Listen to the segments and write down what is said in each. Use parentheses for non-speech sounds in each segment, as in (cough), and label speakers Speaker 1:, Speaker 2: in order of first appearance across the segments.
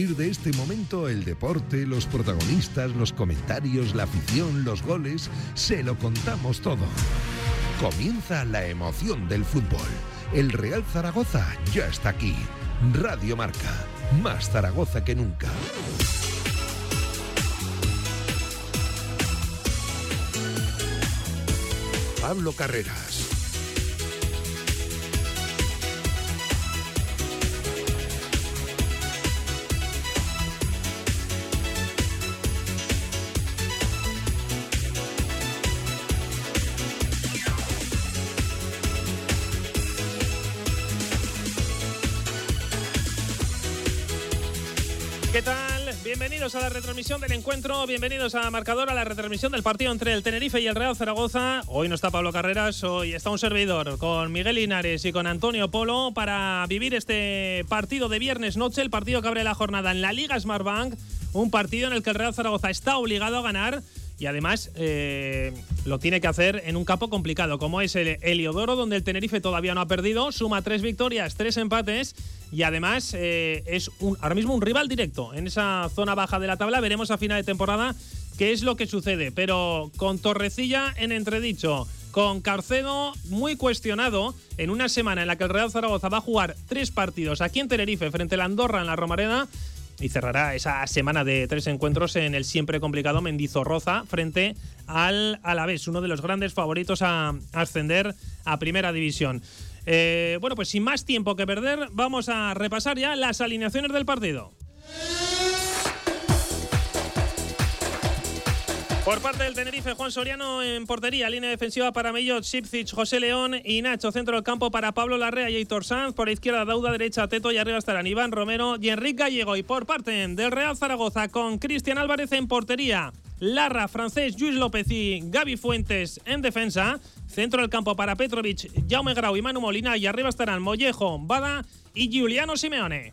Speaker 1: partir de este momento el deporte, los protagonistas, los comentarios, la afición, los goles, se lo contamos todo. Comienza la emoción del fútbol. El Real Zaragoza ya está aquí. Radio Marca, más Zaragoza que nunca. Pablo Carreras.
Speaker 2: Bienvenidos a la retransmisión del encuentro, bienvenidos a Marcador, a la retransmisión del partido entre el Tenerife y el Real Zaragoza. Hoy no está Pablo Carreras, hoy está un servidor con Miguel Linares y con Antonio Polo para vivir este partido de viernes noche, el partido que abre la jornada en la Liga Smartbank, un partido en el que el Real Zaragoza está obligado a ganar y además eh, lo tiene que hacer en un campo complicado, como es el Heliodoro, donde el Tenerife todavía no ha perdido, suma tres victorias, tres empates y además eh, es ahora mismo un rival directo en esa zona baja de la tabla. Veremos a final de temporada qué es lo que sucede, pero con Torrecilla en entredicho. Con Carcedo muy cuestionado en una semana en la que el Real Zaragoza va a jugar tres partidos aquí en Tenerife frente al Andorra en la Romareda y cerrará esa semana de tres encuentros en el siempre complicado Mendizorroza frente al Alavés, uno de los grandes favoritos a ascender a Primera División. Eh, bueno, pues sin más tiempo que perder, vamos a repasar ya las alineaciones del partido. Por parte del Tenerife, Juan Soriano en portería, línea defensiva para Mellot, Sipcic, José León y Nacho, centro del campo para Pablo Larrea y Heitor Sanz, por izquierda Dauda, derecha Teto y arriba estarán Iván Romero y Enrique Gallego. Y por parte del Real Zaragoza con Cristian Álvarez en portería, Larra, Francés, Luis López y Gaby Fuentes en defensa, centro del campo para Petrovic, Jaume Grau y Manu Molina y arriba estarán Mollejo, Bada y Giuliano Simeone.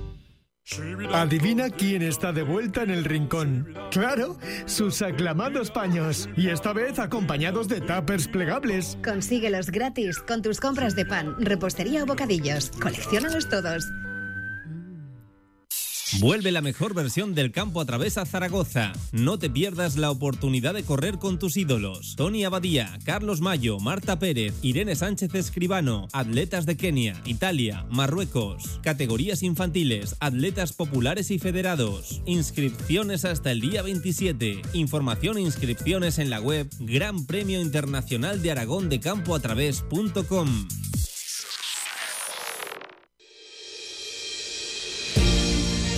Speaker 3: Adivina quién está de vuelta en el rincón. Claro, sus aclamados paños. Y esta vez acompañados de tuppers plegables.
Speaker 4: Consíguelos gratis con tus compras de pan, repostería o bocadillos. Colecciónalos todos.
Speaker 5: Vuelve la mejor versión del campo a través a Zaragoza. No te pierdas la oportunidad de correr con tus ídolos. Tony Abadía, Carlos Mayo, Marta Pérez, Irene Sánchez Escribano, atletas de Kenia, Italia, Marruecos. Categorías infantiles, atletas populares y federados. Inscripciones hasta el día 27. Información e inscripciones en la web Gran Premio Internacional de Aragón de Campo a través.com.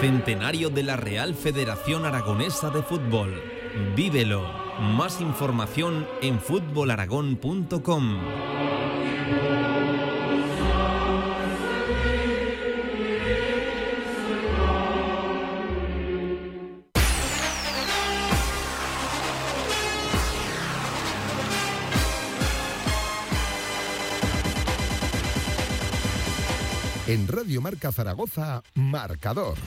Speaker 5: Centenario de la Real Federación Aragonesa de Fútbol. Vívelo. Más información en fútbolaragón.com.
Speaker 1: En Radio Marca Zaragoza, Marcador.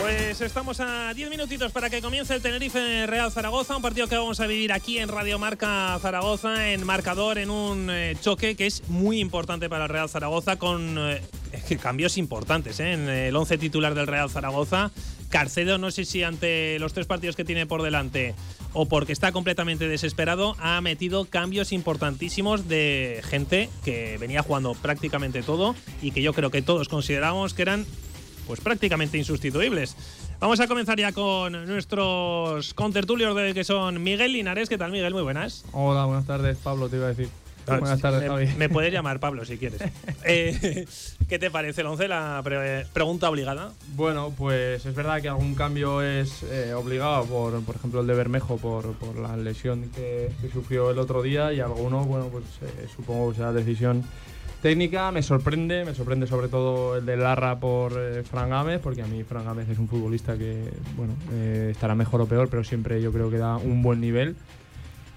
Speaker 2: Pues estamos a 10 minutitos para que comience el Tenerife Real Zaragoza, un partido que vamos a vivir aquí en Radio Marca Zaragoza, en marcador, en un eh, choque que es muy importante para el Real Zaragoza, con eh, cambios importantes eh, en el 11 titular del Real Zaragoza. Carcedo, no sé si ante los tres partidos que tiene por delante o porque está completamente desesperado, ha metido cambios importantísimos de gente que venía jugando prácticamente todo y que yo creo que todos consideramos que eran pues prácticamente insustituibles. Vamos a comenzar ya con nuestros contertulios de que son Miguel Linares. ¿Qué tal, Miguel? Muy buenas.
Speaker 6: Hola, buenas tardes, Pablo, te iba a decir. Buenas tardes,
Speaker 2: me,
Speaker 6: Javi.
Speaker 2: me puedes llamar Pablo si quieres. (laughs) Eh, ¿Qué te parece el 11? La pre- pregunta obligada.
Speaker 6: Bueno, pues es verdad que algún cambio es eh, obligado, por, por ejemplo el de Bermejo, por, por la lesión que, que sufrió el otro día, y alguno, bueno, pues eh, supongo que será decisión técnica. Me sorprende, me sorprende sobre todo el de Larra por eh, Fran Gámez, porque a mí Fran Gámez es un futbolista que, bueno, eh, estará mejor o peor, pero siempre yo creo que da un buen nivel.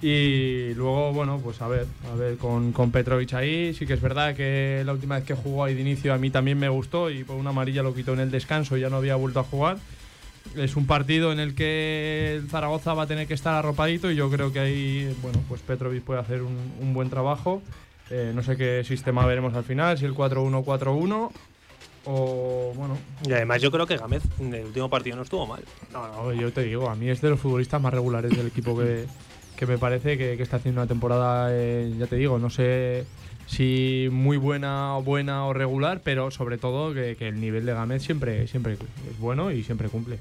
Speaker 6: Y luego, bueno, pues a ver, a ver, con, con Petrovic ahí, sí que es verdad que la última vez que jugó ahí de inicio a mí también me gustó y por una amarilla lo quitó en el descanso y ya no había vuelto a jugar. Es un partido en el que el Zaragoza va a tener que estar arropadito y yo creo que ahí, bueno, pues Petrovic puede hacer un, un buen trabajo. Eh, no sé qué sistema veremos al final, si el 4-1-4-1 o, bueno,
Speaker 2: Y además yo creo que Gámez en el último partido no estuvo mal.
Speaker 6: no, no, yo te digo, a mí es de los futbolistas más regulares del equipo que, que me parece que, que está haciendo una temporada, eh, ya te digo, no sé si muy buena o buena o regular, pero sobre todo que, que el nivel de Gámez siempre, siempre es bueno y siempre cumple.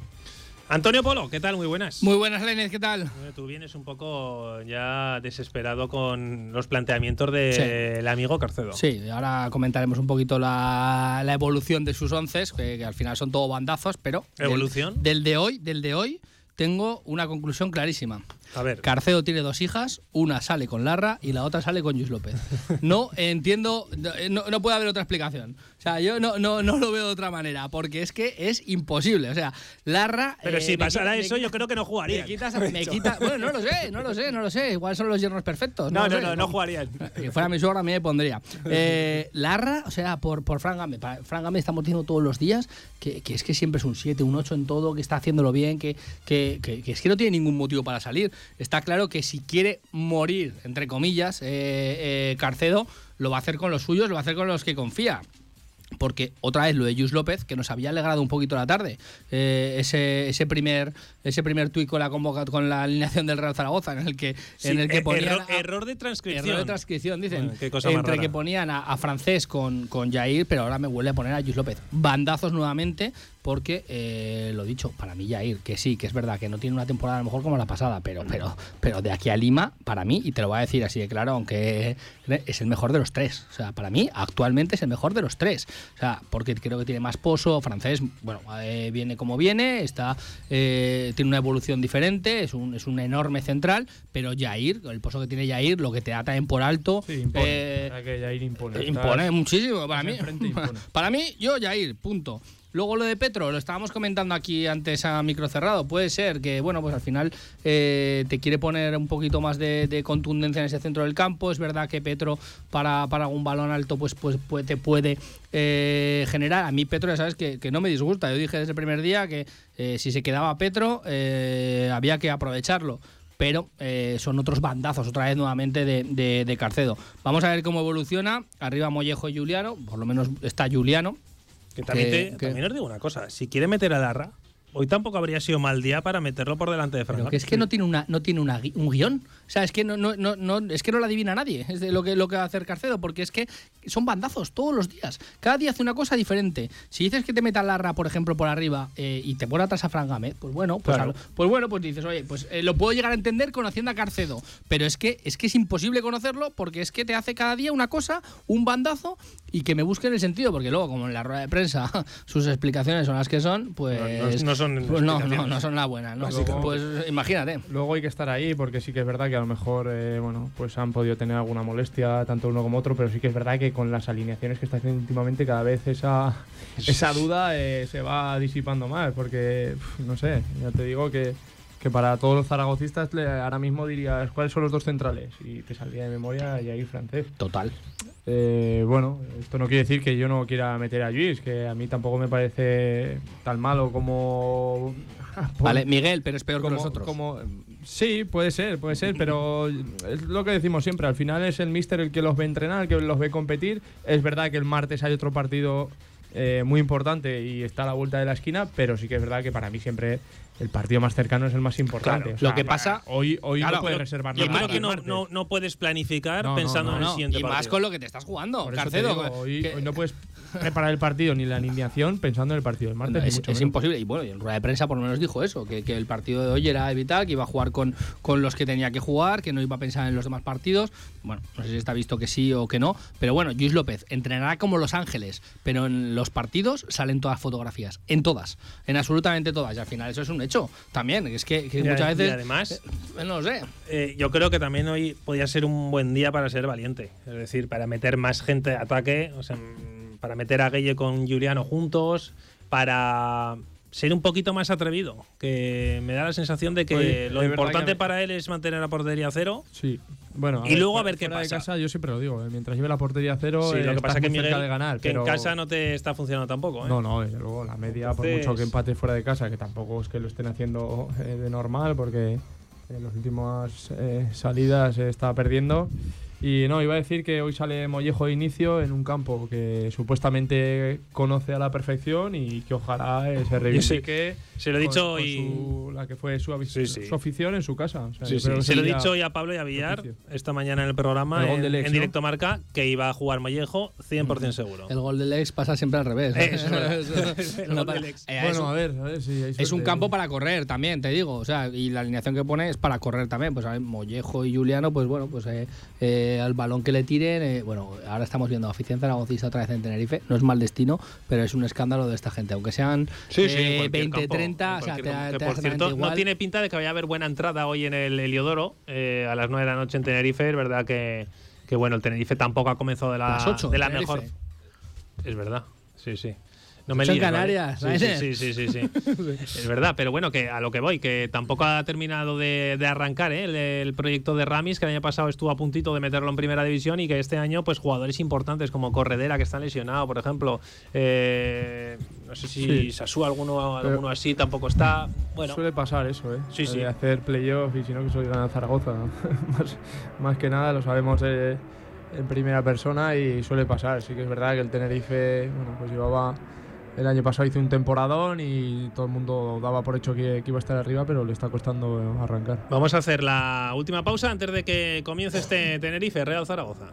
Speaker 2: Antonio Polo, ¿qué tal? Muy buenas.
Speaker 7: Muy buenas, Lenes, ¿qué tal?
Speaker 2: Tú vienes un poco ya desesperado con los planteamientos del amigo Carcedo.
Speaker 7: Sí, ahora comentaremos un poquito la, la evolución de sus once, que, que al final son todo bandazos, pero. del-
Speaker 2: ¿Evolución?
Speaker 7: Del, de hoy, del de hoy, tengo una conclusión clarísima.
Speaker 2: A ver.
Speaker 7: Carcedo tiene dos hijas, una sale con Larra y la otra sale con Luis López. No entiendo, no, no puede haber otra explicación. O sea, yo no, no, no lo veo de otra manera, porque es que es imposible. O sea, Larra.
Speaker 2: Pero
Speaker 7: eh,
Speaker 2: si pasara
Speaker 7: qui- me
Speaker 2: eso, yo creo que no jugarían.
Speaker 7: Me quitas, me quita, bueno, no lo sé, no lo sé, no lo sé. Igual son los yernos perfectos.
Speaker 2: No, no, no, no jugarían.
Speaker 7: Si fuera mi suegra, a mí me pondría. Eh, Larra, o sea, por, por Fran. Para- Fran Gámez estamos diciendo todos los días que, que es que siempre es un 7, un 8 en todo, que está haciéndolo bien, que, que- que es que no tiene ningún motivo para salir. Está claro que si quiere morir, entre comillas, eh, eh, Carcedo, lo va a hacer con los suyos, lo va a hacer con los que confía. Porque otra vez lo de Jus López, que nos había alegrado un poquito la tarde. Eh, ese, ese primer ese primer tuit con la convoca, con la alineación del Real Zaragoza, en el que,
Speaker 2: Sí,
Speaker 7: en el que
Speaker 2: eh,
Speaker 7: ponían
Speaker 2: error,
Speaker 7: a-
Speaker 2: error de transcripción.
Speaker 7: Error de transcripción, dicen.
Speaker 2: Bueno, qué cosa más
Speaker 7: entre
Speaker 2: rara.
Speaker 7: que ponían a, a francés con, con Jair, pero ahora me vuelve a poner a Luis López. Bandazos nuevamente, porque eh, lo dicho, para mí Jair, que sí, que es verdad que no tiene una temporada a lo mejor como la pasada, pero, pero, pero de aquí a Lima, para mí, y te lo voy a decir así de claro, aunque es el mejor de los tres. O sea, para mí, actualmente es el mejor de los tres. O sea, porque creo que tiene más pozo, francés, bueno, eh, viene como viene, está eh, tiene una evolución diferente, es un, es un enorme central, pero Jair, el pozo que tiene Jair, lo que te da también por alto.
Speaker 6: Sí, impone.
Speaker 7: eh,
Speaker 6: que Jair impone.
Speaker 7: muchísimo para mí.
Speaker 6: impone. (laughs)
Speaker 7: Para mí, yo Jair, punto. Luego lo de Petro, lo estábamos comentando aquí antes a micro cerrado. Puede ser que, bueno, pues al final eh, te quiere poner un poquito más de, de contundencia en ese centro del campo. Es verdad que Petro para, para un balón alto pues, pues, pues te puede eh, generar. A mí Petro ya sabes que, no me disgusta. Yo dije desde el primer día que eh, si se quedaba Petro había que aprovecharlo pero son otros bandazos otra vez nuevamente de, de- de Carcedo. Vamos a ver cómo evoluciona. Arriba Mollejo y Juliano, por lo menos está Juliano.
Speaker 2: Que también, te- también os digo una cosa. Si quiere meter a Larra, hoy tampoco habría sido mal día para meterlo por delante de Fran.
Speaker 7: Que es que no tiene una no tiene una un guion. O sea, es que no, no, no, no- es que no lo adivina nadie. Es de lo que lo que va a hacer Carcedo, porque es que son bandazos todos los días. Cada día hace una cosa diferente. Si dices que te meta Larra, por ejemplo, por arriba eh, y te pone atrás a Fran Gámez, pues bueno, pues,
Speaker 2: Claro.
Speaker 7: a lo- pues bueno, pues dices, oye, pues eh, lo puedo llegar a entender conociendo a Carcedo. Pero es que es que es imposible conocerlo porque es que te hace cada día una cosa, un bandazo y que me busquen el sentido, porque luego, como en la rueda de prensa, (laughs) sus explicaciones son las que son, pues
Speaker 2: No, no- no son
Speaker 7: pues no, no, no son las buenas, ¿no?
Speaker 6: Básicamente.
Speaker 7: Pues imagínate.
Speaker 6: Luego hay que estar ahí porque sí que es verdad que a lo mejor eh, bueno pues han podido tener alguna molestia tanto uno como otro, pero sí que es verdad que con las alineaciones que está haciendo últimamente cada vez esa, esa duda eh, se va disipando más porque no sé, ya te digo que, que para todos los zaragocistas le- ahora mismo dirías cuáles son los dos centrales y te saldría de memoria Jair Francés.
Speaker 7: Total.
Speaker 6: Eh, bueno, esto no quiere decir que yo no quiera meter a Luis, que a mí tampoco me parece tan malo como... (laughs)
Speaker 7: Vale, Miguel, pero es peor
Speaker 6: como,
Speaker 7: que nosotros.
Speaker 6: como- sí, puede ser, puede ser, pero es lo que decimos siempre. Al final es el míster el que los ve entrenar, el que los ve competir. Es verdad que el martes hay otro partido eh, muy importante y está a la vuelta de la esquina, pero sí que es verdad que para mí siempre el partido más cercano es el más importante.
Speaker 7: Claro,
Speaker 6: O sea,
Speaker 7: lo que pasa-
Speaker 6: Hoy, hoy
Speaker 7: Claro,
Speaker 6: no puedes reservar nada
Speaker 2: creo
Speaker 6: para
Speaker 2: que no, no, no puedes planificar
Speaker 6: No,
Speaker 2: pensando
Speaker 6: no,
Speaker 2: en el siguiente
Speaker 7: y más
Speaker 2: partido.
Speaker 7: con lo que te estás jugando,
Speaker 6: Por
Speaker 7: Carcedo.
Speaker 6: digo, hoy, hoy no puedes preparar el partido ni la alineación pensando en el partido del martes.
Speaker 7: Es,
Speaker 6: mucho
Speaker 7: es
Speaker 6: menos.
Speaker 7: imposible. Y bueno, y en rueda de prensa por lo menos dijo eso, que, que el partido de hoy era vital, que iba a jugar con, con los que tenía que jugar, que no iba a pensar en los demás partidos. Bueno, no sé si está visto que sí o que no, pero bueno, Luis López entrenará como Los Ángeles, pero en los partidos salen todas fotografías, en todas, en absolutamente todas. Y al final eso es un hecho también, es que, que
Speaker 2: Y
Speaker 7: muchas
Speaker 2: a- y
Speaker 7: veces...
Speaker 2: además,
Speaker 7: eh, no lo sé.
Speaker 2: eh, yo creo que también hoy podía ser un buen día para ser valiente. Es decir, para meter más gente de ataque, o sea, mm, para meter a Gueye con Juliano juntos, para ser un poquito más atrevido. Que me da la sensación de que
Speaker 6: Oye,
Speaker 2: lo importante
Speaker 6: que-
Speaker 2: para él es mantener la portería a cero.
Speaker 6: Sí. Bueno,
Speaker 2: Y luego a ver qué
Speaker 6: fuera de
Speaker 2: pasa.
Speaker 6: casa, yo siempre lo digo, eh, mientras lleve la portería a cero,
Speaker 2: Sí,
Speaker 6: eh,
Speaker 2: lo que
Speaker 6: estás
Speaker 2: pasa es que
Speaker 6: muy cerca
Speaker 2: Miguel,
Speaker 6: de ganar.
Speaker 2: que
Speaker 6: pero
Speaker 2: en casa no te está funcionando tampoco. ¿eh?
Speaker 6: No, no, desde luego, la media, por
Speaker 2: Entonces-
Speaker 6: mucho que empate fuera de casa, que tampoco es que lo estén haciendo eh, de normal, porque en las últimas eh, salidas se está perdiendo. Y no, iba a decir que hoy sale Mollejo de inicio en un campo que supuestamente conoce a la perfección y que ojalá eh, se reivindique.
Speaker 2: se lo he dicho
Speaker 6: con
Speaker 2: y-
Speaker 6: su- la que fue su,
Speaker 2: Sí, sí.
Speaker 6: su afición en su casa. O sea,
Speaker 2: Sí,
Speaker 6: yo
Speaker 2: sí.
Speaker 6: creo que
Speaker 2: Se lo he dicho hoy a Pablo y a Villar esta mañana en el programa,
Speaker 6: El
Speaker 2: en,
Speaker 6: del ex,
Speaker 2: en
Speaker 6: ¿no?
Speaker 2: directo marca, que iba a jugar Mollejo 100% seguro.
Speaker 7: El gol del ex pasa siempre al revés.
Speaker 2: Eh, eso es verdad. (laughs)
Speaker 7: Eso-
Speaker 2: El
Speaker 7: no
Speaker 2: gol
Speaker 7: para-
Speaker 2: del ex.
Speaker 7: Eh,
Speaker 6: Bueno,
Speaker 7: un-
Speaker 6: a ver, a ver si hay
Speaker 7: Es un campo para correr también, te digo. O sea, y la alineación que pone es para correr también. Pues a ver, Mollejo y Juliano, pues bueno, pues eh, eh, al balón que le tiren. eh, bueno, ahora estamos viendo a afición zaragocista otra vez en Tenerife. No es mal destino, pero es un escándalo de esta gente. Aunque sean
Speaker 2: Sí, sí, en
Speaker 7: eh,
Speaker 2: cualquier
Speaker 7: 20,
Speaker 2: campo,
Speaker 7: 30,
Speaker 2: en
Speaker 7: o sea, te,
Speaker 2: campo.
Speaker 7: te
Speaker 2: por cierto,
Speaker 7: igual.
Speaker 2: no tiene pinta de que vaya a haber buena entrada hoy en el Heliodoro eh, a las 9 de la noche en Tenerife. Es verdad que, que, bueno, el Tenerife tampoco ha comenzado de la,
Speaker 7: Las ocho,
Speaker 2: de la
Speaker 7: Tenerife.
Speaker 2: mejor. Es verdad, sí, sí. No me.
Speaker 7: Canarias,
Speaker 2: Sí, sí, (laughs) sí, sí. Es verdad, pero bueno, que a lo que voy, que tampoco ha terminado de, arrancar ¿eh? el, proyecto de Ramis, que el año pasado estuvo a puntito de meterlo en primera división y que este año, pues jugadores importantes como Corredera, que están lesionados, por ejemplo. eh, no sé si. Sasú, alguno, alguno así, tampoco está. Bueno,
Speaker 6: Suele pasar eso, ¿eh?
Speaker 2: Sí, sí.
Speaker 6: Hacer playoff y si no que soy ganar Zaragoza. (laughs) más, más que nada lo sabemos eh, en primera persona y suele pasar. Sí que es verdad que el Tenerife, bueno, pues llevaba. El año pasado hizo un temporadón y todo el mundo daba por hecho que, que iba a estar arriba, pero le está costando arrancar.
Speaker 2: Vamos a hacer la última pausa antes de que comience este Tenerife Real Zaragoza.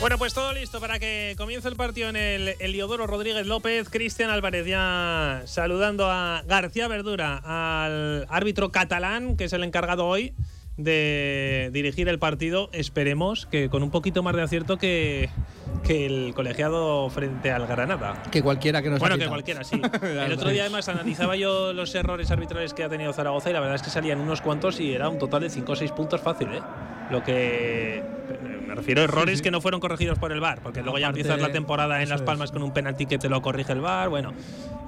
Speaker 2: Bueno, pues todo listo para que comience el partido en el Eliodoro Rodríguez López. Cristian Álvarez ya saludando a García Verdura, al árbitro catalán, que es el encargado hoy de dirigir el partido. Esperemos que con un poquito más de acierto que, que el colegiado frente al Granada.
Speaker 7: Que cualquiera que nos
Speaker 2: Bueno, que cualquiera, sí. (laughs) El otro día además analizaba yo los errores arbitrales que ha tenido Zaragoza y la verdad es que salían unos cuantos y era un total de 5 o 6 puntos fácil, ¿eh? Lo que me refiero a errores
Speaker 6: Sí, sí.
Speaker 2: que no fueron corregidos por el VAR, porque luego ya
Speaker 6: Aparte,
Speaker 2: empiezas la temporada en Las
Speaker 6: es.
Speaker 2: Palmas con un penalti que te lo corrige el VAR, bueno,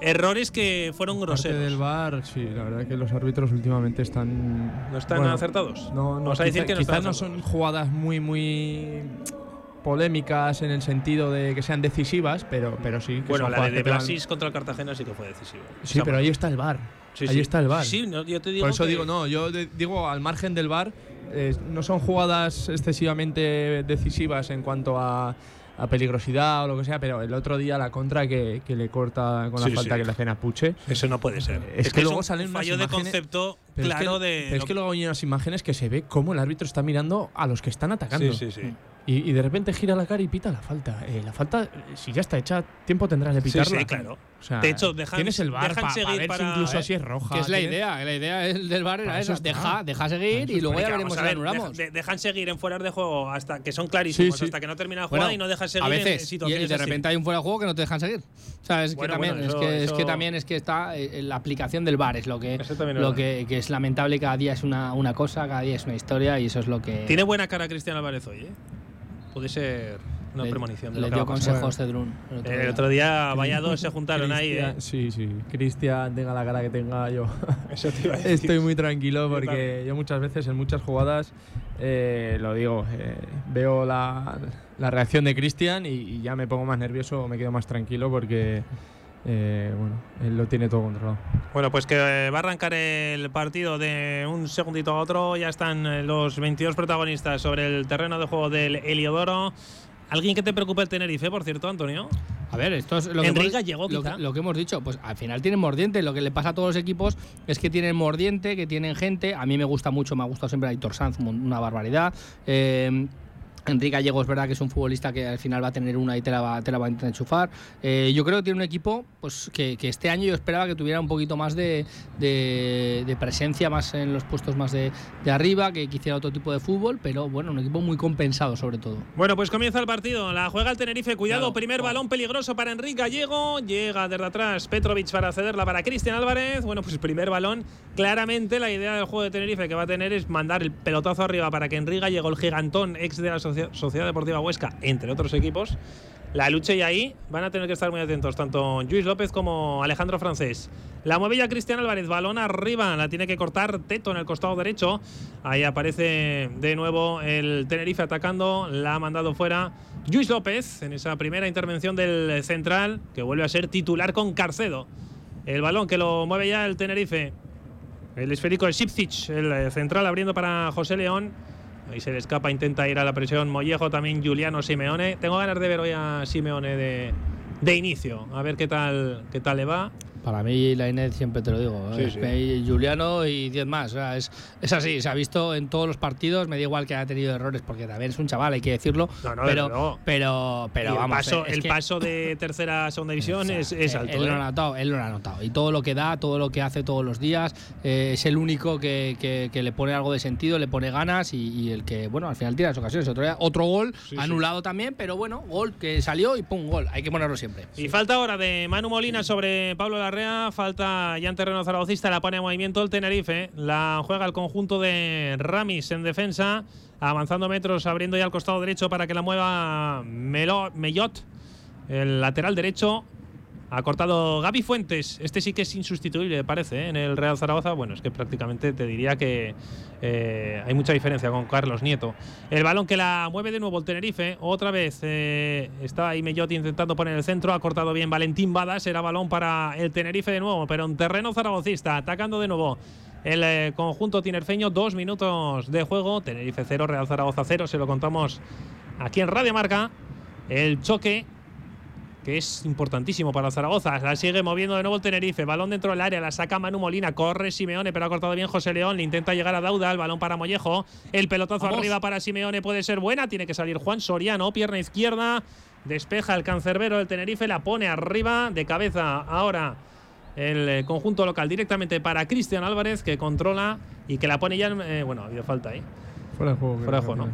Speaker 2: errores que fueron groseros.
Speaker 6: del bar, sí, la verdad que los árbitros últimamente están.
Speaker 2: ¿No están
Speaker 6: bueno,
Speaker 2: acertados?
Speaker 6: No, no,
Speaker 2: a decir
Speaker 6: quizá-
Speaker 2: que no
Speaker 6: quizás no son jugadas muy, muy polémicas en el sentido de que sean decisivas, pero, pero sí. Que
Speaker 2: Bueno,
Speaker 6: son
Speaker 2: la de,
Speaker 6: van-
Speaker 2: Blasis contra el Cartagena sí que fue decisiva.
Speaker 6: Sí, pero ahí está el bar.
Speaker 2: Sí,
Speaker 6: ahí
Speaker 2: sí.
Speaker 6: está el bar.
Speaker 2: Sí, no, yo te digo
Speaker 6: Por eso
Speaker 2: que-
Speaker 6: digo, no, yo de- digo al margen del bar, no son jugadas excesivamente decisivas en cuanto a, a peligrosidad o lo que sea, pero el otro día la contra que, que le corta con la
Speaker 2: Sí,
Speaker 6: falta
Speaker 2: sí.
Speaker 6: que le hacen a Puche.
Speaker 2: Eso no puede ser.
Speaker 6: Es, que, luego salen unas
Speaker 2: fallo de
Speaker 6: imágenes-
Speaker 2: concepto
Speaker 6: pero es
Speaker 2: claro
Speaker 6: que,
Speaker 2: de.
Speaker 6: pero es que luego hay unas imágenes que se ve cómo el árbitro está mirando a los que están atacando.
Speaker 2: Sí, sí, sí.
Speaker 6: Y, y de repente gira la cara y pita la falta. Eh, la falta, eh, si ya está hecha, tiempo tendrás de pitarla.
Speaker 2: sí, claro.
Speaker 6: O sea,
Speaker 2: De hecho, dejan-
Speaker 6: tienes el bar
Speaker 2: dejan seguir
Speaker 6: ver
Speaker 2: para-
Speaker 6: si incluso
Speaker 2: eh,
Speaker 6: si es roja.
Speaker 7: Que es la
Speaker 6: tienes-
Speaker 7: idea, la idea es- del bar era
Speaker 6: eso
Speaker 7: deja, deja seguir y luego ya veremos si
Speaker 2: a
Speaker 7: la
Speaker 2: ver,
Speaker 7: anulamos.
Speaker 2: deja- de- dejan seguir en fuera de juego hasta que son clarísimos,
Speaker 6: Sí, sí.
Speaker 2: hasta que no termina la jugada
Speaker 7: Bueno,
Speaker 2: y no dejan seguir
Speaker 7: a
Speaker 2: en
Speaker 7: veces y,
Speaker 2: situaciones
Speaker 7: y de
Speaker 2: así.
Speaker 7: repente hay un fuera de juego que no te dejan seguir. O sea, es que también
Speaker 2: bueno,
Speaker 7: es
Speaker 2: eso-
Speaker 7: que es que
Speaker 2: eso-
Speaker 7: también es que está eh, la aplicación del bar es lo que lo que, que es lamentable cada día es una, una cosa, cada día es una historia y eso es lo que
Speaker 2: Tiene buena cara Cristian Álvarez hoy, ¿eh? Puede ser una
Speaker 7: le,
Speaker 2: premonición de
Speaker 7: le
Speaker 2: lo que
Speaker 7: dio consejos Cedrún el otro
Speaker 2: El
Speaker 7: día.
Speaker 2: otro día, vaya dos se juntaron ahí, ¿eh?
Speaker 6: Sí, sí. Cristian, tenga la cara que tenga yo. (laughs)
Speaker 2: Eso te iba a decir.
Speaker 6: Estoy muy tranquilo
Speaker 2: Yo
Speaker 6: porque
Speaker 2: también.
Speaker 6: yo muchas veces en muchas jugadas eh, lo digo, eh, veo la, la reacción de Cristian y, y ya me pongo más nervioso, me quedo más tranquilo porque eh, bueno, él lo tiene todo controlado.
Speaker 2: Bueno, pues que va a arrancar el partido de un segundito a otro. Ya están eh, los 22 protagonistas sobre el terreno de juego del Heliodoro. ¿Alguien que te preocupe el Tenerife, por cierto, Antonio?
Speaker 7: A ver, esto es lo que, hemos,
Speaker 2: Gallego,
Speaker 7: lo, lo que hemos dicho. Pues al final tienen mordiente. Lo que le pasa a todos los equipos es que tienen mordiente, que tienen gente. A mí me gusta mucho, me ha gustado siempre Aitor Sanz, un- una barbaridad. Eh, Enrique Gallego es verdad que es un futbolista que al final va a tener una y te la va, te la va a intentar enchufar. Eh, yo creo que tiene un equipo pues que, que este año yo esperaba que tuviera un poquito más de, de- de presencia, más en los puestos más de, de arriba, que quisiera otro tipo de fútbol, pero bueno, un equipo muy compensado sobre todo.
Speaker 2: Bueno, pues comienza el partido. La juega el Tenerife. Cuidado,
Speaker 7: Claro.
Speaker 2: primer balón peligroso para Enrique Gallego. Llega desde atrás Petrovic para cederla para Cristian Álvarez. Bueno, pues primer balón. Claramente la idea del juego de Tenerife que va a tener es mandar el pelotazo arriba para que Enrique Gallego, el gigantón ex de la Socia- Sociedad Deportiva Huesca, entre otros equipos, la luche y ahí van a tener que estar muy atentos tanto Luis López como Alejandro Francés. La mueve ya Cristian Álvarez, balón arriba, la tiene que cortar Teto en el costado derecho. Ahí aparece de nuevo el Tenerife atacando, la ha mandado fuera Luis López en esa primera intervención del central, que vuelve a ser titular con Carcedo. El balón que lo mueve ya el Tenerife. El esférico de Sipcic, el eh, central abriendo para José León. Ahí se le escapa, intenta ir a la presión. Mollejo también, Juliano Simeone. Tengo ganas de ver hoy a Simeone de, de inicio. A ver qué tal, qué tal le va.
Speaker 7: Para mí, la Inés siempre te lo digo.
Speaker 2: Sí,
Speaker 7: es
Speaker 2: sí.
Speaker 7: que Juliano y 10 más. O sea, es, es así, se ha visto en todos los partidos. Me da igual que haya tenido errores, porque también es un chaval, hay que decirlo.
Speaker 2: No, no,
Speaker 7: pero,
Speaker 2: luego.
Speaker 7: pero, pero
Speaker 2: el
Speaker 7: vamos.
Speaker 2: paso,
Speaker 7: eh, es
Speaker 2: el
Speaker 7: que-
Speaker 2: paso de tercera a segunda división
Speaker 7: o sea,
Speaker 2: es, es
Speaker 7: eh,
Speaker 2: alto.
Speaker 7: Él lo
Speaker 2: ¿eh?
Speaker 7: ha notado, él lo ha notado. Y todo lo que da, todo lo que hace todos los días, eh, es el único que, que- que le pone algo de sentido, le pone ganas y, y el que, bueno, al final tira las ocasiones. Otro, día- otro gol,
Speaker 2: Sí, sí.
Speaker 7: anulado también, pero bueno, gol que salió y pum, gol. Hay que ponerlo siempre.
Speaker 2: Y falta ahora de Manu Molina sobre Pablo Falta ya en terreno zaragocista. La pone en movimiento el Tenerife. La juega el conjunto de Ramis en defensa. Avanzando metros, abriendo ya al costado derecho para que la mueva Melo- Mellot. El lateral derecho. Ha cortado Gaby Fuentes. Este sí que es insustituible, parece, ¿eh? en el Real Zaragoza. Bueno, es que prácticamente te diría que eh, hay mucha diferencia con Carlos Nieto. El balón que la mueve de nuevo el Tenerife. Otra vez eh, está ahí Mellot intentando poner el centro. Ha cortado bien Valentín Badas. Era balón para el Tenerife de nuevo, pero en terreno zaragocista. Atacando de nuevo. El eh, conjunto tinerfeño, dos minutos de juego. Tenerife 0, Real Zaragoza 0. Se lo contamos aquí en Radio Marca. El choque que es importantísimo para Zaragoza. La sigue moviendo de nuevo el Tenerife. Balón dentro del área, la saca Manu Molina. Corre Simeone, pero ha cortado bien José León. Le intenta llegar a Dauda. El balón para Mollejo. El pelotazo
Speaker 7: Vamos.
Speaker 2: arriba para Simeone puede ser buena. Tiene que salir Juan Soriano, pierna izquierda. Despeja el cancerbero del Tenerife. La pone arriba de cabeza ahora. El eh, conjunto local directamente para Cristian Álvarez, que controla y que la pone ya. en- eh, bueno, ha habido falta ahí.
Speaker 6: Fuera de juego.
Speaker 2: Fuera de juego, ¿no?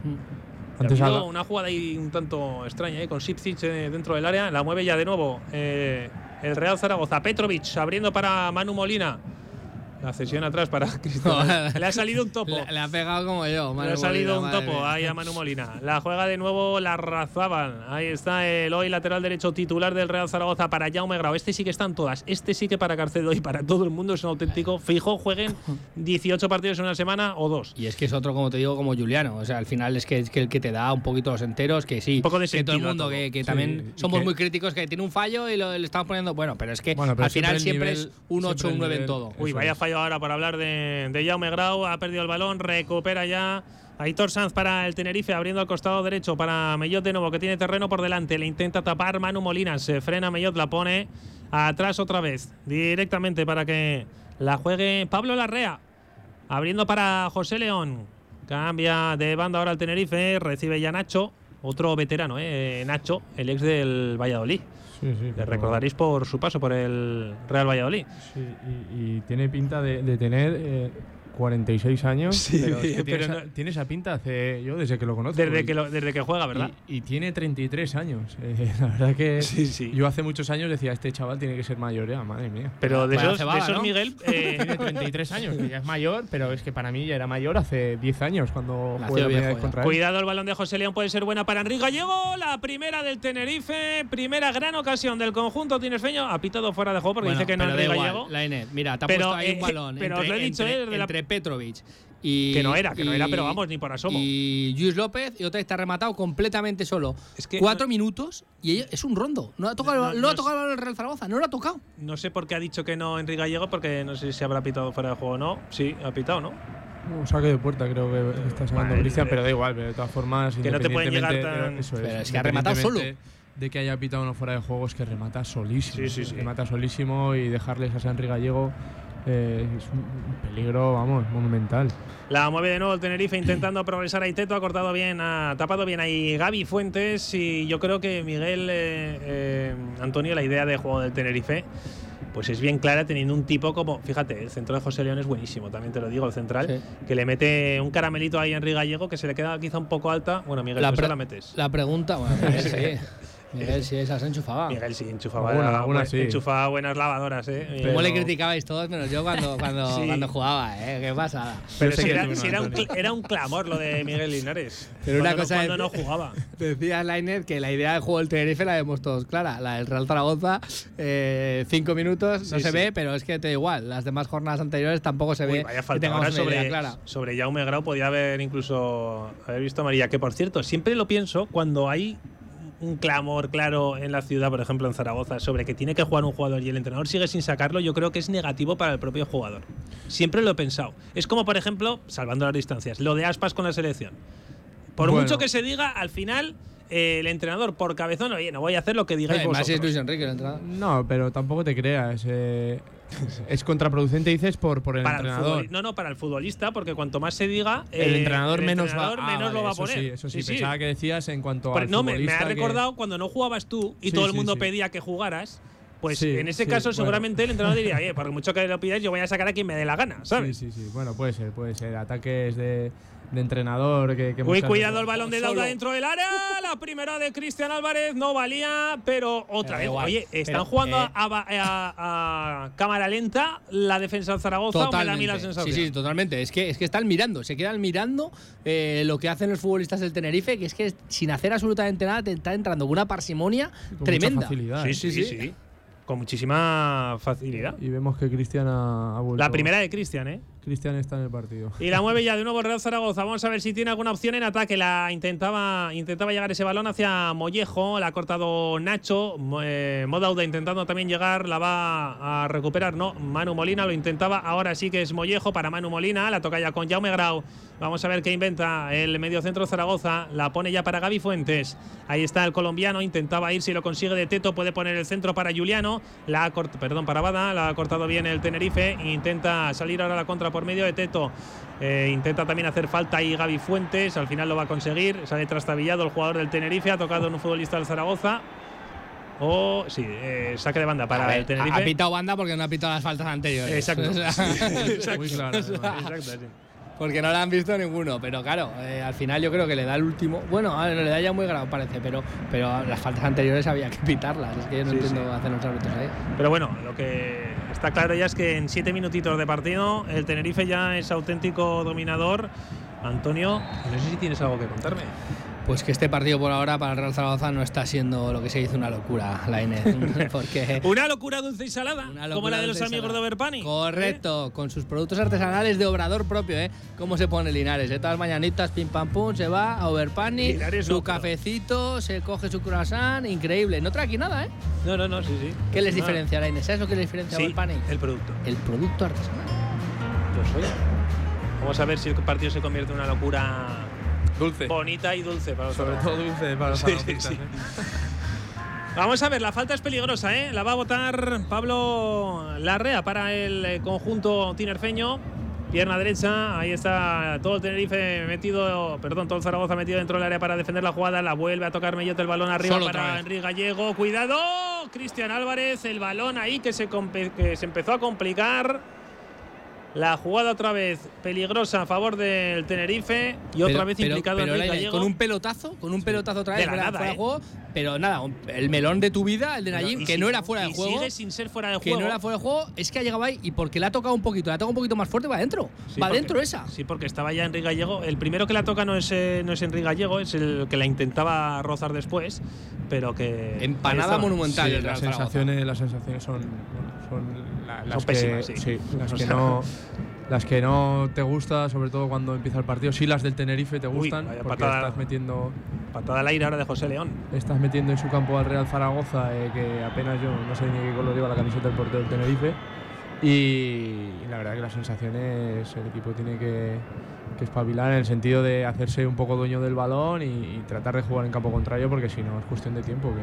Speaker 6: Antes
Speaker 2: ha una jugada ahí un tanto extraña ¿eh? con Sipcic eh, dentro del área. La mueve ya de nuevo eh, el Real Zaragoza. Petrovic abriendo para Manu Molina. La cesión atrás para (laughs) Cristian. Le ha salido un topo.
Speaker 7: Le, le ha pegado como yo.
Speaker 2: Le
Speaker 7: Manu
Speaker 2: ha salido
Speaker 7: Molina,
Speaker 2: un topo
Speaker 7: mía.
Speaker 2: ahí a Manu Molina. La juega de nuevo la Razábal. Ahí está el hoy lateral derecho titular del Real Zaragoza para Jaume Grau. Este sí que están todas. Este sí que para Carcedo y para todo el mundo es un auténtico fijo. Jueguen (laughs) 18 partidos en una semana o dos.
Speaker 7: Y es que es otro, como te digo, como Juliano. O sea, al final es que, es que el que te da un poquito los enteros, que sí.
Speaker 2: Un poco de
Speaker 7: que todo el
Speaker 2: sentido
Speaker 7: mundo,
Speaker 2: todo.
Speaker 7: que, que
Speaker 6: Sí,
Speaker 7: también somos
Speaker 6: que-
Speaker 7: muy críticos, que tiene un fallo y lo, le estamos poniendo. Bueno, pero es que
Speaker 6: Bueno, pero
Speaker 7: al final
Speaker 6: siempre
Speaker 7: es un 8
Speaker 6: siempre
Speaker 7: un
Speaker 6: el
Speaker 7: 9 en todo.
Speaker 2: Uy,
Speaker 6: Eso
Speaker 2: vaya
Speaker 6: es.
Speaker 2: Ahora para hablar de, de Jaume Grau. Ha perdido el balón, recupera ya Aitor Sanz para el Tenerife, abriendo al costado derecho para Mellot de nuevo, que tiene terreno por delante. Le intenta tapar Manu Molina. Se frena Mellot, la pone atrás otra vez. Directamente para que la juegue Pablo Larrea. Abriendo para José León. Cambia de banda ahora el Tenerife. Recibe ya Nacho. Otro veterano, ¿eh? Nacho, el ex del Valladolid.
Speaker 6: Sí, sí,
Speaker 2: Le recordaréis por su paso por el Real Valladolid.
Speaker 6: Sí, y, y tiene pinta de, de tener eh, 46 años.
Speaker 2: Sí,
Speaker 6: pero, es que tiene,
Speaker 2: pero
Speaker 6: esa,
Speaker 2: no-
Speaker 6: tiene esa pinta hace yo desde que lo conozco.
Speaker 2: Desde
Speaker 6: y-
Speaker 2: que, lo- desde que juega, ¿verdad?
Speaker 6: Y, y tiene 33 años. Eh, (laughs) la verdad que
Speaker 2: Sí, sí.
Speaker 6: yo hace muchos años decía, este chaval tiene que ser mayor ya, madre mía.
Speaker 2: Pero de esos, de esos
Speaker 7: ¿no?
Speaker 2: Miguel, (laughs) eh,
Speaker 6: Tiene 33 años, que ya es mayor, pero es que para mí ya era mayor hace 10 años cuando jugué la contra él.
Speaker 2: Cuidado, el balón de José León puede ser buena para Enrique Gallego. La primera del Tenerife, primera gran ocasión del conjunto tinerfeño. Ha pitado fuera de juego porque
Speaker 7: Bueno,
Speaker 2: dice que no Enrique
Speaker 7: da igual,
Speaker 2: Gallego.
Speaker 7: Lainez, mira, te ha
Speaker 2: Pero,
Speaker 7: puesto ahí
Speaker 2: eh,
Speaker 7: un balón
Speaker 2: pero
Speaker 7: entre,
Speaker 2: os lo he dicho,
Speaker 7: entre-
Speaker 2: eh, desde la-
Speaker 7: entre Petrovic y
Speaker 2: Que no era, que no era, pero vamos, ni por asomo.
Speaker 7: Y Luis López y otra vez está rematado completamente solo.
Speaker 2: Es que
Speaker 7: Cuatro
Speaker 2: no-
Speaker 7: minutos y es un rondo. No ha tocado,
Speaker 2: No,
Speaker 7: no,
Speaker 2: no
Speaker 7: ha tocado el Real Zaragoza, no lo ha tocado.
Speaker 2: No sé por qué ha dicho que no Enrique Gallego, porque no sé si habrá pitado fuera de juego o no. Sí, ha pitado, ¿no?
Speaker 6: Un saque de puerta creo que está sacando
Speaker 2: Vale,
Speaker 6: Cristian, pero da igual, pero de todas formas.
Speaker 2: que no te pueden llegar tan-
Speaker 6: eso
Speaker 7: Pero es que ha rematado
Speaker 6: independientemente De que haya pitado uno fuera de juego, es que remata solísimo.
Speaker 2: Sí, sí, sí.
Speaker 6: Remata solísimo y dejarles a Sanri Gallego eh, es un peligro, vamos, monumental.
Speaker 2: La mueve de nuevo el Tenerife intentando progresar ahí Teto, ha cortado bien, ha tapado bien ahí Gaby Fuentes y yo creo que Miguel eh, eh, Antonio, la idea de juego del Tenerife pues es bien clara teniendo un tipo como, fíjate, el centro de José León es buenísimo, también te lo digo, el central,
Speaker 7: Sí.
Speaker 2: que le mete un caramelito ahí a Enrique Gallego que se le queda quizá un poco alta. Bueno, Miguel,
Speaker 7: La pre-
Speaker 2: la metes.
Speaker 7: La pregunta, bueno, sí. (laughs) Miguel sí, esas enchufaba.
Speaker 2: Miguel sí, enchufaba,
Speaker 6: Alguna- alguna sí.
Speaker 2: enchufaba buenas lavadoras, ¿eh?
Speaker 6: Pero-
Speaker 7: le criticabais todos, menos yo cuando, (laughs) cuando,
Speaker 2: Sí.
Speaker 7: cuando jugaba, ¿eh? Qué pasada.
Speaker 2: Pero si era, si un, era un clamor lo de Miguel Linares. (laughs)
Speaker 7: Pero una
Speaker 2: Cuando no-
Speaker 7: cosa
Speaker 2: cuando
Speaker 7: es-
Speaker 2: no jugaba. (laughs)
Speaker 7: Decía Lainez que la idea del juego del Tenerife la vemos todos clara. La del Real Zaragoza, eh, cinco minutos, no
Speaker 2: Sí,
Speaker 7: se
Speaker 2: sí.
Speaker 7: ve, pero es que te da igual. Las demás jornadas anteriores tampoco se
Speaker 2: Uy,
Speaker 7: ve
Speaker 2: vaya falta ahora sobre,
Speaker 7: clara.
Speaker 2: sobre Jaume Grau podía haber incluso haber visto María que por cierto siempre lo pienso cuando hay un clamor claro en la ciudad por ejemplo en Zaragoza sobre que tiene que jugar un jugador y el entrenador sigue sin sacarlo yo creo que es negativo para el propio jugador siempre lo he pensado es como por ejemplo salvando las distancias lo de Aspas con la selección por
Speaker 6: Bueno.
Speaker 2: mucho que se diga al final eh, el entrenador por cabezón oye no voy a hacer lo que digáis
Speaker 7: Además, si es
Speaker 2: vosotros
Speaker 7: Luis Enrique el entrenador.
Speaker 6: No, pero tampoco te creas. eh, (laughs) es contraproducente, dices, por, por el
Speaker 2: para
Speaker 6: entrenador.
Speaker 2: no, no, para el futbolista, porque cuanto más se diga,
Speaker 6: el
Speaker 2: eh,
Speaker 6: entrenador
Speaker 2: el
Speaker 6: menos
Speaker 2: entrenador
Speaker 6: va, ah,
Speaker 2: menos lo
Speaker 6: vale,
Speaker 2: va a poner.
Speaker 6: Sí, eso sí, pensaba que decías en cuanto al
Speaker 2: no, me, me ha
Speaker 6: que-
Speaker 2: recordado cuando no jugabas tú y
Speaker 6: Sí,
Speaker 2: todo el mundo pedía que jugaras. Pues
Speaker 6: Sí,
Speaker 2: en ese
Speaker 6: sí,
Speaker 2: caso,
Speaker 6: bueno.
Speaker 2: seguramente el entrenador diría, (laughs) oye, por mucho que lo pidáis, yo voy a sacar a quien me dé la gana, ¿sabes?
Speaker 6: Sí, sí, sí. Bueno, puede ser, puede ser. Ataques de, de entrenador que, que
Speaker 2: Uy, cuidado el balón de Dauda dentro del área. La primera de Cristian Álvarez no valía, pero otra
Speaker 7: Pero
Speaker 2: vez.
Speaker 7: igual.
Speaker 2: Oye, están
Speaker 7: Pero,
Speaker 2: jugando
Speaker 7: eh,
Speaker 2: a, a- a- a cámara lenta la defensa del Zaragoza. o me da a mí la
Speaker 7: Totalmente.
Speaker 2: sensación?
Speaker 7: Sí, sí, totalmente. Es que, es que están mirando, se quedan mirando eh, lo que hacen los futbolistas del Tenerife, que es que sin hacer absolutamente nada te está entrando con una parsimonia
Speaker 6: con mucha
Speaker 7: tremenda.
Speaker 6: facilidad,
Speaker 2: Sí,
Speaker 6: ¿eh?
Speaker 2: sí, sí, sí. Con muchísima facilidad.
Speaker 6: Y vemos que Cristian ha, ha vuelto.
Speaker 2: La primera de Cristian, ¿eh?
Speaker 6: Cristian está en el partido.
Speaker 2: Y la mueve ya de nuevo Real Zaragoza. Vamos a ver si tiene alguna opción en ataque. La intentaba, intentaba llegar ese balón hacia Mollejo. La ha cortado Nacho. Eh, Modauda intentando también llegar. La va a recuperar. No, Manu Molina lo intentaba. Ahora sí que es Mollejo para Manu Molina. La toca ya con Jaume Grau. Vamos a ver qué inventa el mediocentro Zaragoza. La pone ya para Gaby Fuentes. Ahí está el colombiano. Intentaba ir si lo consigue de Teto. Puede poner el centro para Juliano. La ha perdón, para Bada. La ha cortado bien el Tenerife. Intenta salir ahora la contra por medio de Teto. Eh, intenta también hacer falta ahí Gaby Fuentes. Al final lo va a conseguir. Sale trastabillado el jugador del Tenerife. Ha tocado en un futbolista del Zaragoza. O sí, eh, saque de banda para
Speaker 7: ver,
Speaker 2: el Tenerife.
Speaker 7: ha pitado banda porque no ha pitado las faltas anteriores.
Speaker 2: Exacto. (laughs) (laughs) Exacto.
Speaker 6: Muy claro.
Speaker 2: Exacto, sí.
Speaker 7: porque no la han visto ninguno. Pero claro, eh, al final yo creo que le da el último. Bueno, ver, le da ya muy grado, parece, pero, pero las faltas anteriores había que pitarlas. Es que yo no
Speaker 2: Sí,
Speaker 7: entiendo
Speaker 2: sí.
Speaker 7: hacer los árbitros ahí.
Speaker 2: Pero bueno, lo que está claro ya es que en siete minutitos de partido el Tenerife ya es auténtico dominador. Antonio, no sé si tienes algo que contarme.
Speaker 7: Pues que este partido por ahora para el Real Zaragoza no está siendo lo que se dice una locura, la N. (laughs) Porque
Speaker 2: Una locura dulce y salada, como la de los amigos de. Overpani.
Speaker 7: Correcto, con sus productos artesanales de obrador propio, ¿eh? Cómo se pone Linares, ¿eh? Todas las mañanitas, pim pam pum, se va a Overpani,
Speaker 2: Linares
Speaker 7: su cafecito, se coge su croissant, increíble. No trae aquí nada, ¿eh?
Speaker 2: No, no, no, sí, sí.
Speaker 7: ¿Qué les diferencia, la Inés? ¿Sabes lo que les diferencia a
Speaker 2: Sí,
Speaker 7: Overpani?
Speaker 2: el producto.
Speaker 7: El producto artesanal.
Speaker 2: Pues oye, Vamos a ver si el partido se convierte en una locura
Speaker 6: Dulce.
Speaker 2: bonita y dulce para los
Speaker 6: Sobre todo dulce para los
Speaker 2: Sí, sí,
Speaker 6: zaragocistas,
Speaker 2: sí.
Speaker 6: ¿eh?
Speaker 2: Vamos a ver, la falta es peligrosa, ¿eh? La va a votar Pablo Larrea para el eh, conjunto tinerfeño. Pierna derecha, ahí está todo el Tenerife metido, perdón, todo el Zaragoza metido dentro del área para defender la jugada. La vuelve a tocar Mellot el balón arriba
Speaker 7: Solo
Speaker 2: para. Enrique Gallego. Cuidado, Cristian Álvarez, el balón ahí que se, que se empezó a complicar. La jugada otra vez peligrosa a favor del Tenerife y otra
Speaker 7: Pero-
Speaker 2: vez
Speaker 7: pero-
Speaker 2: implicado
Speaker 7: pero,
Speaker 2: Gallego.
Speaker 7: con un pelotazo, con un pelotazo otra vez
Speaker 2: De la
Speaker 7: fuera,
Speaker 2: nada,
Speaker 7: fuera
Speaker 2: ¿eh?
Speaker 7: de juego, pero nada, el melón de tu vida, el de Najim,
Speaker 2: Y
Speaker 7: que
Speaker 2: si-
Speaker 7: no era fuera de
Speaker 2: y
Speaker 7: juego.
Speaker 2: Sigue sin ser fuera de
Speaker 7: Que
Speaker 2: juego.
Speaker 7: no era fuera de juego, es que ha llegado ahí y porque le ha tocado un poquito, le ha tocado un poquito más fuerte, va adentro.
Speaker 2: Sí,
Speaker 7: va adentro esa.
Speaker 2: Sí, porque estaba ya Enrique Gallego. El primero que la toca no es, eh, no es Enrique Gallego, es el que la intentaba rozar después, pero que.
Speaker 7: Empanada monumental.
Speaker 6: Sí, las sensaciones, las sensaciones son, bueno, son la- las que,
Speaker 2: pésimas, sí. (laughs)
Speaker 6: las
Speaker 2: O
Speaker 6: que no (laughs) las que no te gusta, sobre todo cuando empieza el partido. Sí, las del Tenerife te
Speaker 2: Uy,
Speaker 6: gustan,
Speaker 2: vaya
Speaker 6: porque
Speaker 2: patada.
Speaker 6: estás metiendo
Speaker 2: Patada al aire ahora de José León.
Speaker 6: estás metiendo en su campo al Real Zaragoza, eh, que apenas yo no sé ni qué color lleva la camiseta del portero del Tenerife. Y, y la verdad que las sensaciones el equipo tiene que, que espabilar en el sentido de hacerse un poco dueño del balón y, y tratar de jugar en campo contrario, porque si no es cuestión de tiempo que,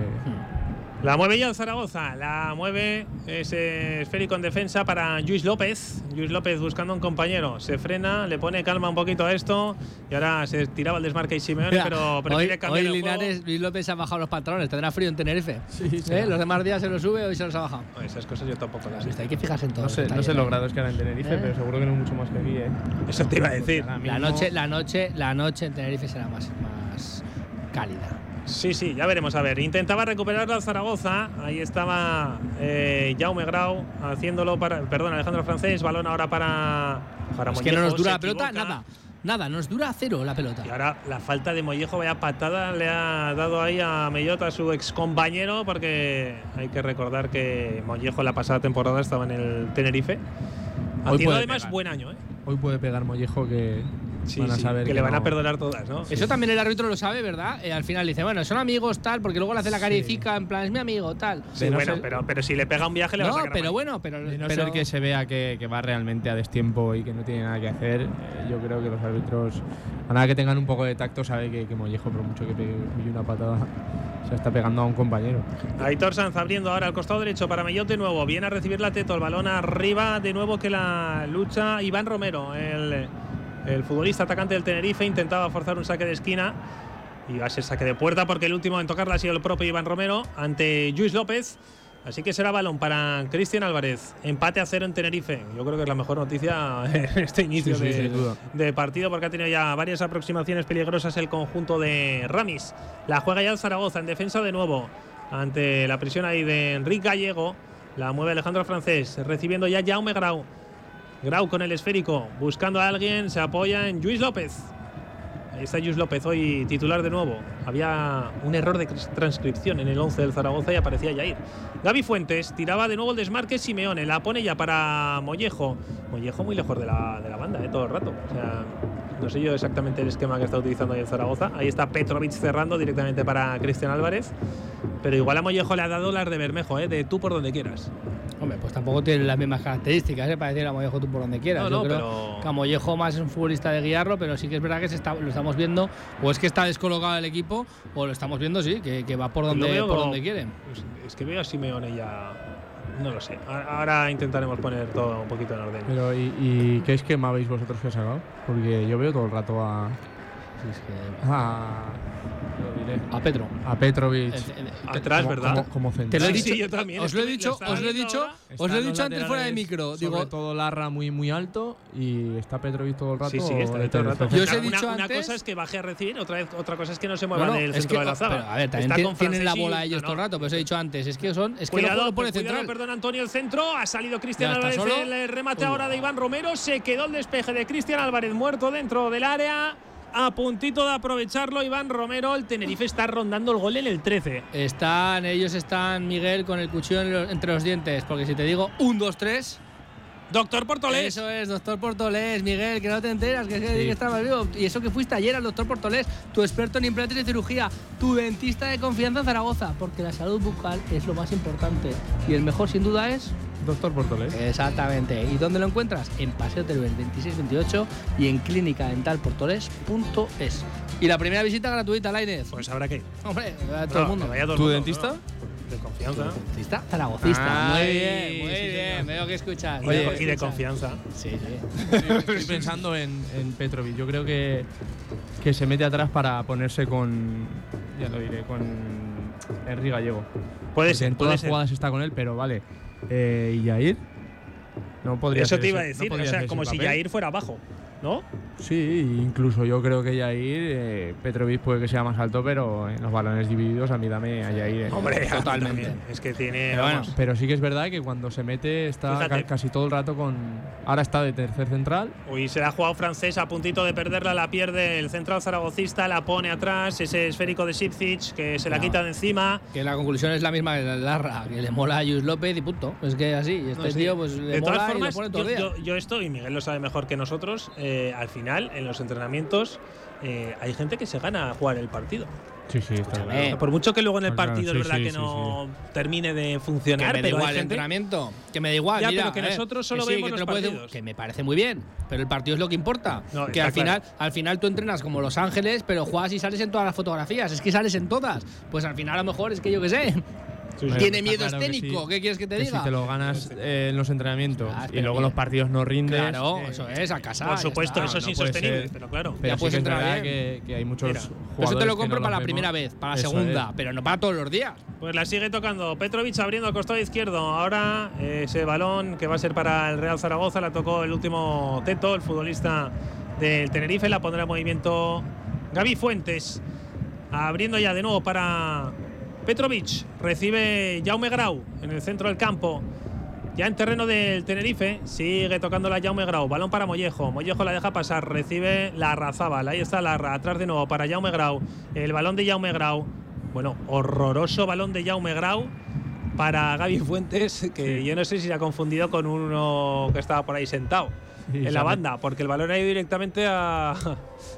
Speaker 2: La mueve ya el Zaragoza. La mueve ese esférico en defensa para Luis López. Luis López buscando un compañero. Se frena, le pone calma un poquito a esto. Y ahora se tiraba el desmarque y Simeone,
Speaker 7: Mira,
Speaker 2: pero
Speaker 7: hoy,
Speaker 2: prefiere cambiar
Speaker 7: hoy
Speaker 2: el juego.
Speaker 7: Linares, Luis López se ha bajado los pantalones, tendrá frío en Tenerife.
Speaker 6: Sí,
Speaker 7: ¿Eh? Los demás días se los sube, hoy se los ha bajado.
Speaker 2: No, Esas cosas yo tampoco las sé.
Speaker 7: Hay que fijarse en todo.
Speaker 6: No sé, no sé los grados que hará en Tenerife,
Speaker 7: ¿Eh?
Speaker 6: pero seguro que no es mucho más que aquí, ¿eh?
Speaker 2: Eso te iba a decir.
Speaker 7: La noche, la noche, la noche en Tenerife será más, más cálida.
Speaker 2: Sí, sí, ya veremos. A ver, intentaba recuperar la Zaragoza. Ahí estaba eh, Jaume Grau haciéndolo para. Perdón, Alejandro Francés. Balón ahora para. para
Speaker 7: es que no nos dura la pelota,
Speaker 2: equivoca.
Speaker 7: nada. Nada, nos dura cero la pelota.
Speaker 2: Y ahora la falta de Mollejo, vaya patada le ha dado ahí a Mellota, su ex compañero, porque hay que recordar que Mollejo la pasada temporada estaba en el Tenerife.
Speaker 6: Puede
Speaker 2: además
Speaker 6: pegar.
Speaker 2: buen año, ¿eh?
Speaker 6: Hoy puede pegar Mollejo que
Speaker 2: Sí,
Speaker 6: van a
Speaker 2: sí,
Speaker 6: saber
Speaker 2: que, le van a
Speaker 6: no-
Speaker 2: perdonar todas, ¿no?
Speaker 7: Eso también el árbitro lo sabe, ¿verdad? Eh, al final dice, bueno, son amigos, tal, porque luego le hace la caricica, en plan, es mi amigo, tal.
Speaker 2: Sí,
Speaker 6: no
Speaker 2: bueno,
Speaker 6: ser-
Speaker 2: pero, pero si le pega un viaje le va a
Speaker 7: No,
Speaker 2: sacar
Speaker 7: pero
Speaker 2: amarilla.
Speaker 7: bueno, pero,
Speaker 6: De no
Speaker 7: pero-
Speaker 6: ser que se vea que, que va realmente a destiempo y que no tiene nada que hacer, eh, yo creo que los árbitros, a nada que tengan un poco de tacto, sabe que, que Mollejo, por mucho que pegue una patada, se está pegando a un compañero.
Speaker 2: Aitor Sanz abriendo ahora al costado derecho para Mellot de nuevo. Viene a recibir la Teto, el balón arriba de nuevo que la lucha Iván Romero, el, el futbolista atacante del Tenerife, intentaba forzar un saque de esquina y va a ser saque de puerta porque el último en tocarla ha sido el propio Iván Romero ante Luis López. Así que será balón para Cristian Álvarez. Empate a cero en Tenerife. Yo creo que es la mejor noticia (laughs) en este inicio
Speaker 6: Sí, sí,
Speaker 2: de,
Speaker 6: duda.
Speaker 2: de partido porque ha tenido ya varias aproximaciones peligrosas el conjunto de Ramis. La juega ya el Zaragoza en defensa de nuevo ante la presión ahí de Enrique Gallego. La mueve Alejandro Francés, recibiendo ya Jaume Grau. Grau con el esférico, buscando a alguien, se apoya en Luis López. Ahí está Luis López, hoy titular de nuevo. Había un error de transcripción en el 11 del Zaragoza y aparecía Jair. Gaby Fuentes tiraba de nuevo el desmarque Simeone, la pone ya para Mollejo. Mollejo muy lejos de la, de la banda, eh, todo el rato. O sea, no sé yo exactamente el esquema que está utilizando ahí el Zaragoza. Ahí está Petrovic cerrando directamente para Cristian Álvarez. Pero igual a Mollejo le ha dado las de Bermejo, eh, de tú por donde quieras.
Speaker 7: Hombre, pues tampoco tiene las mismas características, ¿eh? para decir a Mollejo tú por donde quieras.
Speaker 2: No,
Speaker 7: Yo
Speaker 2: no,
Speaker 7: creo
Speaker 2: pero-
Speaker 7: que a Mollejo más es un futbolista de guiarlo, pero sí que es verdad que se está, lo estamos viendo, o es que está descolocado el equipo, o lo estamos viendo, sí, que, que va por donde, por
Speaker 2: como-
Speaker 7: donde quiere.
Speaker 2: Pues, Es que veo a Simeone ya. No lo sé. Ahora intentaremos poner todo un poquito en orden.
Speaker 6: Pero, ¿y, y qué esquema veis vosotros que ha sacado? Porque yo veo todo el rato a.
Speaker 7: Que-
Speaker 6: a. lo diré,
Speaker 7: a Petro.
Speaker 6: a Petrovic.
Speaker 2: Atrás,
Speaker 6: como,
Speaker 2: ¿verdad?
Speaker 6: Como, como
Speaker 7: Te
Speaker 6: central.
Speaker 7: lo he dicho,
Speaker 2: sí, yo también.
Speaker 7: os lo he
Speaker 2: que
Speaker 7: dicho, os lo he dicho,
Speaker 2: ahora.
Speaker 7: os lo he
Speaker 6: Están
Speaker 7: dicho antes fuera de micro.
Speaker 6: Sobre
Speaker 7: Digo,
Speaker 6: todo Larra muy muy alto y está Petrovic todo el rato.
Speaker 2: Sí, sí, está todo el rato.
Speaker 7: Yo os he
Speaker 2: Una-
Speaker 7: dicho
Speaker 2: una,
Speaker 7: antes-
Speaker 2: cosa es que baje a recibir, otra, vez- otra cosa es que no se mueva
Speaker 7: no,
Speaker 2: del centro
Speaker 7: que,
Speaker 2: de la zaga.
Speaker 7: pero, a ver, también
Speaker 2: Está
Speaker 7: tien-
Speaker 2: con
Speaker 7: tienen la bola ellos
Speaker 2: no,
Speaker 7: todo el rato, pero os he dicho antes, es que son, es que
Speaker 2: Cuidado,
Speaker 7: no lo pones
Speaker 2: cuidado,
Speaker 7: central.
Speaker 2: perdón, Antonio, el centro. Ha salido Cristian Álvarez. El remate ahora de Iván Romero. Se quedó el despeje de Cristian Álvarez muerto dentro del área. A puntito de aprovecharlo, Iván Romero. El Tenerife está rondando el gol en el 13.
Speaker 7: Están, ellos están, Miguel, con el cuchillo en los- entre los dientes, porque si te digo un, dos, tres,
Speaker 2: Doctor Portolés.
Speaker 7: Eso es, doctor Portolés, Miguel, que no te enteras, que, es que, más vivo. Y eso que fuiste ayer al doctor Portolés, tu experto en implantes de cirugía, tu dentista de confianza en Zaragoza, porque la salud bucal es lo más importante. Y el mejor, sin duda, es
Speaker 6: Doctor Portolés.
Speaker 7: Exactamente. ¿Y dónde lo encuentras? En Paseo Teruel 2628 y en clínicadentalportoles.es. Y la primera visita gratuita, Lainez.
Speaker 2: Pues habrá que ir.
Speaker 7: Hombre, a todo el mundo.
Speaker 2: que vaya todo el
Speaker 6: ¿Tu
Speaker 2: mundo,
Speaker 6: dentista?
Speaker 2: ¿no? De confianza.
Speaker 7: Dentista zaragocista.
Speaker 6: Ay,
Speaker 7: muy bien, muy
Speaker 6: sí,
Speaker 7: bien. Veo que escuchas.
Speaker 2: Y
Speaker 7: veo
Speaker 2: de-
Speaker 7: que
Speaker 2: y de
Speaker 7: escuchas.
Speaker 2: confianza.
Speaker 7: Sí, sí.
Speaker 6: Estoy pensando en, en Petrovic. Yo creo que, que se mete atrás para ponerse con. Ya lo diré, con Henry Gallego.
Speaker 2: Puede ser,
Speaker 6: en
Speaker 2: puede
Speaker 6: todas las
Speaker 2: ser.
Speaker 6: jugadas está con él, pero vale. Eh, ¿Y Jair? No podría
Speaker 2: Eso te iba a
Speaker 6: no
Speaker 2: decir.
Speaker 6: podría
Speaker 2: o sea, como si. Jair fuera abajo, ¿no?
Speaker 6: Sí, incluso yo creo que Jair, eh, Petrovic puede que sea más alto, pero en los balones divididos a mí dame a Jair. eh.
Speaker 2: Hombre,
Speaker 7: Totalmente.
Speaker 2: Es que tiene.
Speaker 7: Pero bueno,
Speaker 6: Pero sí que es verdad que cuando se mete está ca- casi todo el rato con. Ahora está de tercer central.
Speaker 2: Hoy se la ha jugado francés a puntito de perderla, la pierde el central zaragocista, la pone atrás, ese esférico de Sipcic que se la
Speaker 7: No.
Speaker 2: quita de encima.
Speaker 7: Que la conclusión es la misma que la Larra, que le mola a Yus López y punto. Es que así, y este
Speaker 2: No sé.
Speaker 7: tío pues le
Speaker 2: de
Speaker 7: mola
Speaker 2: todas
Speaker 7: y
Speaker 2: formas,
Speaker 7: lo pone
Speaker 2: yo,
Speaker 7: todo día.
Speaker 2: yo- yo esto, y Miguel lo sabe mejor que nosotros, eh, al final, en los entrenamientos, eh, hay gente que se gana a jugar el partido.
Speaker 6: Sí, sí, está claro.
Speaker 7: Eh,
Speaker 2: Por mucho que luego en el
Speaker 6: claro,
Speaker 2: partido
Speaker 6: sí,
Speaker 2: es verdad
Speaker 6: sí,
Speaker 2: que
Speaker 6: sí,
Speaker 2: no termine de
Speaker 7: que
Speaker 2: funcionar,
Speaker 7: me da
Speaker 2: pero hay
Speaker 7: igual el
Speaker 2: gente-
Speaker 7: entrenamiento, que me da igual.
Speaker 2: Ya,
Speaker 7: mira,
Speaker 2: pero que
Speaker 7: eh,
Speaker 2: nosotros solo
Speaker 7: que sí,
Speaker 2: vemos
Speaker 7: que
Speaker 2: los
Speaker 7: puedes-
Speaker 2: partidos.
Speaker 7: Que me parece muy bien, pero el partido es lo que importa.
Speaker 2: No,
Speaker 7: que al final,
Speaker 2: claro.
Speaker 7: al final tú entrenas como Los Ángeles, pero juegas y sales en todas las fotografías. Es que sales en todas. Pues al final a lo mejor es que yo qué sé. Tiene miedo
Speaker 6: claro que
Speaker 7: escénico.
Speaker 6: sí,
Speaker 7: ¿Qué quieres que te
Speaker 6: que
Speaker 7: diga?
Speaker 6: si te lo ganas eh, en los entrenamientos
Speaker 7: Ah,
Speaker 6: y luego los partidos no rindes.
Speaker 7: Claro,
Speaker 6: eh,
Speaker 7: eso es, a casa.
Speaker 2: Por supuesto, eso es
Speaker 6: no
Speaker 2: insostenible, pero claro.
Speaker 6: Pero
Speaker 7: Ya
Speaker 6: sí
Speaker 7: puedes
Speaker 6: que es
Speaker 7: entrar
Speaker 6: verdad
Speaker 7: bien.
Speaker 6: que, que hay muchos
Speaker 2: Mira,
Speaker 6: jugadores.
Speaker 7: Eso te lo compro
Speaker 6: no
Speaker 7: para la primera vez, para la segunda,
Speaker 6: es.
Speaker 7: pero no para todos los días.
Speaker 2: Pues la sigue tocando Petrovic abriendo al costado izquierdo. Ahora eh, ese balón que va a ser para el Real Zaragoza la tocó el último Teto, el futbolista del Tenerife. La pondrá en movimiento Gaby Fuentes. Abriendo ya de nuevo para Petrovic. Recibe Jaume Grau en el centro del campo. Ya en terreno del Tenerife, sigue tocando la Jaume Grau. Balón para Mollejo. Mollejo la deja pasar. Recibe la Razábal. Ahí está Larra. Atrás de nuevo para Jaume Grau. El balón de Jaume Grau. Bueno, horroroso balón de Jaume Grau para Gaby Fuentes, que yo no sé si se ha confundido con uno que estaba por ahí sentado
Speaker 6: Sí,
Speaker 2: en la banda, porque el balón ha ido directamente a.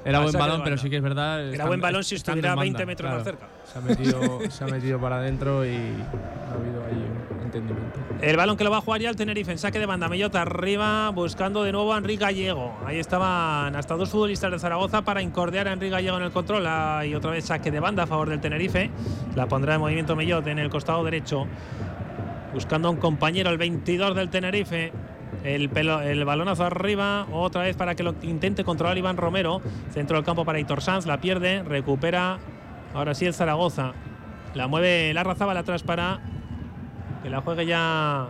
Speaker 6: Era
Speaker 2: a
Speaker 6: buen balón,
Speaker 2: banda.
Speaker 6: pero sí que es verdad.
Speaker 2: Era buen balón si estuviera
Speaker 6: en
Speaker 2: 20
Speaker 6: banda,
Speaker 2: metros más cerca.
Speaker 6: Se ha metido, (laughs) se ha metido para adentro y ha habido ahí un entendimiento.
Speaker 2: El balón que lo va a jugar ya el Tenerife en saque de banda. Mellota arriba, buscando de nuevo a Enrique Gallego. Ahí estaban hasta dos futbolistas de Zaragoza para incordiar a Enrique Gallego en el control. Y otra vez saque de banda a favor del Tenerife. La pondrá en movimiento Mellot en el costado derecho. Buscando a un compañero, el 22 del Tenerife. El, pelo- el balonazo arriba, otra vez para que lo intente controlar Iván Romero. Centro del campo para Hitor Sanz, la pierde, recupera. Ahora sí el Zaragoza. La mueve la Razábal atrás para que la juegue ya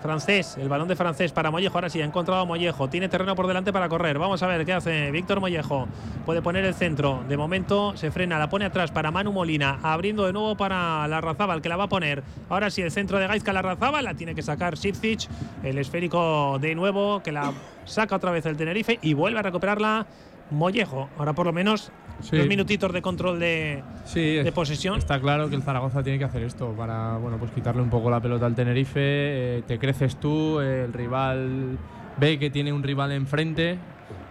Speaker 2: francés. El balón de francés para Mollejo. Ahora sí, ha encontrado a Mollejo. Tiene terreno por delante para correr. Vamos a ver qué hace Víctor Mollejo. Puede poner el centro. De momento se frena, la pone atrás para Manu Molina. Abriendo de nuevo para la Razábal, que la va a poner. Ahora sí, el centro de Gaizka, la Razábal. La tiene que sacar Sipcic. El esférico de nuevo, que la saca otra vez el Tenerife y vuelve a recuperarla Mollejo. Ahora por lo menos
Speaker 6: Sí.
Speaker 2: dos minutitos de control de,
Speaker 6: Sí,
Speaker 2: de
Speaker 6: es-
Speaker 2: posesión.
Speaker 6: Está claro que el Zaragoza tiene que hacer esto para bueno, pues quitarle un poco la pelota al Tenerife. eh, te creces tú, el rival ve que tiene un rival enfrente.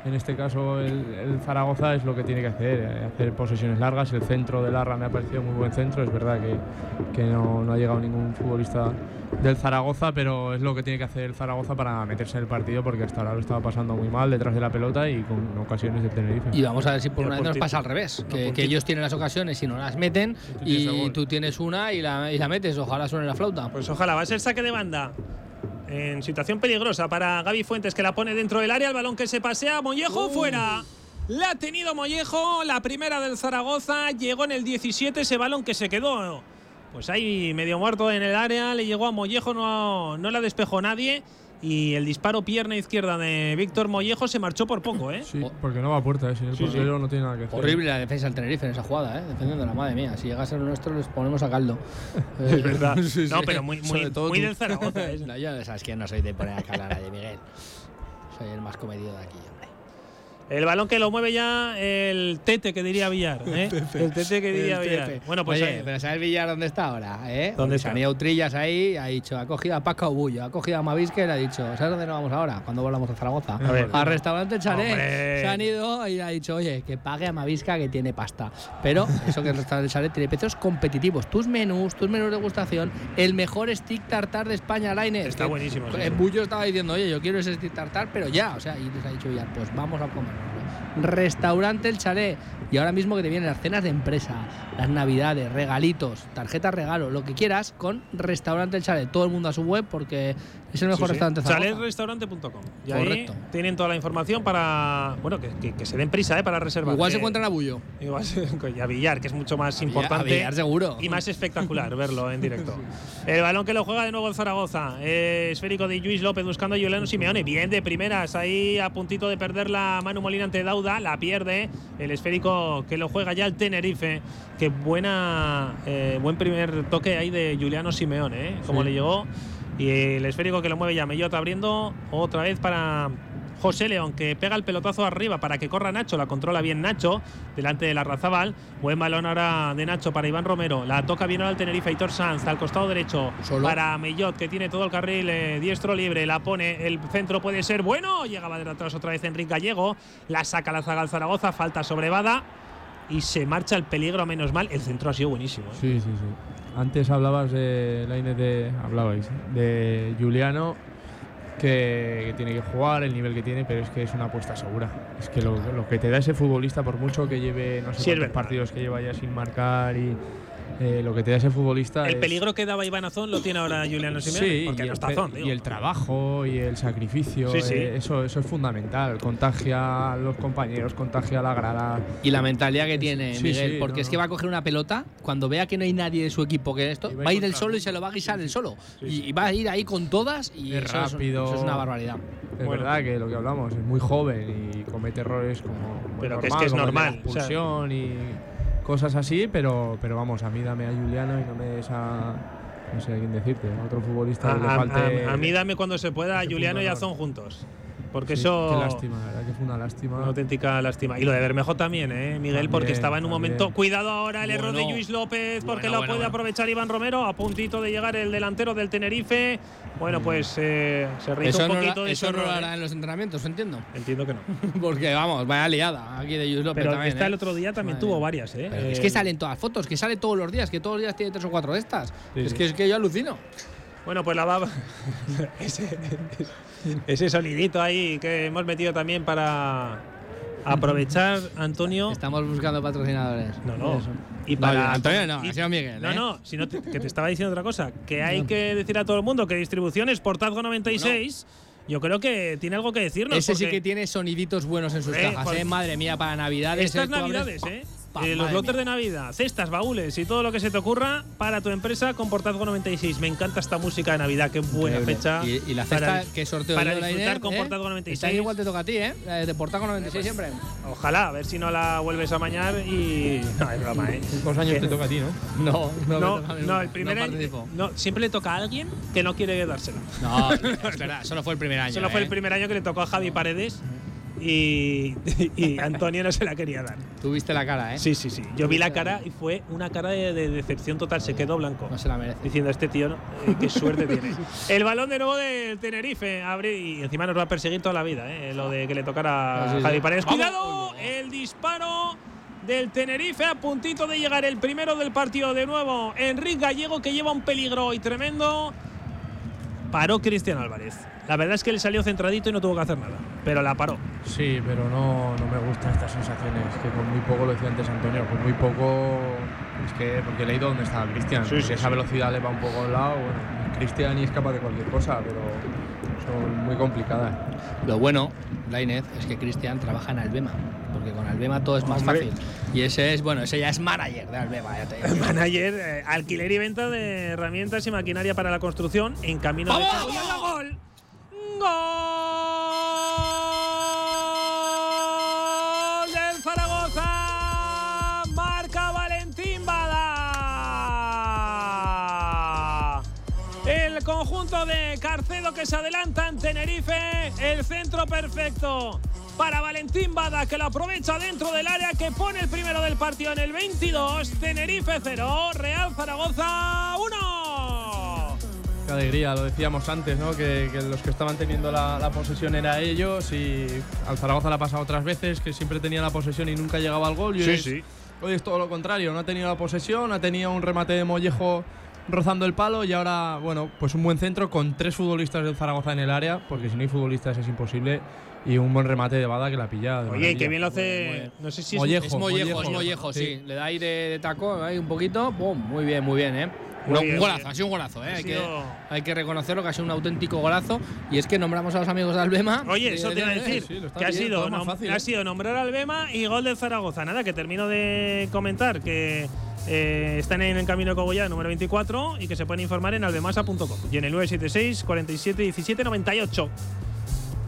Speaker 6: En este caso, el, el Zaragoza es lo que tiene que hacer: eh, hacer posesiones largas. El centro de Larra me ha parecido muy buen centro. Es verdad que, que no, no ha llegado ningún futbolista del Zaragoza, pero es lo que tiene que hacer el Zaragoza para meterse en el partido, porque hasta ahora lo estaba pasando muy mal detrás de la pelota y con ocasiones de Tenerife.
Speaker 7: Y vamos a ver si por
Speaker 2: Pero
Speaker 7: una vez nos pasa al revés,
Speaker 2: no,
Speaker 7: que, que ellos tienen las ocasiones y no las meten
Speaker 6: tú tienes
Speaker 7: y tú tienes una y la, y la metes. Ojalá suene la flauta.
Speaker 2: Pues ojalá, va a ser saque de banda. En situación peligrosa para Gaby Fuentes que la pone dentro del área. El balón que se pasea. Mollejo fuera. La ha tenido Mollejo. La primera del Zaragoza. Llegó en el 17 ese balón que se quedó. Pues ahí medio muerto en el área. Le llegó a Mollejo. No, no la despejó nadie. Y el disparo pierna izquierda de Víctor Mollejo se marchó por poco, ¿eh?
Speaker 6: Sí, porque no va a puerta, ¿eh? sin el
Speaker 2: Sí, sí.
Speaker 6: portero no tiene nada que hacer.
Speaker 7: Horrible la defensa del Tenerife en esa jugada, ¿eh? defendiendo la madre mía. Si llega a ser nuestro, les ponemos a caldo. (laughs)
Speaker 2: Es verdad. (laughs)
Speaker 7: Sí, sí.
Speaker 2: No, pero muy, muy, muy del Zaragoza. ¿eh?
Speaker 7: No, yo sabes que no soy de poner a callar a nadie, Miguel. Soy el más comedido de aquí, hombre.
Speaker 2: El balón que lo mueve ya el Tete, que diría Villar. (laughs) ¿eh? El Tete que diría
Speaker 7: El
Speaker 2: Villar. Bueno, pues
Speaker 7: Oye,
Speaker 2: ahí-
Speaker 7: pero ¿sabes Villar dónde está ahora? ¿eh?
Speaker 2: ¿Dónde está?
Speaker 7: han ido Trillas ahí, ha dicho, ha cogido a Paco Bullo, ha cogido a Mavisque y le ha dicho, ¿sabes dónde nos vamos ahora? Cuando volvamos a Zaragoza.
Speaker 2: A ver.
Speaker 7: Al restaurante Chalet.
Speaker 2: Hombre.
Speaker 7: Se han ido y ha dicho, oye, que pague a Mavisca que tiene pasta. Pero eso que el restaurante Chalet tiene precios competitivos. Tus menús, tus menús de degustación, el mejor stick tartar de España, Laine.
Speaker 2: Está buenísimo, sí,
Speaker 7: eh. Bullo estaba diciendo, oye, yo quiero ese stick tartar, pero ya. O sea, y les ha dicho Villar, pues vamos a comer. Restaurante El Chalet. Y ahora mismo que te vienen las cenas de empresa, las navidades, regalitos, tarjetas regalo, lo que quieras, con Restaurante El Chalet. Todo el mundo a su web porque es el mejor
Speaker 2: Sí, sí.
Speaker 7: restaurante Zaragoza.
Speaker 2: Chaletrestaurante.com. Y ahí
Speaker 7: Correcto.
Speaker 2: tienen toda la información para. Bueno, que, que- que se den prisa, ¿eh? Para reservar.
Speaker 7: Igual se encuentran a Bullo.
Speaker 2: Igual se- (laughs) y a Villar, que es mucho más importante.
Speaker 7: a Villar seguro.
Speaker 2: Y más espectacular (laughs) verlo en directo. El balón que lo juega de nuevo el Zaragoza. Eh, esférico de Luis López buscando a Juliano Simeone. Bien de primeras. Ahí a puntito de perder la Manu Molina ante Dauda. La pierde. El esférico que lo juega ya el Tenerife. Qué buena, eh, buen primer toque ahí de Juliano Simeone. ¿eh? Como
Speaker 6: Sí.
Speaker 2: le llegó. Y el esférico que lo mueve ya Mellot abriendo otra vez para José León, que pega el pelotazo arriba para que corra Nacho, la controla bien Nacho, delante de la Razabal. Buen balón ahora de Nacho para Iván Romero. La toca bien ahora el Tenerife, Hitor Sanz, al costado derecho
Speaker 7: Solo.
Speaker 2: para Mellot, que tiene todo el carril eh, diestro libre. La pone, el centro puede ser bueno. Llegaba de atrás otra vez Enrique Gallego. La saca la zaga al Zaragoza, falta sobre Bada. Y se marcha el peligro, menos mal. El centro ha sido buenísimo. ¿eh?
Speaker 6: Sí, sí, sí. Antes hablabas de la de. Hablabais de Juliano, que, que tiene que jugar, el nivel que tiene, pero es que es una apuesta segura. Es que lo, lo que te da ese futbolista, por mucho que lleve no sé
Speaker 2: Sí,
Speaker 6: cuántos partidos que lleva ya sin marcar y. eh, lo que te da ese futbolista
Speaker 2: El
Speaker 6: es-
Speaker 2: peligro que daba Iván Azón lo tiene ahora Juliano Simeone.
Speaker 6: Sí,
Speaker 2: porque
Speaker 6: y
Speaker 2: no
Speaker 6: el,
Speaker 2: está Azón, digo.
Speaker 6: y el trabajo y el sacrificio,
Speaker 2: Sí, sí.
Speaker 6: eh, eso, eso es fundamental. Contagia a los compañeros, contagia a la grada.
Speaker 7: Y la mentalidad que tiene
Speaker 6: Sí,
Speaker 7: Miguel,
Speaker 6: sí,
Speaker 7: porque
Speaker 6: no,
Speaker 7: es que va a coger una pelota, cuando vea que no hay nadie de su equipo que esto, va a ir él
Speaker 6: encontrar
Speaker 7: solo y se lo va a guisar
Speaker 6: sí.
Speaker 7: solo.
Speaker 2: Sí,
Speaker 7: y,
Speaker 2: sí.
Speaker 7: y va a ir ahí con todas y
Speaker 6: Es
Speaker 7: eso, es-
Speaker 6: rápido.
Speaker 7: eso es una barbaridad.
Speaker 6: Es
Speaker 2: Bueno.
Speaker 6: verdad que lo que hablamos es muy joven y comete errores como. muy
Speaker 2: Pero que es que es
Speaker 6: el
Speaker 2: normal, o sea-
Speaker 6: y cosas así, pero, pero vamos, a mí dame a Juliano y no me des a. No sé a quién decirte, a otro futbolista
Speaker 2: A,
Speaker 6: que le falte.
Speaker 2: a- a mí dame cuando se pueda a Juliano y a. Azón juntos. Porque
Speaker 6: Sí,
Speaker 2: eso.
Speaker 6: Qué lástima, la verdad que fue una lástima.
Speaker 2: Una auténtica lástima. Y lo de Bermejo también, ¿eh, Miguel?
Speaker 6: También,
Speaker 2: porque estaba en un
Speaker 6: también.
Speaker 2: momento. Cuidado ahora el error de
Speaker 7: Bueno.
Speaker 2: Luis López, porque
Speaker 7: Bueno,
Speaker 2: lo
Speaker 7: bueno,
Speaker 2: puede
Speaker 7: bueno.
Speaker 2: aprovechar Iván Romero. A puntito de llegar el delantero del Tenerife. Bueno, pues eh, se ríe
Speaker 7: Eso,
Speaker 2: un
Speaker 7: no,
Speaker 2: poquito
Speaker 7: lo-
Speaker 2: de
Speaker 7: eso
Speaker 2: ese
Speaker 7: no lo hará
Speaker 2: ¿eh?
Speaker 7: en los entrenamientos, entiendo.
Speaker 2: Entiendo que no. (laughs)
Speaker 7: Porque vamos, vaya liada aquí de Luis López
Speaker 2: Pero
Speaker 7: también,
Speaker 2: esta
Speaker 7: ¿eh?
Speaker 2: el otro día también
Speaker 7: Madre
Speaker 2: tuvo varias, ¿eh?
Speaker 7: Pero es
Speaker 2: Eh,
Speaker 7: que salen todas las fotos, que sale todos los días, que todos los días tiene tres o cuatro de estas.
Speaker 6: Sí,
Speaker 7: es,
Speaker 6: sí.
Speaker 7: Que, es que yo alucino.
Speaker 2: Bueno, pues la va. (laughs) ese, ese sonidito ahí que hemos metido también para aprovechar, Antonio.
Speaker 7: Estamos buscando patrocinadores.
Speaker 2: No, no. Y
Speaker 7: No,
Speaker 2: para
Speaker 7: Antonio no,
Speaker 2: y-
Speaker 7: ha sido Miguel,
Speaker 2: No,
Speaker 7: ¿eh?
Speaker 2: no, sino te- que te estaba diciendo otra cosa, que hay que decir a todo el mundo que distribuciones Portazgo 96, yo creo que tiene algo que decirnos.
Speaker 7: Ese sí que tiene soniditos buenos en sus
Speaker 2: Eh,
Speaker 7: cajas, ¿eh? Madre mía, para Navidades.
Speaker 2: Estas
Speaker 7: ¿eh? Abres-
Speaker 2: navidades, ¿eh? Eh, los lotes de Navidad, cestas, baúles y todo lo que se te ocurra para tu empresa con Portazgo 96. Me encanta esta música de Navidad, qué buena
Speaker 7: Increíble.
Speaker 2: fecha.
Speaker 7: Y, y la
Speaker 2: para-
Speaker 7: cesta que sorteo
Speaker 2: para disfrutar con
Speaker 7: ¿eh?
Speaker 2: Portazgo 96.
Speaker 7: Este año igual te toca a ti, ¿eh? La de Portazgo 96 siempre.
Speaker 2: Ojalá, a ver si no la vuelves a mañar y. No, es broma, ¿eh? (laughs)
Speaker 6: Dos años te toca a ti, ¿no? (laughs)
Speaker 7: No, no,
Speaker 2: No,
Speaker 7: toca
Speaker 2: no, el primer
Speaker 7: No
Speaker 2: año. No, siempre le toca a alguien que no quiere dársela.
Speaker 7: No, (laughs) es verdad, solo fue el primer año.
Speaker 2: Solo fue
Speaker 7: ¿eh?
Speaker 2: el primer año que le tocó a Javi Paredes y, y Antonio no se la quería dar.
Speaker 7: Tuviste la cara, ¿eh?
Speaker 2: Sí, sí, sí. Yo vi la cara y fue una cara de, de decepción total. Se quedó blanco.
Speaker 7: No se la merece.
Speaker 2: Diciendo, este tío, eh, qué suerte (laughs) tiene. El balón de nuevo del Tenerife. abre- y encima nos va a perseguir toda la vida, eh, lo de que le tocara
Speaker 7: sí,
Speaker 2: a
Speaker 7: sí.
Speaker 2: Javi Paredes. ¡Cuidado! El disparo del Tenerife a puntito de llegar el primero del partido de nuevo. Enrique Gallego que lleva un peligro hoy tremendo. Paró Cristian Álvarez. La verdad es que le salió centradito y no tuvo que hacer nada. Pero la paró.
Speaker 6: Sí, pero no, no me gustan estas sensaciones. Que con muy poco, lo decía antes Antonio, con muy poco. Es que, porque he leído dónde estaba Cristian.
Speaker 2: Sí, sí,
Speaker 6: esa
Speaker 2: sí.
Speaker 6: velocidad le va un poco al lado. Bueno, Cristian y es capaz de cualquier cosa, pero son muy complicadas.
Speaker 7: Lo bueno, Lainez, es que Cristian trabaja en Albema. Porque con Albema todo es más
Speaker 2: Hombre.
Speaker 7: fácil. Y ese es, bueno, ese ya es manager de Albema, ya te digo. (laughs)
Speaker 2: Manager, eh, alquiler y venta de herramientas y maquinaria para la construcción en camino de
Speaker 7: ¡Vamos!
Speaker 2: Gol. Del Zaragoza. Marca Valentín Bada. El conjunto de Carcedo que se adelanta en Tenerife. El centro perfecto para Valentín Bada, que lo aprovecha dentro del área, que pone el primero del partido en el 22. Tenerife 0, Real Zaragoza 1.
Speaker 6: Qué alegría, lo decíamos antes, ¿no? Que, que los que estaban teniendo la, la posesión era ellos y al Zaragoza le ha pasado otras veces que siempre tenía la posesión y nunca llegaba al gol. Y hoy es- Hoy es todo lo contrario, no ha tenido la posesión, ha tenido un remate de Mollejo rozando el palo y ahora, bueno, pues un buen centro con tres futbolistas del Zaragoza en el área, porque si no hay futbolistas es imposible, y un buen remate de Bada que la pilla. de
Speaker 2: Oye,
Speaker 6: maravilla.
Speaker 2: qué bien lo hace. No sé si es
Speaker 6: Mollejo.
Speaker 7: Es mollejo, es
Speaker 6: Mollejo.
Speaker 7: mollejo, sí.
Speaker 6: Sí.
Speaker 7: Le da ahí de, taco, ahí un poquito. Pum, muy bien, muy bien, ¿eh? Un-
Speaker 2: bien,
Speaker 7: un
Speaker 2: muy
Speaker 7: golazo,
Speaker 2: bien.
Speaker 7: ha sido un golazo, ¿eh?
Speaker 2: Ha
Speaker 7: Hay, que, hay que reconocerlo que ha sido un auténtico golazo. Y es que nombramos a los amigos de Albema.
Speaker 2: Oye,
Speaker 7: Eh,
Speaker 2: eso te iba a
Speaker 7: eh,
Speaker 2: decir,
Speaker 6: sí, está
Speaker 2: que ha
Speaker 6: bien,
Speaker 2: sido, nom-
Speaker 6: fácil,
Speaker 2: ha
Speaker 6: ¿eh?
Speaker 2: sido nombrar al Bema y gol del Zaragoza. Nada, que termino de comentar que eh, están en el camino de Cogollá número 24 y que se pueden informar en albemasa.com y en el 976 47 17 98.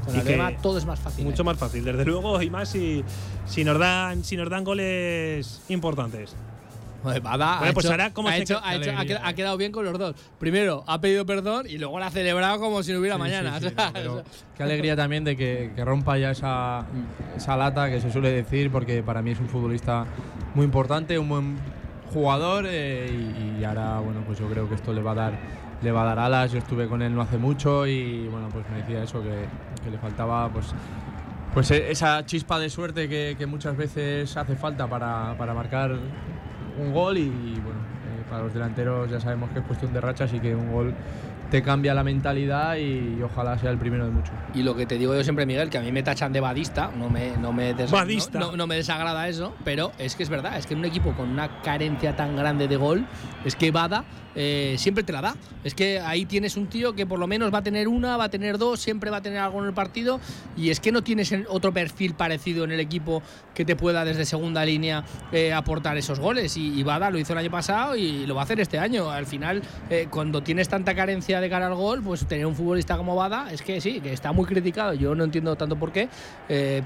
Speaker 7: Con
Speaker 2: Y
Speaker 7: Albema
Speaker 2: que-
Speaker 7: todo es más fácil.
Speaker 2: Mucho
Speaker 7: ¿eh?
Speaker 2: más fácil, desde luego, y más si, si, nos, dan, si nos dan goles importantes.
Speaker 7: Joder, Bada
Speaker 2: Bueno, pues
Speaker 7: hecho-
Speaker 2: ahora, ¿cómo
Speaker 7: ha,
Speaker 2: se
Speaker 7: hecho- ha hecho- ha
Speaker 6: alegría,
Speaker 7: quedado-
Speaker 6: eh.
Speaker 7: bien con los dos. Primero ha pedido perdón y luego la ha celebrado como si no hubiera
Speaker 6: Sí,
Speaker 7: mañana.
Speaker 6: sí, sí, no, (laughs) qué alegría también de que, que rompa ya esa, esa lata que se suele decir, porque para mí es un futbolista muy importante, un buen jugador eh, y, y ahora, bueno, pues yo creo que esto le va a dar le va a dar alas. Yo estuve con él no hace mucho y bueno, pues me decía eso que, que le faltaba pues pues e- esa chispa de suerte que, que muchas veces hace falta para, para marcar un gol y, bueno, eh, para los delanteros ya sabemos que es cuestión de rachas y que un gol te cambia la mentalidad y, ojalá sea el primero de muchos.
Speaker 7: Y lo que te digo yo siempre, Miguel, que a mí me tachan de badista, no me, no me, des-
Speaker 2: Badista.
Speaker 7: No, no- no me desagrada eso, pero es que es verdad, es que en un equipo con una carencia tan grande de gol, es que Bada eh, siempre te la da. Es que ahí tienes un tío que por lo menos va a tener una, va a tener dos, siempre va a tener algo en el partido, y es que no tienes en- otro perfil parecido en el equipo que te pueda desde segunda línea eh, aportar esos goles. Y, y Bada lo hizo el año pasado y lo va a hacer este año. Al final, eh, cuando tienes tanta carencia de cara al gol, pues tener un futbolista como Bada es que sí, que está muy criticado. Yo no entiendo tanto por qué,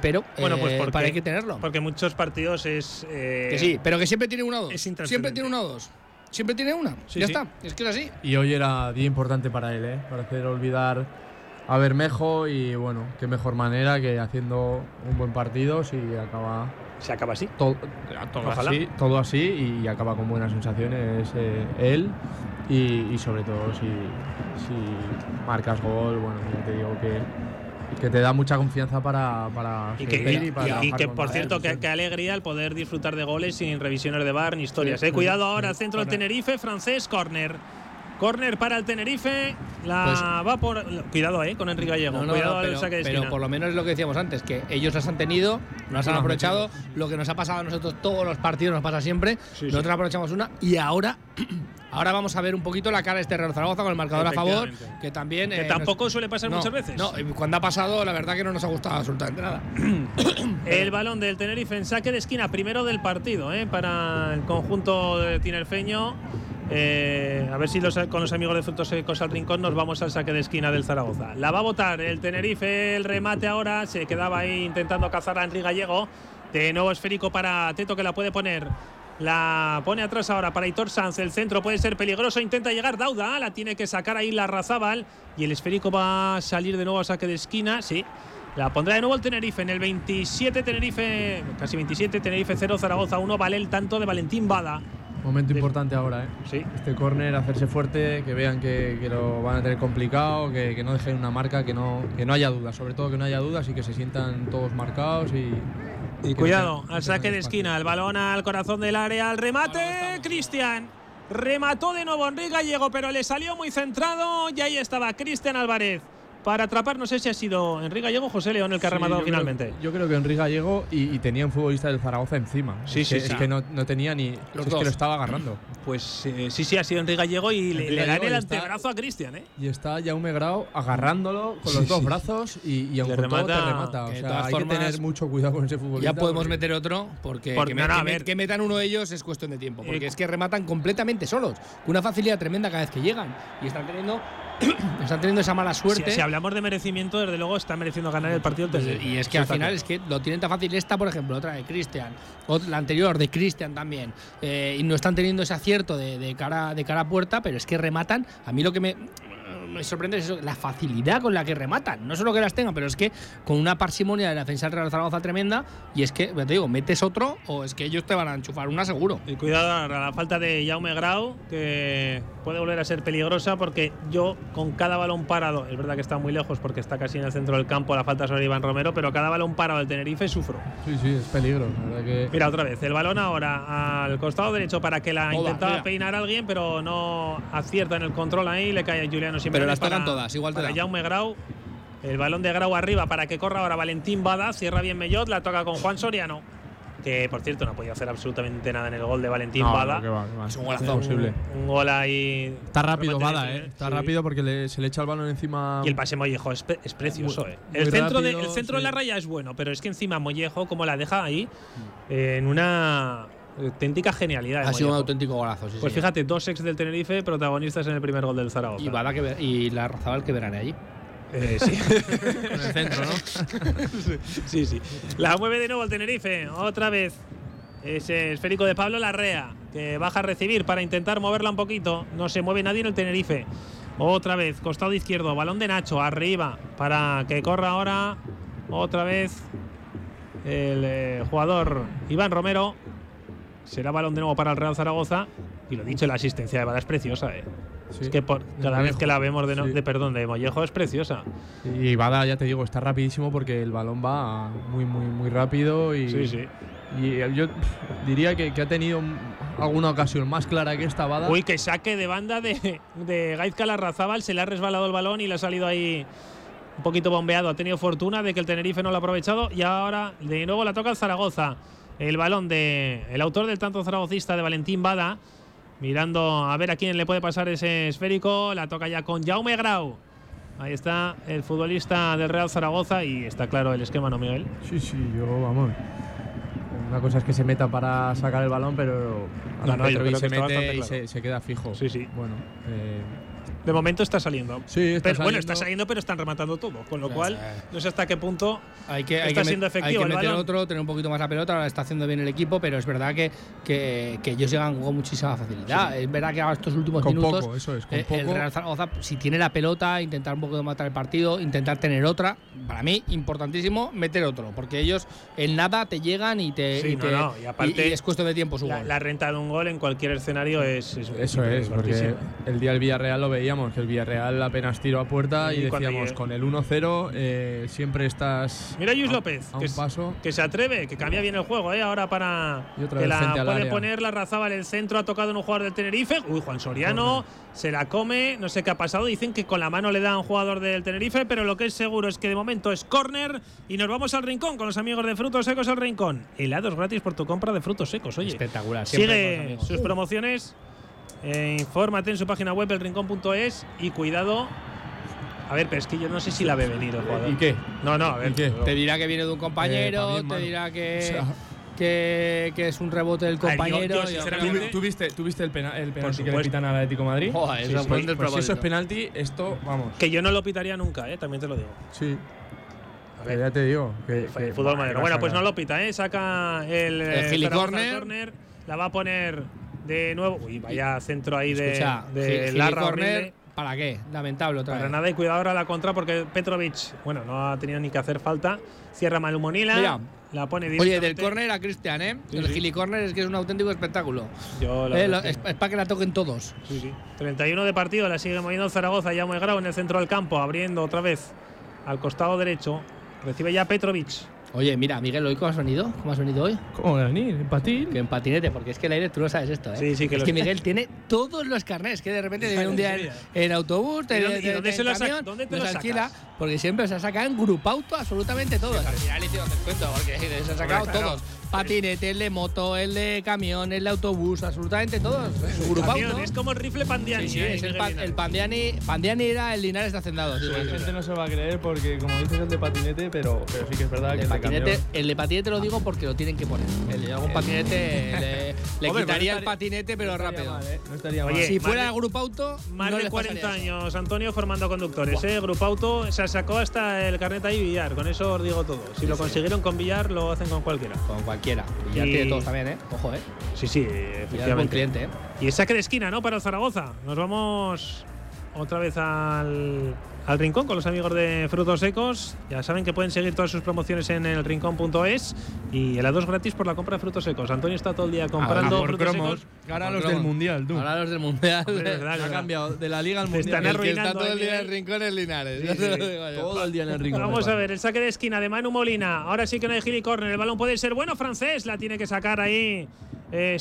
Speaker 7: pero
Speaker 2: Bueno, pues porque,
Speaker 7: para hay que tenerlo.
Speaker 2: Porque muchos partidos es.
Speaker 7: que sí, pero que siempre tiene una o dos.
Speaker 2: es
Speaker 7: Siempre tiene una o dos. Siempre tiene una.
Speaker 2: Sí,
Speaker 7: ya
Speaker 2: sí.
Speaker 7: está. Es que es así.
Speaker 6: Y hoy era día importante para él, ¿eh? para hacer olvidar a Bermejo y bueno, qué mejor manera que haciendo un buen partido si acaba
Speaker 2: Se acaba así.
Speaker 6: todo, todo
Speaker 2: Ojalá.
Speaker 6: así, todo así y acaba con buenas sensaciones eh, él y, y sobre todo si, si marcas gol, bueno, ya te digo que, que te da mucha confianza para, para
Speaker 2: Y que, y-
Speaker 6: y para
Speaker 2: y que, por cierto, qué,
Speaker 6: ilusión.
Speaker 2: qué alegría el poder disfrutar de goles sin revisiones de bar ni historias.
Speaker 6: Sí,
Speaker 2: eh. Cuidado ahora, centro del Tenerife, francés, córner. Córner para el Tenerife. La
Speaker 7: Pues-
Speaker 2: va por. Cuidado, eh, con Enrique Gallego.
Speaker 7: No, no,
Speaker 2: Cuidado
Speaker 7: no,
Speaker 2: al
Speaker 7: pero,
Speaker 2: saque de
Speaker 7: pero
Speaker 2: esquina.
Speaker 7: por lo menos es lo que decíamos antes, que ellos las han tenido, las han aprovechado. Lo que nos ha pasado a nosotros todos los partidos nos pasa siempre.
Speaker 2: Sí,
Speaker 7: nosotros
Speaker 2: sí.
Speaker 7: aprovechamos una y ahora, ahora vamos a ver un poquito la cara de este Real Zaragoza con el marcador a favor, que también
Speaker 2: Que
Speaker 7: eh,
Speaker 2: tampoco
Speaker 7: nos-
Speaker 2: suele pasar muchas veces.
Speaker 7: No, cuando ha pasado, la verdad que no nos ha gustado absolutamente nada. (coughs)
Speaker 2: El balón del Tenerife en saque de esquina, primero del partido, ¿eh? para el conjunto tinerfeño. Eh, a ver si con los amigos de Frutos Secos al Rincón nos vamos al saque de esquina del Zaragoza. La va a votar el Tenerife, el remate ahora. Se quedaba ahí intentando cazar a Enrique Gallego. De nuevo esférico para Teto que la puede poner. La pone atrás ahora para Hitor Sanz. El centro puede ser peligroso. Intenta llegar Dauda. La tiene que sacar ahí la Razábal. Y el esférico va a salir de nuevo a saque de esquina. Sí. La pondrá de nuevo el Tenerife en el 27 Tenerife, casi 27 Tenerife 0 Zaragoza 1, vale el tanto de Valentín Bada.
Speaker 6: Momento importante ahora, ¿eh?
Speaker 2: Sí.
Speaker 6: Este córner, hacerse fuerte, que vean que, que lo van a tener complicado, que, que no dejen una marca, que no, que no haya dudas, sobre todo que no haya dudas y que se sientan todos marcados y.
Speaker 2: Y cuidado, al
Speaker 6: que
Speaker 2: saque de esquina, el balón al corazón del área, al remate, Cristian. Remató de nuevo Enrique Gallego, pero le salió muy centrado y ahí estaba Cristian Álvarez. Para atrapar, no sé si ha sido Enrique Gallego o José León el que ha
Speaker 6: Sí,
Speaker 2: rematado
Speaker 6: yo creo-
Speaker 2: finalmente.
Speaker 6: yo creo que Enrique Gallego y, y tenía un futbolista del Zaragoza encima.
Speaker 2: Sí,
Speaker 6: es
Speaker 2: sí,
Speaker 6: que,
Speaker 2: sí.
Speaker 6: Es que no, no tenía ni.
Speaker 7: Los
Speaker 6: es
Speaker 7: dos.
Speaker 6: que lo estaba agarrando.
Speaker 2: Pues eh, sí, sí, ha sido Enrique Gallego y le,
Speaker 6: Enrique
Speaker 2: le dan el
Speaker 6: está-
Speaker 2: antebrazo a Cristian. ¿eh?
Speaker 6: Y está Jaume Grau agarrándolo con
Speaker 2: Sí,
Speaker 6: los dos
Speaker 2: sí.
Speaker 6: brazos y, y aun
Speaker 2: Le
Speaker 6: con todo te
Speaker 2: remata-
Speaker 6: remata. O sea,
Speaker 7: todas
Speaker 6: hay
Speaker 7: formas,
Speaker 6: que tener mucho cuidado con ese futbolista.
Speaker 7: Ya podemos
Speaker 6: porque-
Speaker 7: meter otro, porque
Speaker 2: Por-
Speaker 7: que,
Speaker 2: no,
Speaker 7: me-
Speaker 2: no, a ver.
Speaker 7: que metan uno de ellos es cuestión de tiempo. Porque
Speaker 2: Eh,
Speaker 7: es que rematan completamente solos, con una facilidad tremenda cada vez que llegan. Y están teniendo, (coughs) están teniendo esa mala suerte.
Speaker 2: si hablamos de merecimiento, desde luego está mereciendo ganar el partido. Tenerife.
Speaker 7: Y es que al final es que lo tienen tan fácil. Esta, por ejemplo, otra de Cristian, la anterior de Cristian también. eh, y no están teniendo ese acierto de, de cara, de cara a puerta, pero es que rematan. A mí lo que me. Me sorprende es eso, la facilidad con la que rematan. No solo que las tengan, pero es que con una parsimonia de la defensa del Real Zaragoza tremenda. Y es que, te digo, metes otro o es que ellos te van a enchufar una seguro.
Speaker 2: Y cuidado a la falta de Jaume Grau, que puede volver a ser peligrosa porque yo con cada balón parado, es verdad que está muy lejos porque está casi en el centro del campo la falta sobre Iván Romero, pero cada balón parado del Tenerife sufro.
Speaker 6: Sí, sí, es peligro. la verdad que-
Speaker 2: Mira, otra vez, el balón ahora al costado derecho para que la
Speaker 7: Todas,
Speaker 2: intentaba
Speaker 7: mira.
Speaker 2: peinar alguien, pero no acierta en el control ahí, le cae a Juliano Simeone.
Speaker 7: Pero las tocan todas, igual te
Speaker 2: para
Speaker 7: da.
Speaker 2: Jaume Grau. El balón de Grau arriba para que corra ahora Valentín Bada, cierra bien Mellot, la toca con Juan Soriano. Que por cierto no podía hacer absolutamente nada en el gol de Valentín
Speaker 6: No,
Speaker 2: Bada.
Speaker 6: no, que va, que va.
Speaker 7: Es un golazo.
Speaker 6: Imposible.
Speaker 2: Un gol ahí.
Speaker 6: Está rápido, Bada,
Speaker 2: de-
Speaker 6: ¿eh? Está
Speaker 2: sí.
Speaker 6: rápido porque le- se le echa el balón encima.
Speaker 2: Y el pase Mollejo es, precioso,
Speaker 6: Muy-
Speaker 2: eh. El centro, de,
Speaker 6: rápido,
Speaker 2: el centro de la raya es bueno, pero es que encima Mollejo, como la deja ahí, eh, en una auténtica genialidad.
Speaker 7: Ha sido un auténtico golazo, sí,
Speaker 2: Pues
Speaker 7: señor.
Speaker 2: fíjate, dos ex del Tenerife protagonistas en el primer gol del Zaragoza.
Speaker 7: Y, Bada que ver- y la Razabal que verán allí.
Speaker 2: Eh, sí. (laughs)
Speaker 6: en el centro, ¿no? (laughs)
Speaker 2: sí, sí. La mueve de nuevo el Tenerife. Otra vez. Ese esférico de Pablo Larrea, que baja a recibir para intentar moverla un poquito. No se mueve nadie en el Tenerife. Otra vez, costado izquierdo, balón de Nacho, arriba, para que corra ahora. Otra vez el eh, jugador Iván Romero. Será balón de nuevo para el Real Zaragoza. Y lo dicho, la asistencia de Bada es preciosa, eh.
Speaker 6: Sí.
Speaker 2: Es que por, cada vez que la vemos de, no-
Speaker 6: Sí.
Speaker 2: de perdón, de Mollejo es preciosa.
Speaker 6: Y Bada, ya te digo, está rapidísimo porque el balón va muy, muy, muy rápido. Y,
Speaker 2: Sí, sí.
Speaker 6: y yo diría que, que ha tenido un- alguna ocasión más clara que esta Bada.
Speaker 2: Uy, que saque de banda de, de Gaizka Larrazábal. Se le ha resbalado el balón y le ha salido ahí un poquito bombeado. Ha tenido fortuna de que el Tenerife no lo ha aprovechado. Y ahora de nuevo la toca el Zaragoza. El balón de el autor del tanto zaragocista de Valentín Bada. Mirando a ver a quién le puede pasar ese esférico. La toca ya con Jaume Grau. Ahí está el futbolista del Real Zaragoza y está claro el esquema, ¿no, Miguel?
Speaker 6: Sí, sí, yo, vamos. Una cosa es que se meta para sacar el balón, pero
Speaker 2: No, no, yo creo que
Speaker 6: se mete
Speaker 2: bastante
Speaker 6: y
Speaker 2: claro.
Speaker 6: se, se queda fijo.
Speaker 2: Sí, sí.
Speaker 6: Bueno, eh,
Speaker 2: De momento está saliendo.
Speaker 6: sí, está
Speaker 2: Pero, bueno,
Speaker 6: saliendo.
Speaker 2: está saliendo, pero están rematando todo. Con lo cual, no sé hasta qué punto
Speaker 7: Hay que, hay
Speaker 2: Está
Speaker 7: que,
Speaker 2: siendo
Speaker 7: hay
Speaker 2: efectivo
Speaker 7: que
Speaker 2: el
Speaker 7: meter
Speaker 2: balón.
Speaker 7: otro, tener un poquito más la pelota, ahora está haciendo bien el equipo, pero es verdad que, que, que ellos llegan con muchísima facilidad. Es verdad que a estos últimos
Speaker 6: Con
Speaker 7: minutos
Speaker 6: poco, eso es, con
Speaker 7: eh, el
Speaker 6: poco.
Speaker 7: Real Zaragoza, si tiene la pelota, intentar un poco de matar el partido, intentar tener otra. Para mí, importantísimo meter otro, porque ellos en nada te llegan y te.
Speaker 2: Sí,
Speaker 7: y
Speaker 2: no,
Speaker 7: te-
Speaker 2: no, y aparte-
Speaker 7: y es cuestión de tiempo su
Speaker 2: la,
Speaker 7: gol.
Speaker 2: la renta de un gol en cualquier escenario es. es
Speaker 6: Eso es, porque el día del Villarreal lo veíamos, que el Villarreal apenas tiró a puerta y decíamos, con el 1-0 eh, siempre estás
Speaker 2: Mira a Luis López,
Speaker 6: a
Speaker 2: que,
Speaker 6: un
Speaker 2: es-
Speaker 6: paso.
Speaker 2: que se atreve, que cambia bien el juego, ¿eh? Ahora para
Speaker 6: Y otra
Speaker 2: que
Speaker 6: vez
Speaker 2: la
Speaker 6: frente al
Speaker 2: puede
Speaker 6: área.
Speaker 2: poner la Razaba en el centro, ha tocado en un jugador del Tenerife. Uy, Juan Soriano se la come, no sé qué ha pasado. Dicen que con la mano le da a un jugador del Tenerife, pero lo que es seguro es que de momento es córner y nos vamos al rincón con los amigos de Frutos Secos al rincón. Helados gratis por tu compra de frutos secos, oye.
Speaker 7: Espectacular. siempre
Speaker 2: Sigue sus promociones. Eh, infórmate en su página web, elrincón.es. Y cuidado. A ver, pero es que yo no sé si la ve venir el jugador.
Speaker 6: ¿Y qué?
Speaker 2: No, no, a ver.
Speaker 6: ¿Y qué?
Speaker 7: Te dirá que viene de un
Speaker 6: Eh,
Speaker 7: compañero,
Speaker 6: pa' bien,
Speaker 7: te dirá que,
Speaker 6: O sea,
Speaker 7: que, que es un rebote del
Speaker 2: yo-
Speaker 7: compañero.
Speaker 2: yo
Speaker 7: yo
Speaker 6: ¿Tú, viste, tú viste el, pena- el penalti que le pitan al Atlético de Madrid?
Speaker 7: Joder,
Speaker 6: Sí, sí, pues,
Speaker 7: del
Speaker 6: pues si eso es penalti, esto, vamos.
Speaker 2: Que yo no lo pitaría nunca, eh, también te lo digo.
Speaker 6: Sí,
Speaker 2: A
Speaker 6: que
Speaker 2: ver,
Speaker 6: ya te digo. Que,
Speaker 2: el
Speaker 6: que-
Speaker 2: fútbol madero. Bueno, pues no lo pita, ¿eh? Saca el, eh,
Speaker 7: gili
Speaker 2: Zaragoza
Speaker 7: corner.
Speaker 2: corner, La va a poner de nuevo. Uy, vaya centro ahí de,
Speaker 7: Escucha,
Speaker 2: de
Speaker 7: Gil-
Speaker 2: Larra
Speaker 7: Corner. ¿para qué? Lamentable otra
Speaker 2: Para
Speaker 7: vez.
Speaker 2: nada y cuidado ahora la contra porque Petrovic, bueno, no ha tenido ni que hacer falta. Cierra Malumonila,
Speaker 7: Mira.
Speaker 2: la pone
Speaker 7: Oye, del córner a Cristian, ¿eh?
Speaker 2: Sí,
Speaker 7: el
Speaker 2: sí.
Speaker 7: gili corner es que es un auténtico espectáculo.
Speaker 2: Yo la
Speaker 7: Eh, lo-
Speaker 2: es
Speaker 7: para que la toquen todos.
Speaker 2: Sí, sí. 31 de partido, la sigue moviendo Zaragoza, ya muy grave en el centro del campo, abriendo otra vez al costado derecho. Recibe ya Petrovic.
Speaker 7: Oye, mira, Miguel, ¿hoy cómo has venido? ¿Cómo has venido hoy?
Speaker 6: ¿Cómo a venir? ¿En patín?
Speaker 7: Que en patinete, porque es que el aire tú lo sabes esto, ¿eh?
Speaker 2: Sí, sí, que
Speaker 7: es
Speaker 2: lo
Speaker 7: que. Miguel tiene todos los carnets, que de repente viene un día en, en autobús, te,
Speaker 2: ¿Y dónde-
Speaker 7: te-
Speaker 2: y dónde
Speaker 7: te-
Speaker 2: se
Speaker 7: en
Speaker 2: lo sac-
Speaker 7: camión,
Speaker 2: dónde te
Speaker 7: los
Speaker 2: lo
Speaker 7: alquila,
Speaker 2: sacas?
Speaker 7: porque siempre se saca en grupauto absolutamente todos. Al final hicieron descuento, porque (laughs) se han sacado todos. Patinete, el de moto, el de camión, el de autobús, absolutamente todos. Grupauto.
Speaker 2: Camión, es como el rifle Pandiani.
Speaker 7: Sí, sí,
Speaker 2: eh,
Speaker 7: es el, pan- Pandiani, Pandiani era el Linares de Hacendados. sí,
Speaker 6: La gente no se va a creer porque, como dices, el de patinete, pero, pero sí que es verdad
Speaker 7: El
Speaker 6: que
Speaker 7: de,
Speaker 6: el de
Speaker 7: patinete,
Speaker 6: camión-
Speaker 7: el de patinete lo digo porque lo tienen que poner. El de algún patinete le, le
Speaker 6: Hombre,
Speaker 7: quitaría
Speaker 6: no
Speaker 7: el patinete, pero
Speaker 6: no
Speaker 7: rápido.
Speaker 6: mal, ¿eh? No estaría
Speaker 2: Oye,
Speaker 6: mal.
Speaker 7: Si fuera
Speaker 2: de-
Speaker 7: el grupo auto,
Speaker 2: Más
Speaker 7: no
Speaker 2: de
Speaker 7: les
Speaker 2: 40
Speaker 7: pasaría eso.
Speaker 2: años, Antonio formando conductores, ¿eh? Grupo Auto, se sacó hasta el carnet ahí Villar, con eso os digo todo. Si lo consiguieron con Villar, lo hacen con cualquiera.
Speaker 7: Con cualquiera. Y ya
Speaker 2: Y-
Speaker 7: tiene todos también, ¿eh? Ojo, ¿eh?
Speaker 2: Sí, sí,
Speaker 7: es buen
Speaker 2: efectivamente.
Speaker 7: cliente, ¿eh?
Speaker 2: Y el saque de esquina, ¿no? Para el Zaragoza. Nos vamos otra vez al, al rincón con los amigos de Frutos Secos. Ya saben que pueden seguir todas sus promociones en el rincón.es y helados gratis por la compra de frutos secos. Antonio está todo el día comprando
Speaker 6: Ah, por
Speaker 2: frutos
Speaker 6: cromos.
Speaker 2: secos.
Speaker 6: Ahora los
Speaker 7: cromos.
Speaker 6: del mundial, tú.
Speaker 7: Ahora los del mundial. (laughs)
Speaker 2: Hombre, verdad,
Speaker 6: Ha
Speaker 2: verdad.
Speaker 6: cambiado de la liga al mundial.
Speaker 2: están
Speaker 7: El que está todo el día en el rincón es Linares.
Speaker 2: Sí, (laughs) sí.
Speaker 6: Todo el día en el rincón.
Speaker 2: Vamos a ver, el saque de esquina de Manu Molina. Ahora sí que no hay gili corner. El balón puede ser bueno, francés. La tiene que sacar ahí eh.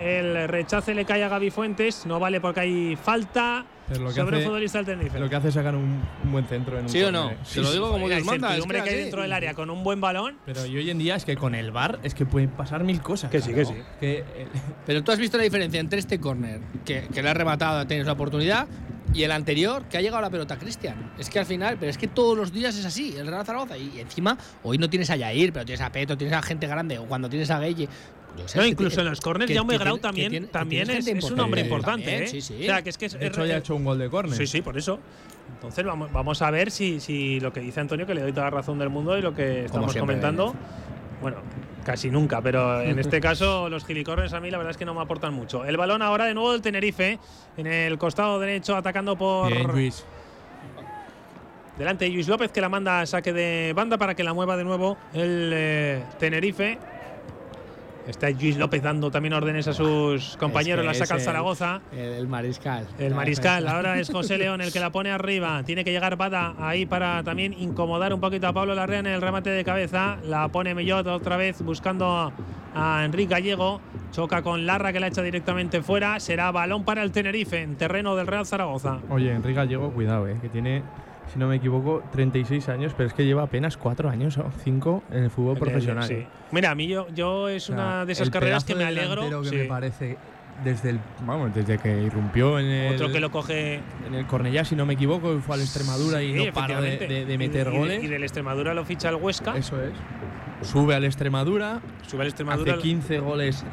Speaker 2: El rechace le cae a Gaby Fuentes. No vale porque hay falta
Speaker 6: Pero lo que
Speaker 2: sobre un
Speaker 6: hace-
Speaker 2: futbolista del Tenerife.
Speaker 6: Lo que hace es sacar un, un buen centro en un
Speaker 7: ¿Sí o no? Te lo digo como
Speaker 2: la
Speaker 7: Dios manda. Es
Speaker 2: incertidumbre
Speaker 7: que
Speaker 2: que hay dentro del área con un buen balón.
Speaker 6: Pero y hoy en día es que con el bar es que pueden pasar mil cosas.
Speaker 2: Que sí, que sí.
Speaker 6: Que, eh,
Speaker 7: Pero tú has visto la diferencia entre este córner, que, que le ha rematado, tienes la oportunidad, y el anterior, que ha llegado la pelota a Cristian. Es que al final, pero es que todos los días es así, el Real Zaragoza. Y encima, hoy no tienes a Yair, pero tienes a Peto, tienes a gente grande, o cuando tienes a Gueye. Yo sé,
Speaker 2: No, incluso en los corners, Jaume
Speaker 7: que
Speaker 2: Grau también,
Speaker 7: tiene-
Speaker 2: también es, un hombre
Speaker 7: importante. También,
Speaker 2: ¿eh?
Speaker 7: sí, sí.
Speaker 2: O sea, que es que
Speaker 6: de hecho,
Speaker 2: es-
Speaker 6: ya ha hecho un gol de córner.
Speaker 2: Sí, sí, por eso. Entonces vamos, vamos a ver si, si lo que dice Antonio, que le doy toda la razón del mundo y lo que estamos
Speaker 7: siempre,
Speaker 2: comentando. Bueno, casi nunca, pero en este caso (laughs) los gilicornes a mí la verdad es que no me aportan mucho. El balón ahora de nuevo del Tenerife, en el costado derecho, atacando por
Speaker 6: Bien, Luis.
Speaker 2: delante de Luis López, que la manda a saque de banda para que la mueva de nuevo el eh, Tenerife. Está Luis López dando también órdenes a sus compañeros,
Speaker 7: que
Speaker 2: la saca el Zaragoza.
Speaker 7: El, el mariscal.
Speaker 2: El mariscal, ahora es José León el que la pone arriba. Tiene que llegar Bada ahí para también incomodar un poquito a Pablo Larrea en el remate de cabeza. La pone Mellot otra vez buscando a, a Enrique Gallego. Choca con Larra que la echa directamente fuera. Será balón para el Tenerife en terreno del Real Zaragoza.
Speaker 6: Oye, Enrique Gallego, cuidado, eh, que tiene, si no me equivoco, 36 años, pero es que lleva apenas 4 años o 5 en el fútbol profesional.
Speaker 2: Sí. Mira, a mí yo, yo es
Speaker 6: O sea,
Speaker 2: una de esas carreras que me alegro.
Speaker 6: que
Speaker 2: sí.
Speaker 6: me parece desde el vamos desde que irrumpió en el
Speaker 2: Otro que lo coge.
Speaker 6: en el Cornellá si no me equivoco fue al Extremadura y no paró de, meter
Speaker 2: y
Speaker 6: goles
Speaker 2: Y del Extremadura lo ficha el Huesca.
Speaker 6: eso es sube al Extremadura
Speaker 2: Sube al Extremadura.
Speaker 6: hace 15 goles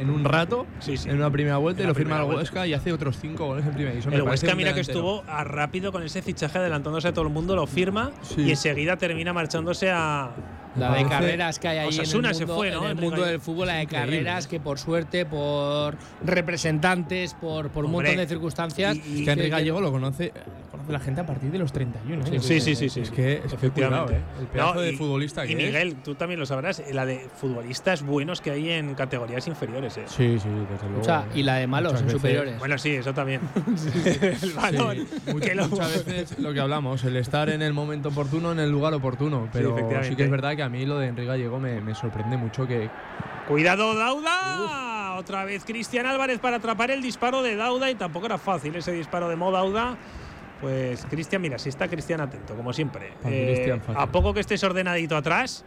Speaker 6: en un rato
Speaker 2: Sí, sí.
Speaker 6: en una primera vuelta
Speaker 2: En
Speaker 6: y lo firma el
Speaker 2: vuelta.
Speaker 6: Huesca y hace otros 5 goles en primera división.
Speaker 2: El Huesca, mira que estuvo a rápido con ese fichaje adelantándose a todo el mundo, lo firma
Speaker 6: Sí.
Speaker 2: y enseguida termina marchándose a.
Speaker 7: La de carreras que hay ahí
Speaker 2: Osasuna
Speaker 7: en el
Speaker 2: se
Speaker 7: mundo,
Speaker 2: fue, ¿no?
Speaker 7: en el
Speaker 2: Enrique
Speaker 7: mundo
Speaker 2: Gallego.
Speaker 7: del fútbol, la de carreras que por suerte, por representantes, por, por un montón de circunstancias.
Speaker 2: y- y-
Speaker 6: Es que Enrique
Speaker 7: que-
Speaker 6: Gallego lo conoce, conoce la gente a partir de los 31 años.
Speaker 2: Sí, sí, sí, sí.
Speaker 6: Es que, es que
Speaker 2: Efectivamente.
Speaker 6: cuidado, eh, el pedazo
Speaker 2: No,
Speaker 6: de futbolista que
Speaker 2: Y
Speaker 6: es.
Speaker 2: Miguel, tú también lo sabrás, la de futbolistas buenos que hay en categorías inferiores. ¿eh?
Speaker 6: Sí, sí, desde luego.
Speaker 7: O sea, y la de malos en superiores.
Speaker 2: Bueno, sí, eso también. (laughs) (laughs) el valor.
Speaker 6: Sí, muchas veces lo que hablamos, el estar en el momento oportuno, en el lugar oportuno. Pero sí,
Speaker 2: efectivamente.
Speaker 6: que es verdad que a mí lo de Enrique Gallego me, me sorprende mucho que
Speaker 2: Cuidado, Dauda. Otra vez Cristian Álvarez para atrapar el disparo de Dauda y tampoco era fácil ese disparo de Mo Dauda. Pues Cristian, mira, si está Cristian atento, como siempre. Eh,
Speaker 6: Cristian, fácil.
Speaker 2: a poco que estés ordenadito atrás,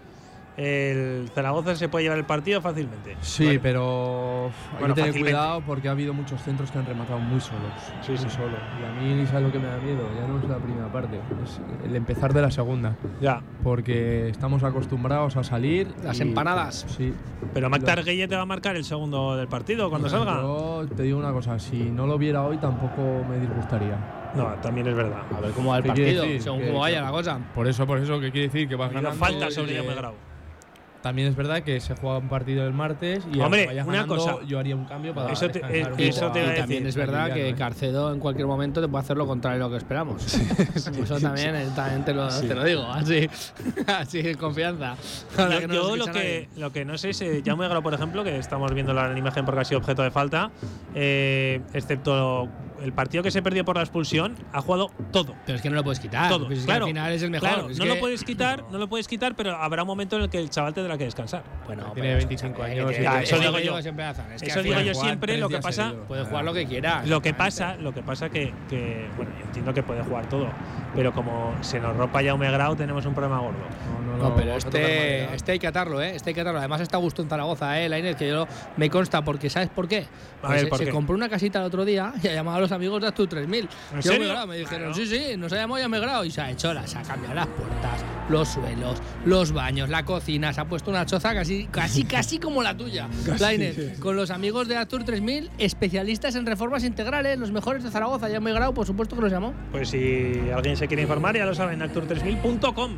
Speaker 2: el Zaragoza se puede llevar el partido fácilmente.
Speaker 6: Sí,
Speaker 2: Bueno,
Speaker 6: pero hay
Speaker 2: Bueno,
Speaker 6: que tener
Speaker 2: fácilmente.
Speaker 6: cuidado porque ha habido muchos centros que han rematado muy solos.
Speaker 2: Sí,
Speaker 6: muy
Speaker 2: sí.
Speaker 6: solo. Y a mí, ¿sabes lo que me da miedo? Ya no es la primera parte, es el empezar de la segunda.
Speaker 2: Ya.
Speaker 6: Porque estamos acostumbrados a salir.
Speaker 7: Las
Speaker 6: y-
Speaker 7: empanadas.
Speaker 6: Sí.
Speaker 2: Pero Mactar Gueye te va a marcar el segundo del partido cuando salga.
Speaker 6: Yo te digo una cosa, si no lo viera hoy tampoco me disgustaría.
Speaker 2: No, también es verdad.
Speaker 7: A ver cómo va el
Speaker 6: ¿Qué quiere
Speaker 7: partido, según
Speaker 6: Que-
Speaker 7: cómo vaya
Speaker 6: que-
Speaker 7: la cosa.
Speaker 6: Por eso, por eso, ¿qué quiere decir? Que vas
Speaker 2: Ha habido
Speaker 6: ganando.
Speaker 2: falta sobre
Speaker 6: que-
Speaker 2: Jaume Grau.
Speaker 6: También es verdad que se juega un partido el martes y
Speaker 2: Hombre, una
Speaker 6: ganando,
Speaker 2: cosa.
Speaker 6: yo haría un cambio para
Speaker 2: Eso te-
Speaker 6: descansar un
Speaker 2: eh, eso te
Speaker 6: a-
Speaker 2: a
Speaker 7: Y también
Speaker 2: decir,
Speaker 7: es verdad
Speaker 6: a
Speaker 7: que
Speaker 6: ¿eh?
Speaker 7: Carcedo en cualquier momento te puede hacer lo contrario de lo que esperamos. Eso también, también te, lo, te lo digo, así, (laughs) así confianza. Ahora
Speaker 2: Yo,
Speaker 7: que no
Speaker 2: yo
Speaker 7: nos
Speaker 2: lo, que,
Speaker 7: nadie.
Speaker 2: lo que no sé es, eh, Jaume Grau, por ejemplo, que estamos viendo la imagen porque ha sido objeto de falta, eh, excepto el partido que se perdió por la expulsión, ha jugado todo.
Speaker 7: Pero es que no lo puedes quitar.
Speaker 2: todo.
Speaker 7: pues es que
Speaker 2: claro,
Speaker 7: al final es el mejor.
Speaker 2: claro,
Speaker 7: es
Speaker 2: no
Speaker 7: que-
Speaker 2: lo puedes quitar, no lo puedes quitar, pero habrá un momento en el que el chaval tendrá que descansar.
Speaker 7: Bueno,
Speaker 6: Tiene
Speaker 7: pero
Speaker 6: 25
Speaker 7: escúchame,
Speaker 6: años
Speaker 7: tiene-
Speaker 2: Ya, eso
Speaker 7: es
Speaker 2: digo yo.
Speaker 7: siempre hacen, es que
Speaker 2: Eso digo yo siempre, lo que pasa,
Speaker 6: seguidos.
Speaker 7: Puede jugar lo que quiera.
Speaker 2: lo que pasa, lo que pasa que, que, bueno, yo entiendo que puede jugar todo, pero como se nos ropa Jaume Grau, tenemos un problema gordo.
Speaker 6: No, no,
Speaker 7: No,
Speaker 6: no,
Speaker 7: pero este, este hay que atarlo, ¿eh? Este hay que atarlo. Además está a gusto en Zaragoza, ¿eh? Lainez, que yo me consta porque ¿sabes por qué?
Speaker 2: Ver,
Speaker 7: se,
Speaker 2: ¿por
Speaker 7: se
Speaker 2: qué?
Speaker 7: compró una casita el otro día y ha llamado a los amigos de Actu 3000.
Speaker 2: ¿En
Speaker 7: Yo
Speaker 2: serio?
Speaker 7: me dijeron,
Speaker 2: Claro.
Speaker 7: sí, sí, nos ha llamado ya me grabo y se ha hecho, la- se ha cambiado las puertas, los suelos, los baños, la cocina, se ha puesto una choza casi, casi, (laughs) casi como la tuya. Lainez, con los amigos de Actur 3000, especialistas en reformas integrales, los mejores de Zaragoza, ya me grabo, por supuesto que los llamó.
Speaker 2: Pues si alguien se quiere informar, ya lo saben, actur3000.com.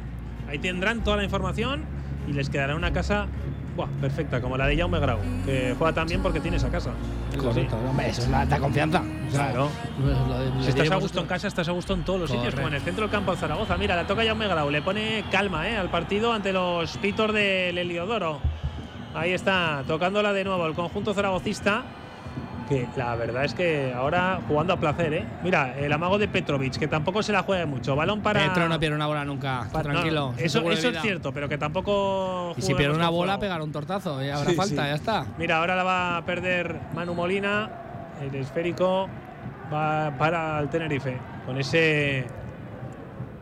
Speaker 2: Ahí tendrán toda la información y les quedará una casa Buah, perfecta, como la de Jaume Grau, que juega tan bien porque tiene esa casa.
Speaker 7: Correcto, hombre, eso es la da confianza.
Speaker 2: Claro. Si estás a gusto en casa, estás a gusto en todos los sitios, como en el centro del campo de Zaragoza. Mira, la toca Jaume Grau, le pone calma ¿eh? al partido ante los pitos del Heliodoro. Ahí está, tocándola de nuevo el conjunto zaragocista, que la verdad es que ahora jugando a placer. ¿eh? Mira, el amago de Petrovic, que tampoco se la juega mucho. Balón para.
Speaker 7: Petro no pierde una bola nunca.
Speaker 2: para-
Speaker 7: tranquilo.
Speaker 2: no, eso eso es cierto, pero que tampoco.
Speaker 7: Y si pierde una bola, pegar un tortazo. Y habrá
Speaker 2: Sí,
Speaker 7: falta,
Speaker 2: sí.
Speaker 7: ya está.
Speaker 2: Mira, ahora la va a perder Manu Molina. El esférico va para el Tenerife. Con ese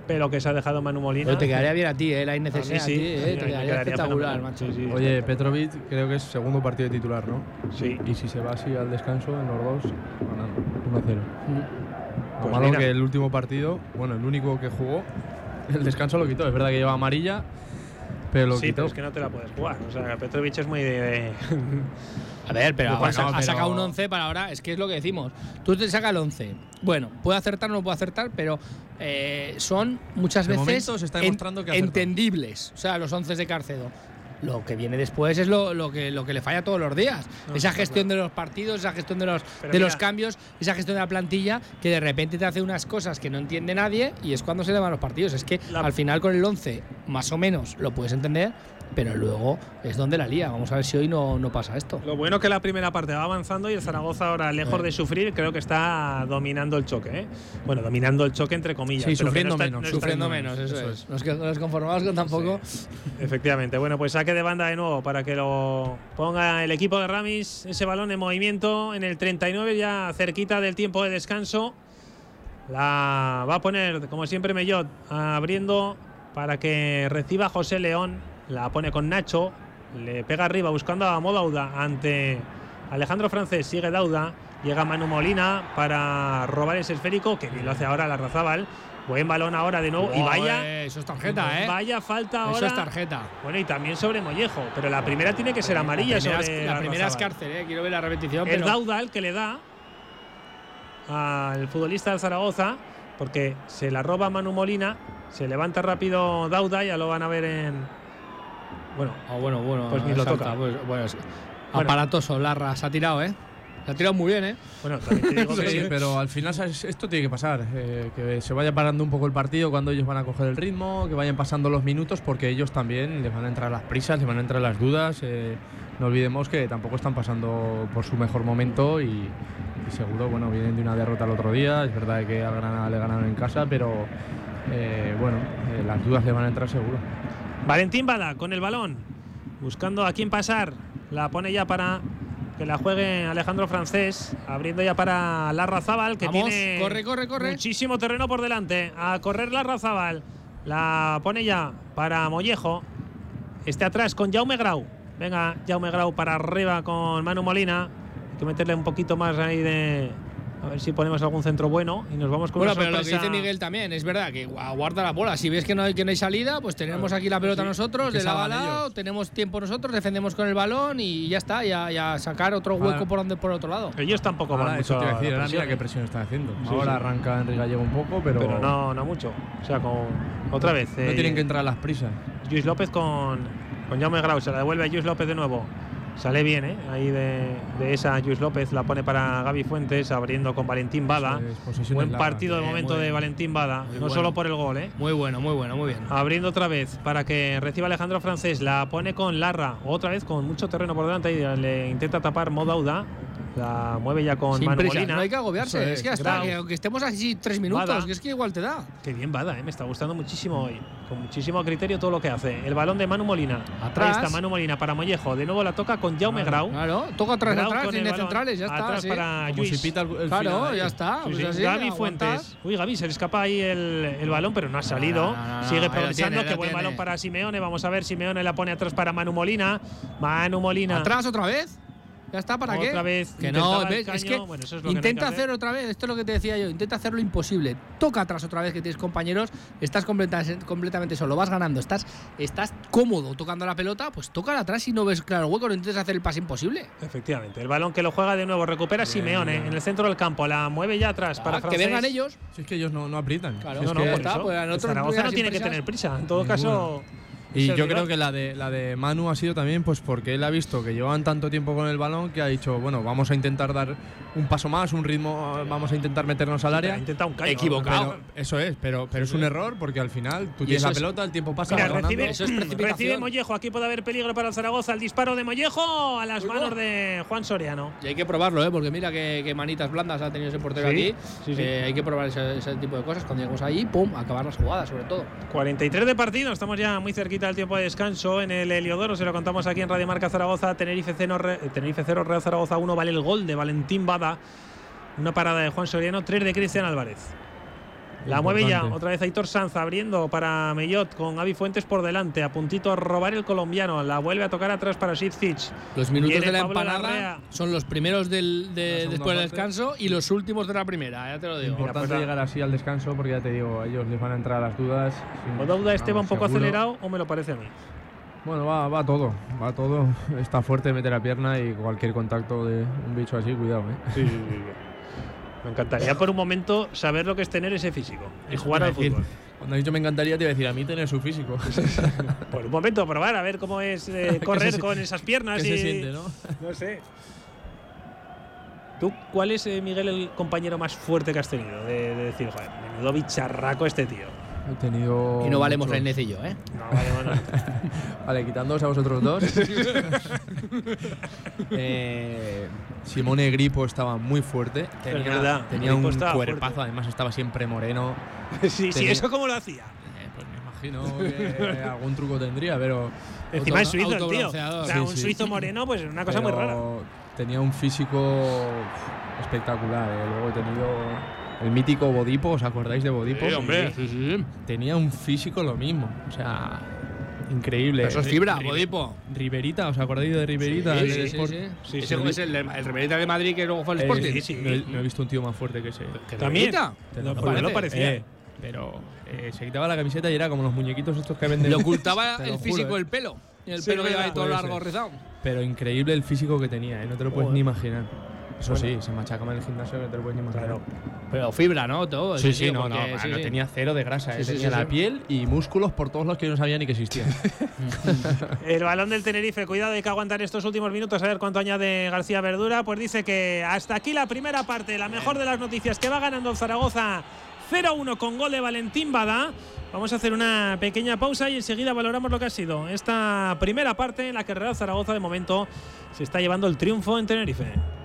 Speaker 2: pelo que se ha dejado Manu Molina.
Speaker 7: Pero te quedaría bien a ti, ¿eh? La innecesidad a
Speaker 2: sí,
Speaker 7: ti, ¿eh? Te quedaría espectacular, macho.
Speaker 2: Sí, sí.
Speaker 6: Oye, Petrovic creo que es segundo partido de titular, ¿no?
Speaker 2: Sí.
Speaker 6: Y si se va así al descanso, en los dos, ganando 1-0. Lo
Speaker 2: Pues
Speaker 6: malo
Speaker 2: mira.
Speaker 6: que el último partido, bueno, el único que jugó, el descanso lo quitó. Es verdad que lleva amarilla, pero lo
Speaker 2: sí,
Speaker 6: quitó.
Speaker 2: pero es que no te la puedes jugar. O sea, Petrovic es muy de. (laughs)
Speaker 7: A ver, pero
Speaker 6: Bueno,
Speaker 7: ha,
Speaker 6: pero-
Speaker 7: sacado un 11 para ahora, es que es lo que decimos. Tú te sacas el 11. Bueno, puede acertar o no puede acertar, pero eh, son muchas
Speaker 6: De
Speaker 7: veces
Speaker 6: se está demostrando que
Speaker 7: entendibles. O sea, los 11 de Carcedo. Lo que viene después es lo, lo que, lo que le falla todos los días.
Speaker 2: No,
Speaker 7: esa gestión de los partidos, esa gestión de los,
Speaker 2: Pero
Speaker 7: de
Speaker 2: mira-
Speaker 7: los cambios, esa gestión de la plantilla, que de repente te hace unas cosas que no entiende nadie y es cuando se le van los partidos. Es que
Speaker 2: La-
Speaker 7: al final con el 11, más o menos, lo puedes entender, pero luego es donde la lía. Vamos a ver si hoy no, no pasa esto.
Speaker 2: Lo bueno que la primera parte va avanzando y el Zaragoza ahora, lejos
Speaker 7: Eh.
Speaker 2: de sufrir, creo que está dominando el choque. ¿eh? Bueno, dominando el choque entre comillas.
Speaker 6: Sí,
Speaker 2: pero
Speaker 6: sufriendo
Speaker 2: no está-
Speaker 6: menos,
Speaker 2: no
Speaker 7: Sufriendo
Speaker 6: menos,
Speaker 7: menos, eso, es.
Speaker 6: es.
Speaker 7: Nos, conformamos con tampoco.
Speaker 2: Efectivamente. Bueno, pues saque de banda de nuevo para que lo ponga el equipo de Ramis. Ese balón en movimiento en el 39, ya cerquita del tiempo de descanso. La va a poner, como siempre, Mellot abriendo para que reciba José León. La pone con Nacho. Le pega arriba buscando a Modauda ante Alejandro Francés. Sigue Dauda. Llega Manu Molina para robar ese esférico. Que bien lo hace ahora la Razabal. Buen balón ahora de nuevo. y vaya,
Speaker 7: Eh, eso es tarjeta, ¿eh?
Speaker 2: vaya falta ahora.
Speaker 7: Eso es tarjeta.
Speaker 2: Bueno, y también sobre Mollejo, pero la primera tiene que ser amarilla
Speaker 7: la primera, es-
Speaker 2: sobre
Speaker 7: la primera es
Speaker 2: Larrazábal.
Speaker 7: cárcel, ¿eh? Quiero ver la repetición.
Speaker 2: El
Speaker 7: pero
Speaker 2: Dauda el que le da al futbolista del Zaragoza, porque se la roba Manu Molina, se levanta rápido Dauda, ya lo van a ver en. Bueno,
Speaker 7: Ah, bueno, bueno.
Speaker 2: Pues ni lo
Speaker 7: salta,
Speaker 2: toca.
Speaker 7: pues, bueno, es-
Speaker 2: Bueno.
Speaker 7: Aparatoso, Larra. Se ha tirado, ¿eh? Se ha tirado muy bien, ¿eh?
Speaker 2: bueno, también te digo (laughs) que
Speaker 6: Sí, pero al final ¿sabes? esto tiene que pasar, eh, que se vaya parando un poco el partido cuando ellos van a coger el ritmo, que vayan pasando los minutos, porque ellos también les van a entrar las prisas, les van a entrar las dudas. eh, no olvidemos que tampoco están pasando por su mejor momento y, y seguro, bueno, vienen de una derrota el otro día. Es verdad que al Granada le ganaron en casa, pero eh, bueno, las dudas le van a entrar seguro.
Speaker 2: Valentín Bada con el balón, buscando a quién pasar. La pone ya para que la juegue Alejandro Francés, abriendo ya para Larrazábal, que
Speaker 7: Vamos,
Speaker 2: tiene
Speaker 7: corre, corre, corre.
Speaker 2: muchísimo terreno por delante. A correr Larrazábal. La pone ya para Mollejo. Este atrás con Jaume Grau. Venga, Jaume Grau para arriba con Manu Molina. Hay que meterle un poquito más ahí de. A ver si ponemos algún centro bueno y nos vamos con
Speaker 7: Bueno,
Speaker 2: una
Speaker 7: pero lo que
Speaker 2: sorpresa.
Speaker 7: dice Miguel también, es verdad que aguarda la bola. Si ves que no hay, que no hay salida, pues tenemos aquí la pelota nosotros,
Speaker 6: que
Speaker 7: de lado a
Speaker 6: salgan
Speaker 7: lado, tenemos tiempo nosotros, defendemos con el balón y ya está, ya, ya sacar otro hueco
Speaker 6: Ahora-
Speaker 7: por donde por otro lado.
Speaker 2: Ellos tampoco van
Speaker 6: Ahora,
Speaker 2: mucho
Speaker 6: eso te a
Speaker 2: a la
Speaker 6: decir, ahora mira qué
Speaker 2: ¿eh?
Speaker 6: presión están haciendo.
Speaker 2: Sí,
Speaker 6: ahora
Speaker 2: sí.
Speaker 6: arranca Enrique Gallego un poco, pero,
Speaker 2: pero no, no mucho. O sea, con otra vez.
Speaker 6: no
Speaker 2: eh,
Speaker 6: tienen que entrar las prisas.
Speaker 2: Luis López con, con Jaume Grau. Se la devuelve a Luis López de nuevo. Sale bien, ¿eh? Ahí de, de esa Luis López la pone para Gaby Fuentes, abriendo con Valentín Bada. Buen
Speaker 6: larga.
Speaker 2: partido de momento de. Valentín Bada. No
Speaker 7: bueno.
Speaker 2: solo por el gol, ¿eh?
Speaker 7: Muy bueno, muy bueno, muy bien.
Speaker 2: Abriendo otra vez para que reciba Alejandro Francés. La pone con Larra. Otra vez con mucho terreno por delante. Y le intenta tapar Modauda. La mueve ya con
Speaker 7: Sin
Speaker 2: Manu
Speaker 7: prisa,
Speaker 2: Molina.
Speaker 7: no hay que agobiarse, es, que ya está,
Speaker 2: Grau.
Speaker 7: que aunque estemos así tres minutos,
Speaker 2: Bada.
Speaker 7: que es que igual te da.
Speaker 2: Qué bien Bada, ¿eh? me está gustando muchísimo hoy. Con muchísimo criterio todo lo que hace. El balón de Manu Molina.
Speaker 7: Atrás.
Speaker 2: Ahí está Manu Molina para Mollejo. De nuevo la toca con Jaume Grau.
Speaker 7: Claro, toca atrás,
Speaker 2: Grau
Speaker 7: atrás,
Speaker 2: balón.
Speaker 7: centrales, ya está.
Speaker 2: Atrás
Speaker 7: sí.
Speaker 2: para
Speaker 6: Como
Speaker 2: Luis.
Speaker 6: si pita el, el
Speaker 7: Claro,
Speaker 6: final
Speaker 7: ya está.
Speaker 2: Sí,
Speaker 7: pues
Speaker 2: sí.
Speaker 7: así,
Speaker 2: Gaby. Fuentes. Uy, Gaby, se le escapa ahí el, el balón, pero no ha salido.
Speaker 7: no, no, no,
Speaker 2: Sigue progresando.
Speaker 7: tiene,
Speaker 2: Qué buen
Speaker 7: tiene.
Speaker 2: balón para Simeone. Vamos a ver. Simeone la pone atrás para Manu Molina. Manu Molina.
Speaker 7: ¿Atrás otra vez? ¿Ya está? ¿Para qué?
Speaker 2: Otra vez
Speaker 7: Que no, es
Speaker 2: caño.
Speaker 7: que
Speaker 2: Bueno, eso es lo que no hay
Speaker 7: intenta
Speaker 2: que hacer.
Speaker 7: hacer otra vez, esto es lo que te decía yo, intenta hacer lo imposible. Toca atrás otra vez que tienes compañeros, estás completa- completamente solo, vas ganando, estás, estás cómodo tocando la pelota, pues toca atrás y no ves claro el hueco, no intentes hacer el pase imposible.
Speaker 2: Efectivamente. El balón que lo juega de nuevo. Recupera Simeone en el centro del campo. La mueve ya atrás para
Speaker 7: Ah, que
Speaker 2: Francés.
Speaker 7: vengan ellos.
Speaker 6: Si es que ellos no, no aprietan.
Speaker 7: Claro,
Speaker 6: Si
Speaker 2: no, no,
Speaker 7: está, pues a nosotros
Speaker 2: Zaragoza no tiene que tener prisa. En todo caso,
Speaker 6: Y yo creo que la de, la de Manu ha sido también pues porque él ha visto que llevaban tanto tiempo con el balón que ha dicho, bueno, vamos a intentar dar un paso más, un ritmo, vamos a intentar meternos al área.
Speaker 2: Ha intentado un callo.
Speaker 7: Equivocado.
Speaker 6: Pero eso es, pero, pero es un error porque al final tú tienes la
Speaker 7: es-
Speaker 6: pelota, el tiempo pasa,
Speaker 2: Mira, recibe,
Speaker 7: Eso es precipitación.
Speaker 2: recibe Mollejo. Aquí puede haber peligro para el Zaragoza. El disparo de Mollejo a las manos de Juan Soriano.
Speaker 7: Y hay que probarlo, ¿eh? porque mira qué, qué manitas blandas ha tenido ese portero
Speaker 2: Sí,
Speaker 7: aquí.
Speaker 2: sí, sí.
Speaker 7: Eh, hay que probar ese, ese tipo de cosas. Cuando lleguemos ahí, pum, acabar las jugadas, sobre todo.
Speaker 2: 43 de partido, estamos ya muy cerquita del tiempo de descanso en el Heliodoro, se lo contamos aquí en Radio Marca Zaragoza, Tenerife 0, Re- Tenerife 0 Real Zaragoza 1, vale el gol de Valentín Bada, una parada de Juan Soriano, 3 de Cristian Álvarez. La mueve ya otra vez Aitor Sanz abriendo para Mellot con Avi Fuentes por delante, a puntito a robar el colombiano, la vuelve a tocar atrás para Sidzic.
Speaker 7: Los minutos
Speaker 2: Viene
Speaker 7: de la
Speaker 2: Pablo
Speaker 7: empanada
Speaker 2: Larrea.
Speaker 7: son los primeros del, de, después del descanso y los últimos de la primera, ya te lo digo.
Speaker 6: Importante
Speaker 2: pues,
Speaker 6: llegar así al descanso porque ya te digo, a ellos les van a entrar las dudas.
Speaker 2: ¿O duda este va un poco
Speaker 6: seguro.
Speaker 2: acelerado o me lo parece a mí?
Speaker 6: Bueno, va, va todo, va todo. Está fuerte, mete la pierna y cualquier contacto de un bicho así, cuidado, ¿eh?
Speaker 2: Me encantaría por un momento saber lo que es tener ese físico y jugar al
Speaker 6: decir,
Speaker 2: fútbol.
Speaker 6: Cuando he dicho me encantaría, te iba a decir a mí tener su físico. (laughs)
Speaker 2: Por un momento probar a ver cómo es eh, (laughs)
Speaker 6: ¿Qué
Speaker 2: correr
Speaker 6: se-
Speaker 2: con esas piernas
Speaker 6: ¿Qué
Speaker 2: y
Speaker 6: se siente, no?
Speaker 2: no sé. ¿Tú cuál es, eh, Miguel, el compañero más fuerte que has tenido? De, de decir, joder, menudo bicharraco este tío.
Speaker 6: He tenido.
Speaker 7: Y no valemos la
Speaker 6: muchos.
Speaker 7: Inés y yo, ¿eh?
Speaker 2: No, vale, bueno. (laughs)
Speaker 6: Vale, quitándoos a vosotros dos. (laughs) eh, Simone Gripo estaba muy fuerte. Tenía,
Speaker 2: Es verdad,
Speaker 6: tenía
Speaker 2: Gripo
Speaker 6: un cuerpazo,
Speaker 2: fuerte.
Speaker 6: además estaba siempre moreno. (laughs)
Speaker 2: sí, sí, ¿eso cómo lo hacía?
Speaker 6: Eh, pues me imagino que algún truco tendría, pero.
Speaker 2: Encima es suizo el tío. O sea,
Speaker 6: Sí,
Speaker 2: un
Speaker 6: sí.
Speaker 2: suizo moreno, pues es una cosa muy rara.
Speaker 6: Tenía un físico espectacular. eh. Luego he tenido el mítico Bodipo, ¿os acordáis de Bodipo?
Speaker 7: sí, sí.
Speaker 6: Tenía un físico lo mismo. O sea, increíble.
Speaker 7: Eso es fibra,
Speaker 6: Ri-
Speaker 7: Bodipo.
Speaker 6: Riverita, ¿os acordáis de Riverita?
Speaker 7: Sí,
Speaker 6: El
Speaker 7: sí, sí, sí.
Speaker 2: Sí,
Speaker 7: Ese
Speaker 2: sí.
Speaker 7: es el, el Riverita de Madrid que luego fue al
Speaker 6: Eh,
Speaker 7: Sporting.
Speaker 2: sí, sí.
Speaker 6: No, he, no he visto un tío más fuerte que ese.
Speaker 2: También.
Speaker 6: Te
Speaker 2: No,
Speaker 6: lo
Speaker 2: pues no parecía.
Speaker 6: Eh, pero eh, se quitaba la camiseta y era como los muñequitos estos que venden.
Speaker 7: Le ocultaba (laughs) el físico
Speaker 6: eh.
Speaker 7: el pelo. El
Speaker 2: Sí,
Speaker 7: pelo que lleva ahí todo largo
Speaker 6: ser.
Speaker 7: rizado.
Speaker 6: Pero increíble el físico que tenía, ¿eh? no te lo puedes
Speaker 2: Joder.
Speaker 6: ni imaginar. Eso
Speaker 2: Bueno.
Speaker 6: sí, se machaca en el gimnasio que te lo puedes ni imaginar.
Speaker 2: Claro.
Speaker 7: Pero fibra, ¿no? Todo.
Speaker 6: Sí, sí,
Speaker 7: tío,
Speaker 6: no, no,
Speaker 7: porque-
Speaker 6: va,
Speaker 7: sí,
Speaker 6: no
Speaker 7: sí.
Speaker 6: tenía cero de grasa, ¿eh?
Speaker 7: Sí, sí,
Speaker 6: tenía
Speaker 7: sí,
Speaker 6: la
Speaker 7: sí.
Speaker 6: piel y músculos por todos los que yo no sabía ni que existían. (laughs)
Speaker 2: El balón del Tenerife, cuidado, hay que aguantar estos últimos minutos a ver cuánto añade García Verdura. Pues dice que hasta aquí la primera parte, la mejor de las noticias, que va ganando el Zaragoza 0-1 con gol de Valentín Bada. Vamos a hacer una pequeña pausa y enseguida valoramos lo que ha sido esta primera parte en la que Real Zaragoza de momento se está llevando el triunfo en Tenerife.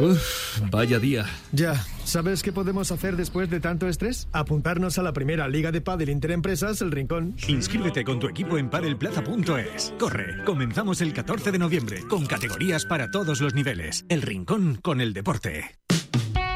Speaker 8: Uf, vaya día.
Speaker 3: Ya, ¿sabes qué podemos hacer después de tanto estrés? Apuntarnos a la primera liga de pádel Interempresas El Rincón.
Speaker 9: Inscríbete con tu equipo en padelplaza.es. Corre, comenzamos el 14 de noviembre, con categorías para todos los niveles. El rincón con el deporte.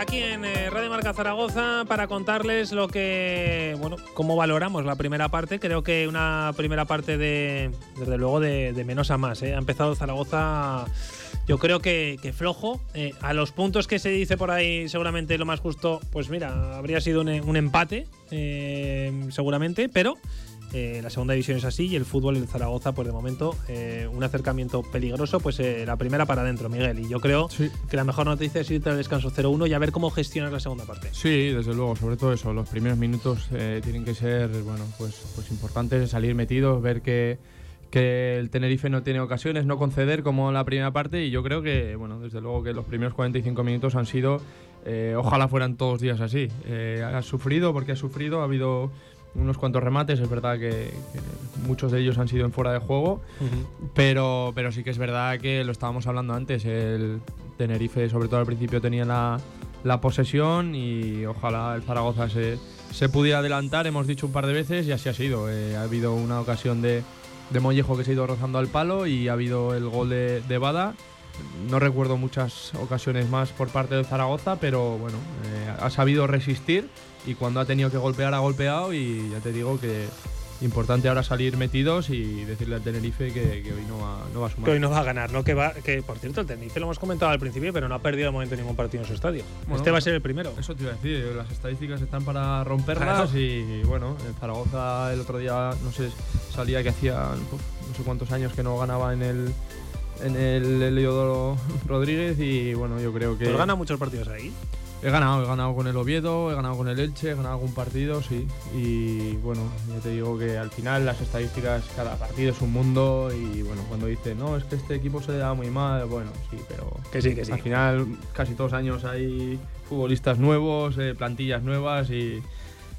Speaker 2: Aquí en eh, Radio Marca Zaragoza para contarles lo que, bueno, cómo valoramos la primera parte. Creo que una primera parte de, desde luego, de, menos a más. ¿eh? Ha empezado Zaragoza, yo creo que, flojo. Eh, a los puntos que se dice por ahí, seguramente lo más justo, pues mira, habría sido un, empate, seguramente, pero eh, la segunda división es así y el fútbol en Zaragoza, pues de momento, eh, un acercamiento peligroso, pues eh, la primera para adentro, Miguel. Y yo creo
Speaker 6: Sí.
Speaker 2: que la mejor noticia es irte al descanso 0-1 y a ver cómo gestionas la segunda parte.
Speaker 6: Sí, desde luego, sobre todo eso. Los primeros minutos eh, tienen que ser, bueno, pues, pues importantes, salir metidos, ver que, que el Tenerife no tiene ocasiones, no conceder como la primera parte. Y yo creo que, bueno, desde luego que los primeros 45 minutos han sido, eh, ojalá fueran todos días así. Eh, ha sufrido porque ha sufrido, ha habido unos cuantos remates, es verdad que, que muchos de ellos han sido en fuera de juego, pero, pero sí que es verdad que lo estábamos hablando antes, el Tenerife sobre todo al principio tenía la, la posesión y ojalá el Zaragoza se, se pudiera adelantar, hemos dicho un par de veces y así ha sido. Eh, ha habido una ocasión de, de Mollejo que se ha ido rozando al palo y ha habido el gol de, de Bada. No recuerdo muchas ocasiones más por parte del Zaragoza, pero bueno, eh, ha sabido resistir y cuando ha tenido que golpear ha golpeado y ya te digo que importante ahora salir metidos y decirle al Tenerife que, que hoy no va, no va a sumar.
Speaker 2: Que hoy no va a ganar, ¿no? Que, va, que por cierto, el Tenerife lo hemos comentado al principio, pero no ha perdido de momento ningún partido en su estadio.
Speaker 6: Bueno,
Speaker 2: este va a ser el primero.
Speaker 6: Eso te iba a decir, las estadísticas están para romperlas
Speaker 2: Claro.
Speaker 6: y bueno, el Zaragoza el otro día, no sé, salía que hacía uf, no sé cuántos años que no ganaba en el en el Rodríguez y bueno, yo creo que
Speaker 2: Pues gana muchos partidos ahí.
Speaker 6: He ganado, he ganado con el Oviedo, he ganado con el Elche, he ganado algún partido, sí. Y bueno, ya te digo que al final las estadísticas, cada partido es un mundo y bueno, cuando dice, no, es que este equipo se da muy mal, bueno, sí, pero
Speaker 2: Que sí, que sí.
Speaker 6: al final casi todos los años hay futbolistas nuevos, eh, plantillas nuevas y...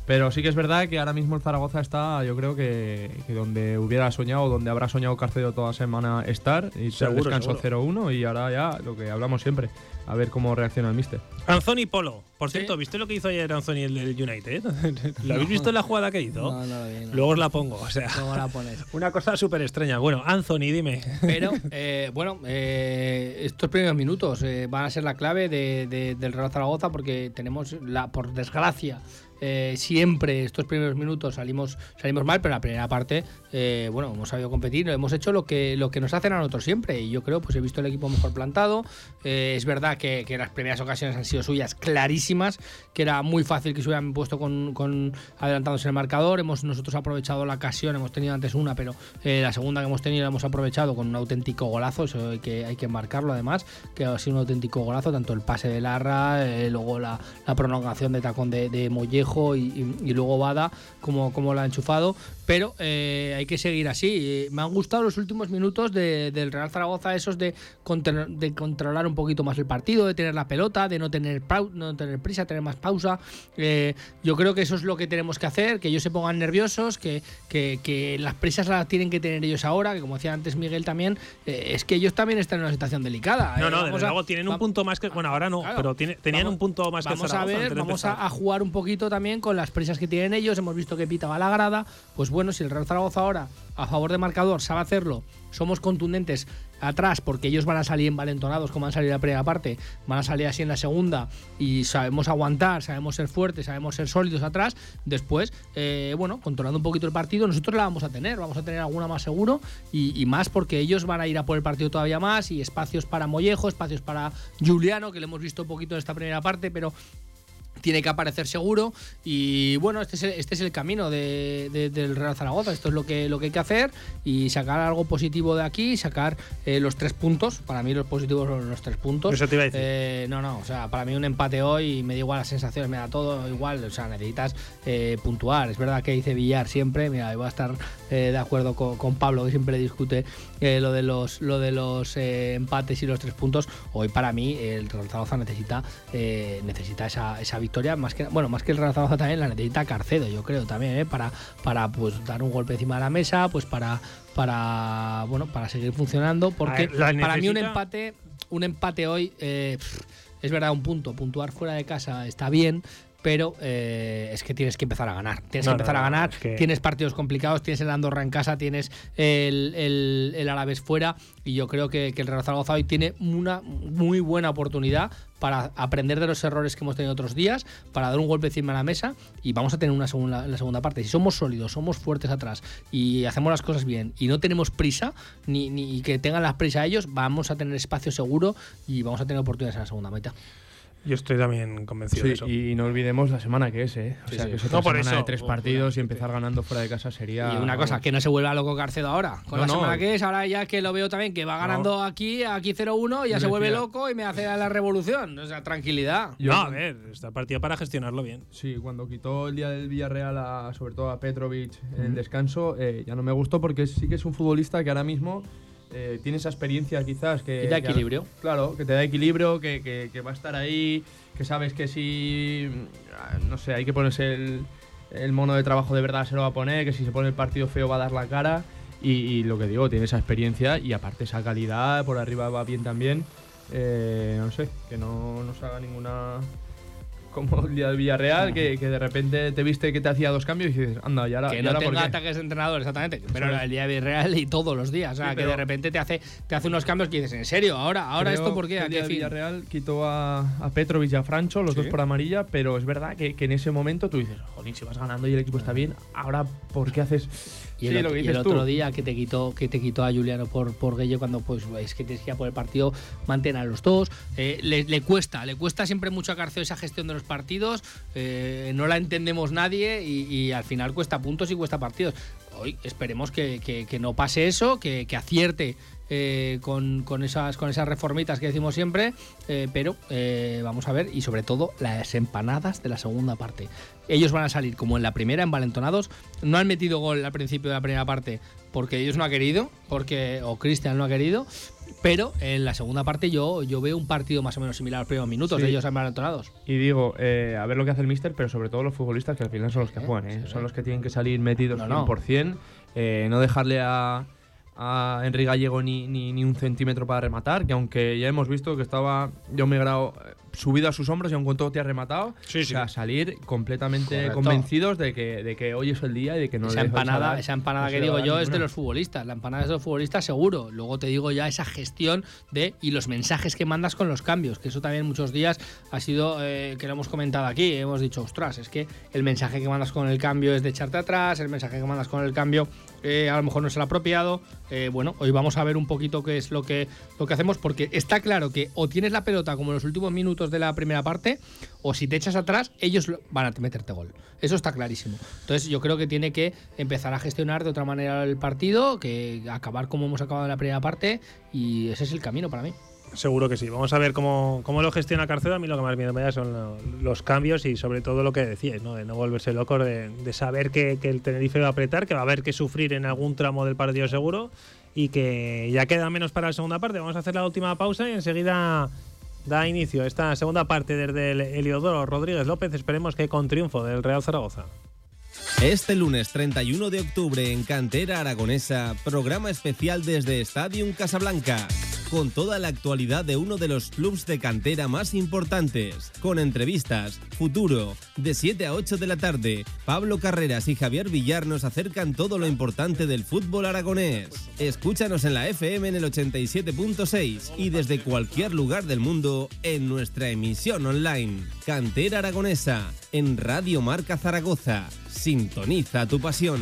Speaker 6: Pero sí que es verdad que ahora mismo el Zaragoza está, yo creo que, que donde hubiera soñado, donde habrá soñado Carcedo toda semana estar, y
Speaker 2: Seguro,
Speaker 6: descanso
Speaker 2: seguro.
Speaker 6: 0-1 y ahora ya lo que hablamos siempre, a ver cómo reacciona el míster.
Speaker 2: Anthony Polo. Por cierto, ¿viste lo que hizo ayer Anthony el del United? (laughs) ¿Lo habéis visto en la jugada que hizo?
Speaker 7: No, no lo vi, no.
Speaker 2: Luego os la pongo. O sea,
Speaker 7: la pones. (laughs)
Speaker 2: una cosa súper extraña. Bueno, Anthony, dime.
Speaker 7: Pero, (laughs) eh, bueno, eh, estos primeros minutos eh, van a ser la clave de- de- del Real Zaragoza porque tenemos, la, por desgracia, eh, siempre estos primeros minutos salimos, salimos mal, pero la primera parte, eh, bueno, hemos sabido competir, hemos hecho lo que, lo que nos hacen a nosotros siempre. Y yo creo, pues he visto el equipo mejor plantado. Eh, es verdad que, que las primeras ocasiones han sido suyas clarísimas, que era muy fácil que se hubieran puesto con, con adelantándose en el marcador. Hemos nosotros aprovechado la ocasión, hemos tenido antes una, pero eh, la segunda que hemos tenido la hemos aprovechado con un auténtico golazo, eso hay que, hay que marcarlo además, que ha sido un auténtico golazo, tanto el pase de Larra, eh, luego la, la prolongación de tacón de, de Mollejo y, luego Bada, como, como la ha enchufado. Pero eh, hay que seguir así. Me han gustado los últimos minutos de- del Real Zaragoza, esos de, de controlar un poquito más el partido, de tener la pelota, de no tener, pau- no tener prisa, tener más pausa. Eh, yo creo que eso es lo que tenemos que hacer, que ellos se pongan nerviosos, que, que- que las prisas las tienen que tener ellos ahora, que como decía antes Miguel también, eh, es que ellos también están en una situación delicada.
Speaker 2: No,
Speaker 7: Eh,
Speaker 2: no, desde
Speaker 7: a-
Speaker 2: luego tienen un punto más que. Bueno, ahora no,
Speaker 7: Claro.
Speaker 2: pero tiene- tenían
Speaker 7: Vamos-
Speaker 2: un punto más que
Speaker 7: Vamos a
Speaker 2: Zaragoza
Speaker 7: ver, vamos a, a jugar un poquito también con las prisas que tienen ellos. Hemos visto que Pita va a la grada. Pues bueno, si el Real Zaragoza ahora, a favor de marcador, sabe hacerlo, somos contundentes atrás porque ellos van a salir envalentonados como han salido en la primera parte, van a salir así en la segunda y sabemos aguantar, sabemos ser fuertes, sabemos ser sólidos atrás. Después, eh, bueno, controlando un poquito el partido, nosotros la vamos a tener, vamos a tener alguna más seguro y, más porque ellos van a ir a por el partido todavía más y espacios para Mollejo, espacios para Juliano, que le hemos visto un poquito en esta primera parte, pero tiene que aparecer seguro. Y bueno este es el, este es el camino de- de- del Real Zaragoza. Esto es lo que lo que hay que hacer. Y sacar algo positivo de aquí sacar eh, los tres puntos. Para mí los positivos son los tres puntos.
Speaker 2: Eso te iba a decir.
Speaker 7: Eh, no no o sea para mí un empate hoy me da igual las sensaciones me da todo igual. O sea necesitas eh, puntuar. Es verdad que dice Villar siempre mira voy a estar de acuerdo con, con Pablo que siempre discute lo de los lo de los empates y los tres puntos. Hoy para mí el Real Zaragoza necesita necesita esa, esa victoria más que bueno más que el Real Zaragoza (laughs) también la necesita Carcedo yo creo también ¿eh? para para pues dar un golpe encima de la mesa pues para para bueno para seguir funcionando porque
Speaker 2: ver,
Speaker 7: para mí un empate un empate hoy eh, es verdad un punto puntuar fuera de casa está bien pero eh, es que tienes que empezar a ganar. Tienes
Speaker 2: No,
Speaker 7: que empezar
Speaker 2: no,
Speaker 7: a ganar.
Speaker 2: es que-
Speaker 7: Tienes partidos complicados, tienes el Andorra en casa, tienes el, el, el Alavés fuera. Y yo creo que, que el Real Zaragoza hoy tiene una muy buena oportunidad para aprender de los errores que hemos tenido otros días, para dar un golpe encima de la mesa y vamos a tener una segunda, la segunda parte. Si somos sólidos, somos fuertes atrás y hacemos las cosas bien y no tenemos prisa, ni, ni que tengan la prisa ellos, vamos a tener espacio seguro y vamos a tener oportunidades en la segunda mitad.
Speaker 2: Yo estoy también convencido
Speaker 6: Sí,
Speaker 2: de eso.
Speaker 6: y no olvidemos la semana que es, ¿eh? O
Speaker 7: Sí,
Speaker 6: sea,
Speaker 7: sí.
Speaker 6: que es otra
Speaker 2: No, por
Speaker 6: semana
Speaker 2: eso.
Speaker 6: de tres
Speaker 2: Oh,
Speaker 6: partidos y empezar ganando fuera de casa sería...
Speaker 7: Y una cosa,
Speaker 6: vamos.
Speaker 7: que no se vuelva loco Carcedo ahora. Con
Speaker 6: No,
Speaker 7: la
Speaker 6: no.
Speaker 7: semana que es, ahora ya que lo veo también, que va ganando aquí, aquí 0-1, ya se vuelve loco y me hace la revolución. O sea, tranquilidad.
Speaker 6: Yo-
Speaker 2: no, a ver, está partido para gestionarlo bien.
Speaker 6: Sí, cuando quitó el día del Villarreal, a- sobre todo a Petrovic en el descanso, eh, ya no me gustó porque sí que es un futbolista que ahora mismo eh, tiene esa experiencia quizás que...
Speaker 7: Da
Speaker 6: que-
Speaker 7: equilibrio.
Speaker 6: claro, que te da equilibrio, que, que- que va a estar ahí, que sabes que si, ah, no sé, hay que ponerse el, el mono de trabajo de verdad se lo va a poner, que si se pone el partido feo va a dar la cara. Y, y lo que digo, tiene esa experiencia y aparte esa calidad, por arriba va bien también. Eh, no sé, que no nos haga ninguna como el día del Villarreal, que, que de repente te viste que te hacía dos cambios y dices, anda, ya ahora,
Speaker 7: que
Speaker 6: y
Speaker 7: no
Speaker 6: ahora
Speaker 7: tenga ataques de entrenador, exactamente. Pero el día de Villarreal y todos los días. O sea,
Speaker 6: Sí,
Speaker 7: que de repente te hace, te hace unos cambios que dices, ¿en serio? ¿Ahora, ahora esto por qué?
Speaker 6: que
Speaker 7: ¿A
Speaker 6: el día del? Villarreal quitó a, a Petrovic y a Francho, los
Speaker 7: Sí.
Speaker 6: dos por amarilla, pero es verdad que, que en ese momento tú dices, jolín, si vas ganando y el equipo está bien, ahora ¿por qué haces
Speaker 7: Y
Speaker 6: Sí,
Speaker 7: el,
Speaker 6: lo
Speaker 7: otro, y el
Speaker 6: tú.
Speaker 7: otro día que te quitó que te quitó a Juliano por, por Guello cuando pues es que tienes que ir a por el partido mantener a los dos. Eh, le, le cuesta le cuesta siempre mucho a Carceo esa gestión de los partidos. Eh, no la entendemos nadie y, y al final cuesta puntos y cuesta partidos. Hoy esperemos que, que- que no pase eso que, que acierte eh, con, con esas con esas reformitas que decimos siempre eh, pero eh, vamos a ver y sobre todo las empanadas de la segunda parte ellos van a salir como en la primera envalentonados no han metido gol al principio de la primera parte porque ellos no han querido porque o Cristian no ha querido pero en la segunda parte yo, yo veo un partido más o menos similar a los primeros minutos
Speaker 6: Sí.
Speaker 7: de ellos envalentonados
Speaker 6: Y digo, eh, a ver lo que hace el Mister, pero sobre todo los futbolistas que al final son los que juegan, ¿eh? son los que tienen que salir metidos
Speaker 7: No, no.
Speaker 6: 100%, eh, no dejarle a, a Enrique Gallego ni, ni, ni un centímetro para rematar, que aunque ya hemos visto que estaba John Megrao subido a sus hombros y aun cuando te ha rematado,
Speaker 2: Sí,
Speaker 6: o
Speaker 2: sí.
Speaker 6: sea, salir completamente
Speaker 7: Correcto.
Speaker 6: convencidos de que, de que hoy es el día y de que no
Speaker 7: esa
Speaker 6: le
Speaker 7: empanada,
Speaker 6: dar-
Speaker 7: esa empanada
Speaker 6: no
Speaker 7: que digo yo es de los futbolistas. La empanada es de los futbolistas seguro. Luego te digo ya esa gestión de y los mensajes que mandas con los cambios, que eso también muchos días ha sido eh, que lo hemos comentado aquí. Hemos dicho, ostras, es que el mensaje que mandas con el cambio es de echarte atrás, el mensaje que mandas con el cambio eh, a lo mejor no es el apropiado. Eh, bueno, hoy vamos a ver un poquito qué es lo que, lo que hacemos, porque está claro que o tienes la pelota como en los últimos minutos de la primera parte, o si te echas atrás, ellos lo- van a meterte gol. Eso está clarísimo. Entonces yo creo que tiene que empezar a gestionar de otra manera el partido, que acabar como hemos acabado en la primera parte, y ese es el camino para mí.
Speaker 2: Seguro que sí. Vamos a ver cómo, cómo lo gestiona Carcedo. A mí lo que más miedo me da son lo- los cambios y sobre todo lo que decías, ¿no? de no volverse loco, de, de saber que, que el Tenerife va a apretar, que va a haber que sufrir en algún tramo del partido seguro y que ya queda menos para la segunda parte. Vamos a hacer la última pausa y enseguida da inicio esta segunda parte desde el Heliodoro Rodríguez López. Esperemos que con triunfo del Real Zaragoza.
Speaker 5: Este lunes 31 de octubre en Cantera Aragonesa, programa especial desde Stadium Casablanca, con toda la actualidad de uno de los clubs de cantera más importantes, con entrevistas, futuro, de 7 a 8 de la tarde. Pablo Carreras y Javier Villar nos acercan todo lo importante del fútbol aragonés. Escúchanos en la FM en el 87.6 y desde cualquier lugar del mundo en nuestra emisión online. Cantera Aragonesa, en Radio Marca Zaragoza. Sintoniza tu pasión.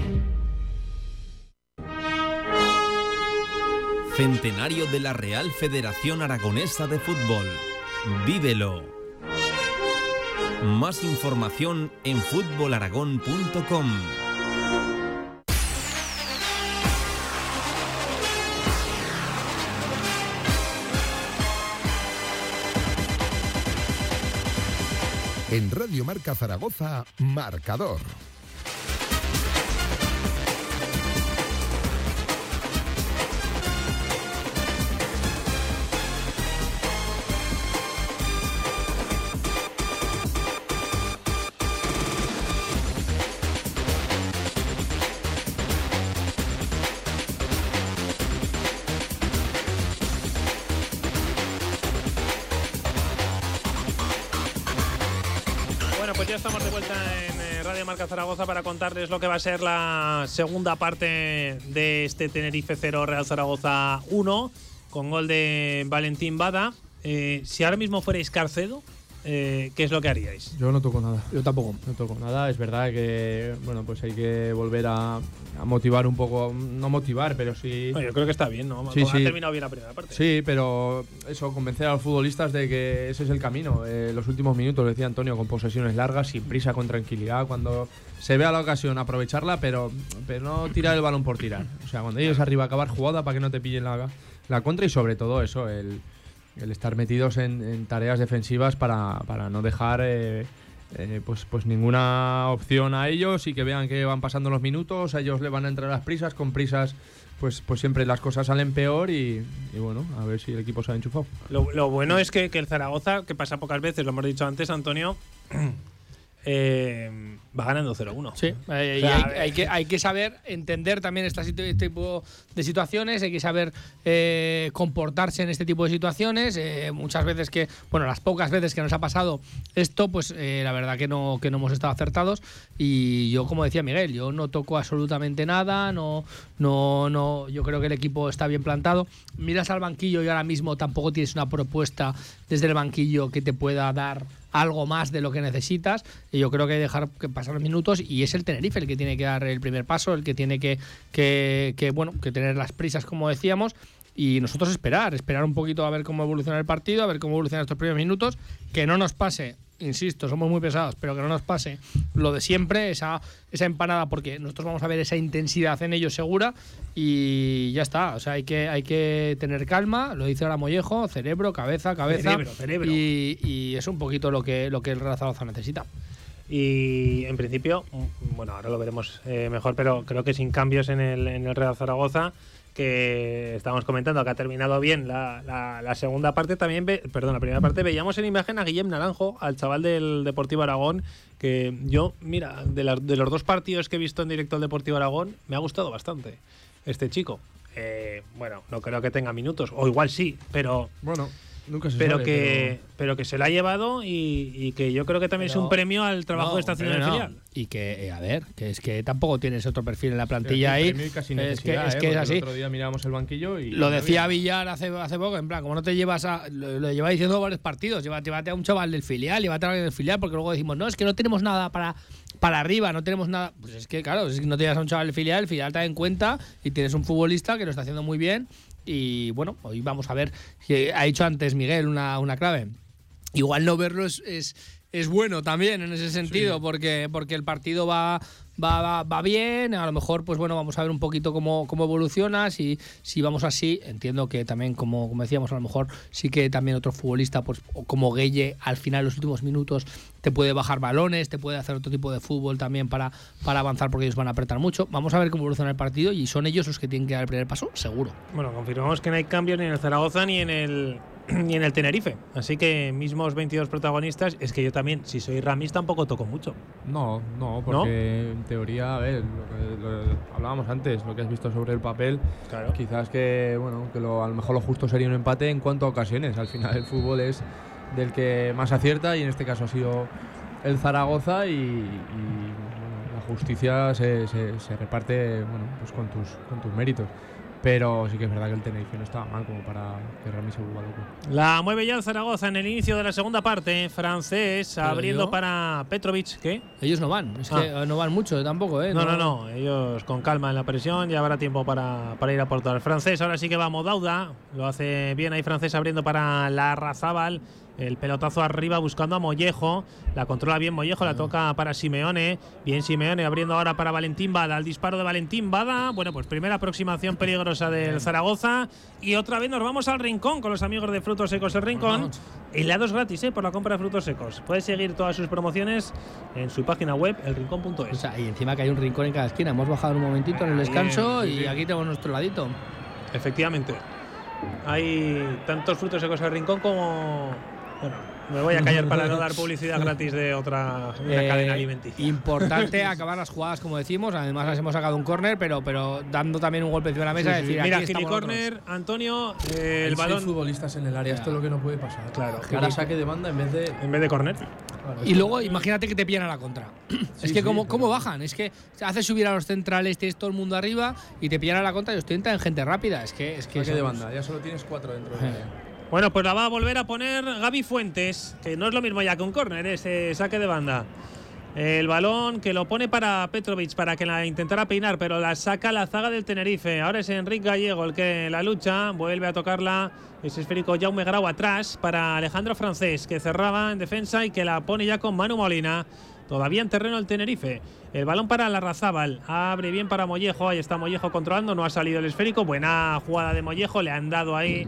Speaker 5: Centenario de la Real Federación Aragonesa de Fútbol. Vívelo. Más información en fútbolaragón.com.
Speaker 1: En Radio Marca Zaragoza, marcador.
Speaker 2: Para contarles lo que va a ser la segunda parte de este Tenerife 0 Real Zaragoza 1 con gol de Valentín Bada. Eh, si ahora mismo fuerais Carcedo, eh, ¿qué es lo que haríais?
Speaker 6: Yo no toco nada.
Speaker 7: Yo tampoco.
Speaker 6: No toco nada. Es verdad que, bueno, pues hay que volver a, a motivar un poco. No motivar, pero sí.
Speaker 2: Bueno, yo creo que está bien, ¿no?
Speaker 6: Sí,
Speaker 2: ha
Speaker 6: sí.
Speaker 2: terminado bien la primera parte.
Speaker 6: Sí, pero eso, convencer a los futbolistas de que ese es el camino. Eh, los últimos minutos, decía Antonio, con posesiones largas, sin prisa, con tranquilidad. Cuando se vea la ocasión, aprovecharla, pero, pero no tirar el balón por tirar. O sea, cuando ellos arriba, acabar jugada para que no te pillen la, la contra y sobre todo eso, el, el estar metidos en, tareas defensivas para, para no dejar eh, eh, pues, pues ninguna opción a ellos y que vean que van pasando los minutos, a ellos le van a entrar las prisas, con prisas pues, pues siempre las cosas salen peor y, y bueno, a ver si el equipo se ha enchufado.
Speaker 2: Lo, lo bueno es que, que el Zaragoza, que pasa pocas veces, lo hemos dicho antes, Antonio, (clears throat) eh, va ganando 0-1.
Speaker 7: Sí, eh, y
Speaker 2: O sea,
Speaker 7: hay, hay que, hay que saber entender también este tipo de situaciones, hay que saber eh, comportarse en este tipo de situaciones. eh, muchas veces que, bueno, las pocas veces que nos ha pasado esto, pues la verdad que no, que no hemos estado acertados. Y yo, como decía Miguel, yo no toco absolutamente nada, no, no, no, yo creo que el equipo está bien plantado. Miras al banquillo y ahora mismo tampoco tienes una propuesta desde el banquillo que te pueda dar algo más de lo que necesitas. Y yo creo que hay que dejar que pasar los minutos y es el Tenerife el que tiene que dar el primer paso, el que tiene que, que, que, bueno, que tener las prisas, como decíamos. Y nosotros esperar, esperar un poquito a ver cómo evoluciona el partido, a ver cómo evolucionan estos primeros minutos, que no nos pase, insisto, somos muy pesados, pero que no nos pase lo de siempre, esa, esa empanada, porque nosotros vamos a ver esa intensidad en ellos segura y ya está. O sea, hay que, hay que tener calma, lo dice ahora Mollejo, cerebro, cabeza, cabeza.
Speaker 2: Cerebro, cerebro.
Speaker 7: Y, y es un poquito lo que, lo que el Real Zaragoza necesita.
Speaker 2: Y en principio, mm, bueno, ahora lo veremos eh, mejor, pero creo que sin cambios en el, en el Real Zaragoza, que estábamos comentando que ha terminado bien la, la- la segunda parte, también, ve- perdón, la primera parte, veíamos en imagen a Guillem Naranjo, al chaval del Deportivo Aragón, que yo, mira, de, las- de los dos partidos que he visto en directo del Deportivo Aragón, me ha gustado bastante este chico. Eh, bueno, no creo que tenga minutos, o igual sí, pero
Speaker 6: Bueno, nunca se
Speaker 2: pero
Speaker 6: sabe,
Speaker 2: que pero... que se la ha llevado y, y que yo creo que también es un premio al trabajo
Speaker 7: No,
Speaker 2: que está haciendo el
Speaker 7: no.
Speaker 2: filial.
Speaker 7: Y que, eh, a ver, que es que tampoco tienes otro perfil en la plantilla ahí.
Speaker 6: premio y casi
Speaker 7: es que, es,
Speaker 6: ¿eh?
Speaker 7: que es
Speaker 6: Porque
Speaker 7: así.
Speaker 6: El otro día mirábamos el banquillo y.
Speaker 7: Lo decía
Speaker 6: había.
Speaker 7: Villar hace, hace poco, en plan, como no te llevas a. Lo, lo lleva diciendo varios partidos, llévate, llévate a un chaval del filial, llévate a alguien del filial, porque luego decimos, no, es que no tenemos nada para, para arriba, no tenemos nada. Pues es que, claro, es que no te llevas a un chaval del filial, el filial te da en cuenta y tienes un futbolista que lo está haciendo muy bien. Y bueno, hoy vamos a ver, que ha dicho antes Miguel una, una clave. Igual no verlo es, es, es bueno también en ese sentido, porque, porque el partido va, va, bien, a lo mejor pues bueno, vamos a ver un poquito cómo, cómo evoluciona, si, si vamos así, entiendo que también, como, como decíamos, a lo mejor sí que también otro futbolista, pues como Gueye, al final los últimos minutos te puede bajar balones, te puede hacer otro tipo de fútbol también para, para avanzar porque ellos van a apretar mucho. Vamos a ver cómo evoluciona el partido y son ellos los que tienen que dar el primer paso, seguro.
Speaker 2: Bueno, confirmamos que no hay cambios ni en el Zaragoza ni en el (clears throat) ni en el Tenerife. Así que mismos 22 protagonistas, es que yo también, si soy Ramis, tampoco toco mucho.
Speaker 6: No, no, porque en teoría, a ver, lo que lo- hablábamos antes, lo que has visto sobre el papel,
Speaker 2: Claro.
Speaker 6: quizás que, bueno, que lo- a lo mejor lo justo sería un empate en cuanto a ocasiones. Al final el fútbol es del que más acierta y en este caso ha sido el Zaragoza y, y, bueno, la justicia se, se- se reparte bueno, pues con, tus, con tus méritos. Pero sí que es verdad que el Tenerife no estaba mal como para que Rami se vuelva loco.
Speaker 2: La mueve ya el Zaragoza en el inicio de la segunda parte. Francés
Speaker 7: Pero
Speaker 2: abriendo
Speaker 7: yo-
Speaker 2: para Petrovic. ¿Qué?
Speaker 7: Ellos no van, es que
Speaker 2: Ah.
Speaker 7: eh, no van mucho tampoco, ¿eh?
Speaker 2: No, no, no. Ellos con calma en la presión. Ya habrá tiempo para, para ir a aportar. Francés ahora sí que va Modauda. Lo hace bien ahí Francés abriendo para la Razábal. El pelotazo arriba buscando a Mollejo. La controla bien Mollejo. La toca para Simeone. Bien Simeone abriendo ahora para Valentín Bada. El disparo de Valentín Bada. Bueno, pues primera aproximación peligrosa del Zaragoza. Y otra vez nos vamos al rincón con los amigos de Frutos Secos El Rincón. Helados gratis ¿eh? por la compra de frutos secos. Puedes seguir todas sus promociones en su página web, elrincón.es.
Speaker 7: O sea, y encima que hay un rincón en cada esquina. Hemos bajado un momentito en el descanso
Speaker 2: Bien,
Speaker 7: y aquí tenemos nuestro ladito.
Speaker 2: Efectivamente. Hay tantos frutos secos al rincón como. Bueno, me voy a callar para no dar publicidad (laughs) gratis de otra
Speaker 7: Eh,
Speaker 2: cadena alimenticia.
Speaker 7: Importante (laughs) acabar las jugadas, como decimos. Además, las hemos sacado un córner, pero, pero dando también un golpe encima de la mesa.
Speaker 2: Sí, sí.
Speaker 7: decir,
Speaker 2: Mira,
Speaker 7: aquí
Speaker 2: Gili Corner, Antonio, eh, el balón
Speaker 6: futbolistas en el área, esto es lo que no puede pasar.
Speaker 2: Claro,
Speaker 6: Que ahora saque de banda en vez de.
Speaker 2: en vez de corner.
Speaker 6: Claro,
Speaker 7: Y luego imagínate que te pillan a la contra. (clears throat) es que
Speaker 6: sí,
Speaker 7: cómo, bajan, es que hace subir a los centrales, tienes todo el mundo arriba y te pillan a la contra y os tientan en gente rápida. Es que es que
Speaker 6: saque de banda, ya solo tienes cuatro dentro del
Speaker 7: Eh.
Speaker 6: área.
Speaker 2: Bueno, pues la va a volver a poner Gaby Fuentes, que no es lo mismo ya que un córner, ese saque de banda. El balón que lo pone para Petrovic para que la intentara peinar, pero la saca la zaga del Tenerife. Ahora es Enrique Gallego el que la lucha, vuelve a tocarla. Es esférico Jaume Grau atrás para Alejandro Francés, que cerraba en defensa y que la pone ya con Manu Molina. Todavía en terreno el Tenerife. El balón para Larrazábal. Abre bien para Mollejo. Ahí está Mollejo controlando. No ha salido el esférico. Buena jugada de Mollejo. Le han dado ahí.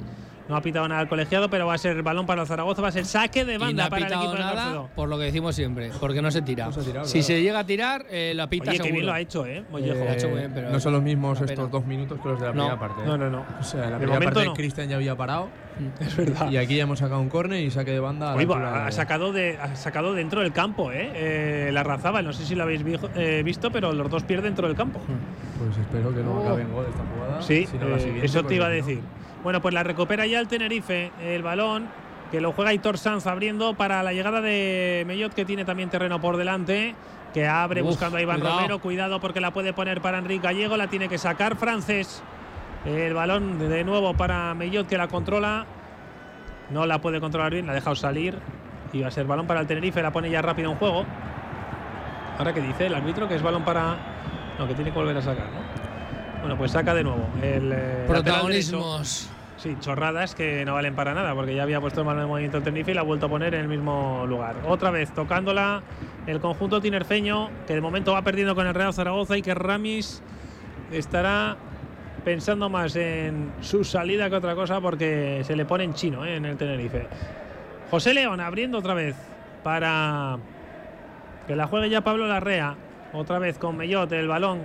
Speaker 2: No ha pitado nada al colegiado, pero va a ser balón para el Zaragoza, va a ser saque de banda
Speaker 7: y no ha
Speaker 2: para el equipo de
Speaker 7: nada,
Speaker 2: Garcedo.
Speaker 7: por lo que decimos siempre, porque no se tira.
Speaker 6: No se ha tirado,
Speaker 7: si
Speaker 6: claro.
Speaker 7: se llega a tirar, eh, la pita
Speaker 2: Oye, que
Speaker 7: seguro.
Speaker 2: bien lo ha hecho, ¿eh? Mollejo.
Speaker 7: Lo ha hecho bien, pero
Speaker 6: no son los mismos estos dos minutos que los de la
Speaker 7: No.
Speaker 6: primera parte. ¿eh?
Speaker 2: No, no, no.
Speaker 6: O sea, en la
Speaker 2: De
Speaker 6: primera
Speaker 2: momento
Speaker 6: parte
Speaker 2: no.
Speaker 6: Cristian ya había parado (laughs)
Speaker 2: Es verdad.
Speaker 6: y aquí ya hemos sacado un córner y saque de banda.
Speaker 2: Oye, ha sacado, de, ha sacado dentro del campo, ¿eh? eh la Razabal, no sé si lo habéis eh, visto, pero los dos pierden dentro del campo.
Speaker 6: Pues espero que no
Speaker 7: Oh.
Speaker 6: acabe en gol esta jugada.
Speaker 2: Sí,
Speaker 6: si no la
Speaker 2: eh,
Speaker 6: siguiente,
Speaker 2: eso te iba a
Speaker 6: no.
Speaker 2: decir. Bueno, pues la recupera ya el Tenerife, el balón que lo juega Hitor Sanz abriendo para la llegada de Mellot, que tiene también terreno por delante. Que abre
Speaker 7: Uf,
Speaker 2: buscando a Iván
Speaker 7: cuidado.
Speaker 2: Romero. Cuidado porque la puede poner para Enrique Gallego. La tiene que sacar Francés. El balón de nuevo para Mellot que la controla. No la puede controlar bien, la ha dejado salir. Y va a ser balón para el Tenerife. La pone ya rápido en juego. Ahora que dice el árbitro que es balón para. No, que tiene que volver a sacar, ¿no? Bueno, pues saca de nuevo. El eh.
Speaker 7: Protagonismos.
Speaker 2: Sí, chorradas que no valen para nada, porque ya había puesto el balón en movimiento el Tenerife y la ha vuelto a poner en el mismo lugar. Otra vez tocándola el conjunto tinerfeño, que de momento va perdiendo con el Real Zaragoza y que Ramis estará pensando más en su salida que otra cosa porque se le pone en chino ¿eh? en el Tenerife. José León abriendo otra vez para que la juegue ya Pablo Larrea. Otra vez con Mellot el balón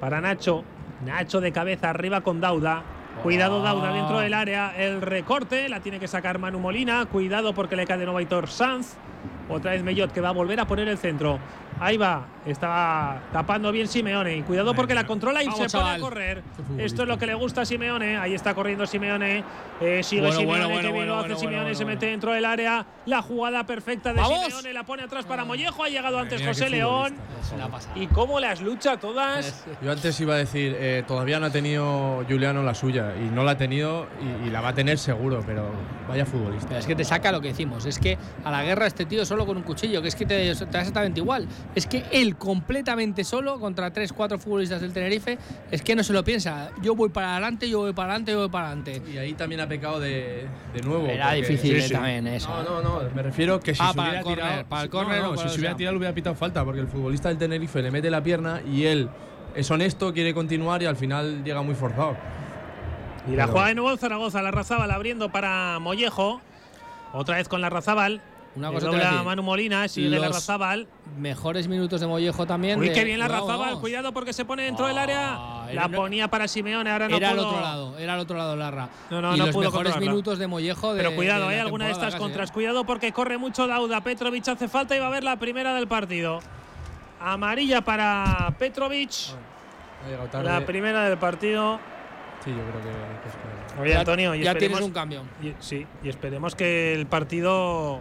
Speaker 2: para Nacho. Nacho de cabeza arriba con Dauda. Cuidado Dauda dentro del área. El recorte la tiene que sacar Manu Molina. Cuidado porque le cae de nuevo Aitor Sanz. Otra vez Mellot que va a volver a poner el centro. Ahí va. Estaba tapando bien Simeone. Y cuidado porque la controla y
Speaker 7: Vamos,
Speaker 2: se
Speaker 7: chaval.
Speaker 2: a correr.
Speaker 6: futbolista.
Speaker 2: Esto es lo que le gusta a Simeone. Ahí está corriendo Simeone. Eh, sigue
Speaker 7: Bueno,
Speaker 2: Simeone.
Speaker 7: bueno,
Speaker 2: que
Speaker 7: bueno,
Speaker 2: bien
Speaker 7: bueno,
Speaker 2: lo hace
Speaker 7: bueno,
Speaker 2: Simeone.
Speaker 7: bueno,
Speaker 2: se mete dentro del área. La jugada perfecta de
Speaker 7: ¡Vamos!
Speaker 2: Simeone. La pone atrás para Mollejo. Ha llegado antes
Speaker 6: mira
Speaker 2: José León. Y cómo las lucha todas.
Speaker 6: Yo antes iba a decir, eh, todavía no ha tenido Juliano la suya y no la ha tenido y, y la va a tener seguro, pero vaya futbolista.
Speaker 7: Pero es que te saca lo que decimos. Es que a la guerra este tío solo con un cuchillo, que es que te, te da exactamente igual. Es que él completamente solo contra tres, cuatro futbolistas del Tenerife, es que no se lo piensa. Yo voy para adelante, yo voy para adelante, yo voy para adelante.
Speaker 6: Y ahí también ha pecado de, de nuevo.
Speaker 7: Era
Speaker 6: porque-
Speaker 7: difícil
Speaker 6: Sí, sí.
Speaker 7: también eso.
Speaker 6: No, no, no, me refiero que si
Speaker 7: Ah,
Speaker 6: se
Speaker 7: para
Speaker 6: hubiera
Speaker 7: el
Speaker 6: tirado,
Speaker 7: para el
Speaker 6: si-
Speaker 7: córner
Speaker 6: no, si
Speaker 7: lo
Speaker 6: se hubiera tirado le hubiera pitado falta, porque el futbolista del Tenerife le mete la pierna y él es honesto, quiere continuar y al final llega muy forzado.
Speaker 2: Y la
Speaker 6: Pero-
Speaker 2: juega de nuevo el Zaragoza, la Razábal abriendo para Mollejo. Otra vez con la Razábal.
Speaker 7: Una cosa te a.
Speaker 2: Manu Molina, sigue la Razábal.
Speaker 7: Mejores minutos de Mollejo también.
Speaker 2: Uy, qué bien la Razábal. Cuidado porque se pone dentro del área.
Speaker 7: Ah,
Speaker 2: La ponía para Simeone, ahora no
Speaker 7: era al
Speaker 2: pudo.
Speaker 7: otro lado, era al otro lado Larra.
Speaker 2: No, no,
Speaker 7: y
Speaker 2: no
Speaker 7: los
Speaker 2: pudo
Speaker 7: mejores minutos de Mollejo de
Speaker 2: Pero cuidado, hay
Speaker 7: la
Speaker 2: alguna de estas
Speaker 7: casi,
Speaker 2: contras.
Speaker 7: ¿eh?
Speaker 2: Cuidado porque corre mucho Dauda. Petrovic hace falta y va a ver la primera del partido. Amarilla para Petrovic.
Speaker 6: Ha llegado tarde.
Speaker 2: La primera del partido.
Speaker 6: Sí, yo creo que, que es claro.
Speaker 2: Oye,
Speaker 7: Ya-
Speaker 2: Antonio, y
Speaker 7: ya tienes un cambio.
Speaker 2: y- sí, y esperemos que el partido.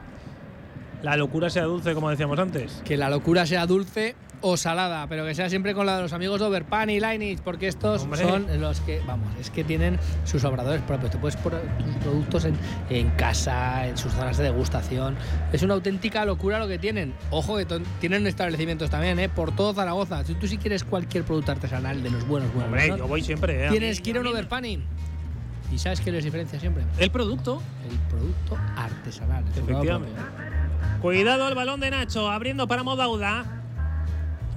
Speaker 2: La locura sea dulce, como decíamos antes.
Speaker 7: Que la locura sea dulce o salada, pero que sea siempre con la de los amigos de Overpan y Lineage, porque estos
Speaker 2: Hombre.
Speaker 7: son los que, vamos, es que tienen sus obradores propios. Tú puedes poner tus productos en, en casa, en sus zonas de degustación. Es una auténtica locura lo que tienen. Ojo que tienen establecimientos también, ¿eh? Por todo Zaragoza. Si tú si quieres cualquier producto artesanal de los buenos, buenos,
Speaker 2: Hombre, yo voy siempre, ¿eh?
Speaker 7: Tienes que ir a un. ¿Y sabes qué les diferencia siempre?
Speaker 2: El producto.
Speaker 7: El producto artesanal.
Speaker 2: Efectivamente. Cuidado el balón de Nacho, abriendo para Modauda.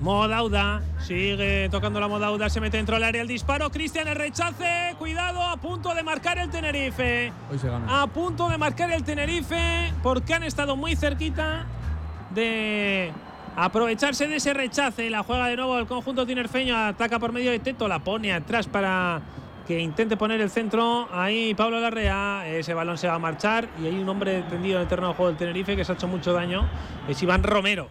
Speaker 2: Modauda sigue tocando la Modauda, se mete dentro del área el disparo. Cristian el rechace. Cuidado, a punto de marcar el Tenerife.
Speaker 6: Hoy se gana.
Speaker 2: A punto de marcar el Tenerife porque han estado muy cerquita de aprovecharse de ese rechace. La juega de nuevo el conjunto tinerfeño, ataca por medio de Teto, la pone atrás para que intente poner el centro. Ahí Pablo Larrea, ese balón se va a marchar y hay un hombre tendido en el terreno de juego del Tenerife que se ha hecho mucho daño. Es Iván Romero.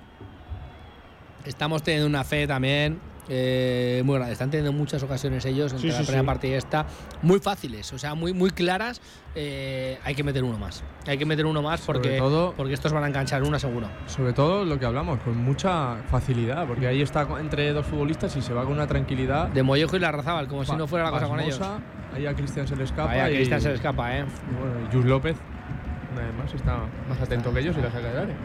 Speaker 7: Estamos teniendo una fe también eh, muy grande. Están teniendo muchas ocasiones ellos entre
Speaker 2: Sí,
Speaker 7: la
Speaker 2: sí,
Speaker 7: primera
Speaker 2: sí.
Speaker 7: parte y esta, muy fáciles, o sea, muy, muy claras. Eh, hay que meter uno más. Hay que meter uno más porque,
Speaker 6: todo-
Speaker 7: porque estos van a enganchar una seguro.
Speaker 6: Sobre todo lo que hablamos, con mucha facilidad, porque ahí está entre dos futbolistas y se va con una tranquilidad.
Speaker 7: De Mollejo y la Razábal, como si no fuera la cosa con ellos.
Speaker 6: Ahí a Cristian se le escapa.
Speaker 7: Vaya,
Speaker 6: y,
Speaker 7: Cristian se le escapa, ¿eh?
Speaker 6: y bueno, y Jus López, una vez más, está más atento que ellos y la saca del área.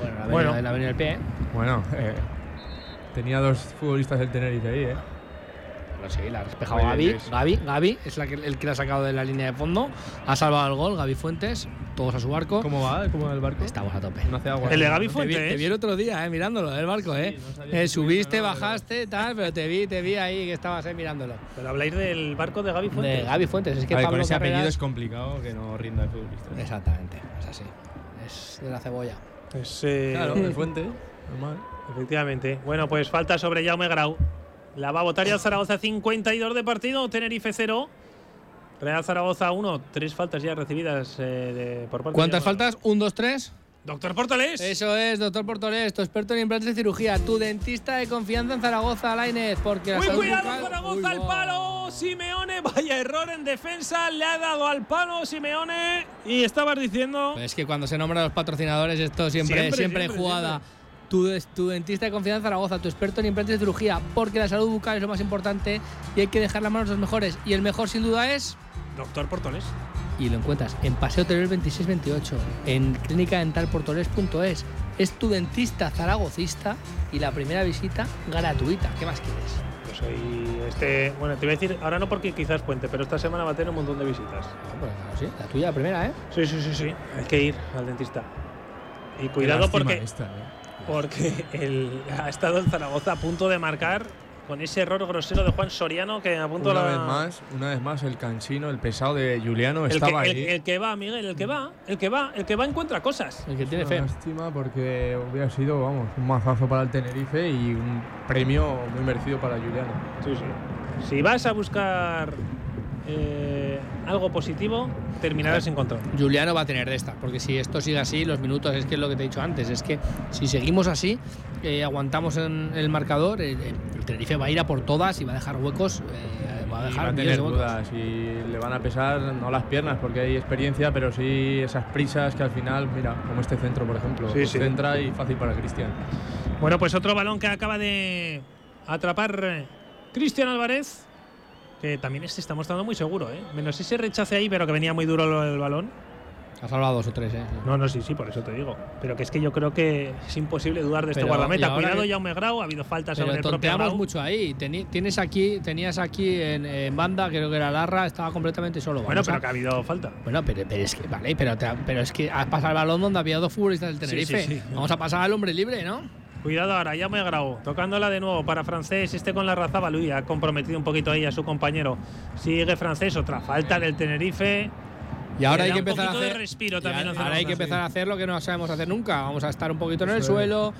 Speaker 7: Bueno, la
Speaker 6: Bueno.
Speaker 7: bueno. la venía el pie, ¿eh?
Speaker 6: Bueno, eh, tenía dos futbolistas del Tenerife ahí, ¿eh?
Speaker 7: Pero sí, la ha despejado Gaby. Gaby, Gaby es la que, el que la ha sacado de la línea de fondo. Ha salvado el gol, Gaby Fuentes. Todos a su barco.
Speaker 6: ¿Cómo va? ¿Cómo va el barco?
Speaker 7: Estamos a tope.
Speaker 6: No hace agua.
Speaker 2: El de Gaby
Speaker 7: Te vi,
Speaker 2: Fuentes.
Speaker 7: te vi el otro día, eh, mirándolo, el barco, eh.
Speaker 6: no
Speaker 7: Eh, subiste, bajaste, tal, pero te vi, te vi ahí que estabas eh, mirándolo.
Speaker 2: Pero habláis del barco de Gaby Fuentes.
Speaker 7: De Gaby Fuentes, es que
Speaker 6: ver, con
Speaker 7: Pablo
Speaker 6: ese apellido
Speaker 7: Carreras-
Speaker 6: es complicado que no rinda el futbolista.
Speaker 7: Exactamente, es así. Es de la cebolla.
Speaker 2: Pues, eh,
Speaker 6: Claro, de (laughs) fuente, normal.
Speaker 2: Efectivamente. Bueno, pues falta sobre Jaume Grau. La va a votar ya Zaragoza 52 de partido, Tenerife 0. Real Zaragoza 1, tres faltas ya recibidas eh, de- por parte
Speaker 7: ¿Cuántas
Speaker 2: de
Speaker 7: faltas? ¿Un, dos, tres?
Speaker 2: Grau. Doctor Portales.
Speaker 7: Eso es, doctor Portolés, tu experto en implantes de cirugía, tu dentista de confianza en Zaragoza, Lainez, porque
Speaker 2: Muy cuidado,
Speaker 7: bucal-
Speaker 2: Zaragoza al palo. Simeone, vaya error en defensa. Le ha dado al palo Simeone. Y estabas diciendo.
Speaker 7: Pues es que cuando se nombran los patrocinadores, esto siempre,
Speaker 2: Siempre,
Speaker 7: siempre,
Speaker 2: siempre,
Speaker 7: jugada. Tu, dentista de confianza en Zaragoza, tu experto en implantes de cirugía, porque la salud bucal es lo más importante y hay que dejar las manos los mejores. Y el mejor, sin duda, es.
Speaker 2: Doctor Portales.
Speaker 7: Y lo encuentras en Paseo Teruel 2628, en clínicadentalportoles.es. Es tu dentista zaragocista y la primera visita gratuita. ¿Qué más quieres?
Speaker 2: Yo soy este. Bueno, te voy a decir, ahora no porque quizás puente, pero esta semana va a tener un montón de visitas.
Speaker 7: Ah, pues claro, sí, la tuya, la primera, ¿eh?
Speaker 2: Sí, sí, sí, sí. Hay que ir al dentista. Y cuidado porque,
Speaker 6: esta, ¿eh?
Speaker 2: Porque el, ha estado el Zaragoza a punto de marcar con ese error grosero de Juan Soriano que a punto
Speaker 6: Una
Speaker 2: la-
Speaker 6: vez más, una vez más, el cansino, el pesado de Juliano
Speaker 2: El que,
Speaker 6: estaba
Speaker 2: el-
Speaker 6: ahí.
Speaker 2: el que va, Miguel, el que va, el que va, el que va encuentra cosas.
Speaker 7: El que tiene
Speaker 6: Una
Speaker 7: fe.
Speaker 6: lástima porque hubiera sido, vamos, un mazazo para el Tenerife y un premio muy merecido para Juliano.
Speaker 2: Sí, sí. Si vas a buscar eh, algo positivo, terminarás encontrando.
Speaker 7: Juliano va a tener de estas, porque si esto sigue así, los minutos, es que es lo que te he dicho antes, es que si seguimos así, eh, aguantamos en el marcador, el, el Tenerife va a ir a por todas y va a dejar huecos, eh, va a
Speaker 6: Y
Speaker 7: dejar
Speaker 6: va a tener dudas y le van a pesar no las piernas porque hay experiencia, pero sí esas prisas que al final, mira, como este centro, por ejemplo,
Speaker 2: Sí,
Speaker 6: pues
Speaker 2: sí.
Speaker 6: centra y fácil para Cristian.
Speaker 2: Bueno, pues otro balón que acaba de atrapar eh, Cristian Álvarez, que también este está mostrando muy seguro, ¿eh? Menos ese rechace ahí, pero que venía muy duro el balón.
Speaker 7: Ha salvado dos o tres, ¿eh?
Speaker 2: No, no, sí, sí, por eso te digo. Pero que es que yo creo que es imposible dudar de este
Speaker 7: Pero,
Speaker 2: guardameta.
Speaker 7: y ahora
Speaker 2: Cuidado, Jaume Grau, ha habido faltas sobre el propio Grau.
Speaker 7: mucho ahí. Teni- tienes aquí, tenías aquí en, en banda, creo que era Larra, estaba completamente solo.
Speaker 2: Bueno, pero
Speaker 7: a-
Speaker 2: que ha habido falta.
Speaker 7: Bueno, pero, pero es que, vale, pero, te- pero es que has pasado el balón donde había dos futbolistas del
Speaker 2: Sí, sí,
Speaker 7: Tenerife.
Speaker 2: sí.
Speaker 7: Vamos a pasar al hombre libre, ¿no?
Speaker 2: Cuidado ahora, Jaume Grau, tocándola de nuevo para francés, este con la razaba Luis, ha comprometido un poquito ahí a su compañero. Sigue francés, otra falta del Tenerife.
Speaker 7: Y ahora hay que empezar a hacer.
Speaker 2: respiro también
Speaker 7: ahora hay que empezar a hacer lo que no sabemos hacer nunca. Vamos a estar un poquito en el suelo.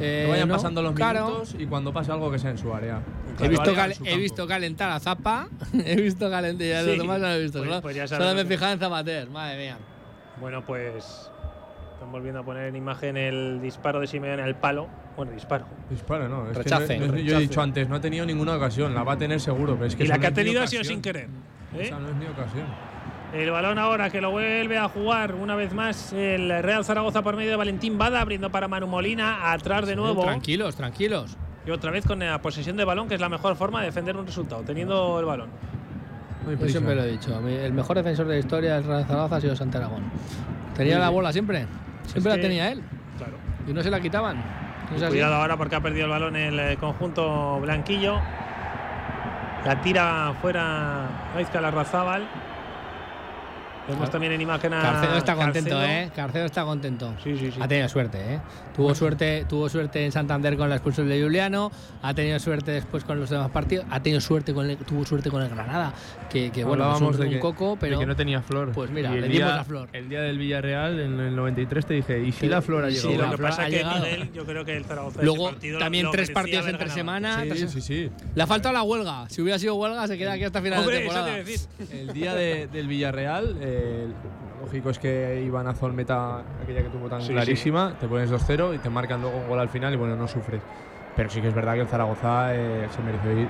Speaker 7: eh,
Speaker 6: que vayan
Speaker 7: ¿no?
Speaker 6: pasando los
Speaker 7: Claro.
Speaker 6: minutos y cuando pase algo que sea en su área.
Speaker 7: He
Speaker 6: En
Speaker 7: visto,
Speaker 6: área,
Speaker 7: cal-
Speaker 6: en su
Speaker 7: he visto calentar a Zapa. (laughs) he visto calentar. Ya
Speaker 2: Sí.
Speaker 7: los demás no lo he visto.
Speaker 2: Pues-
Speaker 7: solo
Speaker 2: pues ya
Speaker 7: solo me fijaba en Zapater. Madre mía.
Speaker 2: Bueno, pues están volviendo a poner en imagen el disparo de Simeone al palo. Bueno, disparo.
Speaker 6: Dispara, no. Es que
Speaker 7: Rechace.
Speaker 6: no- yo he dicho antes, no ha tenido ninguna ocasión, la va a tener seguro. Pero es que
Speaker 2: y la que
Speaker 6: no
Speaker 2: ha tenido ha sido sin querer. ¿eh?
Speaker 6: Esa no es ni ocasión.
Speaker 2: El balón ahora que lo vuelve a jugar una vez más el Real Zaragoza por medio de Valentín Bada, abriendo para Manu Molina, atrás de nuevo.
Speaker 7: Tranquilos, tranquilos.
Speaker 2: Y otra vez con la posesión de balón, que es la mejor forma de defender un resultado, teniendo el balón.
Speaker 7: Yo siempre lo he dicho. el mejor defensor de la historia del Real Zaragoza ha sido Santa Aragón. Tenía la bola siempre. Siempre
Speaker 2: Es
Speaker 7: la
Speaker 2: que-
Speaker 7: tenía él.
Speaker 2: Claro.
Speaker 7: Y no se la quitaban. ¿No?
Speaker 2: Cuidado ahora porque ha perdido el balón el eh, conjunto blanquillo. La tira fuera Aizka Larrazábal. Vemos también en imagen a.
Speaker 7: Carcedo está contento,
Speaker 2: Carcedo.
Speaker 7: ¿eh? Carcedo está contento.
Speaker 2: Sí, sí, sí.
Speaker 7: Ha tenido suerte, ¿eh? Tuvo suerte, tuvo suerte en Santander con la expulsión de Juliano, ha tenido suerte después con los demás partidos, ha tenido suerte con el, tuvo suerte con el Granada, que, que bueno, es un,
Speaker 6: Hablábamos de
Speaker 7: un
Speaker 6: que-
Speaker 7: coco,
Speaker 6: de
Speaker 7: pero
Speaker 6: que no tenía flor.
Speaker 7: Pues mira, le dimos
Speaker 6: día-
Speaker 7: la flor.
Speaker 6: El día del Villarreal, en el 93, te dije, ¿y si la flor ha llegado?
Speaker 2: Sí, lo que pasa es que. Miguel, yo creo que el Zaragoza.
Speaker 7: luego
Speaker 2: partido
Speaker 7: también
Speaker 2: lo
Speaker 7: tres partidos entre
Speaker 2: ganado.
Speaker 7: semana.
Speaker 6: Sí,
Speaker 7: tres-
Speaker 6: sí, sí.
Speaker 7: Le ha faltado la huelga. Si hubiera sido huelga, se queda aquí hasta final
Speaker 2: Hombre,
Speaker 7: de
Speaker 2: eso te
Speaker 7: temporada.
Speaker 2: decir.
Speaker 6: El día de- del Villarreal, eh, lo lógico es que Iván Azol meta aquella que tuvo tan
Speaker 2: Sí,
Speaker 6: clarísima, te pones 2-0 y te marcan luego un gol al final y bueno, no sufres. pero sí que es verdad que el Zaragoza eh, se mereció ir.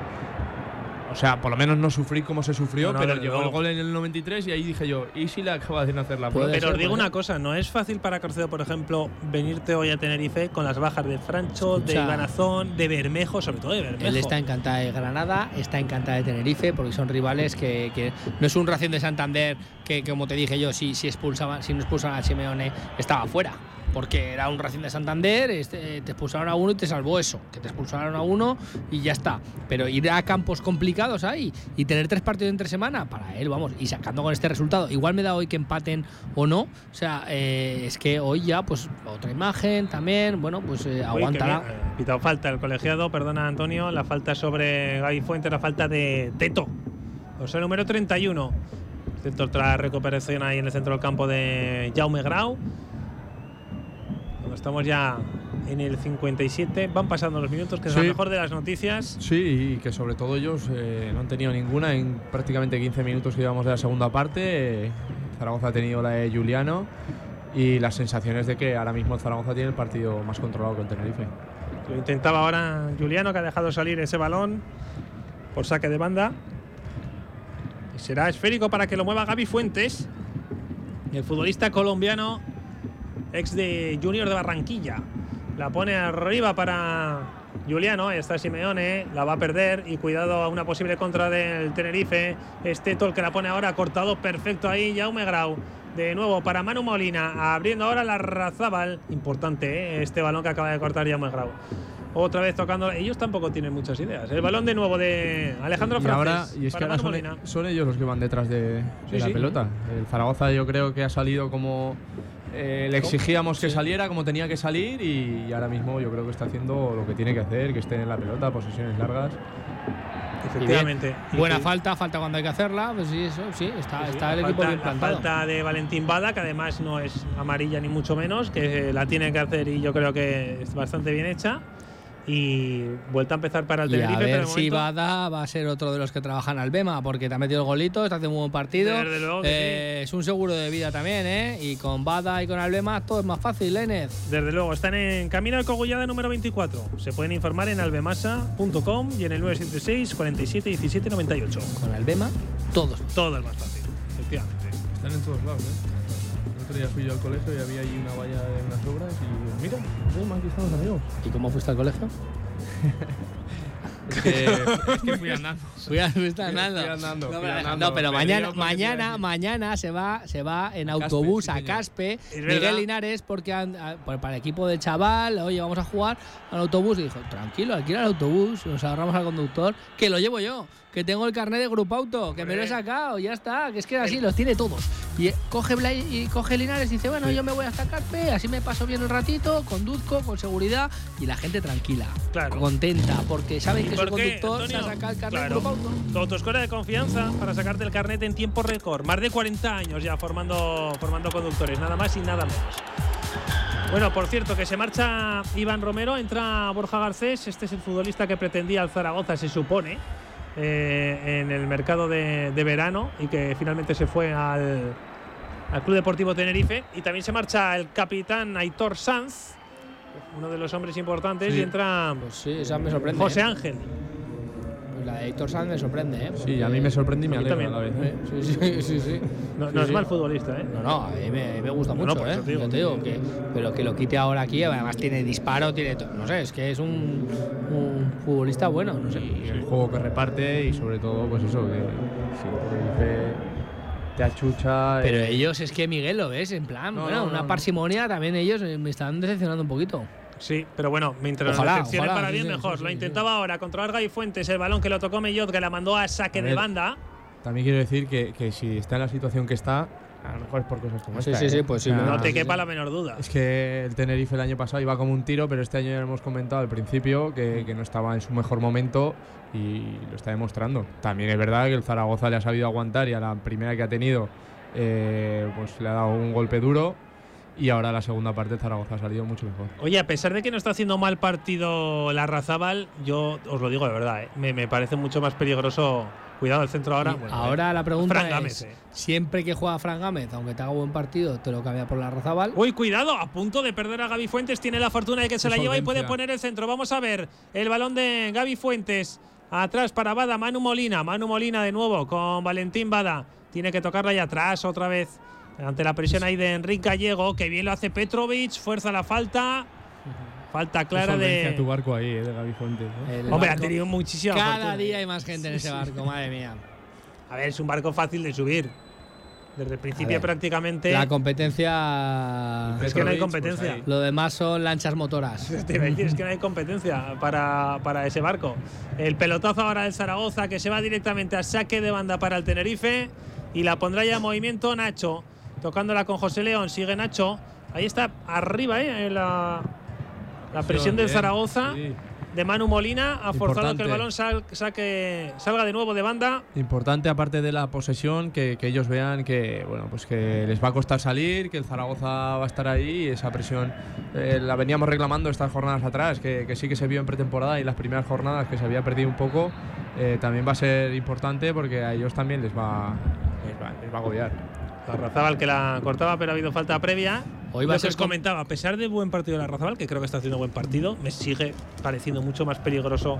Speaker 6: O sea, por lo menos no sufrí como se sufrió,
Speaker 2: No, no,
Speaker 6: pero llegó el gol en el 93 y ahí dije yo, ¿y si le acaba de hacer la?
Speaker 2: Pero os digo una cosa, no es fácil para Carcedo, por ejemplo, venirte hoy a Tenerife con las bajas de Francho, de
Speaker 7: Escucha.
Speaker 2: Iván Azón, de Bermejo, sobre todo de Bermejo.
Speaker 7: Él está encantada de Granada, está encantada de Tenerife, porque son rivales que, que no es un Racing de Santander que, como te dije yo, si, si, expulsaban, si no expulsaban a Simeone, estaba fuera. Porque era un Racing de Santander, este, te expulsaron a uno y te salvó eso, que te expulsaron a uno y ya está. Pero ir a campos complicados ahí y tener tres partidos entre semana, para él, vamos, y sacando con este resultado, igual me da hoy que empaten o no. O sea, eh, es que hoy ya, pues otra imagen también, bueno, pues eh, aguantará.
Speaker 2: eh, Pitado falta el colegiado, perdona Antonio, la falta sobre Gaby Fuentes, la falta de Teto. O sea, número 31. Teto otra recuperación ahí en el centro del campo de Jaume Grau. Estamos ya en el 57, van pasando los minutos, que es
Speaker 6: Sí.
Speaker 2: la mejor de las noticias.
Speaker 6: Sí, y que sobre todo ellos eh, no han tenido ninguna en prácticamente 15 minutos que llevamos de la segunda parte. Eh, Zaragoza ha tenido la de Juliano y las sensaciones de que ahora mismo Zaragoza tiene el partido más controlado que el Tenerife.
Speaker 2: Lo intentaba ahora Juliano, que ha dejado salir ese balón por saque de banda. Y será esférico para que lo mueva Gaby Fuentes, el futbolista colombiano, ex de Junior de Barranquilla. La pone arriba para Juliano, ahí está Simeone, la va a perder y cuidado a una posible contra del Tenerife. Este el que la pone ahora cortado perfecto ahí, Jaume Grau. De nuevo para Manu Molina, abriendo ahora la Razábal. Importante ¿eh? este balón que acaba de cortar Jaume Grau. Otra vez tocando. Ellos tampoco tienen muchas ideas. El balón de nuevo de Alejandro
Speaker 6: y ahora, y es que ahora son, ellos los que van detrás de, de
Speaker 2: Sí,
Speaker 6: la
Speaker 2: sí.
Speaker 6: pelota. El Zaragoza yo creo que ha salido como eh, le exigíamos que saliera, como tenía que salir y, ahora mismo yo creo que está haciendo lo que tiene que hacer, que esté en la pelota, posesiones largas.
Speaker 2: Efectivamente. Y
Speaker 7: Buena falta, falta cuando hay que hacerla. Pues sí, eso, sí, está,
Speaker 2: Sí,
Speaker 7: está el
Speaker 2: la
Speaker 7: equipo
Speaker 2: falta,
Speaker 7: bien
Speaker 2: la
Speaker 7: plantado.
Speaker 2: falta de Valentín Bada, que además no es amarilla ni mucho menos, que la tiene que hacer y yo creo que es bastante bien hecha. Y vuelta a empezar para el
Speaker 7: Y a
Speaker 2: Tenerife, pero
Speaker 7: ver si Bada va a ser otro de los que trabajan al Bema, porque te ha metido el golito, está haciendo un buen partido.
Speaker 2: Desde luego que
Speaker 7: Eh, Es un seguro de vida también, ¿eh? Y con Bada y con Albema todo es más fácil, Enez.
Speaker 2: Desde luego, están en camino al Cogullada número 24. Se pueden informar en albemasa.com y en el 976 47 17 98.
Speaker 7: Con Albema, todos.
Speaker 2: Todo es más fácil, efectivamente.
Speaker 6: Están en todos lados, ¿eh? Otro día fui yo al colegio y había ahí una valla en unas obras y digo, mira, Rema, aquí están los amigos.
Speaker 7: ¿Y cómo fuiste al colegio? (laughs)
Speaker 6: Es que, (laughs) es que fui andando.
Speaker 7: Fui fuiste andando.
Speaker 6: Fui andando,
Speaker 7: No,
Speaker 6: fui
Speaker 7: pero,
Speaker 6: andando.
Speaker 7: no, pero mañana, mañana, mañana se va, se va en
Speaker 6: A Caspe,
Speaker 7: autobús
Speaker 6: sí,
Speaker 7: a. Caspe. Miguel
Speaker 2: verdad.
Speaker 7: Linares, porque han- a- por- para el equipo de chaval, oye, vamos a jugar al autobús. Y dijo, tranquilo, alquila el autobús, nos agarramos al conductor, que lo llevo yo, que tengo el carnet de Grupo Auto, que me lo he sacado, ya está, que es que así los tiene todos. Y coge, Blay- y coge Linares y dice, bueno, yo me voy hasta Caspe, así me paso bien el ratito, conduzco con seguridad y la gente tranquila,
Speaker 2: Claro.
Speaker 7: contenta, porque saben
Speaker 2: ¿Y
Speaker 7: que
Speaker 2: por
Speaker 7: su
Speaker 2: qué,
Speaker 7: conductor se ha
Speaker 2: Antonio?
Speaker 7: sacado el carnet
Speaker 2: Claro.
Speaker 7: Grupo Auto.
Speaker 2: Tu autoescuela de confianza para sacarte el carnet en tiempo récord. Más de 40 años ya formando, formando conductores, nada más y nada menos. Bueno, por cierto, que se marcha Iván Romero, entra Borja Garcés. Este es el futbolista que pretendía al Zaragoza, se supone, eh, en el mercado de, de verano y que finalmente se fue al, al Club Deportivo Tenerife. Y también se marcha el capitán Aitor Sanz, uno de los hombres importantes,
Speaker 6: Sí.
Speaker 2: y entra
Speaker 7: Pues sí, esa me sorprende.
Speaker 2: José
Speaker 7: ¿eh?
Speaker 2: Ángel.
Speaker 7: Pues la de Héctor Sanz me sorprende, ¿eh?
Speaker 6: Sí, a mí me sorprende y me alegra a
Speaker 2: también.
Speaker 6: la vez. ¿eh?
Speaker 7: Sí, sí, sí, sí.
Speaker 2: No, es
Speaker 7: sí.
Speaker 2: mal futbolista, ¿eh?
Speaker 7: No, no, a mí me, a mí me gusta
Speaker 2: No, no,
Speaker 7: mucho,
Speaker 2: por
Speaker 7: ¿eh?
Speaker 2: eso te digo.
Speaker 7: Yo te digo que, pero que lo quite ahora aquí, además tiene disparo, tiene. to- No sé, es que es un, un futbolista bueno, no sé.
Speaker 6: Y el juego que reparte y sobre todo, pues eso, que si Tenerife te achucha.
Speaker 7: Pero
Speaker 6: eh,
Speaker 7: ellos es que Miguel lo ves, en plan,
Speaker 6: No,
Speaker 7: bueno,
Speaker 6: no,
Speaker 7: una
Speaker 6: no, no.
Speaker 7: parsimonia también ellos eh, me están decepcionando un poquito.
Speaker 2: Sí, pero bueno, mientras
Speaker 7: Ojalá,
Speaker 2: decepcione
Speaker 7: ojalá,
Speaker 2: para
Speaker 7: sí,
Speaker 2: bien,
Speaker 7: sí,
Speaker 2: mejor.
Speaker 7: sí,
Speaker 2: lo
Speaker 7: sí,
Speaker 2: intentaba ahora controlar Gaby Fuentes, el balón que lo tocó Mellot, que la mandó a saque
Speaker 6: A
Speaker 2: de
Speaker 6: ver.
Speaker 2: banda.
Speaker 6: También quiero decir que, que si está en la situación que está, a lo mejor es por cosas como
Speaker 7: Sí,
Speaker 6: esta.
Speaker 7: sí, sí,
Speaker 6: ¿eh?
Speaker 7: pues sí,
Speaker 6: O sea,
Speaker 2: No te quepa
Speaker 7: sí.
Speaker 2: la menor duda.
Speaker 6: Es que el Tenerife el año pasado iba como un tiro, pero este año ya lo hemos comentado al principio que, que no estaba en su mejor momento y lo está demostrando. También es verdad que el Zaragoza le ha sabido aguantar y a la primera que ha tenido eh, pues le ha dado un golpe duro y ahora la segunda parte Zaragoza ha salido mucho mejor.
Speaker 2: Oye, a pesar de que no está haciendo mal partido la Razábal, yo os lo digo de verdad, ¿eh? me, me parece mucho más peligroso Cuidado el centro ahora. Bueno,
Speaker 7: Ahora
Speaker 2: eh,
Speaker 7: la pregunta
Speaker 2: Fran
Speaker 7: es,
Speaker 2: Gámez, eh.
Speaker 7: siempre que juega Fran Gámez, aunque te haga buen partido, te lo cambia por la Razabal.
Speaker 2: Uy, cuidado, a punto de perder a Gaby Fuentes. Tiene la fortuna de que se la lleva y puede poner el centro. Vamos a ver el balón de Gaby Fuentes. Atrás para Bada, Manu Molina. Manu Molina de nuevo con Valentín Bada. Tiene que tocarla ahí atrás otra vez. Ante la presión ahí de Enrique Gallego. Que bien lo hace Petrovic. Fuerza la falta. Falta clara
Speaker 6: Solvencia tu
Speaker 2: de.
Speaker 6: barco ahí, eh, de Gaby Fuentes. ¿no?
Speaker 7: El
Speaker 2: Hombre, ha tenido muchísima
Speaker 7: Cada
Speaker 2: fortuna.
Speaker 7: día hay más gente en ese barco, madre mía.
Speaker 2: A ver, es un barco fácil de subir. Desde el principio
Speaker 7: ver,
Speaker 2: prácticamente.
Speaker 7: La competencia.
Speaker 2: Es que no hay
Speaker 6: pues
Speaker 2: competencia.
Speaker 6: ahí.
Speaker 7: Lo demás son lanchas motoras. (laughs)
Speaker 2: Es que no hay competencia para, para ese barco. El pelotazo ahora del Zaragoza que se va directamente a saque de banda para el Tenerife y la pondrá ya en movimiento Nacho, tocándola con José León. Sigue Nacho. Ahí está arriba, ¿eh? La, la presión del Zaragoza
Speaker 6: sí.
Speaker 2: De Manu Molina ha forzado que el balón sal- saque, salga de nuevo de banda.
Speaker 6: Importante, aparte de la posesión, que, que ellos vean que bueno pues que les va a costar salir, que el Zaragoza va a estar ahí y esa presión eh, la veníamos reclamando estas jornadas atrás, que, que sí que se vio en pretemporada y las primeras jornadas que se había perdido un poco, eh, también va a ser importante porque a ellos también les va, les va, les va a agobiar.
Speaker 2: La Razabal que la cortaba, pero ha habido falta previa.
Speaker 7: Hoy va
Speaker 2: Lo
Speaker 7: a
Speaker 2: que
Speaker 7: ser
Speaker 2: os
Speaker 7: com-
Speaker 2: comentaba, a pesar del buen partido de la Razabal, que creo que está haciendo buen partido, me sigue pareciendo mucho más peligroso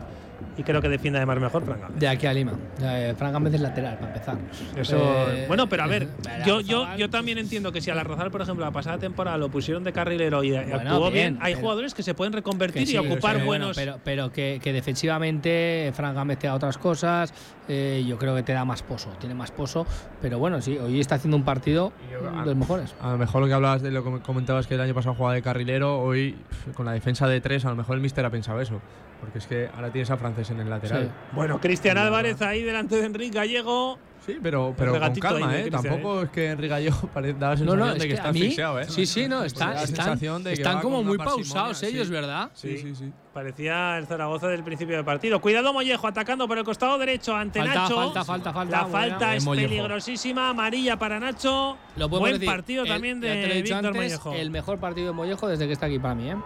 Speaker 2: y creo que defiende además mejor Fran Gámez.
Speaker 7: De aquí a Lima. Eh, Fran Gámez es lateral, para empezar.
Speaker 2: Eso,
Speaker 7: Eh,
Speaker 2: bueno, pero a ver, (laughs)
Speaker 7: eh,
Speaker 2: yo, yo, yo también entiendo que si a la Razabal, por ejemplo, la pasada temporada lo pusieron de carrilero y actuó bien,
Speaker 7: bien,
Speaker 2: hay
Speaker 7: pero-
Speaker 2: jugadores que se pueden
Speaker 7: que
Speaker 2: reconvertir
Speaker 7: sí,
Speaker 2: y ocupar
Speaker 7: pero bueno,
Speaker 2: buenos.
Speaker 7: pero, pero que, que defensivamente Fran Gámez te da otras cosas. eh, yo creo que te da más pozo. Tiene más pozo. Pero bueno, sí, hoy está haciendo un partido de los mejores.
Speaker 6: A lo mejor lo que hablabas de lo que comentabas que el año pasado jugaba de carrilero, hoy con la defensa de tres, a lo mejor el míster ha pensado eso. Porque es que ahora tienes a Francés en el lateral.
Speaker 7: Sí.
Speaker 2: Bueno, Cristian Álvarez ahí delante de Enrique Gallego.
Speaker 6: Sí, pero, pero con calma, ¿eh? Tampoco es que Enrique (laughs) pare- da la
Speaker 7: No,
Speaker 6: sensación
Speaker 7: no, es
Speaker 6: de que,
Speaker 7: que
Speaker 6: está
Speaker 7: a mí,
Speaker 6: asfixiado, ¿eh?
Speaker 7: sí, sí, no, están,
Speaker 6: la
Speaker 7: están,
Speaker 6: sensación de que
Speaker 7: están como muy pausados
Speaker 6: sí.
Speaker 7: ellos, ¿verdad?
Speaker 6: Sí, sí, sí.
Speaker 2: Parecía el Zaragoza del principio del partido. Cuidado Mollejo atacando por el costado derecho ante
Speaker 7: Falta,
Speaker 2: Nacho.
Speaker 7: falta, falta, falta,
Speaker 2: La
Speaker 7: buena.
Speaker 2: falta es peligrosísima. Amarilla para Nacho.
Speaker 7: Lo
Speaker 2: Buen
Speaker 7: decir,
Speaker 2: partido
Speaker 7: el-
Speaker 2: también de Víctor
Speaker 7: antes,
Speaker 2: Mollejo.
Speaker 7: El mejor partido de Mollejo desde que está aquí para mí, ¿eh?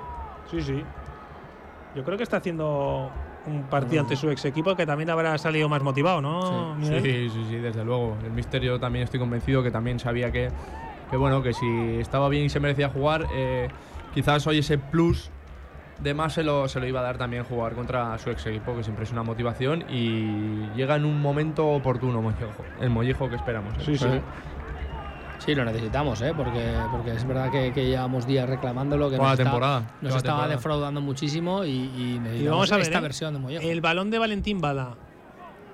Speaker 2: Sí, sí. Yo creo que está haciendo un partido ante su ex equipo que también habrá salido más motivado, ¿no?
Speaker 6: Sí, sí, sí, sí, desde luego. El mister yo también estoy convencido que también sabía que, que bueno, que si estaba bien y se merecía jugar, eh, quizás hoy ese plus de más se lo, se lo iba a dar también jugar contra su ex equipo, que siempre es una motivación y llega en un momento oportuno Mollejo, el Mollejo que esperamos. ¿eh?
Speaker 2: Sí, sí.
Speaker 7: Sí, lo necesitamos, ¿eh? Porque, porque es verdad que, que llevamos días reclamándolo. Que
Speaker 6: Toda
Speaker 7: nos
Speaker 6: la
Speaker 7: está-
Speaker 6: temporada,
Speaker 7: Nos estaba
Speaker 6: temporada.
Speaker 7: defraudando muchísimo y, y necesitamos
Speaker 2: Y vamos a ver
Speaker 7: esta
Speaker 2: ¿eh?
Speaker 7: versión de Mollejo.
Speaker 2: el balón de Valentín Bada.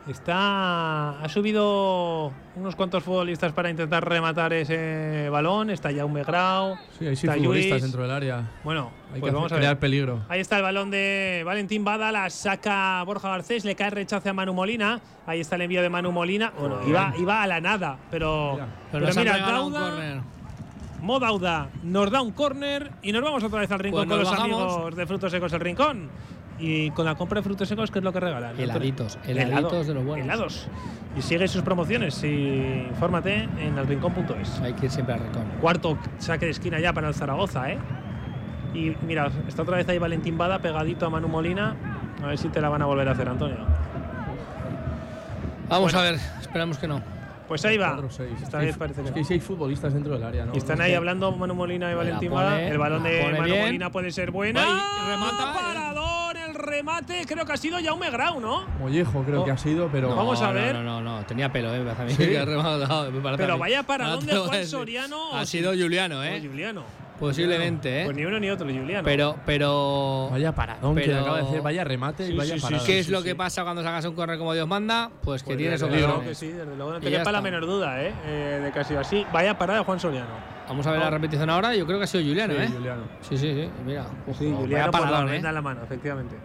Speaker 2: Está ha subido unos cuantos futbolistas para intentar rematar ese balón. Está Jaume Grau.
Speaker 6: Sí, hay sí
Speaker 2: está
Speaker 6: futbolistas
Speaker 2: Lluís.
Speaker 6: dentro del área.
Speaker 2: Bueno,
Speaker 6: Hay
Speaker 2: pues
Speaker 6: que
Speaker 2: vamos a
Speaker 6: crear
Speaker 2: ver.
Speaker 6: peligro.
Speaker 2: Ahí está el balón de Valentín Bada, la saca Borja Garcés, le cae rechace a Manu Molina. Ahí está el envío de Manu Molina. Bueno, iba, iba a la nada, pero,
Speaker 6: Mira.
Speaker 2: pero,
Speaker 7: han
Speaker 2: mira, Dauda,
Speaker 7: córner.
Speaker 2: Mo Dauda nos da un córner y nos vamos otra vez al rincón
Speaker 7: Pues
Speaker 2: con los amigos de Frutos Secos El Rincón. Y con la compra de frutos secos, ¿qué es lo que regalan?
Speaker 7: Heladitos,
Speaker 2: Helado-
Speaker 7: heladitos de los buenos.
Speaker 2: Helados. Y sigue sus promociones y infórmate en elrincón.es.
Speaker 7: Hay que ir siempre al rincón.
Speaker 2: Cuarto saque de esquina ya para el Zaragoza, ¿eh? Y mira, está otra vez ahí Valentín Bada pegadito a Manu Molina. A ver si te la van a volver a hacer, Antonio.
Speaker 7: Vamos
Speaker 2: Bueno.
Speaker 7: a ver, esperamos que no.
Speaker 2: Pues ahí va.
Speaker 6: Cuatro, seis.
Speaker 2: Esta
Speaker 6: Es
Speaker 2: vez
Speaker 6: que-
Speaker 2: parece
Speaker 6: es
Speaker 2: que
Speaker 6: que
Speaker 2: no.
Speaker 6: sí hay futbolistas dentro del área, ¿no?
Speaker 2: Y están
Speaker 6: No
Speaker 2: ahí hablando Manu Molina y Valentín Bada. El balón de Manu
Speaker 7: bien.
Speaker 2: Molina puede ser buena.
Speaker 7: Ay, remata.
Speaker 2: Parador, el remate. Creo que ha sido Jaume Grau, ¿no?
Speaker 6: Mollejo creo
Speaker 2: Oh.
Speaker 6: que ha sido, pero.
Speaker 2: No, Vamos a ver.
Speaker 7: No, no, no, tenía pelo, ¿eh? Mí
Speaker 6: Sí.
Speaker 7: que ha rematado,
Speaker 2: Pero
Speaker 7: mí.
Speaker 2: vaya para
Speaker 7: Ahora
Speaker 2: dónde
Speaker 7: te lo voy a
Speaker 2: Juan. Soriano.
Speaker 7: Ha sido
Speaker 2: si-
Speaker 7: Juliano, ¿eh?
Speaker 2: Juliano.
Speaker 7: Posiblemente,
Speaker 2: Pues
Speaker 7: ¿eh?
Speaker 2: ni uno ni otro, Juliano.
Speaker 7: Pero, pero.
Speaker 6: Vaya paradón que
Speaker 7: Pero-
Speaker 6: le acaba de decir, vaya remate
Speaker 2: Sí,
Speaker 6: y vaya
Speaker 2: sí, sí,
Speaker 6: parada.
Speaker 7: ¿Qué es
Speaker 2: sí,
Speaker 7: lo
Speaker 2: sí.
Speaker 7: que pasa cuando sacas un corner como Dios manda? Pues que
Speaker 2: Pues
Speaker 7: tienes ocasiones.
Speaker 2: que sí, desde luego no te quepa la menor duda, ¿eh? Eh, De que ha sido así. Vaya parada Juan Soriano.
Speaker 7: Vamos a ver la repetición ahora. Yo creo que ha sido Juliano,
Speaker 6: Sí,
Speaker 7: ¿eh?
Speaker 6: Juliano.
Speaker 7: Sí, sí, sí. Mira.
Speaker 2: Sí,
Speaker 7: Ojo,
Speaker 2: Juliano
Speaker 7: vaya
Speaker 2: por la
Speaker 7: paradón, ¿eh?
Speaker 2: en la mano, efectivamente.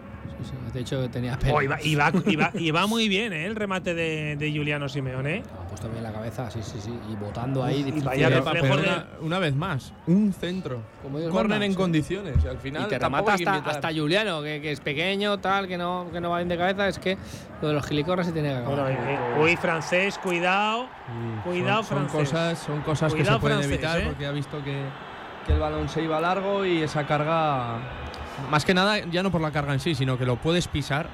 Speaker 7: De hecho, tenía.
Speaker 2: Oh, y va- y va muy bien, ¿eh? El remate de, de Juliano Simeone.
Speaker 7: Ha puesto bien la cabeza, sí, sí, sí. Y botando ahí.
Speaker 2: y
Speaker 7: difícil
Speaker 2: vaya
Speaker 7: de-
Speaker 6: Pero-
Speaker 2: reflejo
Speaker 6: pero
Speaker 2: de-
Speaker 6: una, una vez más, un centro.
Speaker 7: Como Dios
Speaker 6: Corner
Speaker 7: manda,
Speaker 6: en
Speaker 7: sí.
Speaker 6: condiciones. Al final
Speaker 7: Y te remata hasta, Juliano, que, que es pequeño, tal, que no, que no va bien de cabeza. Es que lo de los gilicorras se tiene que acabar.
Speaker 2: Bueno, eh, eh, uy, francés, cuidado.
Speaker 6: Sí,
Speaker 2: Cuidado,
Speaker 6: son, son
Speaker 2: francés.
Speaker 6: cosas, son cosas que se pueden
Speaker 2: francés,
Speaker 6: evitar
Speaker 2: ¿eh?
Speaker 6: porque ha visto que, que el balón se iba largo y esa carga. Más que nada, ya no por la carga en sí, sino que lo puedes pisar.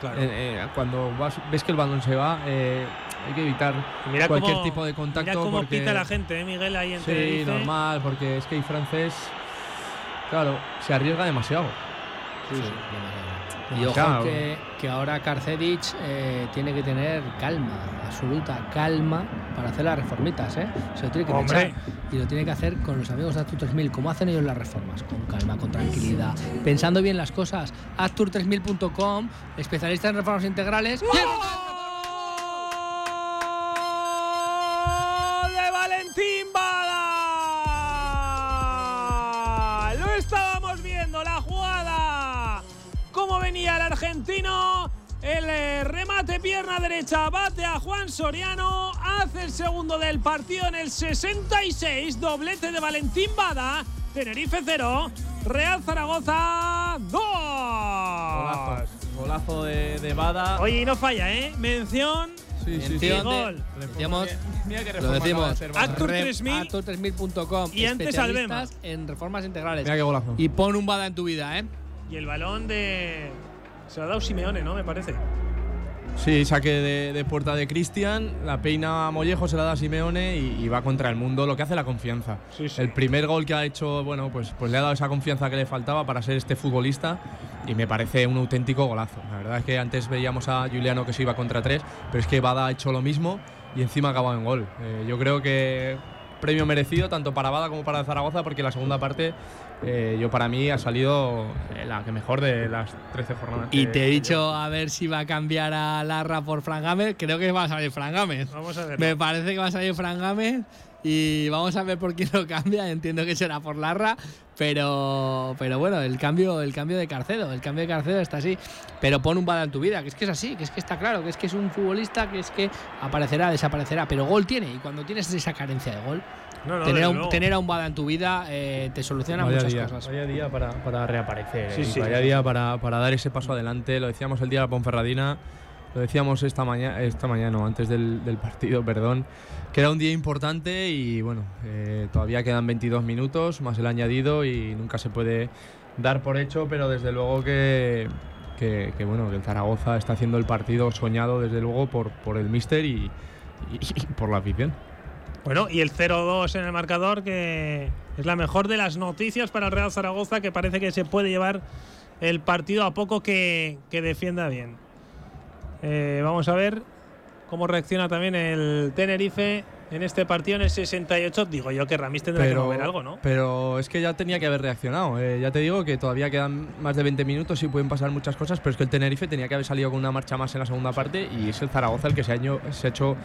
Speaker 2: Claro.
Speaker 6: Eh, eh, cuando vas- ves que el balón se va, eh, hay que evitar
Speaker 2: Mira
Speaker 6: cualquier
Speaker 2: cómo-
Speaker 6: tipo de contacto.
Speaker 2: Mira cómo
Speaker 6: porque,
Speaker 2: pita la gente, ¿eh, Miguel, ahí en
Speaker 6: Sí,
Speaker 2: Tenerife.
Speaker 6: normal, porque es que el francés, claro, se arriesga demasiado.
Speaker 7: Y ojo
Speaker 6: Claro.
Speaker 7: que, que ahora Karcedic eh, tiene que tener calma, absoluta calma para hacer las reformitas, ¿eh? Se lo tiene que
Speaker 2: Hombre.
Speaker 7: echar y lo tiene que hacer con los amigos de Actur 3000, como hacen ellos las reformas, con calma, con tranquilidad, pensando bien las cosas. Actur3000.com, especialista en reformas integrales.
Speaker 2: de Valentín Bada. Cómo venía el argentino. El eh, remate pierna derecha bate a Juan Soriano. Hace el segundo del partido en el 66. Doblete de Valentín Bada. Tenerife 0. Real Zaragoza 2.
Speaker 6: Golazo, golazo de, de Bada.
Speaker 2: Oye, y no falla, ¿eh? Mención.
Speaker 6: Sí, sí,
Speaker 2: sí.
Speaker 7: de-
Speaker 2: Gol.
Speaker 7: decíamos,
Speaker 6: Mira qué
Speaker 7: lo decimos.
Speaker 2: Actur
Speaker 7: Re-
Speaker 2: 3000.
Speaker 7: Actur3000.com,
Speaker 2: Y antes
Speaker 7: especialistas en reformas integrales.
Speaker 6: Mira qué golazo.
Speaker 7: Y pon un bada en tu vida, ¿eh?
Speaker 2: Y el balón de. Se lo ha dado Simeone, ¿no? Me parece.
Speaker 6: Sí, saque de, de puerta de Cristian, la peina a Mollejo, se la da a Simeone y, y va contra el mundo, lo que hace la confianza.
Speaker 2: Sí, sí.
Speaker 6: El primer gol que ha hecho, bueno, pues, pues le ha dado esa confianza que le faltaba para ser este futbolista y me parece un auténtico golazo. La verdad es que antes veíamos a Juliano que se iba contra tres, pero es que Bada ha hecho lo mismo y encima ha acabado en gol. Eh, yo creo que premio merecido tanto para Bada como para Zaragoza porque la segunda parte eh, yo para mí ha salido eh, la que mejor de las 13 jornadas.
Speaker 7: Y
Speaker 6: que-
Speaker 7: te he dicho a ver si va a cambiar a Larra por Fran Gámez. Creo que va a salir Fran Gámez.
Speaker 2: Vamos a ver.
Speaker 7: Me parece que va a salir Fran Gámez. Y vamos a ver por quién lo cambia. (laughs) Entiendo que será por Larra. Pero, pero bueno, el cambio, el cambio de Carcedo. El cambio de Carcedo está así. Pero pon un bada en tu vida, que es que es así, que es que está claro, que es que es un futbolista que es que aparecerá, desaparecerá. Pero gol tiene. Y cuando tienes esa carencia de gol,
Speaker 2: No, no,
Speaker 7: tener, a un, tener a un bada en tu vida eh, te soluciona
Speaker 6: Vaya
Speaker 7: muchas
Speaker 6: día,
Speaker 7: cosas.
Speaker 6: Vaya día para, para reaparecer.
Speaker 2: Sí,
Speaker 6: eh,
Speaker 2: sí.
Speaker 6: Vaya día para, para dar ese paso adelante. Lo decíamos el día de la Ponferradina, lo decíamos esta mañana, esta mañana, antes del, del partido, (laughs) perdón, que era un día importante y bueno, eh, todavía quedan 22 minutos más el añadido y nunca se puede dar por hecho, pero desde luego que, que, que, bueno, que el Zaragoza está haciendo el partido soñado desde luego por, por el míster y, y- y por la afición.
Speaker 2: Bueno, y el 0-2 en el marcador, que es la mejor de las noticias para el Real Zaragoza, que parece que se puede llevar el partido a poco que, que defienda bien. Eh, vamos a ver cómo reacciona también el Tenerife en este partido en el 68. Digo yo que Ramis tendrá que mover algo, ¿no?
Speaker 6: Pero es que ya tenía que haber reaccionado. eh, ya te digo que todavía quedan más de 20 minutos y pueden pasar muchas cosas, pero es que el Tenerife tenía que haber salido con una marcha más en la segunda parte y es el Zaragoza el que se ha, año- se ha hecho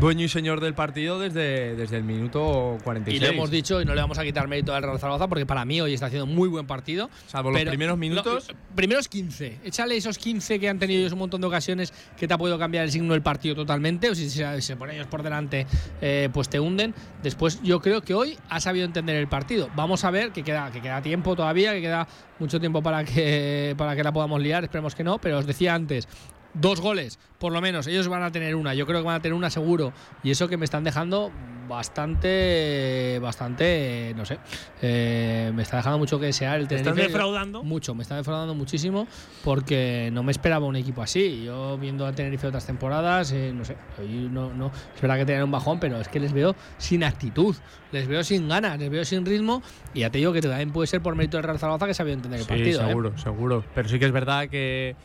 Speaker 6: dueño y señor del partido desde, desde el minuto 46.
Speaker 7: Y lo hemos dicho y no le vamos a quitar mérito al Real Zaragoza porque para mí hoy está haciendo muy buen partido.
Speaker 6: Salvo los primeros minutos.
Speaker 7: primeros 15. Échale esos 15 que han tenido ellos un montón de ocasiones que te ha podido cambiar el signo del partido totalmente. O si se, se ponen ellos por delante, eh, pues te hunden. Después, yo creo que hoy ha sabido entender el partido. Vamos a ver que queda, que queda tiempo todavía, que queda mucho tiempo para que, para que la podamos liar. Esperemos que no. Pero os decía antes. Dos goles, por lo menos. Ellos van a tener una. Yo creo que van a tener una seguro. Y eso que me están dejando bastante, bastante, no sé. eh, me está dejando mucho que desear el
Speaker 2: ¿Te están
Speaker 7: Tenerife.
Speaker 2: defraudando?
Speaker 7: Mucho, me está defraudando muchísimo porque no me esperaba un equipo así. Yo viendo a Tenerife otras temporadas, eh, no sé, no, no, es verdad que tenían un bajón, pero es que les veo sin actitud, les veo sin ganas, les veo sin ritmo y ya te digo que también puede ser por mérito del Real Zaragoza que sabía entender el
Speaker 6: Sí,
Speaker 7: partido. ¿eh?
Speaker 6: seguro, seguro. Pero sí que es verdad que,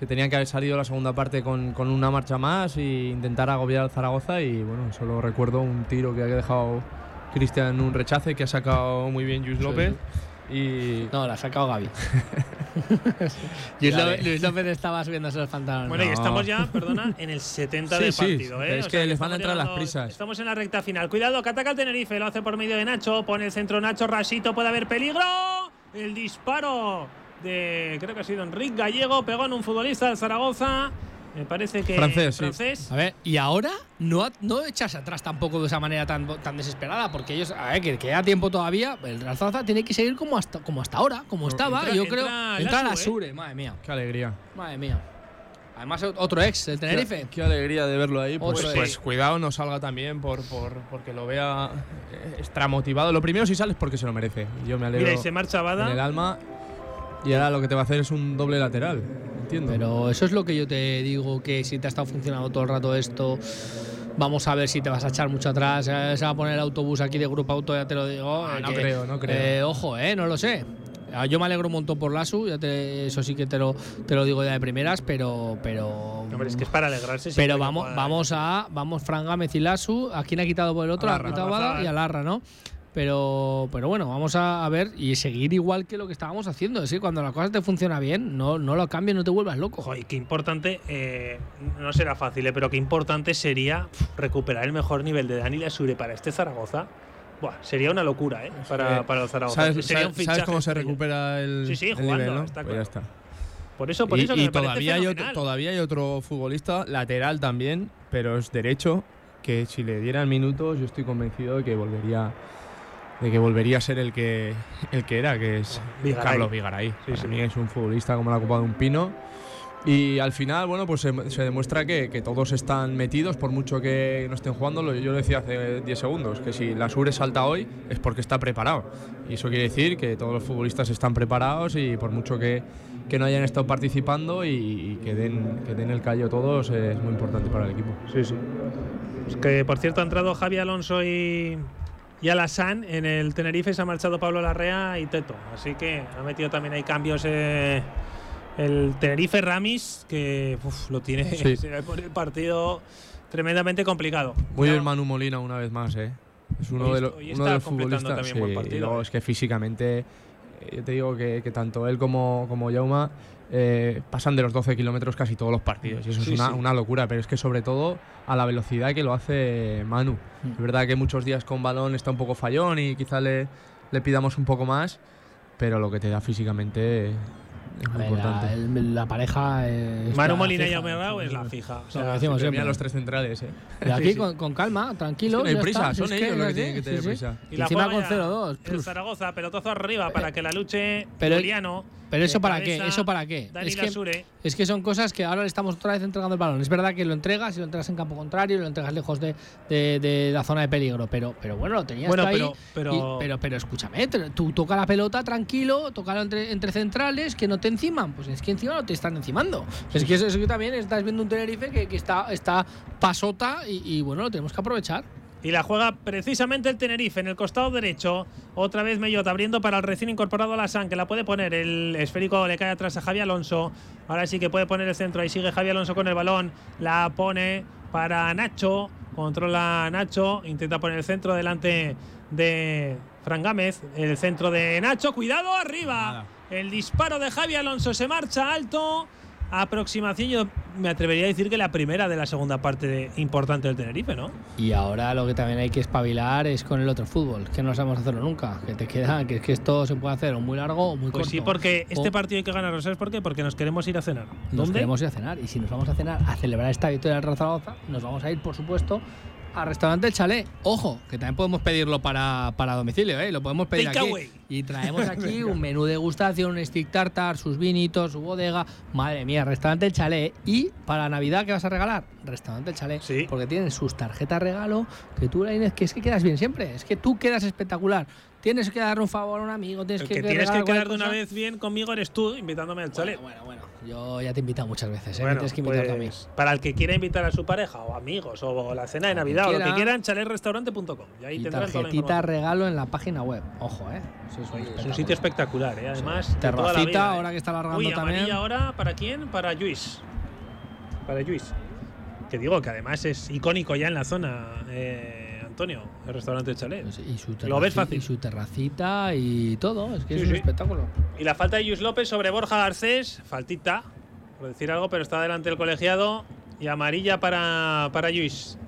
Speaker 6: que tenían que haber salido la segunda parte con, con una marcha más e intentar agobiar al Zaragoza. Y bueno, solo recuerdo un tiro que ha dejado Cristian en un rechace que ha sacado muy bien Luis
Speaker 7: Sí.
Speaker 6: López. Y
Speaker 7: No, la ha sacado Gaby. Luis, (laughs) López. Luis López estaba subiéndose los pantalones.
Speaker 2: Bueno, y
Speaker 6: No.
Speaker 2: estamos ya, perdona, en el 70 (laughs)
Speaker 6: Sí,
Speaker 2: del
Speaker 6: sí,
Speaker 2: partido. ¿eh?
Speaker 6: es
Speaker 2: O
Speaker 6: que
Speaker 2: sea
Speaker 6: les van a entrar las prisas.
Speaker 2: Estamos en la recta final. Cuidado, que ataca el Tenerife. Lo hace por medio de Nacho. Pone el centro Nacho. Rasito, puede haber peligro. El disparo de, creo que ha sido Enrique Gallego. Pegó en un futbolista del Zaragoza. Me parece que.
Speaker 6: Francés, sí.
Speaker 2: francés.
Speaker 7: A ver, y ahora no, no echarse atrás tampoco de esa manera tan, tan desesperada, porque ellos, a ver, que queda tiempo todavía, el Real Zaragoza tiene que seguir como hasta, como hasta ahora, como estaba.
Speaker 2: entra-
Speaker 7: yo
Speaker 2: entra
Speaker 7: creo. Entra la
Speaker 2: ¿eh?
Speaker 7: Sure, madre mía.
Speaker 6: qué alegría.
Speaker 7: Madre mía. Además, otro ex, el Tenerife.
Speaker 6: Qué, qué alegría de verlo ahí. Pues, pues
Speaker 7: ex.
Speaker 6: cuidado, no salga también por, por, porque lo vea eh, extra motivado. Lo primero, si sales, porque se lo merece. Yo me alegro
Speaker 2: Mira, y se marcha
Speaker 6: en el
Speaker 2: Bada.
Speaker 6: alma. Y ahora lo que te va a hacer es un doble lateral. entiendo.
Speaker 7: Pero eso es lo que yo te digo, que si te ha estado funcionando todo el rato esto, vamos a ver si te vas a echar mucho atrás, eh, se va a poner el autobús aquí de Grupo Auto, ya te lo digo.
Speaker 6: Ah,
Speaker 7: eh,
Speaker 6: no
Speaker 7: que-
Speaker 6: creo, no creo.
Speaker 7: eh, ojo, eh, no lo sé. Ah, Yo me alegro un montón por Lasu, ya te- eso sí que te lo, te lo digo ya de primeras, pero pero
Speaker 2: Hombre, es que es para alegrarse.
Speaker 7: pero vamos,
Speaker 2: pueda.
Speaker 7: vamos a vamos Fran Gámez y Lasu. ¿A quién ha quitado por el otro?
Speaker 6: A
Speaker 7: Ha
Speaker 6: Larra.
Speaker 7: a Bada y a Larra, ¿no? Pero, pero bueno, vamos a, a ver y seguir igual que lo que estábamos haciendo. Es que cuando la cosa te funciona bien, no, no lo cambies, no te vuelvas loco.
Speaker 2: Joder, qué importante, eh, no será fácil, eh, pero qué importante sería recuperar el mejor nivel de Dani Lasure para este Zaragoza. Buah, sería una locura, ¿eh? Para, para el Zaragoza.
Speaker 6: ¿Sabes,
Speaker 2: Sería
Speaker 6: sabes-
Speaker 2: un fichaje
Speaker 6: sabes cómo se recupera el,
Speaker 2: Sí, sí,
Speaker 6: el
Speaker 2: jugando,
Speaker 6: nivel, ¿no?
Speaker 2: está
Speaker 6: Pues
Speaker 2: claro.
Speaker 6: ya está.
Speaker 2: Por eso, por
Speaker 6: y
Speaker 2: eso
Speaker 6: y todavía, hay otro, todavía hay otro futbolista, lateral también, pero es derecho, que si le dieran minutos yo estoy convencido de que volvería de que volvería a ser el que el que era, que es
Speaker 2: Vigaray.
Speaker 6: Carlos Vigaray.
Speaker 2: Sí, sí.
Speaker 6: es un futbolista como la copa de un pino. Y al final, bueno, pues se, se demuestra que, que todos están metidos, por mucho que no estén jugando. Yo lo decía hace 10 segundos, que si la Sure salta hoy es porque está preparado. Y eso quiere decir que todos los futbolistas están preparados y por mucho que, que no hayan estado participando y, y que, den, que den el callo todos, es muy importante para el equipo.
Speaker 2: Sí, sí. Es que, por cierto, ha entrado Javi Alonso y, y Alassane. En el Tenerife se ha marchado Pablo Larrea y Teto. Así que ha metido también ahí cambios eh, el Tenerife Ramis, que uf, lo tiene
Speaker 6: Sí. (laughs)
Speaker 2: se a poner el partido tremendamente complicado.
Speaker 6: Muy bien Manu Molina una vez más, ¿eh? Es uno
Speaker 2: Hoy
Speaker 6: de, lo-
Speaker 2: hoy
Speaker 6: uno de los futbolistas.
Speaker 2: también buen
Speaker 6: sí,
Speaker 2: partido,
Speaker 6: y luego
Speaker 2: ¿eh?
Speaker 6: es que físicamente, eh, yo te digo que, que tanto él como, como Jauma eh, pasan de los 12 kilómetros casi todos los partidos. Y eso
Speaker 2: Sí,
Speaker 6: es una,
Speaker 2: sí.
Speaker 6: una locura, pero es que sobre todo a la velocidad que lo hace Manu.
Speaker 2: Mm.
Speaker 6: Es verdad que muchos días con balón está un poco fallón y quizá le, le pidamos un poco más, pero lo que te da físicamente es
Speaker 7: A
Speaker 6: muy
Speaker 7: ver,
Speaker 6: importante.
Speaker 7: la, el- la pareja. es
Speaker 2: Manu Molina y
Speaker 7: fija,
Speaker 2: Grau
Speaker 7: sí,
Speaker 2: es la fija. O
Speaker 7: Lo
Speaker 2: sea,
Speaker 7: que decimos
Speaker 6: Mira
Speaker 7: siempre.
Speaker 6: los tres centrales, ¿eh?
Speaker 7: De aquí (laughs)
Speaker 6: Sí, sí.
Speaker 7: Con, con calma,
Speaker 6: Es
Speaker 7: tranquilo.
Speaker 6: que no hay prisa,
Speaker 7: está,
Speaker 6: son
Speaker 7: es
Speaker 6: ellos
Speaker 7: es
Speaker 6: los que tienen que tener
Speaker 7: sí, sí.
Speaker 6: prisa.
Speaker 2: Y
Speaker 7: Y
Speaker 2: la
Speaker 7: encima con
Speaker 2: ya
Speaker 7: 0-2.
Speaker 2: El Zaragoza, pelotazo arriba para que la luche
Speaker 7: pero-
Speaker 2: Juliano.
Speaker 7: Pero eso para
Speaker 2: cabeza,
Speaker 7: qué, eso para qué.
Speaker 2: Dani
Speaker 7: Es que, es que son cosas que ahora le estamos otra vez entregando el balón. Es verdad que lo entregas y lo entregas en campo contrario, lo entregas lejos de, de- de la zona de peligro, pero, pero bueno, lo tenías
Speaker 2: Bueno,
Speaker 7: tú ahí.
Speaker 2: pero- pero-
Speaker 7: y- pero, pero escúchame, tú toca la pelota tranquilo, toca entre, entre centrales que no te enciman. Pues es que encima no te están encimando. Es que eso, eso que también estás viendo un Tenerife que, que está, está pasota y, y bueno, lo tenemos que aprovechar.
Speaker 2: Y la juega precisamente el Tenerife en el costado derecho. Otra vez Mellot abriendo para el recién incorporado Alassane, que la puede poner. El esférico le cae atrás a Javi Alonso. Ahora sí que puede poner el centro. Ahí sigue Javi Alonso con el balón. La pone para Nacho. Controla Nacho. Intenta poner el centro delante de Fran Gámez. El centro de Nacho. Cuidado arriba. El disparo de Javi Alonso se marcha alto. Aproximación, yo me atrevería a decir que la primera de la segunda parte de- importante del Tenerife, ¿no?
Speaker 7: Y ahora lo que también hay que espabilar es con el otro fútbol, que no sabemos hacerlo nunca. Que te queda, que es que esto se puede hacer o muy largo o muy
Speaker 2: Pues
Speaker 7: corto.
Speaker 2: sí, porque este
Speaker 7: O
Speaker 2: partido hay que ganarlo. ¿Sabes por qué? Porque nos queremos ir a cenar.
Speaker 7: Nos
Speaker 2: ¿Dónde?
Speaker 7: queremos ir a cenar. Y si nos vamos a cenar a celebrar esta victoria del Real Zaragoza, nos vamos a ir, por supuesto, al restaurante El Chalet. Ojo, que también podemos pedirlo para, para domicilio, ¿eh? Lo podemos pedir
Speaker 2: Take
Speaker 7: aquí.
Speaker 2: away.
Speaker 7: Y traemos (laughs) aquí un menú de degustación, un stick tartar, sus vinitos, su bodega. Madre mía, restaurante El Chalet. Y para Navidad, ¿qué vas a regalar? Restaurante El Chalet.
Speaker 2: Sí.
Speaker 7: Porque tienen sus tarjetas regalo, que tú, la Inés, que es que quedas bien siempre. Es que tú quedas espectacular. Tienes que darle un favor a un amigo, tienes
Speaker 2: El
Speaker 7: que,
Speaker 2: que tienes que quedar de una vez bien conmigo eres tú, invitándome al chalet.
Speaker 7: Bueno, bueno, bueno. Yo ya te he invitado muchas veces, ¿eh? Me
Speaker 2: Bueno,
Speaker 7: tienes que invitar tú a mí.
Speaker 2: pues, para el que quiera invitar a su pareja o amigos o la cena de Navidad o lo que
Speaker 7: quiera.
Speaker 2: quieran, chalerrestaurante.com. Y ahí
Speaker 7: Y
Speaker 2: tendrán toda la
Speaker 7: tarjetita regalo en la página web. Ojo, ¿eh? Eso es, un
Speaker 2: Oye, es un
Speaker 7: espectáculo.
Speaker 2: sitio espectacular, ¿eh? además. toda la
Speaker 7: Terracita,
Speaker 2: vida, ¿eh?
Speaker 7: ahora que está alargando
Speaker 2: Uy,
Speaker 7: también.
Speaker 2: ahora, ¿para quién? Para Luis. Para Luis. Que digo que además es icónico ya en la zona, eh, Antonio, el restaurante de Chalet.
Speaker 7: Pues, y su
Speaker 2: Lo ves fácil.
Speaker 7: Y su terracita y todo. Es que
Speaker 2: Sí,
Speaker 7: es un
Speaker 2: sí.
Speaker 7: espectáculo.
Speaker 2: Y la falta de Luis López sobre Borja Garcés, faltita, por decir algo, pero está delante el colegiado. Y amarilla para, para Luis.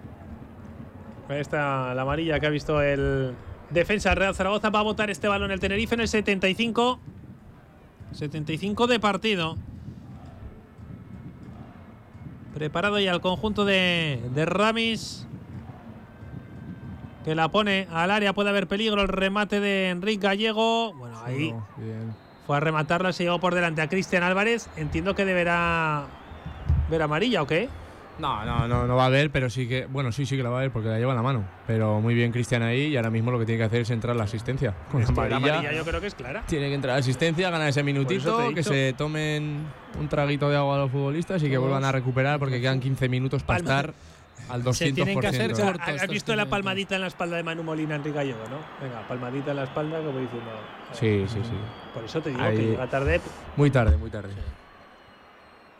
Speaker 2: Ahí está la amarilla que ha visto el defensa del Real Zaragoza. Va a votar este balón el Tenerife en el 75. 75 de partido. Preparado ya el conjunto de, de Ramis. Que la pone al área, puede haber peligro. El remate de Enrique Gallego. Bueno, ahí fue a rematarla, se llevó por delante a Cristian Álvarez. Entiendo que deberá ver amarilla o qué.
Speaker 6: No, no, no, no va a haber, pero sí que, bueno, sí, sí que la va a haber porque la lleva en la mano. Pero muy bien Cristian ahí y ahora mismo lo que tiene que hacer es entrar la asistencia. Con
Speaker 2: Es que la
Speaker 6: amarilla,
Speaker 2: yo creo que es clara.
Speaker 6: tiene que entrar la asistencia, ganar ese minutito, que se tomen un traguito de agua a los futbolistas y que vuelvan a recuperar porque quedan 15 minutos para
Speaker 2: Palma.
Speaker 6: estar al 200%.
Speaker 7: Se tienen que hacer cortos
Speaker 2: ¿Has visto la
Speaker 7: 15
Speaker 2: palmadita en la espalda de Manu Molina Enrique Gallego, no? Venga, palmadita en la espalda como diciendo.
Speaker 6: Sí, sí, sí.
Speaker 2: Por eso te digo
Speaker 6: Ahí.
Speaker 2: que llega tarde.
Speaker 6: Muy tarde, muy tarde.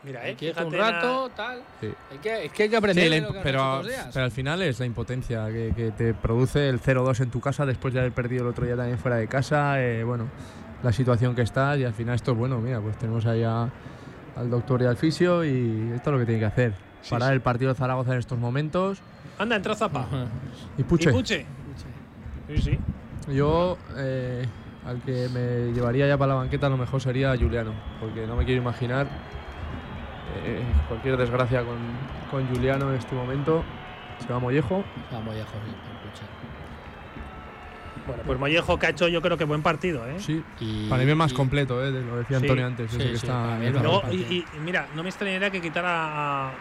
Speaker 2: Mira,
Speaker 7: Hay
Speaker 2: eh,
Speaker 7: que un rato, tal.
Speaker 6: Sí.
Speaker 7: Hay que, es que hay que
Speaker 6: Sí,
Speaker 7: aprender.
Speaker 6: imp-
Speaker 7: lo que
Speaker 6: pero,
Speaker 7: hecho días.
Speaker 6: pero al final es la impotencia que, que te produce el 0-2 en tu casa después de haber perdido el otro día también fuera de casa. eh, bueno, la situación que estás y al final esto es bueno. Mira, pues tenemos ahí a- al doctor y al fisio y esto es lo que tiene que hacer.
Speaker 2: Sí,
Speaker 6: Parar
Speaker 2: sí.
Speaker 6: el partido de Zaragoza en estos momentos.
Speaker 2: Anda, entra Zapa.
Speaker 6: Y Puche,
Speaker 2: ¿Y Puche? Sí, sí.
Speaker 6: yo eh, al que me llevaría ya para la banqueta a lo mejor sería Juliano, porque no me quiero imaginar eh, cualquier desgracia con, con Juliano en este momento. Se va Mollejo.
Speaker 7: Vamos, ya, Jorge, escucha.
Speaker 2: Bueno, pues Mollejo que ha hecho yo creo que buen partido, ¿eh?
Speaker 6: Sí,
Speaker 7: Y-
Speaker 6: Para mí es más
Speaker 7: y-
Speaker 6: completo, ¿eh? lo decía
Speaker 2: Sí,
Speaker 6: Antonio antes.
Speaker 7: sí,
Speaker 6: que
Speaker 7: sí,
Speaker 6: está
Speaker 2: Luego, y, y mira, no me extrañaría que quitara a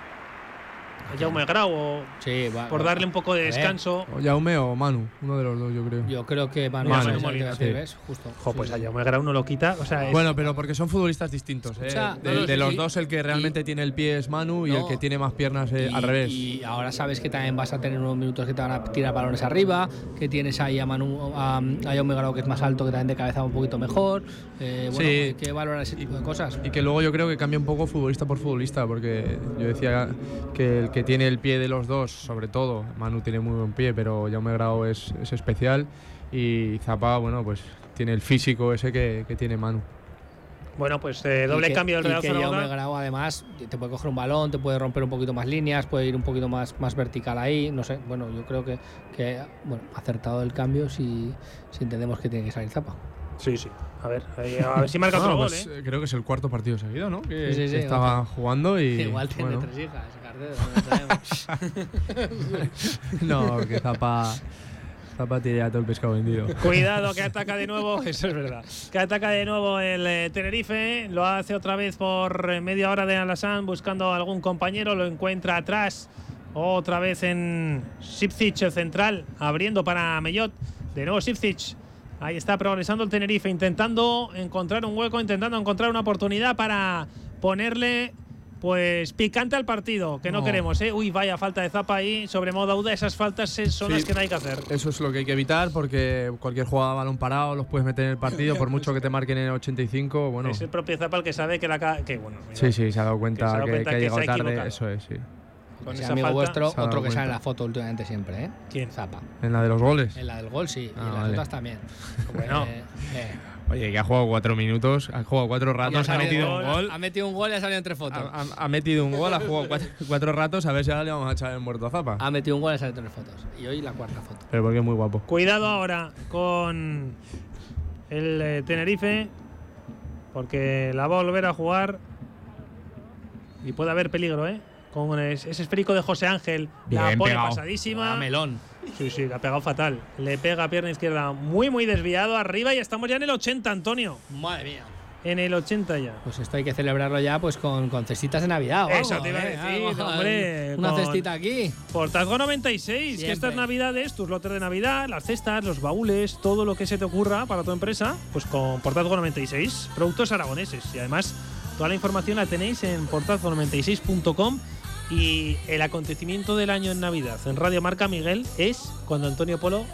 Speaker 2: Jaume Grau o
Speaker 7: Sí, va-
Speaker 2: por darle un poco de descanso.
Speaker 6: O Jaume o Manu, uno de los dos, yo creo.
Speaker 7: Yo creo que Manu,
Speaker 6: Manu,
Speaker 7: es el que
Speaker 2: Molina,
Speaker 7: va a hacer,
Speaker 6: sí.
Speaker 7: ¿ves? Justo.
Speaker 2: Jo,
Speaker 7: Sí,
Speaker 2: pues a. Jaume Grau no lo quita. O sea, es-
Speaker 6: Bueno, pero porque son futbolistas distintos. ¿eh? De,
Speaker 7: no, no,
Speaker 6: de
Speaker 7: y-
Speaker 6: los dos, el que realmente tiene el pie es Manu y el que tiene más piernas eh,
Speaker 7: Y-
Speaker 6: al revés.
Speaker 7: Y ahora sabes que también vas a tener unos minutos que te van a tirar balones arriba, que tienes ahí a Manu, a, a Jaume Grau, que es más alto, que también de cabeza va un poquito mejor. Eh, bueno,
Speaker 6: Sí.
Speaker 7: hay que valorar ese tipo de cosas.
Speaker 6: Y que luego yo creo que cambia un poco futbolista por futbolista, porque yo decía que el que tiene el pie de los dos, sobre todo, Manu tiene muy buen pie, pero Jaume Grau es, es especial y Zapa, bueno, pues tiene el físico ese que, que tiene Manu.
Speaker 2: bueno, pues eh, doble
Speaker 7: Y que-
Speaker 2: cambio del
Speaker 7: y
Speaker 2: Real
Speaker 7: que Jaume. Grau, además, te puede coger un balón, te puede romper un poquito más líneas, puede ir un poquito más, más vertical ahí. No sé, bueno, yo creo que, que bueno, acertado el cambio si, si entendemos que tiene que salir Zapa.
Speaker 2: Sí, sí. A ver, a ver si marca (laughs) otro
Speaker 6: Bueno,
Speaker 2: gol,
Speaker 6: pues,
Speaker 2: ¿eh?
Speaker 6: Creo que es el cuarto partido seguido, ¿no? Que,
Speaker 7: Sí, sí, sí,
Speaker 6: estaba jugando y. (laughs)
Speaker 7: Igual tiene
Speaker 6: bueno,
Speaker 7: tres hijas, no sabemos. (laughs)
Speaker 6: No, que Zapa. Zapa tiene ya todo el pescado vendido.
Speaker 2: Cuidado que ataca de nuevo, (laughs) eso es verdad. Que ataca de nuevo el eh, Tenerife, lo hace otra vez por eh, media hora de Alassane buscando a algún compañero, lo encuentra atrás, otra vez en Sipcic, el central, abriendo para Mellot. De nuevo Sipcic. Ahí está progresando el Tenerife, intentando encontrar un hueco, intentando encontrar una oportunidad para ponerle pues picante al partido, que no,
Speaker 6: No.
Speaker 2: queremos, ¿eh? Uy, vaya falta de zapa ahí, sobre modo Auda, esas faltas son
Speaker 6: Sí.
Speaker 2: las que no hay que hacer.
Speaker 6: Eso es lo que hay que evitar porque cualquier jugada a balón parado los puedes meter en el partido, por mucho que te marquen en el 85. Bueno,
Speaker 2: Es el propio Zapa el que sabe que la que bueno, mira,
Speaker 6: sí, sí, se ha dado
Speaker 2: Que
Speaker 6: cuenta que,
Speaker 2: cuenta
Speaker 6: que ha
Speaker 2: que
Speaker 6: llegado tarde.
Speaker 2: equivocado.
Speaker 6: Eso es, sí.
Speaker 2: con
Speaker 7: Ese amigo
Speaker 2: falta-
Speaker 7: vuestro, otro que sale en la foto últimamente siempre, ¿eh?
Speaker 2: ¿Quién?
Speaker 7: Zapa.
Speaker 6: En la de los goles.
Speaker 7: En la del gol, sí.
Speaker 6: Ah,
Speaker 7: y en las
Speaker 6: vale.
Speaker 7: otras también.
Speaker 2: Bueno.
Speaker 7: Eh, eh.
Speaker 6: Oye, que ha jugado cuatro minutos, ha jugado cuatro ratos,
Speaker 2: ha
Speaker 6: metido un gol.
Speaker 7: Ha metido un gol y ha salido en tres fotos.
Speaker 6: Ha, ha- ha metido un gol, ha jugado cuatro, cuatro ratos, a ver si ahora le vamos a echar el muerto a Zapa.
Speaker 7: Ha metido un gol y ha salido en tres fotos. Y hoy la cuarta foto.
Speaker 6: Pero porque es muy guapo.
Speaker 2: Cuidado ahora con el eh, Tenerife, porque la va a volver a jugar y puede haber peligro, ¿eh? Con ese ese esférico de José Ángel, la
Speaker 6: Bien
Speaker 2: pone
Speaker 6: pegado.
Speaker 2: pasadísima.
Speaker 7: Ah, melón.
Speaker 2: Sí, sí, la ha pegado fatal. Le pega a pierna izquierda muy, muy desviado arriba y estamos ya en el 80, Antonio.
Speaker 7: Madre mía.
Speaker 2: En el 80 ya.
Speaker 7: Pues esto hay que celebrarlo ya pues con, con cestitas de Navidad.
Speaker 2: Eso
Speaker 7: vamos,
Speaker 2: te iba a
Speaker 7: ¿eh?
Speaker 2: decir, hombre,
Speaker 7: Una cestita aquí.
Speaker 2: Portazgo 96, que
Speaker 7: Siempre.
Speaker 2: estas navidades, tus lotes de Navidad, las cestas, los baúles, todo lo que se te ocurra para tu empresa, pues con Portazgo 96, productos aragoneses. Y además, toda la información la tenéis en portazgo96.com y el acontecimiento del año en Navidad en Radio Marca Miguel es cuando Antonio Polo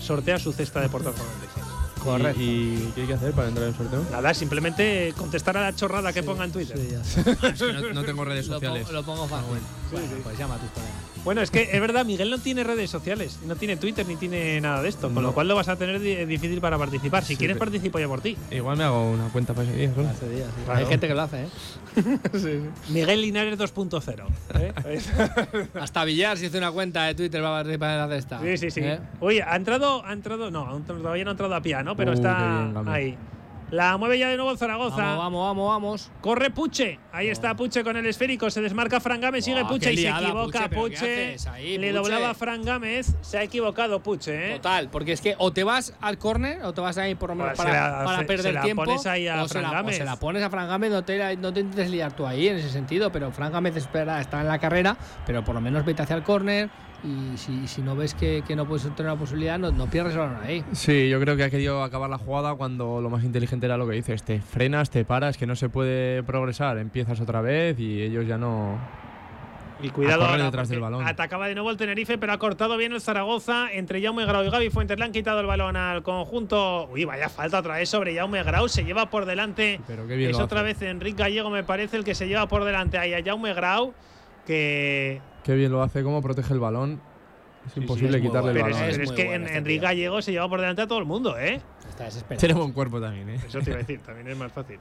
Speaker 2: sortea su cesta de Portazgo 96. (laughs)
Speaker 7: Correcto.
Speaker 6: ¿Y, y qué hay que hacer para entrar en el sorteo?
Speaker 2: Nada, simplemente contestar a la chorrada que ponga en Twitter.
Speaker 7: Sí, (laughs)
Speaker 6: no, no tengo redes
Speaker 7: Lo
Speaker 6: sociales.
Speaker 7: pongo, lo pongo fácil. Bueno, pues llama a tus colegas.
Speaker 2: Bueno, es que es verdad, Miguel no tiene redes sociales, no tiene Twitter ni tiene nada de esto, con lo
Speaker 6: No.
Speaker 2: cual lo vas a tener di- difícil para participar. Si
Speaker 6: Sí,
Speaker 2: quieres, participo yo por ti.
Speaker 6: Igual me hago una cuenta para ese día. ¿no?
Speaker 7: Hace días, sí.
Speaker 2: Claro.
Speaker 7: Hay gente que lo hace, ¿eh? (laughs)
Speaker 2: Miguel Linares 2.0. ¿eh? (laughs)
Speaker 7: Hasta Villar se hizo una cuenta de Twitter para participar en la cesta.
Speaker 2: sí, sí, sí.
Speaker 7: ¿Eh?
Speaker 2: Oye, ha entrado, ha entrado, no, aún todavía no ha entrado a piano, pero
Speaker 6: Uh,
Speaker 2: está
Speaker 6: bien,
Speaker 2: ahí. La mueve ya de nuevo Zaragoza.
Speaker 7: Vamos, vamos, vamos, vamos.
Speaker 2: Corre Puche. Ahí está Puche con el esférico. Se desmarca Fran Gámez. Sigue Puche y se equivoca
Speaker 7: Puche, ¿pero qué
Speaker 2: Puche.
Speaker 7: ahí,
Speaker 2: Le
Speaker 7: Puche?
Speaker 2: doblaba Fran Gámez. Se ha equivocado Puche, ¿eh?
Speaker 7: Total, porque es que o te vas al córner o te vas ahí por lo menos
Speaker 2: Pues
Speaker 7: para,
Speaker 2: la-
Speaker 7: para
Speaker 2: se-
Speaker 7: perder
Speaker 2: se
Speaker 7: tiempo.
Speaker 2: pones ahí a
Speaker 7: o, se
Speaker 2: Fran
Speaker 7: la, o
Speaker 2: Gámez.
Speaker 7: se la pones a Fran Gámez, no te, no te intentes liar tú ahí en ese sentido, pero Fran Gámez espera, está en la carrera, pero por lo menos vete hacia el córner y si, si no ves que, que no puedes tener una posibilidad, no, no pierdes el balón ahí.
Speaker 6: Sí, yo creo que ha querido acabar la jugada cuando lo más inteligente era lo que dices. Te frenas, te paras, que no se puede progresar. Empiezas otra vez y ellos ya no.
Speaker 2: Y cuidado ahora,
Speaker 6: detrás del balón.
Speaker 2: Atacaba de nuevo el Tenerife, pero ha cortado bien el Zaragoza. Entre Jaume Grau y Gaby Fuentes le han quitado el balón al conjunto. Uy, vaya falta otra vez sobre Jaume Grau. Se lleva por delante.
Speaker 6: Pero qué bien
Speaker 2: es otra vez Enrique Gallego, me parece, el que se lleva por delante ahí a Jaume Grau. Que.
Speaker 6: Qué bien lo hace, cómo protege el balón. Es imposible
Speaker 7: es
Speaker 6: quitarle el balón.
Speaker 2: pero es que
Speaker 7: bueno
Speaker 2: en-
Speaker 7: este
Speaker 2: Enrique. Gallego se lleva por delante a todo el mundo, ¿eh?
Speaker 7: Está desesperado.
Speaker 6: Tiene buen cuerpo también, ¿eh?
Speaker 2: Eso te iba a decir, también es más fácil.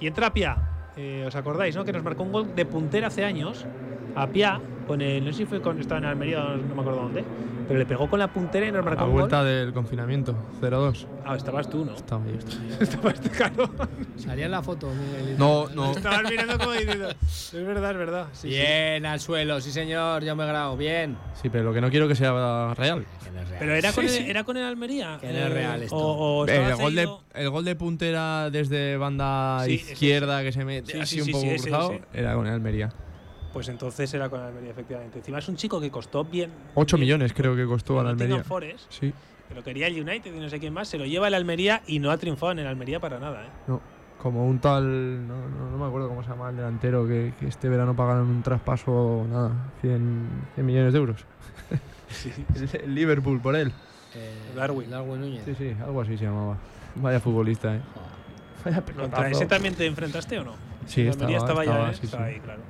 Speaker 2: Y entra Pia. Eh, ¿Os acordáis, no? Que nos marcó un gol de puntera hace años. A Pia, con el. No sé si fue con. Estaba en Almería, no me acuerdo dónde. Pero le pegó con la puntera y nos
Speaker 6: A
Speaker 2: marcó
Speaker 6: la
Speaker 2: un gol.
Speaker 6: vuelta del confinamiento, 0-2.
Speaker 2: Ah, estabas tú, ¿no?
Speaker 6: Estaba ahí, estaba ahí.
Speaker 2: estabas tú, claro.
Speaker 7: Salía en la foto, Miguel.
Speaker 6: No, no.
Speaker 2: Estabas mirando como diciendo. (laughs) Es verdad, es verdad. Sí, sí.
Speaker 7: Bien, al suelo, sí señor, Jaume Grau, bien.
Speaker 6: Sí, pero lo que no quiero que sea real.
Speaker 7: Que no es real.
Speaker 2: Pero era con,
Speaker 6: Sí,
Speaker 2: el,
Speaker 6: sí.
Speaker 2: era con el Almería.
Speaker 7: Que no es real esto.
Speaker 2: O, o
Speaker 6: El gol, de, el gol de puntera desde banda
Speaker 2: Sí,
Speaker 6: izquierda que se mete
Speaker 2: Sí,
Speaker 6: así
Speaker 2: sí,
Speaker 6: un
Speaker 2: sí,
Speaker 6: poco
Speaker 2: sí,
Speaker 6: cruzado era con el Almería.
Speaker 2: Pues entonces era con el Almería, efectivamente. Encima es un chico que costó bien.
Speaker 6: 8
Speaker 2: bien-
Speaker 6: millones creo que costó al Almería.
Speaker 2: Forest,
Speaker 6: Sí,
Speaker 2: que lo quería el United y no sé quién más. Se lo lleva el Almería y no ha triunfado en el Almería para nada, ¿eh?
Speaker 6: no. Como un tal, no, no, no me acuerdo cómo se llama el delantero, que, que este verano pagaron un traspaso, nada, 100, 100 millones de euros. (laughs) (laughs) El- el Liverpool por él.
Speaker 7: Eh,
Speaker 2: Darwin.
Speaker 7: Darwin Núñez.
Speaker 6: Sí, sí, algo así se llamaba. Vaya futbolista, eh. Vaya
Speaker 2: ¿Contra
Speaker 6: pelotazo.
Speaker 2: ese también te enfrentaste o no?
Speaker 6: Sí, estaba-
Speaker 2: estaba, ya,
Speaker 6: estaba,
Speaker 2: ¿eh?
Speaker 6: sí,
Speaker 2: Estaba
Speaker 6: sí.
Speaker 2: ahí, claro.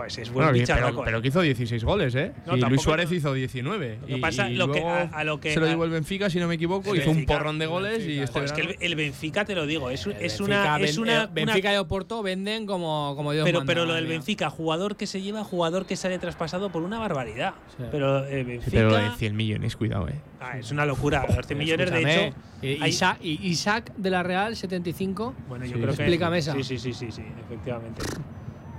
Speaker 2: Joder, si es buen
Speaker 6: Bueno,
Speaker 2: bicharraco,
Speaker 6: pero,
Speaker 2: ¿eh?
Speaker 6: pero que hizo 16 goles, ¿eh?
Speaker 2: No,
Speaker 6: y
Speaker 2: tampoco
Speaker 6: Luis Suárez
Speaker 2: no.
Speaker 6: hizo 19.
Speaker 2: Lo que
Speaker 6: y,
Speaker 2: pasa-
Speaker 6: y
Speaker 2: lo que-
Speaker 6: luego
Speaker 2: a- a lo que-
Speaker 6: se lo llevó el Benfica, si no me equivoco, hizo un
Speaker 2: Benfica,
Speaker 6: porrón de goles y
Speaker 7: Benfica.
Speaker 6: este
Speaker 2: Joder, es que el, el Benfica, te lo digo, es, es
Speaker 7: Benfica
Speaker 2: una.
Speaker 7: ven-
Speaker 2: Es una,
Speaker 7: Benfica y Oporto venden como, como Dios
Speaker 2: pero,
Speaker 7: manda,
Speaker 2: pero lo del. Benfica, jugador que se lleva, jugador que sale traspasado por una barbaridad.
Speaker 7: Sí.
Speaker 2: Pero el
Speaker 6: Sí,
Speaker 2: Benfica.
Speaker 6: pero lo de 100 millones, cuidado, eh.
Speaker 2: Ah, es una locura. Los 100 millones, de hecho.
Speaker 7: eh,
Speaker 2: hay-
Speaker 7: Isaac, y- Isaac de la Real, 75.
Speaker 2: Bueno, yo
Speaker 6: Sí,
Speaker 2: creo que.
Speaker 7: explícame esa.
Speaker 2: Sí, sí, sí, sí, sí, efectivamente.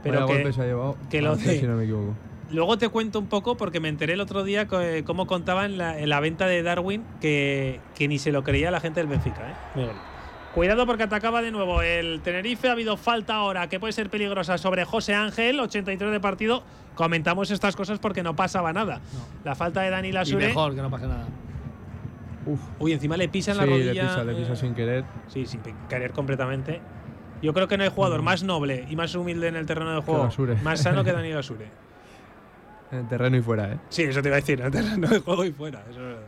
Speaker 6: Pero
Speaker 2: que,
Speaker 6: golpe se ha llevado.
Speaker 2: que lo
Speaker 6: Francia,
Speaker 2: de-
Speaker 6: Si no me equivoco.
Speaker 2: Luego te cuento un poco porque me enteré el otro día eh, cómo contaban la, en la venta de Darwin que, que ni se lo creía la gente del Benfica. ¿eh? Miguel. Cuidado porque atacaba de nuevo el Tenerife. Ha habido falta ahora que puede ser peligrosa sobre José Ángel, 83 de partido. Comentamos estas cosas porque no pasaba nada. La falta de Dani
Speaker 7: Y
Speaker 2: Lasure.
Speaker 7: mejor, que no pase nada.
Speaker 6: Uf.
Speaker 2: Uy, encima le pisa en
Speaker 6: Sí,
Speaker 2: la
Speaker 6: le
Speaker 2: rodilla.
Speaker 6: pisa, le pisa
Speaker 2: eh,
Speaker 6: sin querer.
Speaker 2: Sí, sin querer completamente. Yo creo que no hay jugador más noble y más humilde en el terreno de juego, más sano que (laughs) Dani Lasure.
Speaker 6: En el terreno y fuera, eh.
Speaker 2: Sí, eso te iba a decir, en el terreno de juego y fuera. Eso es verdad.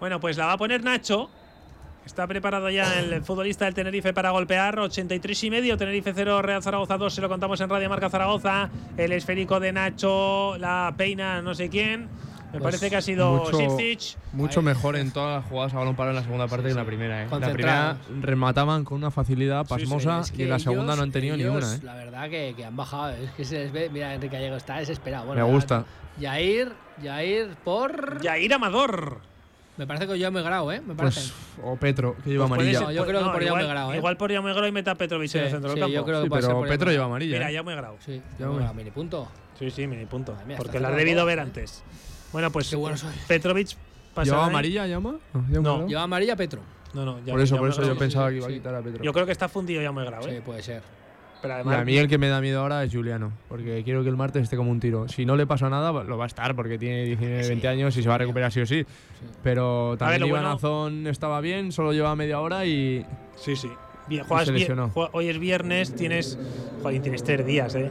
Speaker 2: Bueno, pues la va a poner Nacho. Está preparado ya el futbolista del Tenerife para golpear. 83 y medio, Tenerife 0, Real Zaragoza 2. Se lo contamos en Radio Marca Zaragoza. El esférico de Nacho, la peina, no sé quién. Me
Speaker 7: Pues
Speaker 2: parece que ha sido
Speaker 6: mucho-. Mucho
Speaker 7: Ahí.
Speaker 6: mejor en todas las jugadas a balón parado en la segunda parte que en la primera, eh. La
Speaker 7: Concentrados.
Speaker 6: primera remataban con una facilidad
Speaker 2: Sí, sí,
Speaker 6: pasmosa
Speaker 7: Es
Speaker 6: y
Speaker 7: que
Speaker 6: en la segunda
Speaker 7: ellos-
Speaker 6: no han tenido ni
Speaker 7: ellos,
Speaker 6: una, eh.
Speaker 7: La verdad que, que han bajado. Es que se les ve. Mira, Enrique Gallego está desesperado. Bueno,
Speaker 6: Me
Speaker 7: ya-
Speaker 6: gusta.
Speaker 7: Yair, Yair por.
Speaker 2: Yair Amador.
Speaker 7: Me parece que yo me grau, ¿eh? Me parece.
Speaker 6: Pues, o Petro, que lleva
Speaker 2: Pues
Speaker 6: amarilla.
Speaker 2: ser-
Speaker 7: No, yo creo que por
Speaker 2: igual,
Speaker 7: Jaume Grau, ¿eh?
Speaker 2: Igual por Jaume Grau y meta a Petrovic
Speaker 7: Sí,
Speaker 2: en el centro
Speaker 7: sí,
Speaker 2: del campo.
Speaker 7: yo creo que
Speaker 6: Sí,
Speaker 7: puede
Speaker 6: pero Petro lleva amarilla.
Speaker 2: Mira,
Speaker 6: eh.
Speaker 2: Jaume Grau.
Speaker 7: Sí,
Speaker 6: Ya,
Speaker 7: yo me grau, mini punto.
Speaker 2: Sí, sí, mini punto.
Speaker 7: Mía,
Speaker 2: Porque lo has debido ver antes. Bueno, pues
Speaker 7: Qué bueno soy.
Speaker 2: Petrovic pasará
Speaker 6: ¿Lleva amarilla, llama? No, ¿lleva
Speaker 2: No.
Speaker 6: amarilla?
Speaker 7: Lleva amarilla Petro.
Speaker 2: No, no, ya-
Speaker 6: Por eso, por eso yo
Speaker 2: sí.
Speaker 6: pensaba que iba
Speaker 7: sí.
Speaker 6: a quitar a Petro.
Speaker 2: Yo creo que está fundido Jaume Grau,
Speaker 7: Sí,
Speaker 2: ¿eh?
Speaker 7: puede ser.
Speaker 2: Pero
Speaker 6: Y
Speaker 2: además,
Speaker 6: a mí el que me da miedo ahora es Juliano, porque quiero que el martes esté como un tiro. Si no le pasa nada, lo va a estar, porque tiene 19,
Speaker 7: Sí,
Speaker 6: 20 años y se va a recuperar sí o sí. Pero también
Speaker 2: lo
Speaker 6: Iván
Speaker 2: bueno-
Speaker 6: Azón estaba bien, solo lleva media hora y
Speaker 2: Sí, sí. Bien, juegas
Speaker 6: se
Speaker 2: bien-
Speaker 6: lesionó.
Speaker 2: jue- hoy es viernes, tienes. Joder, tienes tres días, ¿eh?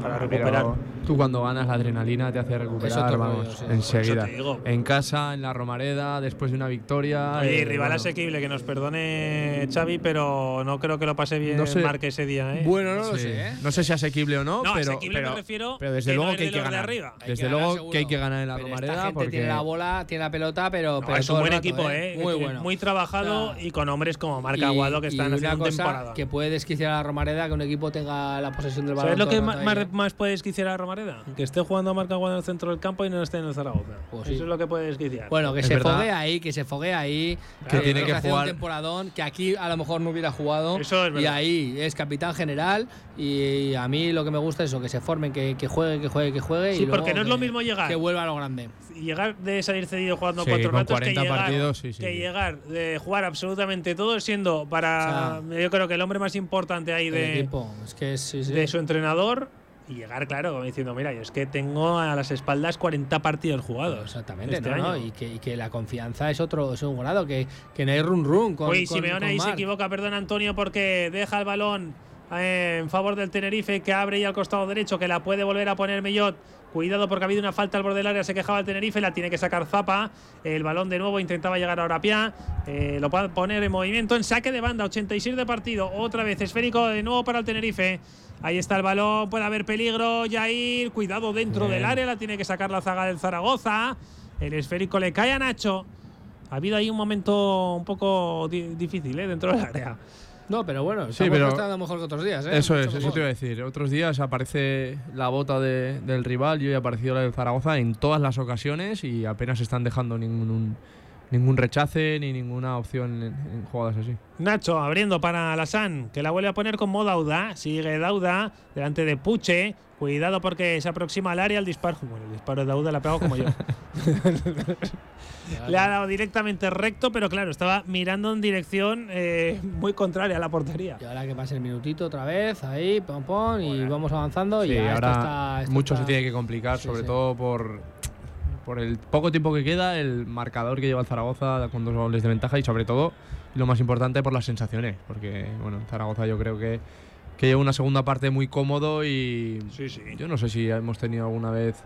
Speaker 2: Para recuperar.
Speaker 6: Pero tú cuando ganas la adrenalina te hace recuperar, vamos,
Speaker 7: rollo, sí.
Speaker 6: enseguida.
Speaker 2: Por eso te digo.
Speaker 6: En casa, en la Romareda, después de una victoria.
Speaker 2: Oye,
Speaker 6: eh,
Speaker 2: rival
Speaker 6: bueno.
Speaker 2: asequible, que nos perdone Xavi, pero no creo que lo pase bien
Speaker 6: No sé.
Speaker 2: Marque ese día, ¿eh?
Speaker 7: Bueno, no lo sé, ¿eh?
Speaker 6: No sé si asequible o no,
Speaker 2: No,
Speaker 6: pero,
Speaker 2: asequible me
Speaker 6: pero,
Speaker 2: refiero
Speaker 6: pero desde
Speaker 2: que no
Speaker 6: luego
Speaker 2: es
Speaker 6: que hay
Speaker 2: de
Speaker 6: que ganar.
Speaker 2: arriba.
Speaker 6: Desde luego
Speaker 7: seguro.
Speaker 6: que hay que ganar en la
Speaker 7: Pero esta
Speaker 6: Romareda
Speaker 7: gente
Speaker 6: porque
Speaker 7: tiene la bola, tiene la pelota, pero,
Speaker 2: No,
Speaker 7: pero
Speaker 2: es un buen
Speaker 7: rato,
Speaker 2: equipo,
Speaker 7: ¿eh?
Speaker 2: ¿eh?
Speaker 7: Muy bueno.
Speaker 2: Muy trabajado y con hombres como Marca
Speaker 7: Y-
Speaker 2: Aguado que
Speaker 7: y
Speaker 2: están haciendo temporada.
Speaker 7: que puede desquiciar a la Romareda que un equipo tenga la posesión del balón.
Speaker 2: ¿Sabes lo que más, puedes quisiera a Romareda? Romareda? Que esté jugando a marca en el centro del campo y no esté en el Zaragoza.
Speaker 7: Pues sí.
Speaker 2: Eso es lo que puedes desquiciar.
Speaker 7: Bueno, que
Speaker 6: Es
Speaker 7: se
Speaker 6: verdad.
Speaker 7: fogue ahí, que se fogue ahí.
Speaker 6: Que tiene que
Speaker 7: hacer
Speaker 6: jugar-
Speaker 7: un temporadón, que aquí a lo mejor no hubiera jugado.
Speaker 2: Eso es
Speaker 7: y
Speaker 2: verdad.
Speaker 7: ahí es capitán general. Y a mí lo que me gusta es eso, que se formen, que, que juegue, que juegue, que juegue.
Speaker 2: Sí,
Speaker 7: y luego
Speaker 2: porque no es
Speaker 7: que-
Speaker 2: lo mismo llegar.
Speaker 7: Que vuelva a lo grande.
Speaker 2: Y llegar de salir cedido jugando
Speaker 6: Sí,
Speaker 2: cuatro ratos
Speaker 6: 40
Speaker 2: que llegar,
Speaker 6: partidos, sí, sí,
Speaker 2: que llegar de jugar absolutamente todo siendo para yo creo que el hombre más importante ahí de,
Speaker 7: equipo. Es que es, sí, sí.
Speaker 2: de su entrenador y llegar claro diciendo mira yo es que tengo a las espaldas 40 partidos jugados
Speaker 7: Exactamente,
Speaker 2: este
Speaker 7: ¿no? Y, que, y que la confianza es otro es un grado, que, que no hay run run con.
Speaker 2: Uy,
Speaker 7: con-
Speaker 2: Simeone
Speaker 7: con
Speaker 2: ahí se equivoca, perdón Antonio, porque deja el balón eh, en favor del Tenerife, que abre ya al costado derecho, que la puede volver a poner Mellot. Cuidado porque ha habido una falta al borde del área, se quejaba el Tenerife, la tiene que sacar Zapa. El balón de nuevo intentaba llegar ahora Pia. Eh, lo puede poner en movimiento en saque de banda, 86 de partido. Otra vez esférico de nuevo para el Tenerife. Ahí está el balón, puede haber peligro. Jair, cuidado dentro
Speaker 6: Bien.
Speaker 2: del área, la tiene que sacar la zaga del Zaragoza. El esférico le cae a Nacho. Ha habido ahí un momento un poco di- difícil ¿eh? dentro del área.
Speaker 7: No, pero bueno,
Speaker 6: Sí, pero
Speaker 7: mostrando mejor que otros días, ¿eh?
Speaker 6: Eso
Speaker 7: Mucho
Speaker 6: es, eso te iba a decir. Otros días aparece la bota de- del rival y hoy ha aparecido la del Zaragoza en todas las ocasiones y apenas están dejando ningún, ningún rechace ni ninguna opción en, en jugadas así.
Speaker 2: Nacho abriendo para Alassane, que la vuelve a poner con modo Dauda. Sigue Dauda delante de Puche. Cuidado porque se aproxima al área el disparo. Bueno, el disparo de Dauda la ha pegado como yo. (laughs) Le ha dado directamente recto, pero claro, estaba mirando en dirección eh, muy contraria a la portería.
Speaker 7: Y ahora que pase el minutito otra vez, ahí, pom, pom, y vamos avanzando. y esto
Speaker 6: ahora
Speaker 7: está, esto
Speaker 6: mucho
Speaker 7: está-
Speaker 6: se tiene que complicar,
Speaker 7: Sí,
Speaker 6: sobre
Speaker 7: sí.
Speaker 6: todo por, por el poco tiempo que queda, el marcador que lleva el Zaragoza con dos goles de ventaja y sobre todo, lo más importante, por las sensaciones. Porque bueno, Zaragoza yo creo que, que lleva una segunda parte muy cómodo y
Speaker 2: Sí, sí.
Speaker 6: yo no sé si hemos tenido alguna vez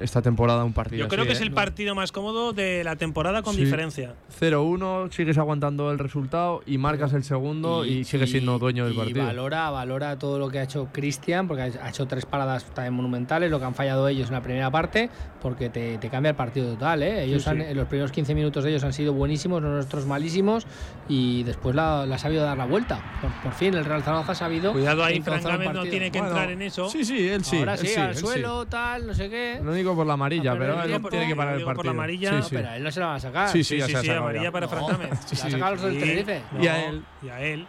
Speaker 6: esta temporada un partido
Speaker 2: Yo creo
Speaker 6: así,
Speaker 2: que es
Speaker 6: ¿eh?
Speaker 2: el partido más cómodo de la temporada con
Speaker 6: Sí.
Speaker 2: diferencia.
Speaker 6: 0-1, sigues aguantando el resultado y marcas el segundo y, sigues siendo dueño del
Speaker 7: y
Speaker 6: partido.
Speaker 7: valora, valora todo lo que ha hecho Cristian, porque ha hecho tres paradas también monumentales, lo que han fallado ellos en la primera parte, porque te, te cambia el partido total. ¿eh? Ellos
Speaker 2: Sí,
Speaker 7: han-
Speaker 2: sí.
Speaker 7: en los primeros 15 minutos de ellos han sido buenísimos, los nuestros malísimos, y después la, la ha sabido dar la vuelta. Por, por fin, el Real Zaragoza ha sabido.
Speaker 2: Cuidado ahí,
Speaker 7: encauzar
Speaker 2: Fran
Speaker 7: un
Speaker 2: Gámez no tiene que
Speaker 6: Bueno,
Speaker 2: entrar en eso.
Speaker 6: Sí, sí, él sí.
Speaker 7: Ahora
Speaker 6: él
Speaker 7: sí, al
Speaker 6: él sí.
Speaker 7: suelo, tal, no sé qué.
Speaker 6: Lo único por la amarilla,
Speaker 7: Ah, pero él tiene-
Speaker 6: que parar el
Speaker 2: digo por
Speaker 6: partido.
Speaker 2: la amarilla,
Speaker 6: Sí,
Speaker 7: No,
Speaker 6: sí.
Speaker 7: pero él no se la van a sacar.
Speaker 6: Sí,
Speaker 2: Sí,
Speaker 6: ya
Speaker 2: sí,
Speaker 6: se ha
Speaker 2: sí, amarilla
Speaker 6: ya.
Speaker 2: para Fran
Speaker 7: No,
Speaker 2: Gámez.
Speaker 7: se la ha sacado
Speaker 2: Sí.
Speaker 7: Tenerife.
Speaker 6: Y a
Speaker 2: No,
Speaker 6: él.
Speaker 2: Y a él.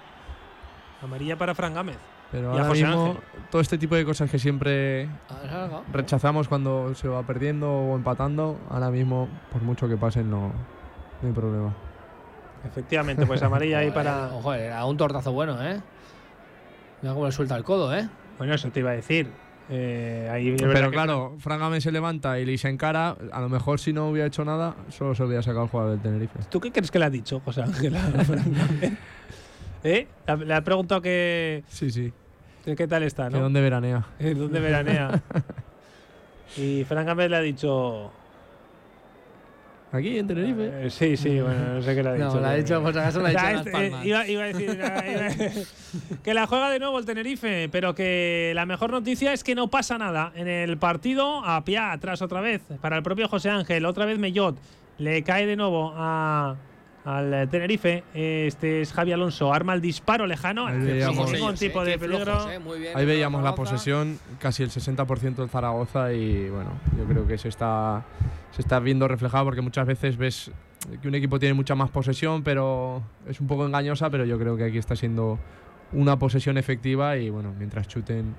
Speaker 2: Amarilla para Fran Gámez.
Speaker 6: Pero ahora mismo, todo este tipo de cosas que siempre rechazamos cuando se va perdiendo o empatando, ahora mismo, por mucho que pasen, no, no hay problema.
Speaker 2: Efectivamente, pues (laughs) amarilla ahí para.
Speaker 7: Ojo, era un tortazo bueno, ¿eh? Mira cómo le suelta el codo, ¿eh?
Speaker 2: Bueno, eso te iba a decir. Eh, ahí
Speaker 6: Pero
Speaker 2: que-
Speaker 6: claro, Fran Gámez se levanta y le se encara. A lo mejor si no hubiera hecho nada, solo se hubiera sacado el jugador del Tenerife.
Speaker 2: ¿Tú qué crees que le ha dicho, José Ángel? (laughs) ¿Eh? Le ha preguntado que,
Speaker 6: Sí, sí.
Speaker 2: que qué tal está,
Speaker 6: Que
Speaker 2: ¿no?
Speaker 6: dónde veranea.
Speaker 2: Eh, ¿Dónde veranea? (laughs) y Fran Gámez le ha dicho.
Speaker 6: Aquí en Tenerife.
Speaker 2: eh, sí, sí, bueno, no sé qué le ha dicho.
Speaker 7: No, le ha dicho, por si acaso le ha dicho
Speaker 2: Ah,
Speaker 7: las
Speaker 2: este, eh,
Speaker 7: palmas.
Speaker 2: iba, iba a decir iba- (laughs) que la juega de nuevo el Tenerife, pero que la mejor noticia es que no pasa nada en el partido. A pie atrás otra vez para el propio José Ángel, otra vez Mellot le cae de nuevo a, al Tenerife. Este es Javi Alonso, arma el disparo lejano,
Speaker 6: Ahí
Speaker 2: sin
Speaker 6: veíamos-
Speaker 2: ningún
Speaker 7: ellos, eh,
Speaker 2: tipo
Speaker 7: qué
Speaker 2: de peligro.
Speaker 7: flojos, eh, muy bien,
Speaker 6: Ahí veíamos la posesión, casi el 60% del Zaragoza y bueno, yo creo que se está, se está viendo reflejado porque muchas veces ves que un equipo tiene mucha más posesión, pero es un poco engañosa, pero yo creo que aquí está siendo una posesión efectiva y bueno, mientras chuten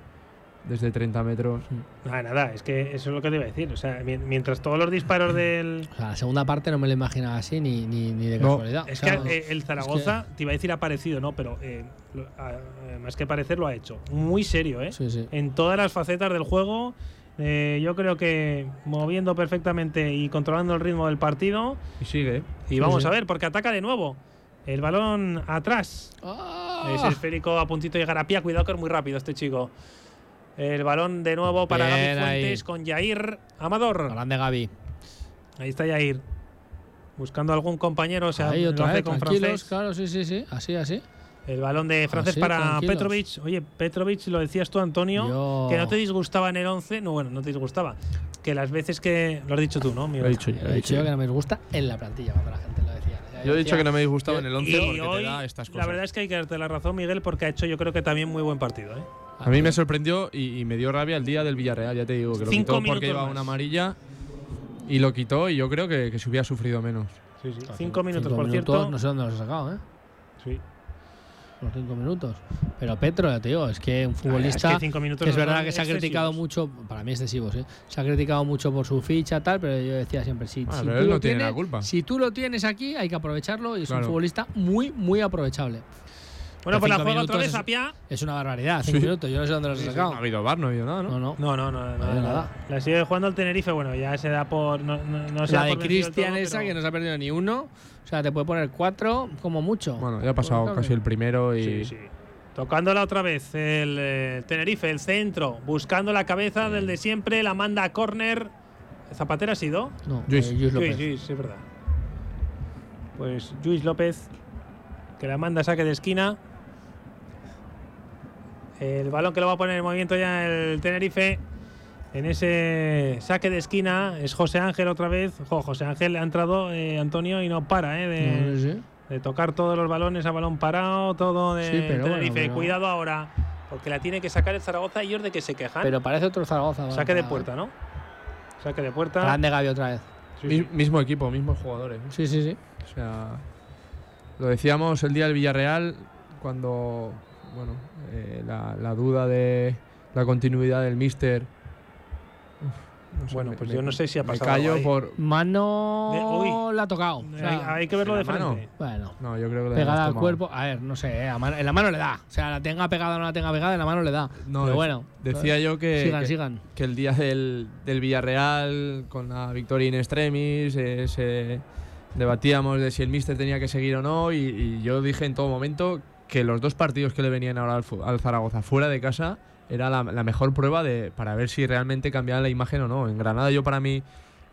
Speaker 6: desde 30 metros.
Speaker 2: Nada, nada, es que eso es lo que te iba a decir. O sea, mi- mientras todos los disparos (laughs) del.
Speaker 7: O sea, la segunda parte no me lo imaginaba así ni, ni, ni de
Speaker 6: No.
Speaker 7: casualidad.
Speaker 2: Es que eh, el Zaragoza, te iba a decir ha parecido, ¿no? Pero eh, eh, más que parecer, lo ha hecho. Muy serio, ¿eh?
Speaker 7: Sí, sí.
Speaker 2: En todas las facetas del juego. eh, yo creo que moviendo perfectamente y controlando el ritmo del partido.
Speaker 6: Y sigue.
Speaker 2: Y vamos
Speaker 7: sí.
Speaker 2: a ver, porque ataca de nuevo. El balón atrás.
Speaker 7: ¡Ah!
Speaker 2: Ese esférico a puntito de llegar a pie. Cuidado que es muy rápido este chico. El balón de nuevo para
Speaker 7: Bien
Speaker 2: Gaby
Speaker 7: ahí.
Speaker 2: Fuentes con Jair Amador.
Speaker 7: Grande Gaby.
Speaker 2: Ahí está Jair. Buscando algún compañero. O sea,
Speaker 7: Ahí
Speaker 2: lo
Speaker 7: otra
Speaker 2: hace
Speaker 7: vez,
Speaker 2: con
Speaker 7: tranquilos,
Speaker 2: francés.
Speaker 7: claro, sí, sí, sí. Así, así.
Speaker 2: El balón de francés
Speaker 7: Así,
Speaker 2: para
Speaker 7: tranquilos.
Speaker 2: Petrovic. Oye, Petrovic, lo decías tú, Antonio,
Speaker 7: Yo-
Speaker 2: que no te disgustaba en el 11. No, bueno, no te disgustaba. Que las veces que. Lo has dicho tú, ¿no?
Speaker 6: Lo he dicho yo.
Speaker 7: Lo he dicho yo que no me gusta en la plantilla cuando la gente lo decía.
Speaker 6: Yo he dicho que no me disgustaba en el 11
Speaker 2: Y
Speaker 6: porque
Speaker 2: hoy,
Speaker 6: te da estas
Speaker 2: la
Speaker 6: cosas.
Speaker 2: verdad es que hay que darte la razón, Miguel, porque ha hecho yo creo que también muy buen partido. ¿eh?
Speaker 6: A mí me sorprendió y, y me dio rabia el día del Villarreal, ya te digo, que lo
Speaker 2: Cinco
Speaker 6: quitó porque iba
Speaker 2: más.
Speaker 6: una amarilla y lo quitó y yo creo que, que se hubiera sufrido menos.
Speaker 2: Sí, sí. Cinco minutos,
Speaker 7: Cinco
Speaker 2: por
Speaker 7: minutos,
Speaker 2: cierto.
Speaker 7: No sé dónde los ha sacado, ¿eh?
Speaker 2: Sí.
Speaker 7: Los cinco minutos. Pero Petro, ya te digo, es que un
Speaker 2: es
Speaker 7: futbolista.
Speaker 2: que cinco minutos
Speaker 7: que es
Speaker 2: no
Speaker 7: verdad que se ha criticado mucho, para mí excesivos, ¿eh? Se ha criticado mucho por su ficha, tal, pero yo decía siempre, si,
Speaker 6: Ah,
Speaker 7: si
Speaker 6: pero
Speaker 7: tú
Speaker 6: él
Speaker 7: lo
Speaker 6: no tiene
Speaker 7: tienes-
Speaker 6: la culpa.
Speaker 7: Si tú lo tienes aquí, hay que aprovecharlo y es un
Speaker 6: Claro.
Speaker 7: futbolista muy, muy aprovechable.
Speaker 2: Bueno, pues la juega otra vez
Speaker 7: es-
Speaker 2: a Pia.
Speaker 7: Es una barbaridad, cinco
Speaker 6: Sí.
Speaker 7: minutos, yo no sé dónde los ha
Speaker 6: No
Speaker 7: sacado.
Speaker 6: ha habido bar, no ha habido nada, ¿no?
Speaker 7: No, no.
Speaker 2: No, no, no, no,
Speaker 7: No,
Speaker 2: no.
Speaker 7: nada.
Speaker 2: La sigue jugando el Tenerife, bueno, ya se da por. No, no, no se
Speaker 7: La
Speaker 2: da
Speaker 7: de Cristian esa,
Speaker 2: pero-
Speaker 7: que no se ha perdido ni uno. O sea, te puede poner cuatro como mucho.
Speaker 6: Bueno, ya ha pasado casi el primero y.
Speaker 2: Sí, sí. Tocándola otra vez el eh, Tenerife, el centro, buscando la cabeza del de siempre, la manda a córner. ¿Zapatera ha sido?
Speaker 7: No,
Speaker 6: Luis.
Speaker 7: eh, Luis López.
Speaker 2: Luis, es verdad. Pues Luis López, que la manda a saque de esquina. El balón que lo va a poner en movimiento ya el Tenerife. En ese saque de esquina es José Ángel otra vez. Jo, José Ángel ha entrado eh, Antonio y no para eh, de,
Speaker 7: No, no sé.
Speaker 2: de tocar todos los balones a balón parado, todo de
Speaker 7: Sí, pero
Speaker 2: Tenerife.
Speaker 7: bueno, pero-
Speaker 2: Cuidado ahora, porque la tiene que sacar el Zaragoza y ellos de que se quejan.
Speaker 7: Pero parece otro Zaragoza.
Speaker 2: Saque de puerta, ¿no? Saque de puerta.
Speaker 7: Grande Gaby otra vez.
Speaker 2: Sí,
Speaker 6: Mi-
Speaker 2: sí.
Speaker 6: Mismo equipo, mismos jugadores. ¿eh?
Speaker 7: Sí, sí, sí.
Speaker 6: O sea, lo decíamos el día del Villarreal cuando, bueno, eh, la, la duda de la continuidad del míster. Uf, no sé,
Speaker 2: Bueno,
Speaker 6: me-
Speaker 2: pues
Speaker 6: me-
Speaker 2: yo no sé si ha
Speaker 6: me
Speaker 2: pasado
Speaker 6: callo
Speaker 2: algo ahí.
Speaker 6: por.
Speaker 7: Mano
Speaker 2: De- uy.
Speaker 7: la ha tocado. O sea,
Speaker 2: hay, hay que verlo de frente.
Speaker 7: bueno,
Speaker 6: No, yo creo que le
Speaker 7: pegada al cuerpo. A ver, no sé, eh, a mano- en la mano le da. O sea, la tenga pegada o no la tenga pegada, en la mano le da.
Speaker 6: No,
Speaker 7: Pero bueno.
Speaker 6: Decía yo que,
Speaker 7: Sigan,
Speaker 6: que,
Speaker 7: sigan.
Speaker 6: que el día del, del Villarreal, con la victoria in extremis, eh, se debatíamos de si el míster tenía que seguir o no. Y, y yo dije en todo momento que los dos partidos que le venían ahora al Zaragoza fuera de casa era la, la mejor prueba de, para ver si realmente cambiaba la imagen o no. En Granada, yo para mí,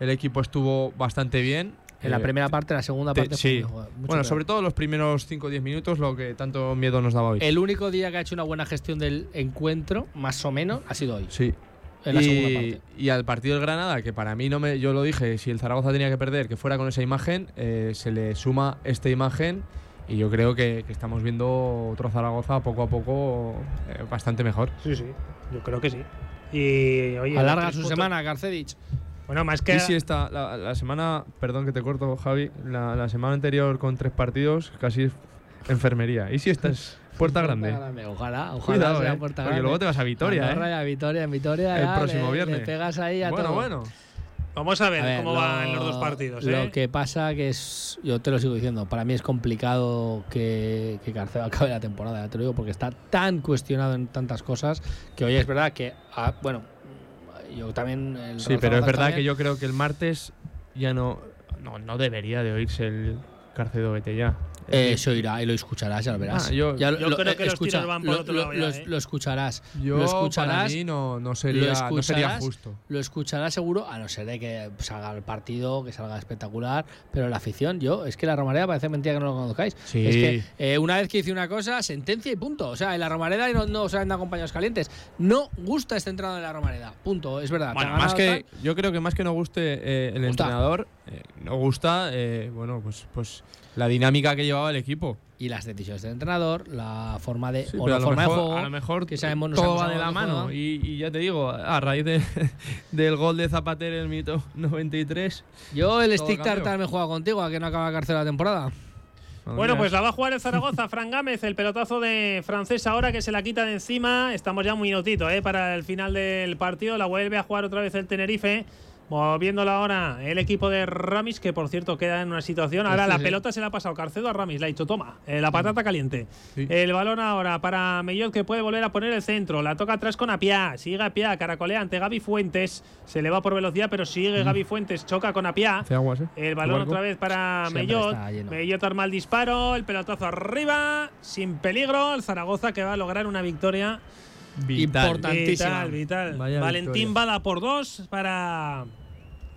Speaker 6: el equipo estuvo bastante bien.
Speaker 7: En la
Speaker 6: Eh,
Speaker 7: primera parte, en la segunda
Speaker 6: te-
Speaker 7: parte.
Speaker 6: sí.
Speaker 7: fue
Speaker 6: Bueno,
Speaker 7: peor.
Speaker 6: sobre todo los primeros 5 o 10 minutos, lo que tanto miedo nos daba hoy.
Speaker 7: El único día que ha hecho una buena gestión del encuentro, más o menos, ha sido hoy.
Speaker 6: Sí.
Speaker 7: En la segunda
Speaker 6: y,
Speaker 7: parte.
Speaker 6: y al partido del Granada, que para mí no me, yo lo dije, si el Zaragoza tenía que perder, que fuera con esa imagen, eh, se le suma esta imagen y yo creo que, que estamos viendo otro Zaragoza poco a poco eh, bastante mejor.
Speaker 2: Sí, sí. Yo creo que sí. Y oye,
Speaker 7: Alarga su
Speaker 2: puntos-
Speaker 7: semana, Garcedich.
Speaker 2: Bueno, más que.
Speaker 6: Y si esta, la, la semana, perdón que te corto, Javi, la, la semana anterior con tres partidos, casi enfermería. ¿Y si esta es (laughs) puerta grande?
Speaker 7: Ojalá, ojalá
Speaker 6: Cuidado,
Speaker 7: sea
Speaker 6: eh,
Speaker 7: puerta
Speaker 6: porque
Speaker 7: grande.
Speaker 6: luego te vas a Vitoria,
Speaker 7: Andorra
Speaker 6: ¿eh?
Speaker 7: a Vitoria, en Vitoria.
Speaker 6: El
Speaker 7: ya
Speaker 6: próximo
Speaker 7: le-
Speaker 6: viernes.
Speaker 7: Le pegas ahí a
Speaker 6: Bueno,
Speaker 7: todo.
Speaker 6: bueno.
Speaker 2: Vamos a ver,
Speaker 7: A ver,
Speaker 2: cómo
Speaker 7: lo-
Speaker 2: van los dos partidos. ¿eh?
Speaker 7: Lo que pasa que es, yo te lo sigo diciendo, para mí es complicado que, que Carcedo (laughs) acabe la temporada, ya te lo digo, porque está tan cuestionado en tantas cosas que hoy es verdad que, ah, bueno, yo también... el
Speaker 6: Sí, pero es verdad
Speaker 7: también-
Speaker 6: que yo creo que el martes ya no, no, no debería de oírse el Carcedo Vete ya.
Speaker 7: Eh, se oirá y lo escucharás, ya lo verás.
Speaker 6: Ah, yo-
Speaker 7: Ya
Speaker 2: yo creo que los
Speaker 7: escucha,
Speaker 2: tiros van por
Speaker 7: lo,
Speaker 2: otro
Speaker 7: lo-
Speaker 2: lado ya,
Speaker 7: lo-
Speaker 2: ¿eh?
Speaker 7: lo escucharás.
Speaker 6: Yo,
Speaker 7: lo
Speaker 6: para
Speaker 7: escucharás.
Speaker 6: mí no, no,
Speaker 7: lo
Speaker 6: sería, no sería
Speaker 7: escucharás,
Speaker 6: justo.
Speaker 7: Lo escucharás seguro, a no ser de que salga el partido, que salga espectacular. Pero la afición, yo, es que la Romareda parece mentira que no lo conozcáis.
Speaker 6: Sí.
Speaker 7: Es que eh, una vez que hice una cosa, sentencia y punto. O sea, en la Romareda no, no salen de acompañados calientes. No gusta este entrenador en la Romareda. Punto. Es verdad.
Speaker 6: Bueno, más que, yo creo que más que no guste eh, el
Speaker 7: Gusta.
Speaker 6: entrenador, eh, no gusta, eh, bueno, pues, pues la dinámica que llevaba el equipo.
Speaker 7: y las decisiones del entrenador, la forma de,
Speaker 6: Sí,
Speaker 7: o la
Speaker 6: a lo
Speaker 7: forma
Speaker 6: mejor,
Speaker 7: de juego.
Speaker 6: a lo mejor
Speaker 7: que sabemos,
Speaker 6: todo va de
Speaker 7: a
Speaker 6: la mano. Y, y ya te digo, a raíz de- (laughs) del gol de Zapatero en el mito 93.
Speaker 7: Yo el stick tartar me he jugado contigo, a que no acaba cárcel la temporada.
Speaker 2: Bueno, pues la va a jugar el Zaragoza, Fran Gámez, el pelotazo de francés ahora que se la quita de encima. Estamos ya un minutito ¿eh? para el final del partido. La vuelve a jugar otra vez el Tenerife. Moviéndola ahora el equipo de Ramis, que por cierto queda en una situación. Ahora
Speaker 6: Sí,
Speaker 2: la
Speaker 6: sí.
Speaker 2: pelota se la ha pasado Carcedo a Ramis, le ha dicho toma, eh, la patata caliente.
Speaker 6: Sí.
Speaker 2: El balón ahora para Mellot que puede volver a poner el centro. La toca atrás con Apia. Sigue Apia, caracolea ante Gaby Fuentes. Se le va por velocidad, pero sigue Gaby Fuentes. Choca con
Speaker 6: aguas, ¿eh?
Speaker 2: El balón otra vez para Mellot. Mellot arma el disparo, el pelotazo arriba, sin peligro. El Zaragoza que va a lograr una victoria
Speaker 6: Vital.
Speaker 7: Importantísima.
Speaker 2: vital. vital.
Speaker 6: Vaya
Speaker 2: Valentín
Speaker 6: victoria.
Speaker 2: Bada por dos para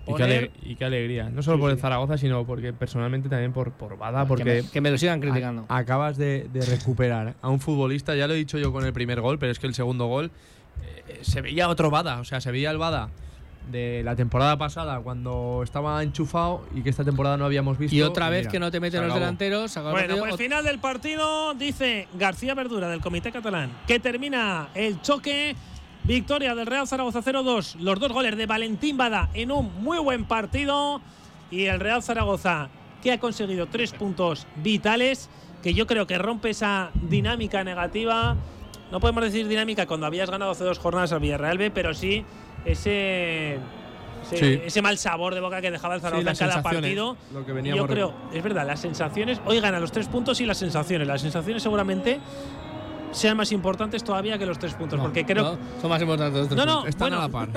Speaker 6: Y qué,
Speaker 2: poner.
Speaker 6: ale- y qué alegría. No solo
Speaker 2: Sí,
Speaker 6: por el. Zaragoza, sino porque personalmente también por, por Bada,
Speaker 7: que,
Speaker 6: porque
Speaker 7: me, que me lo sigan criticando.
Speaker 6: a- acabas de, de recuperar a un futbolista. Ya lo he dicho yo con el primer gol, pero es que el segundo gol eh, se veía otro Bada. O sea, se veía el Bada de la temporada pasada cuando estaba enchufado y que esta temporada no habíamos visto.
Speaker 7: Y otra vez
Speaker 6: mira,
Speaker 7: que no te meten los delanteros. el
Speaker 2: Bueno,
Speaker 7: partido.
Speaker 2: pues final del partido, dice García Verdura del Comité Catalán, que termina el choque. Victoria del Real Zaragoza 0-2. Los dos goles de Valentín Bada en un muy buen partido. Y el Real Zaragoza, que ha conseguido tres puntos vitales, que yo creo que rompe esa dinámica negativa. No podemos decir dinámica cuando habías ganado hace dos jornadas al Villarreal B, pero sí ese. Ese,
Speaker 6: Sí.
Speaker 2: ese mal sabor de boca que dejaba el Zaragoza en cada partido.
Speaker 6: lo que
Speaker 2: yo creo, es verdad, las sensaciones, hoy ganan los tres puntos y las sensaciones. Las sensaciones seguramente sean más importantes todavía que los tres puntos,
Speaker 7: No,
Speaker 2: porque creo
Speaker 7: no, son más importantes los tres
Speaker 2: No, no,
Speaker 7: puntos.
Speaker 6: Están
Speaker 2: bueno. (laughs)
Speaker 6: a la par.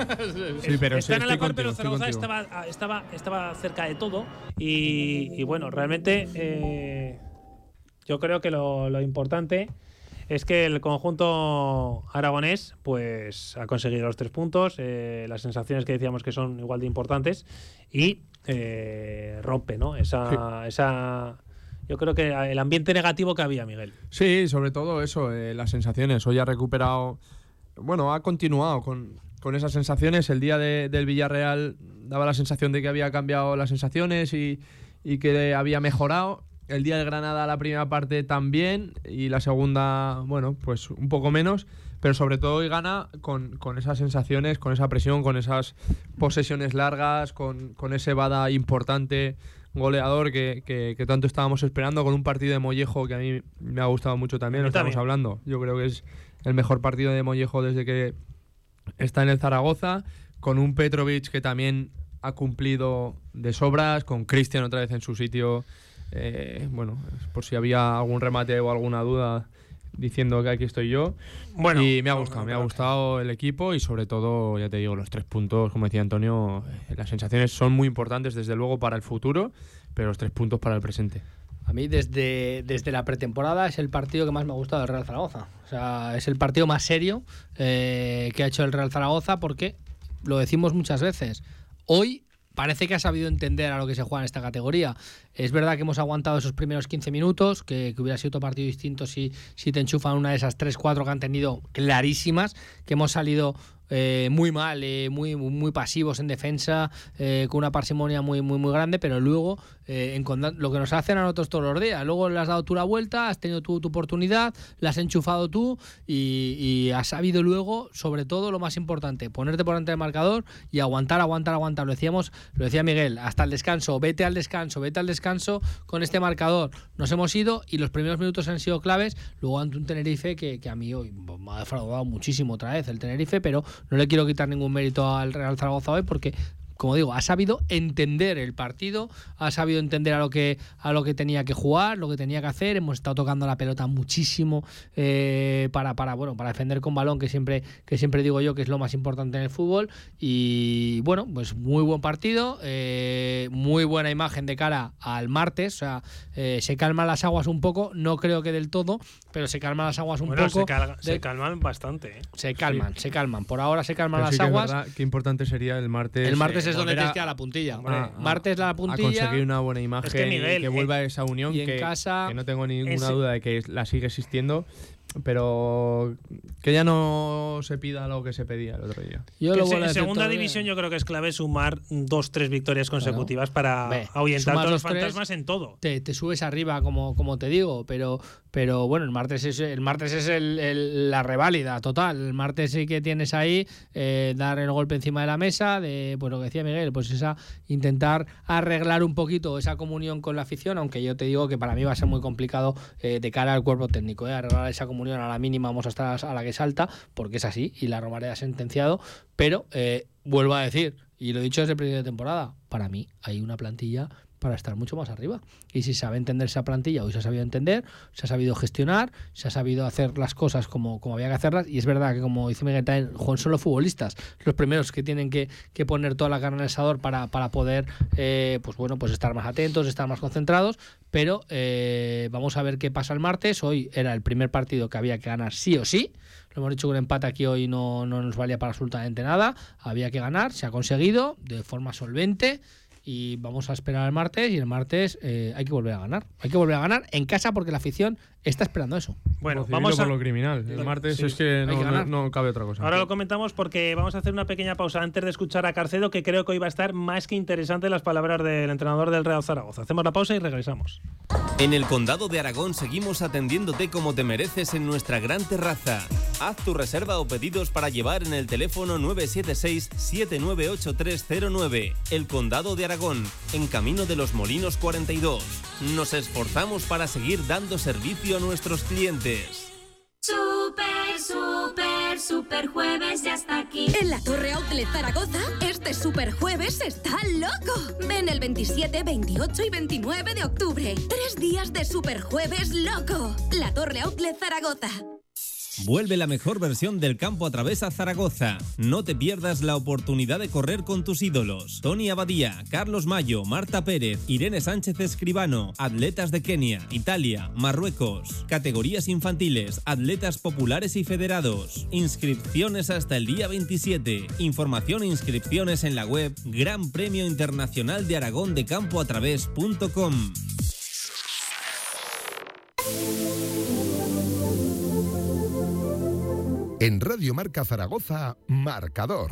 Speaker 6: Sí, pero sí,
Speaker 2: están a la par,
Speaker 6: contigo,
Speaker 2: pero Zaragoza estaba, estaba, estaba cerca de todo y, y bueno, realmente eh, yo creo que lo, lo importante es que el conjunto aragonés pues ha conseguido los tres puntos, eh, las sensaciones que decíamos que son igual de importantes y eh, rompe, ¿no? Esa, esa, yo creo que el ambiente negativo que había, Miguel.
Speaker 6: Sí, sobre todo eso, eh, las sensaciones. Hoy ha recuperado, bueno, ha continuado con, con esas sensaciones. El día de- del Villarreal daba la sensación de que había cambiado las sensaciones y, y que había mejorado. El día del Granada la primera parte también y la segunda, bueno, pues un poco menos. Pero sobre todo hoy gana con, con esas sensaciones, con esa presión, con esas posesiones largas, con, con ese Bada importante goleador que, que- que tanto estábamos esperando, con un partido de Mollejo que a mí me ha gustado mucho también, lo estamos
Speaker 2: también.
Speaker 6: hablando. Yo creo que es el mejor partido de Mollejo desde que está en el Zaragoza, con un Petrovic que también ha cumplido de sobras, con Cristian otra vez en su sitio. Eh, bueno, por si había algún remate o alguna duda diciendo que aquí estoy yo.
Speaker 2: Bueno,
Speaker 6: y me ha gustado, me ha gustado el equipo y sobre todo, ya te digo, los tres puntos, como decía Antonio, eh, las sensaciones son muy importantes desde luego para el futuro, pero los tres puntos para el presente.
Speaker 7: A mí desde, desde la pretemporada es el partido que más me ha gustado del Real Zaragoza. O sea, es el partido más serio eh, que ha hecho el Real Zaragoza porque, lo decimos muchas veces, hoy parece que ha sabido entender a lo que se juega en esta categoría. Es verdad que hemos aguantado esos primeros 15 minutos, que, hubiera sido otro partido distinto si, si te enchufan una de esas 3-4 que han tenido clarísimas, que hemos salido eh, muy mal, eh, muy, muy pasivos en defensa, eh, con una parsimonia muy, muy, muy grande, pero luego eh, encontrar- lo que nos hacen a nosotros todos los días. Luego le has dado tú la vuelta, has tenido tú tu oportunidad, la has enchufado tú y, y has sabido luego, sobre todo lo más importante, ponerte por delante del marcador y aguantar, aguantar, aguantar. Lo decíamos, lo decía Miguel, hasta el descanso, vete al descanso, vete al descanso con este marcador. Nos hemos ido y los primeros minutos han sido claves. Luego ante un Tenerife que, que a mí hoy me ha defraudado muchísimo otra vez el Tenerife, pero no le quiero quitar ningún mérito al Real Zaragoza hoy porque como digo, ha sabido entender el partido, ha sabido entender a lo que a lo que tenía que jugar, lo que tenía que hacer. Hemos estado tocando la pelota muchísimo eh, para, para bueno para defender con balón, que siempre que siempre digo yo que es lo más importante en el fútbol. Y bueno, pues muy buen partido, eh, muy buena imagen de cara al martes. O sea, eh, se calman las aguas un poco, no creo que del todo, pero se calman las aguas un
Speaker 2: Bueno,
Speaker 7: poco.
Speaker 2: se, calga- se calman bastante. ¿eh?
Speaker 7: se calman, se calman. Por ahora se calman
Speaker 6: Pero
Speaker 7: las
Speaker 6: sí que es
Speaker 7: aguas.
Speaker 6: verdad, qué importante sería el martes.
Speaker 7: El martes
Speaker 6: eh,
Speaker 7: es donde tienes
Speaker 6: a-
Speaker 7: que ir a la puntilla.
Speaker 6: a-
Speaker 7: martes la
Speaker 6: a
Speaker 7: puntilla.
Speaker 6: conseguir una buena imagen
Speaker 2: Es que,
Speaker 6: y que
Speaker 2: eh,
Speaker 6: vuelva esa unión
Speaker 7: y en
Speaker 6: que,
Speaker 7: casa-
Speaker 6: que no tengo ninguna
Speaker 2: Ese-
Speaker 6: duda de que la sigue existiendo pero que ya no se pida lo que se pedía el otro día
Speaker 7: Yo
Speaker 2: Que
Speaker 7: lo a
Speaker 2: en segunda división yo creo que es clave sumar dos, tres victorias consecutivas para
Speaker 7: Ve,
Speaker 2: ahuyentar todos los fantasmas en todo.
Speaker 7: Te, te subes arriba, como, como te digo, pero, pero bueno, el martes es, el martes es el- la reválida total. El martes sí que tienes ahí eh, dar el golpe encima de la mesa, de pues lo que decía Miguel, pues esa intentar arreglar un poquito esa comunión con la afición, aunque yo te digo que para mí va a ser muy complicado eh, de cara al cuerpo técnico, eh, arreglar esa comunión a la mínima vamos a estar a la que salta, porque es así, y la Romareda ha sentenciado, pero eh, vuelvo a decir, y lo he dicho desde el principio de temporada, para mí hay una plantilla para estar mucho más arriba. Y si sabe entender esa plantilla, hoy se ha sabido entender, se ha sabido gestionar, se ha sabido hacer las cosas como, como había que hacerlas. Y es verdad que, como dice Miguel, también, son los futbolistas los primeros que tienen que, que poner toda la carne en asador para, para poder eh, pues bueno, pues estar más atentos, estar más concentrados. Pero eh, vamos a ver qué pasa el martes. Hoy era el primer partido que había que ganar sí o sí. Lo hemos dicho que un empate aquí hoy no, no nos valía para absolutamente nada. Había que ganar, se ha conseguido de forma solvente. Y vamos a esperar el martes y el martes eh, hay que volver a ganar. Hay que volver a ganar en casa porque la afición está esperando eso.
Speaker 2: Bueno,
Speaker 6: Por
Speaker 2: vamos a...
Speaker 6: por lo criminal. El martes
Speaker 2: Sí,
Speaker 6: es que no,
Speaker 7: que
Speaker 6: no- no cabe otra cosa.
Speaker 2: Ahora lo comentamos porque vamos a hacer una pequeña pausa antes de escuchar a Carcedo, que creo que hoy va a estar más que interesante las palabras del entrenador del Real Zaragoza. Hacemos la pausa y regresamos.
Speaker 5: En el Condado de Aragón seguimos atendiéndote como te mereces en nuestra gran terraza. Haz tu reserva o pedidos para llevar en el teléfono 976-798309. El Condado de Aragón, en Camino de los Molinos 42. Nos esforzamos para seguir dando servicio a nuestros clientes.
Speaker 10: Super, super, super jueves ya está aquí.
Speaker 11: En la Torre Outlet Zaragoza, este super jueves está loco. Ven el 27, 28 y 29 de octubre. Tres días de super jueves loco. La Torre Outlet Zaragoza.
Speaker 5: Vuelve la mejor versión del campo a través a Zaragoza. No te pierdas la oportunidad de correr con tus ídolos. Tony Abadía, Carlos Mayo, Marta Pérez, Irene Sánchez Escribano, atletas de Kenia, Italia, Marruecos. Categorías infantiles, atletas populares y federados. Inscripciones hasta el día 27. Información e inscripciones en la web Gran Premio Internacional de Aragón de Campo a través.com.
Speaker 1: En Radio Marca Zaragoza, Marcador.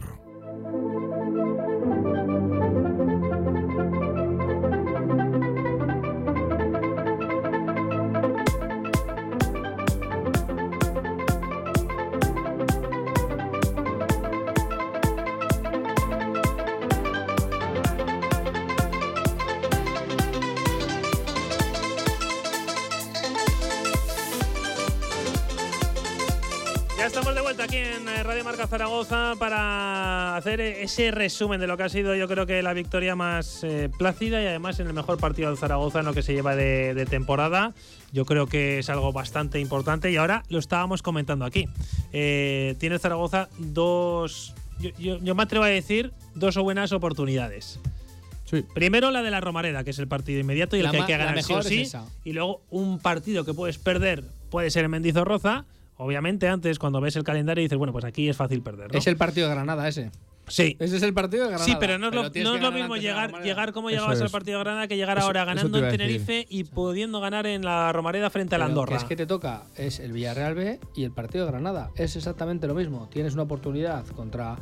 Speaker 2: Radio Marca Zaragoza para hacer eh, ese resumen de lo que ha sido yo creo que la victoria más eh, plácida y además en el mejor partido del Zaragoza en lo que se lleva de, de temporada. Yo creo que es algo bastante importante y ahora lo estábamos comentando aquí. Eh, tiene Zaragoza dos, yo, yo- yo me atrevo a decir, dos buenas oportunidades. Primero la de la Romareda, que es el partido inmediato y el
Speaker 7: La
Speaker 2: que hay que ganar sí o
Speaker 7: es
Speaker 2: sí. Y luego un partido que puedes perder puede ser en Mendizorroza. Obviamente antes cuando ves el calendario dices, bueno, pues aquí es fácil perder. ¿no?
Speaker 7: Es el partido de Granada ese.
Speaker 2: Sí.
Speaker 7: Ese es el partido de Granada.
Speaker 2: Sí, pero no es lo, no
Speaker 7: que
Speaker 2: es lo mismo
Speaker 7: la
Speaker 2: llegar, llegar como llegabas al
Speaker 7: es.
Speaker 2: partido de Granada que llegar
Speaker 7: Eso-
Speaker 2: ahora
Speaker 7: eso te
Speaker 2: ganando en
Speaker 7: a.
Speaker 2: Tenerife y pudiendo ganar en la Romareda frente al
Speaker 7: Pero
Speaker 2: Andorra.
Speaker 7: que es que te toca es el Villarreal B y el partido de Granada. Es exactamente lo mismo. Tienes una oportunidad contra,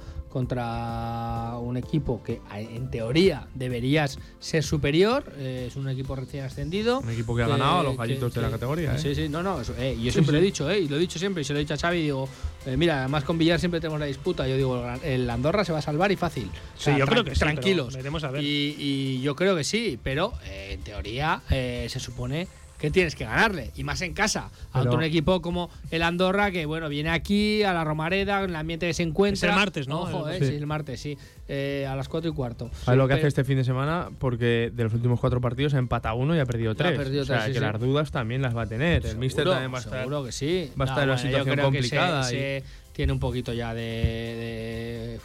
Speaker 7: contra un equipo que a- en teoría deberías ser superior. eh, es un equipo recién ascendido.
Speaker 6: Un equipo que ha ganado a los gallitos de la categoría, ¿eh?
Speaker 7: Sí, sí, no, no. eso, eh, yo
Speaker 6: Sí,
Speaker 7: siempre lo he
Speaker 6: sí.
Speaker 7: dicho, eh, y lo he dicho siempre. Y se lo he dicho a Xavi. Digo, eh, mira, además con Villar siempre tenemos la disputa. Yo digo, el Andorra se va a salvar y fácil. O
Speaker 2: Sí, yo creo que sí,
Speaker 7: Tranquilos.
Speaker 2: veremos a ver.
Speaker 7: Y, y yo creo que sí, pero eh, en teoría eh, se supone que tienes que ganarle, y más en casa, a
Speaker 2: Pero-
Speaker 7: otro equipo como el Andorra, que bueno, viene aquí a la Romareda, en el ambiente que se encuentra.
Speaker 2: Es el martes, ¿no?
Speaker 7: Ojo,
Speaker 2: El-
Speaker 7: eh,
Speaker 2: sí.
Speaker 7: sí, el martes, sí, eh, a las 4 y cuarto.
Speaker 6: A ver lo que hace este fin de semana, porque de los últimos cuatro partidos ha empatado uno y ha perdido
Speaker 7: ha
Speaker 6: tres.
Speaker 7: perdido
Speaker 6: o sea,
Speaker 7: tres, sí,
Speaker 6: que
Speaker 7: sí.
Speaker 6: las dudas también las va a tener. El Mister
Speaker 7: Seguro,
Speaker 6: también va a estar,
Speaker 7: seguro que sí.
Speaker 6: va a estar
Speaker 7: No,
Speaker 6: en una
Speaker 7: bueno,
Speaker 6: situación complicada.
Speaker 7: se-
Speaker 6: y-
Speaker 7: se tiene un poquito ya de, de-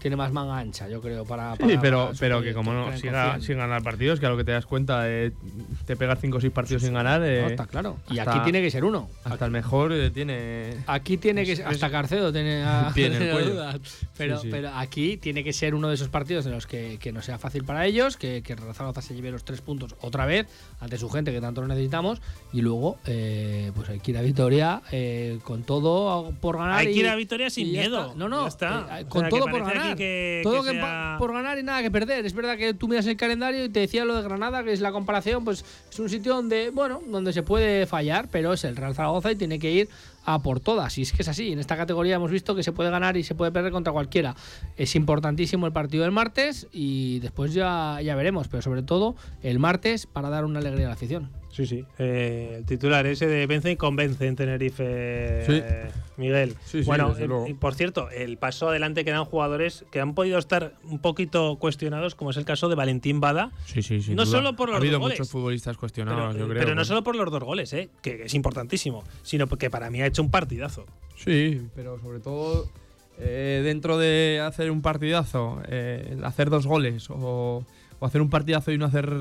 Speaker 7: tiene más manga ancha, yo creo, para.
Speaker 6: Sí,
Speaker 7: para-
Speaker 6: pero,
Speaker 7: para su
Speaker 6: pero que como no siga sin ganar partidos, que a lo que te das cuenta eh, te pegas 5 o 6 partidos sin ganar. eh,
Speaker 7: No, está claro. Y
Speaker 6: hasta-
Speaker 7: aquí tiene que ser uno.
Speaker 6: Hasta el mejor eh, tiene.
Speaker 7: Aquí tiene que ser, hasta Carcedo tiene, (laughs) a-
Speaker 6: el (laughs)
Speaker 7: tiene
Speaker 6: cuello.
Speaker 7: dudas. Pero,
Speaker 6: Sí, sí.
Speaker 7: pero aquí tiene que ser uno de esos partidos en los que, que no sea fácil para ellos, que, que Zaragoza se lleve los tres puntos otra vez ante su gente que tanto lo necesitamos y luego eh, pues hay que ir a Vitoria eh, con todo por ganar.
Speaker 2: Hay que ir a Vitoria sin miedo.
Speaker 7: No, no,
Speaker 2: está.
Speaker 7: eh,
Speaker 2: O
Speaker 7: con
Speaker 2: sea,
Speaker 7: todo por ganar.
Speaker 2: que-
Speaker 7: todo
Speaker 2: que sea-
Speaker 7: por ganar y nada que perder. Es verdad que tú miras el calendario y te decía lo de Granada, que es la comparación, pues es un sitio donde, bueno, donde se puede fallar, pero es el Real Zaragoza y tiene que ir a por todas. Y es que es así. En esta categoría hemos visto que se puede ganar y se puede perder contra cualquiera. Es importantísimo el partido del martes y después ya, ya veremos, pero sobre todo el martes para dar una alegría a la afición.
Speaker 2: Sí, sí. Eh, el titular ese de vence y convence en Tenerife,
Speaker 6: Sí.
Speaker 2: eh, Miguel.
Speaker 6: Sí, sí,
Speaker 2: bueno, eh, por cierto, el paso adelante que dan jugadores que han podido estar un poquito cuestionados, como es el caso de Valentín Bada.
Speaker 6: Sí, sí, sin
Speaker 2: No
Speaker 6: duda.
Speaker 2: solo por los
Speaker 6: Ha habido
Speaker 2: dos goles.
Speaker 6: muchos futbolistas cuestionados,
Speaker 2: pero,
Speaker 6: yo creo.
Speaker 2: pero no
Speaker 6: pues.
Speaker 2: solo por los dos goles, eh, que es importantísimo, sino porque para mí ha hecho un partidazo.
Speaker 6: Sí, pero sobre todo eh, dentro de hacer un partidazo, eh, hacer dos goles o, o hacer un partidazo y no hacer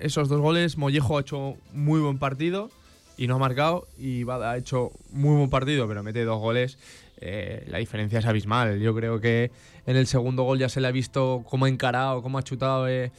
Speaker 6: esos dos goles, Mollejo ha hecho muy buen partido y no ha marcado y Bada ha hecho muy buen partido, pero mete dos goles. eh, la diferencia es abismal. Yo creo que en el segundo gol ya se le ha visto cómo ha encarado, cómo ha chutado. eh,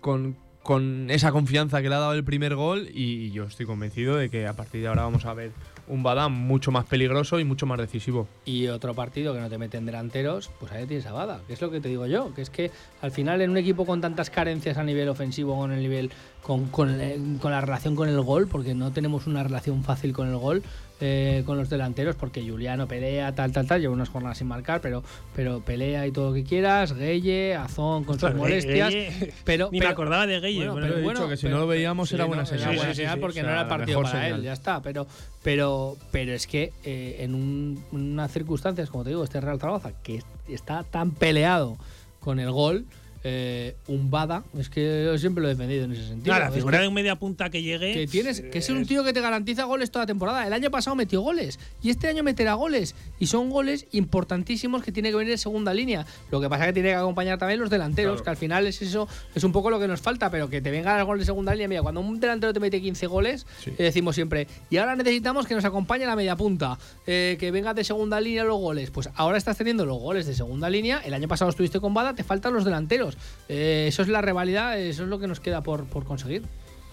Speaker 6: con, con esa confianza que le ha dado el primer gol y yo estoy convencido de que a partir de ahora vamos a ver un Bada mucho más peligroso y mucho más decisivo.
Speaker 7: Y otro partido que no te meten delanteros, pues ahí tienes a Bada, que es lo que te digo yo, que es que al final en un equipo con tantas carencias a nivel ofensivo, con el nivel, con, con, eh, con la relación con el gol, porque no tenemos una relación fácil con el gol, eh, con los delanteros, porque Juliano pelea, tal, tal, tal, lleva unas jornadas sin marcar, pero, pero pelea y todo lo que quieras, Gueye, Azón con sus molestias,
Speaker 2: Gueye,
Speaker 7: pero,
Speaker 2: ni
Speaker 7: pero-
Speaker 2: me acordaba de Gueye.
Speaker 7: bueno,
Speaker 2: pero
Speaker 7: pero
Speaker 6: he
Speaker 7: bueno,
Speaker 6: dicho que si
Speaker 7: pero-
Speaker 6: no lo veíamos
Speaker 7: sí,
Speaker 6: era
Speaker 7: no,
Speaker 6: buena
Speaker 7: era
Speaker 6: señal.
Speaker 7: buena
Speaker 6: Sí, sí,
Speaker 7: señal
Speaker 6: sí,
Speaker 7: porque
Speaker 6: o
Speaker 7: no era partido para él, ya está. Pero, pero, pero es que eh, en un- unas circunstancias, como te digo, este Real Zaragoza, que está tan peleado con el gol, eh, un Bada, es que yo siempre lo he defendido en ese sentido.
Speaker 2: La
Speaker 7: Es
Speaker 2: figura
Speaker 7: que-
Speaker 2: de un media punta que llegue.
Speaker 7: que tienes que ser un tío que te garantiza goles toda la temporada. El año pasado metió goles y este año meterá goles y son goles importantísimos que tiene que venir en segunda línea. Lo que pasa es que tiene que acompañar también los delanteros,
Speaker 6: Claro.
Speaker 7: que al final es eso, es un poco lo que nos falta, pero que te venga el gol de segunda línea. Mira, cuando un delantero te mete 15 goles,
Speaker 6: Sí.
Speaker 7: eh, decimos siempre, y ahora necesitamos que nos acompañe la media punta, eh, que venga de segunda línea los goles. Pues ahora estás teniendo los goles de segunda línea. El año pasado estuviste con Bada, te faltan los delanteros. Eh, eso es la rivalidad, eso es lo que nos queda por, por conseguir.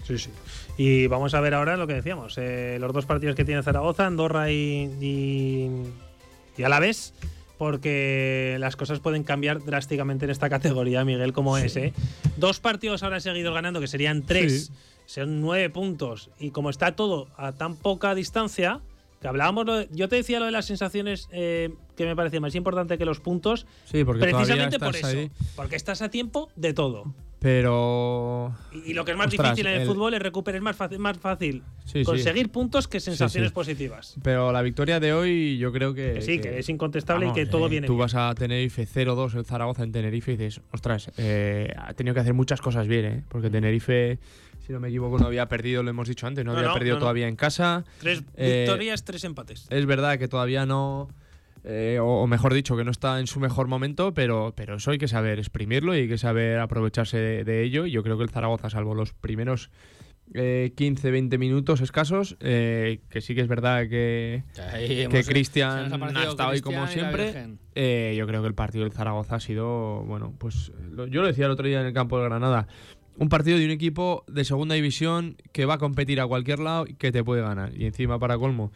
Speaker 2: Sí, sí. Y vamos a ver ahora lo que decíamos. eh, los dos partidos que tiene Zaragoza, Andorra y, y, y Alavés. Porque las cosas pueden cambiar drásticamente en esta categoría, Miguel, como es, ¿eh? Dos partidos ahora seguidos ganando, que serían tres, son nueve puntos. Y como está todo a tan poca distancia, que hablábamos, lo de- yo te decía lo de las sensaciones eh, que me parecía más importante que los puntos,
Speaker 6: Sí, porque
Speaker 2: precisamente por eso.
Speaker 6: ahí.
Speaker 2: Porque estás a tiempo de todo.
Speaker 6: Pero.
Speaker 2: Y, y lo que es más
Speaker 6: Ostras,
Speaker 2: difícil en el,
Speaker 6: el-
Speaker 2: fútbol es recuperar, es más fácil, más fácil
Speaker 6: Sí, sí.
Speaker 2: conseguir puntos que sensaciones
Speaker 6: sí.
Speaker 2: positivas.
Speaker 6: Pero la victoria de hoy, yo creo que.
Speaker 2: Que sí, que es incontestable y que todo
Speaker 6: eh,
Speaker 2: viene
Speaker 6: Tú
Speaker 2: bien.
Speaker 6: vas a Tenerife 0-2 el Zaragoza en Tenerife y dices, ostras, eh, ha tenido que hacer muchas cosas bien, ¿eh? Porque Tenerife, si no me equivoco, no había perdido, lo hemos dicho antes, no,
Speaker 2: No,
Speaker 6: había
Speaker 2: no,
Speaker 6: perdido
Speaker 2: no,
Speaker 6: todavía en casa.
Speaker 2: Tres
Speaker 6: Eh,
Speaker 2: victorias, tres empates.
Speaker 6: Es verdad que todavía no. Eh, o, o mejor dicho, que no está en su mejor momento, pero, pero eso hay que saber exprimirlo y hay que saber aprovecharse de, de ello. Y yo creo que el Zaragoza, salvo los primeros eh, 15-20 minutos escasos, eh, que sí que es verdad que, que
Speaker 7: se
Speaker 6: Cristian
Speaker 7: ha
Speaker 6: estado ahí como siempre. Eh, yo creo que el partido del Zaragoza ha sido, bueno, pues lo- yo lo decía el otro día en el campo de Granada. Un partido de un equipo de segunda división que va a competir a cualquier lado y que te puede ganar. Y encima, para colmo,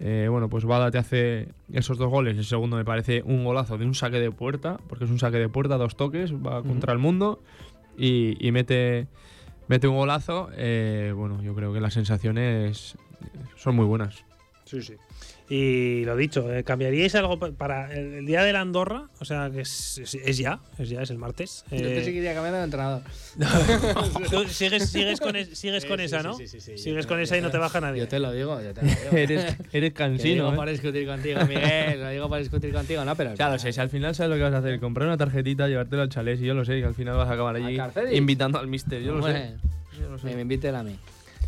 Speaker 6: eh, bueno, pues Bada te hace esos dos goles. El segundo me parece un golazo de un saque de puerta, porque es un saque de puerta, dos toques, va contra el mundo y, y mete, mete un golazo. Eh, bueno, yo creo que las sensaciones son muy buenas.
Speaker 2: Sí, sí. Y lo dicho, eh, ¿cambiaríais algo pa- para el, día de la Andorra? O sea, que es, es- es ya, es ya, es el martes.
Speaker 7: Yo
Speaker 2: Eh,
Speaker 7: te seguiría cambiando de entrenador. (laughs)
Speaker 2: tú sigues, sigues con, es- sigues con esa, ¿no?
Speaker 7: Sí, sí, sí, sí,
Speaker 2: Sigues
Speaker 7: yo
Speaker 2: con esa y no te baja nadie.
Speaker 7: Yo te lo digo, yo te lo (laughs) digo.
Speaker 6: eres, eres
Speaker 7: Lo
Speaker 6: cansino.
Speaker 7: digo
Speaker 6: ¿eh?
Speaker 7: para discutir contigo, Miguel. Lo digo para discutir contigo, no, pero.
Speaker 6: Lo sé, si al final sabes lo que vas a hacer, comprar una tarjetita, llevártelo al chalet, y yo lo sé, que al final vas a acabar allí invitando al mister, yo lo sé.
Speaker 7: Hombre, Que me invite él a mí.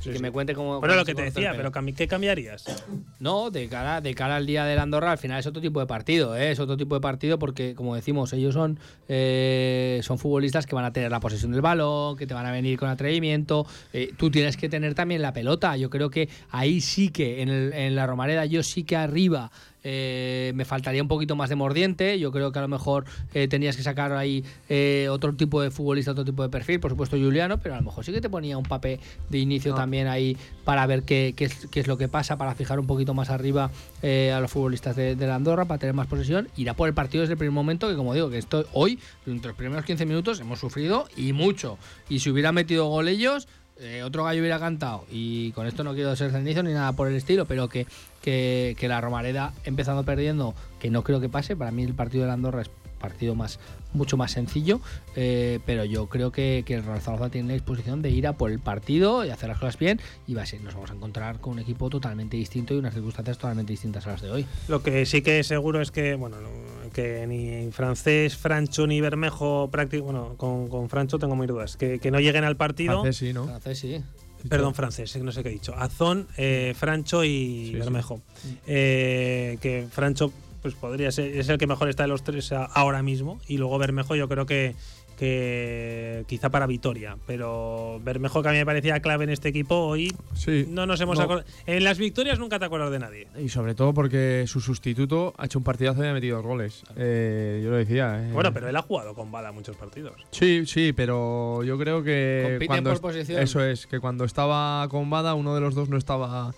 Speaker 2: Sí,
Speaker 7: que
Speaker 2: sí.
Speaker 7: me cuente cómo.
Speaker 2: Bueno, lo que te decía, pero ¿qué cambiarías?
Speaker 7: No, de cara, de cara al día del Andorra, al final es otro tipo de partido, ¿eh? es otro tipo de partido porque, como decimos, ellos son, eh, son futbolistas que van a tener la posesión del balón, que te van a venir con atrevimiento. eh, tú tienes que tener también la pelota. Yo creo que ahí sí que, en, el- en la Romareda, yo sí que arriba eh, me faltaría un poquito más de mordiente. Yo creo que a lo mejor eh, tenías que sacar ahí eh, otro tipo de futbolista, otro tipo de perfil, por supuesto Juliano, pero a lo mejor sí que te ponía un papel de inicio también ahí para ver qué, qué es, qué es lo que pasa, para fijar un poquito más arriba a los futbolistas de, de la Andorra, para tener más posesión. Ir a por el partido desde el primer momento, que como digo, que esto, hoy, entre los primeros 15 minutos, hemos sufrido y mucho. Y si hubieran metido gol ellos, eh, otro gallo hubiera cantado. Y con esto no quiero ser cenizo ni nada por el estilo, pero que, que, que la Romareda empezando perdiendo, que no creo que pase. Para mí el partido de la Andorra es partido más mucho más sencillo, eh, pero yo creo que, que el Real Zaragoza tiene la disposición de ir a por el partido y hacer las cosas bien y va a ser, nos vamos a encontrar con un equipo totalmente distinto y unas circunstancias totalmente distintas a las de hoy.
Speaker 2: Lo que sí que seguro es que, bueno, no- que ni francés, Francho ni Bermejo, prácti- bueno, con, con Francho tengo muy dudas, que, que no lleguen al partido.
Speaker 6: Francés sí, ¿no?
Speaker 7: Francés sí.
Speaker 2: Perdón, francés, no sé qué he dicho. Azón, eh, Francho y
Speaker 6: Sí, sí.
Speaker 2: Bermejo. Eh, que Francho pues podría ser, es el que mejor está de los tres ahora mismo. Y luego Bermejo yo creo que, que quizá para Vitoria. Pero Bermejo que a mí me parecía clave en este equipo, hoy
Speaker 6: Sí.
Speaker 2: no nos hemos
Speaker 6: No.
Speaker 2: acordado. En las victorias nunca te acuerdas de nadie.
Speaker 6: Y sobre todo porque su sustituto ha hecho un partidazo y ha metido dos goles. Eh, yo lo decía. eh.
Speaker 2: Bueno, pero él ha jugado con Bada muchos partidos.
Speaker 6: Sí, sí, pero yo creo que
Speaker 7: Compiten
Speaker 6: cuando
Speaker 7: por posición.
Speaker 6: eso es que cuando estaba con Bada uno de los dos no estaba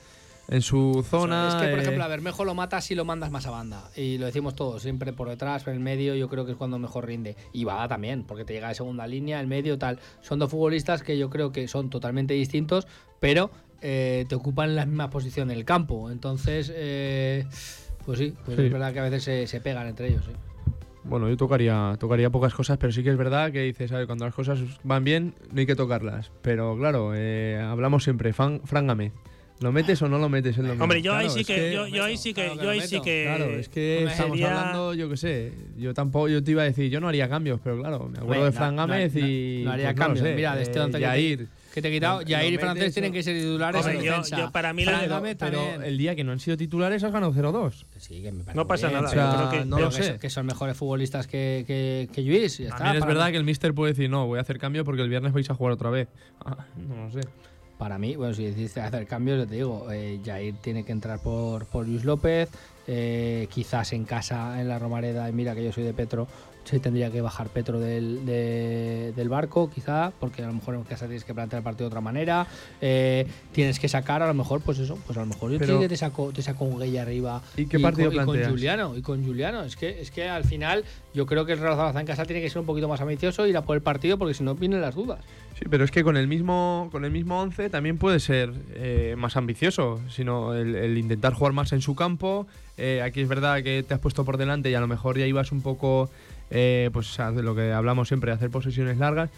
Speaker 6: en su zona.
Speaker 7: Es que, por
Speaker 6: eh,
Speaker 7: ejemplo, a Bermejo lo matas si lo mandas más a banda. Y lo decimos todos, siempre por detrás, por el medio, yo creo que es cuando mejor rinde. Y Bada también, porque te llega de segunda línea, el medio, tal. Son dos futbolistas que yo creo que son totalmente distintos, pero eh, te ocupan la misma posición en el campo. Entonces, eh, pues sí, pues
Speaker 6: Sí.
Speaker 7: es verdad que a veces se, se pegan entre ellos.
Speaker 6: Bueno, yo tocaría, tocaría pocas cosas, pero sí que es verdad que dices, ¿sabes? cuando las cosas van bien, no hay que tocarlas. Pero claro, hablamos siempre, Fan, Fran Gámez. ¿Lo metes o no lo metes? Es lo mismo.
Speaker 2: Hombre, yo ahí sí que, yo, yo ahí sí que,
Speaker 7: Claro
Speaker 2: yo ahí sí que.
Speaker 6: Claro, es que
Speaker 2: Hombre,
Speaker 6: estamos
Speaker 2: sería-
Speaker 6: hablando, yo qué sé, yo tampoco, yo te iba a decir, yo no haría cambios, pero claro, me acuerdo
Speaker 7: Hombre,
Speaker 6: de Fran
Speaker 7: no-
Speaker 6: Gámez
Speaker 7: no-
Speaker 6: y...
Speaker 7: no haría
Speaker 6: pues
Speaker 7: cambios.
Speaker 6: sé,
Speaker 7: Mira, de este
Speaker 6: eh,
Speaker 7: que te-
Speaker 6: Yair.
Speaker 7: Que te he quitado, Jair y Francés tienen que ser titulares
Speaker 2: Hombre,
Speaker 7: en
Speaker 2: yo-
Speaker 7: defensa.
Speaker 2: yo para mí la- pero-
Speaker 6: Pero el día que no han sido titulares has ganado 0-2.
Speaker 7: Sí, que me parece
Speaker 2: No pasa
Speaker 7: bien.
Speaker 2: nada.
Speaker 6: O sea,
Speaker 2: yo creo que,
Speaker 6: no lo sé.
Speaker 7: son- que son mejores futbolistas que, que, que Lluís. ya está,
Speaker 6: También es verdad
Speaker 7: mí.
Speaker 6: que el Mister puede decir, no, voy a hacer cambio porque el viernes vais a jugar otra vez. Ah, no lo sé.
Speaker 7: Para mí, bueno, si decidiste hacer cambios, te digo, eh, Jair tiene que entrar por, por Luis López, eh, quizás en casa, en la Romareda, mira que yo soy de Petro, sí tendría que bajar Petro del, de- del barco, quizá, porque a lo mejor en casa tienes que plantear el partido de otra manera, eh, tienes que sacar a lo mejor, pues eso, pues a lo mejor yo
Speaker 6: Pero-
Speaker 7: te saco, te saco un gay arriba.
Speaker 6: ¿Y qué partido
Speaker 7: con, y con? Juliano, y con Juliano, es que, es que al final yo creo que el Real Zaragoza en casa tiene que ser un poquito más ambicioso y ir a por el partido, porque si no vienen las dudas.
Speaker 6: Sí, pero es que con el mismo con el mismo 11 también puede ser eh, más ambicioso, sino el, el intentar jugar más en su campo. Eh, aquí es verdad que te has puesto por delante y a lo mejor ya ibas un poco, eh, pues lo que hablamos siempre, hacer posesiones largas.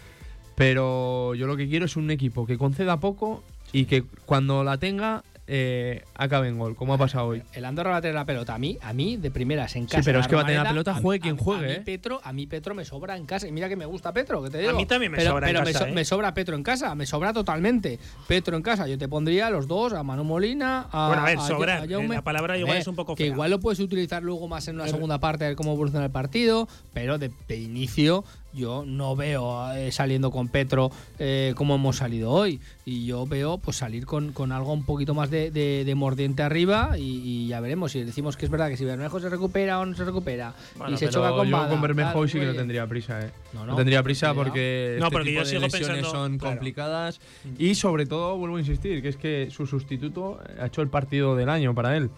Speaker 6: Pero yo lo que quiero es un equipo que conceda poco y que cuando la tenga eh, acabe en gol, como ha pasado hoy.
Speaker 7: El Andorra va a tener la pelota. A mí, a mí de primeras en
Speaker 6: Sí,
Speaker 7: casa.
Speaker 6: pero
Speaker 7: en
Speaker 6: es que va a tener la pelota,
Speaker 7: a
Speaker 6: juegue
Speaker 7: a
Speaker 6: quien juegue,
Speaker 7: A mí,
Speaker 6: ¿eh?
Speaker 7: Petro, a mí Petro me sobra en casa. Y mira que me gusta Petro, que te digo.
Speaker 2: mí también me
Speaker 7: pero,
Speaker 2: sobra en
Speaker 7: pero
Speaker 2: casa,
Speaker 7: me, so-
Speaker 2: ¿eh?
Speaker 7: me sobra Petro en casa. Me sobra totalmente. Petro en casa. Yo te pondría a los dos, a Manu Molina, a.
Speaker 2: Bueno, a ver,
Speaker 7: a-
Speaker 2: sobrar,
Speaker 7: a
Speaker 2: eh,
Speaker 7: Jaume.
Speaker 2: la palabra
Speaker 7: A
Speaker 2: igual
Speaker 7: ver,
Speaker 2: es un poco
Speaker 7: Que
Speaker 2: fea.
Speaker 7: igual lo puedes utilizar luego más en una segunda parte, a ver cómo evoluciona el partido. Pero de, de inicio, yo no veo eh, saliendo con Petro eh, como hemos salido hoy. Y yo veo pues salir con, con algo un poquito más de, de- de mordiente arriba. Y, y ya veremos. Si decimos que es verdad que si Bermejo se recupera o no se recupera.
Speaker 6: Bueno,
Speaker 7: y se choca con
Speaker 6: yo
Speaker 7: Bada,
Speaker 6: con Bermejo hoy sí que no tendría prisa, ¿eh?
Speaker 7: No,
Speaker 6: No,
Speaker 7: no,
Speaker 6: tendría prisa porque
Speaker 2: No,
Speaker 6: este
Speaker 2: porque
Speaker 6: tipo
Speaker 2: yo
Speaker 6: de
Speaker 2: sigo
Speaker 6: lesiones
Speaker 2: pensando-
Speaker 6: son
Speaker 2: claro.
Speaker 6: complicadas y sobre todo vuelvo a insistir que es que su sustituto ha hecho el partido del año para él.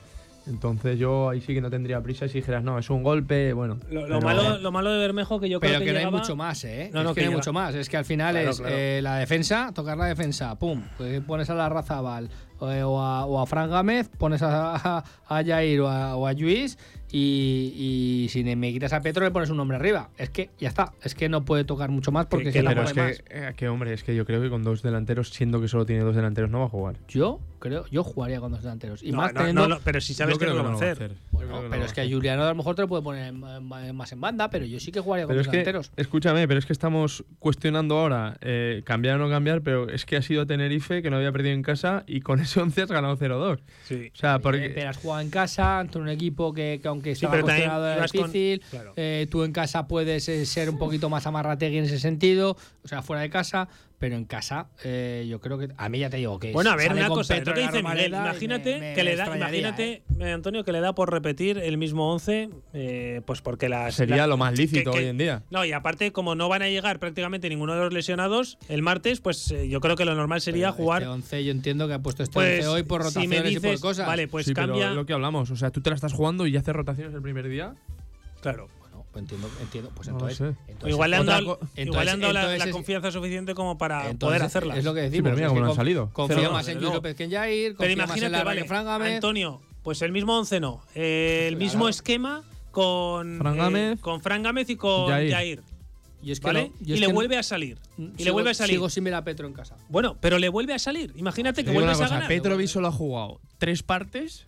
Speaker 6: Entonces yo ahí sí que no tendría prisa si dijeras, no, es un golpe, bueno.
Speaker 2: Lo, lo
Speaker 6: pero-
Speaker 2: malo, lo malo de Bermejo que yo
Speaker 7: Pero
Speaker 2: creo
Speaker 7: que,
Speaker 2: que,
Speaker 7: no hay mucho más, ¿eh?
Speaker 2: No,
Speaker 7: es
Speaker 2: no,
Speaker 7: que
Speaker 2: que
Speaker 7: no hay mucho más. Es que al final
Speaker 2: Claro,
Speaker 7: es
Speaker 2: claro.
Speaker 7: eh, la defensa, tocar la defensa, pum. Pues pones a la Razabal o, o a, o a Fran Gámez, pones a, a, a Jair o a, o a Lluís y, y si me quitas a Petro le pones un nombre arriba. Es que ya está. Es que no puede tocar mucho más porque
Speaker 6: Que-
Speaker 7: se la
Speaker 6: pero es que,
Speaker 7: más.
Speaker 6: eh, que, hombre, es que yo creo que con dos delanteros, siendo que solo tiene dos delanteros, no va a jugar.
Speaker 7: Yo creo, yo jugaría con dos delanteros. Y
Speaker 2: No,
Speaker 7: más
Speaker 2: no,
Speaker 7: teniendo.
Speaker 2: no, no, pero si sabes que no lo va a hacer.
Speaker 7: Bueno,
Speaker 6: que
Speaker 7: pero
Speaker 6: no
Speaker 7: es que
Speaker 6: a.
Speaker 7: Juliano a lo mejor te lo puede poner más en banda, pero yo sí que jugaría con
Speaker 6: Pero
Speaker 7: dos
Speaker 6: es que,
Speaker 7: delanteros.
Speaker 6: escúchame, pero es que estamos cuestionando ahora eh, cambiar o no cambiar, pero es que ha sido Tenerife que no había perdido en casa y con ese 11 has ganado 0-2.
Speaker 2: Sí.
Speaker 6: O sea, porque.
Speaker 7: pero has jugado en casa ante un equipo que, que aunque
Speaker 2: Sí,
Speaker 7: estaba era
Speaker 2: ibas con-
Speaker 7: difícil.
Speaker 2: claro.
Speaker 7: eh, tú en casa puedes eh, ser un poquito más amarrategui en ese sentido, o sea, fuera de casa, pero en casa eh, yo creo que a mí ya te digo que
Speaker 2: Bueno, a ver, una cosa, lo que
Speaker 7: en la
Speaker 2: dice Miguel.
Speaker 7: Romareda y
Speaker 2: Imagínate
Speaker 7: me- me-
Speaker 2: que le da, imagínate,
Speaker 7: ¿eh?
Speaker 2: eh, Antonio, que le da por repetir el mismo 11, eh, pues porque las.
Speaker 6: Sería
Speaker 2: la-
Speaker 6: lo más lícito
Speaker 2: que- que-
Speaker 6: hoy en día.
Speaker 2: No, y aparte, como no van a llegar prácticamente ninguno de los lesionados el martes, pues eh, yo creo que lo normal sería
Speaker 7: Pero
Speaker 2: jugar.
Speaker 7: Este 11 yo entiendo que ha puesto este
Speaker 2: Pues,
Speaker 7: 11 hoy por
Speaker 2: si me
Speaker 7: rotaciones y
Speaker 2: dices-
Speaker 7: por cosas.
Speaker 2: Vale, pues
Speaker 6: sí, pero
Speaker 2: cambia.
Speaker 6: lo que hablamos, o sea, tú te la estás jugando y ya haces rotaciones el primer día.
Speaker 2: Claro.
Speaker 7: Pues entiendo, entiendo. Pues
Speaker 6: No
Speaker 7: entonces,
Speaker 6: sé.
Speaker 7: entonces-
Speaker 2: igual le han dado,
Speaker 7: co-
Speaker 2: igual le han dado la-
Speaker 7: entonces
Speaker 2: la, confianza suficiente como para
Speaker 7: entonces
Speaker 2: poder hacerlas.
Speaker 7: Es lo que decimos.
Speaker 6: pero mira cómo no han salido.
Speaker 7: Confío
Speaker 2: Cero,
Speaker 7: más en Luis. López que en Jair.
Speaker 2: Pero
Speaker 7: confío más en
Speaker 2: imagínate,
Speaker 7: Larra
Speaker 2: vale,
Speaker 7: que en Fran Gámez.
Speaker 2: Antonio, pues el mismo 11 no. Eh, el
Speaker 7: Claro.
Speaker 2: mismo esquema con
Speaker 6: Fran
Speaker 2: eh,
Speaker 6: Gámez.
Speaker 2: con Fran Gámez y con
Speaker 6: Jair.
Speaker 2: Jair.
Speaker 7: Y es que
Speaker 2: ¿Vale?
Speaker 7: no-
Speaker 2: y
Speaker 7: es
Speaker 2: le
Speaker 7: que no-
Speaker 2: vuelve a salir. Y le
Speaker 7: sigo-
Speaker 2: vuelve a salir.
Speaker 7: Sigo sin ver a Petro en casa.
Speaker 2: Bueno, pero le vuelve a salir. Imagínate
Speaker 6: Te
Speaker 2: que vuelves a ganar.
Speaker 6: Petrovic solo ha jugado tres partes.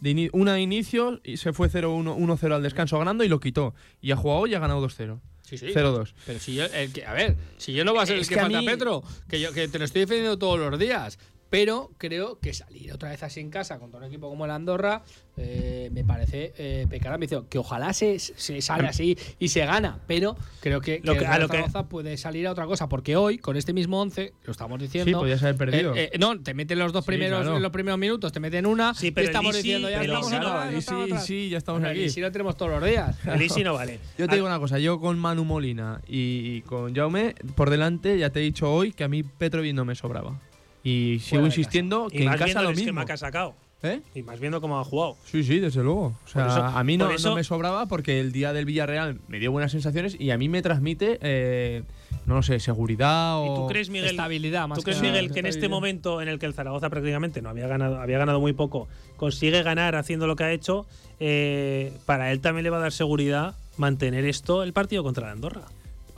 Speaker 6: De una de inicio y se fue 0-1, 1-0 al descanso ganando y lo quitó. Y ha jugado y ha ganado 2-0.
Speaker 7: Sí, sí.
Speaker 6: 0-2.
Speaker 7: Pero si yo, el que, a ver, si yo no va a ser
Speaker 6: Es
Speaker 7: el que,
Speaker 6: que a
Speaker 7: falta
Speaker 6: mí-
Speaker 7: Petro, que yo que te lo estoy defendiendo todos los días, pero creo que salir otra vez así en casa contra un equipo como el Andorra eh, me parece eh, pecar ambición. Que ojalá se, se sale así y se gana, pero creo que,
Speaker 2: Lo que-
Speaker 7: el
Speaker 2: a lo que-
Speaker 7: puede salir a otra cosa, porque hoy, con este mismo 11, lo estamos diciendo.
Speaker 6: podías haber perdido.
Speaker 7: eh, eh, no, te meten los dos
Speaker 6: Sí,
Speaker 7: primeros,
Speaker 6: claro.
Speaker 7: en los primeros minutos, te meten una.
Speaker 2: Sí, pero
Speaker 7: estamos diciendo ya
Speaker 2: pero
Speaker 7: estamos
Speaker 2: claro,
Speaker 7: atrás,
Speaker 6: el
Speaker 7: estamos
Speaker 6: Isi-
Speaker 7: atrás.
Speaker 6: sí, ya estamos
Speaker 7: Bueno,
Speaker 6: aquí.
Speaker 7: Isi lo tenemos todos los días. (laughs)
Speaker 2: El Isi no vale.
Speaker 6: Yo te digo una cosa, yo con Manu Molina y, y con Jaume por delante, ya te he dicho hoy que a mí Petrovic no me sobraba. Y sigo insistiendo
Speaker 2: casa.
Speaker 6: que
Speaker 2: y
Speaker 6: en
Speaker 2: más
Speaker 6: casa lo
Speaker 2: esquema
Speaker 6: mismo.
Speaker 2: que ha sacado.
Speaker 6: ¿Eh?
Speaker 2: Y más viendo cómo ha jugado.
Speaker 6: Sí, sí, desde luego. O sea,
Speaker 2: eso-
Speaker 6: a mí no,
Speaker 2: eso-
Speaker 6: no me sobraba porque el día del Villarreal me dio buenas sensaciones y a mí me transmite, eh, no lo sé, seguridad o
Speaker 2: ¿Y tú crees, Miguel,
Speaker 7: Estabilidad más
Speaker 2: ¿tú crees. Miguel, que en este momento en el que el Zaragoza prácticamente no había ganado, había ganado muy poco, consigue ganar haciendo lo que ha hecho, eh, para él también le va a dar seguridad mantener esto el partido contra la Andorra?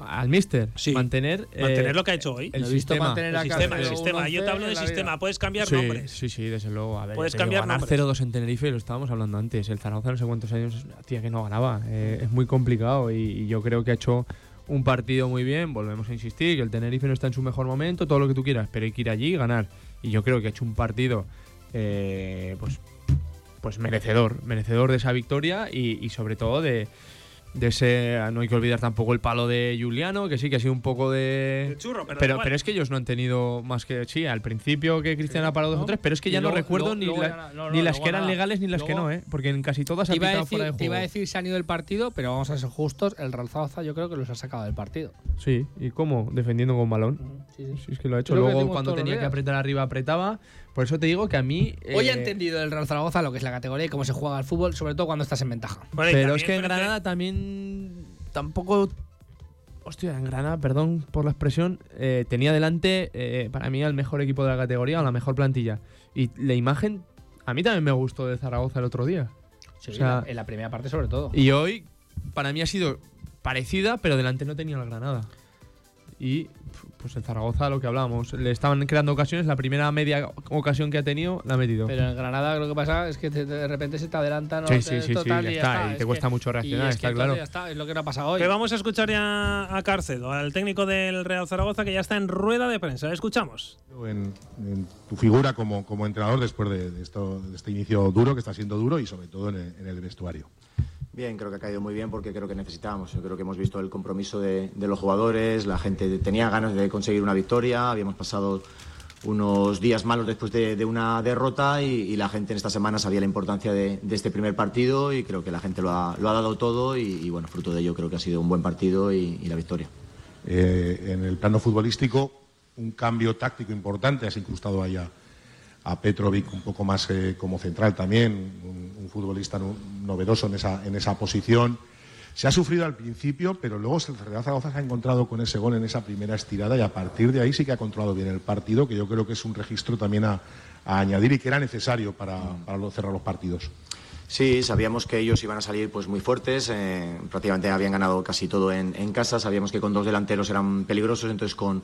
Speaker 6: Al míster mantener
Speaker 2: Mantener
Speaker 6: eh,
Speaker 2: lo que ha hecho hoy.
Speaker 6: el sistema.
Speaker 7: mantener
Speaker 2: El sistema, el Yo te hablo de sistema.
Speaker 7: vida.
Speaker 2: Puedes cambiar
Speaker 6: sí,
Speaker 2: nombres.
Speaker 6: Sí, sí, desde luego. A ver,
Speaker 2: Puedes cambiar
Speaker 6: ganar
Speaker 2: nombres.
Speaker 6: 0-2 en Tenerife, lo estábamos hablando antes. El Zaragoza no sé cuántos años, tía, que no ganaba. Eh, es muy complicado y, y yo creo que ha hecho un partido muy bien. Volvemos a insistir que el Tenerife no está en su mejor momento, todo lo que tú quieras, pero hay que ir allí y ganar. Y yo creo que ha hecho un partido, eh, pues, pues merecedor, merecedor de esa victoria y, y sobre todo de, de ese. No hay que olvidar tampoco el palo de Juliano, que sí que ha sido un poco de.
Speaker 2: El churro, pero
Speaker 6: pero, pero es que ellos no han tenido más que. Sí, al principio que Cristian ha parado dos o tres, pero es que
Speaker 7: Y
Speaker 6: ya
Speaker 7: luego-
Speaker 6: no recuerdo
Speaker 7: luego-
Speaker 6: ni,
Speaker 7: luego
Speaker 6: la-
Speaker 7: ya na- no, no,
Speaker 6: ni las que eran
Speaker 7: nada.
Speaker 6: legales ni las que no, ¿eh? Porque en casi todas ha
Speaker 7: iba, a
Speaker 6: pitado
Speaker 7: decir,
Speaker 6: fuera de
Speaker 7: te iba a
Speaker 6: juego.
Speaker 7: decir se han ido del partido, pero vamos a ser justos. El Real Zaragoza yo creo que los ha sacado del partido.
Speaker 6: Sí, ¿y cómo? Defendiendo con balón.
Speaker 7: Sí, sí.
Speaker 6: Sí, es que lo ha hecho. Luego, cuando tenía que apretar arriba, apretaba. Por eso te digo que a mí.
Speaker 7: Hoy
Speaker 6: eh,
Speaker 7: ha entendido el Real Zaragoza lo que es la categoría y cómo se juega al fútbol, sobre todo cuando estás en ventaja.
Speaker 2: Bueno,
Speaker 6: Pero es que en Granada también tampoco. Hostia, en Granada, perdón por la expresión, eh, tenía delante eh, para mí al mejor equipo de la categoría o la mejor plantilla. Y la imagen, a mí también me gustó de Zaragoza el otro día.
Speaker 7: Sí,
Speaker 6: O sea,
Speaker 7: en la primera parte sobre todo.
Speaker 6: Y hoy, para mí ha sido parecida, pero delante no tenía la Granada. Y pues el Zaragoza, lo que hablábamos, le estaban creando ocasiones, la primera media ocasión que ha tenido la ha metido.
Speaker 7: Pero en Granada lo que pasa es que te- de repente se te adelantan
Speaker 6: Sí,
Speaker 7: ¿no?
Speaker 6: sí, sí, sí,
Speaker 7: total
Speaker 6: ya
Speaker 7: y
Speaker 6: está, y
Speaker 7: Es
Speaker 6: te cuesta mucho reaccionar,
Speaker 7: y es
Speaker 6: está
Speaker 7: que
Speaker 6: claro.
Speaker 7: ya está, es lo que no ha pasado hoy.
Speaker 2: Que vamos a escuchar ya a Cárcedo, al técnico del Real Zaragoza, que ya está en rueda de prensa. Le escuchamos.
Speaker 12: en, en tu figura como, como entrenador después de, de esto, de este inicio duro, que está siendo duro, y sobre todo en el, en el vestuario.
Speaker 13: Bien, creo que ha caído muy bien porque creo que necesitábamos. Yo creo que hemos visto el compromiso de, los jugadores, la gente tenía ganas de conseguir una victoria, habíamos pasado unos días malos después de, una derrota y, la gente en esta semana sabía la importancia de, este primer partido y creo que la gente lo ha, lo ha dado todo y, bueno, fruto de ello creo que ha sido un buen partido y, la victoria.
Speaker 12: Eh, en el plano futbolístico, un cambio táctico importante, has incrustado ahí a, Petrovic un poco más eh, como central también, un, futbolista novedoso en esa, en esa posición. Se ha sufrido al principio, pero luego el Real Zaragoza se ha encontrado con ese gol en esa primera estirada y a partir de ahí sí que ha controlado bien el partido, que yo creo que es un registro también a, a añadir y que era necesario para, para lo- cerrar los partidos.
Speaker 13: Sí, sabíamos que ellos iban a salir pues muy fuertes, eh, prácticamente habían ganado casi todo en, en casa, sabíamos que con dos delanteros eran peligrosos, entonces con,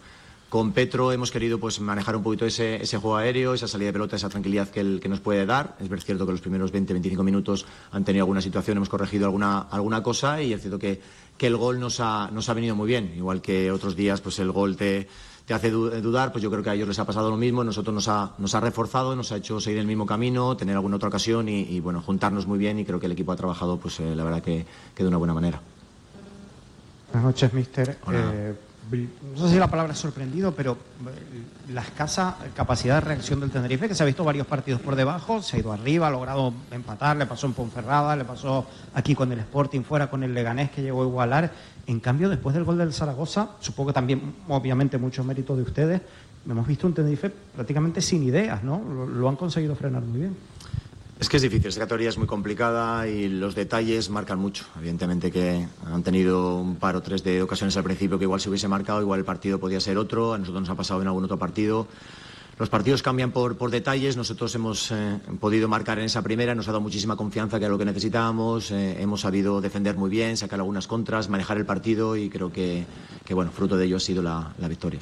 Speaker 13: con Petro hemos querido pues manejar un poquito ese, ese juego aéreo, esa salida de pelota, esa tranquilidad que, que nos puede dar. Es cierto que los primeros 20-25 minutos han tenido alguna situación, hemos corregido alguna, alguna cosa y es cierto que, que el gol nos ha, nos ha venido muy bien, igual que otros días pues el gol te, te hace du- dudar, pues yo creo que a ellos les ha pasado lo mismo, nosotros nos ha, nos ha reforzado, nos ha hecho seguir el mismo camino, tener alguna otra ocasión y, y, bueno, juntarnos muy bien y creo que el equipo ha trabajado pues eh, la verdad que, que de una buena manera.
Speaker 14: Buenas noches, mister. Eh, no sé si la palabra sorprendido, pero eh, la escasa capacidad de reacción del Tenerife, que se ha visto varios partidos por debajo, se ha ido arriba, ha logrado empatar, le pasó en Ponferrada, le pasó aquí con el Sporting, fuera con el Leganés, que llegó a igualar. En cambio, después del gol del Zaragoza, supongo que también, obviamente, mucho mérito de ustedes, hemos visto un Tenerife prácticamente sin ideas, ¿no? Lo han conseguido frenar muy bien.
Speaker 13: Es que es difícil, esta categoría es muy complicada y los detalles marcan mucho. Evidentemente que han tenido un par o tres de ocasiones al principio que igual se hubiese marcado, igual el partido podía ser otro, a nosotros nos ha pasado en algún otro partido. Los partidos cambian por, detalles, nosotros hemos eh, podido marcar en esa primera, nos ha dado muchísima confianza que era lo que necesitábamos, eh, hemos sabido defender muy bien, sacar algunas contras, manejar el partido y creo que, bueno, fruto de ello ha sido la, victoria.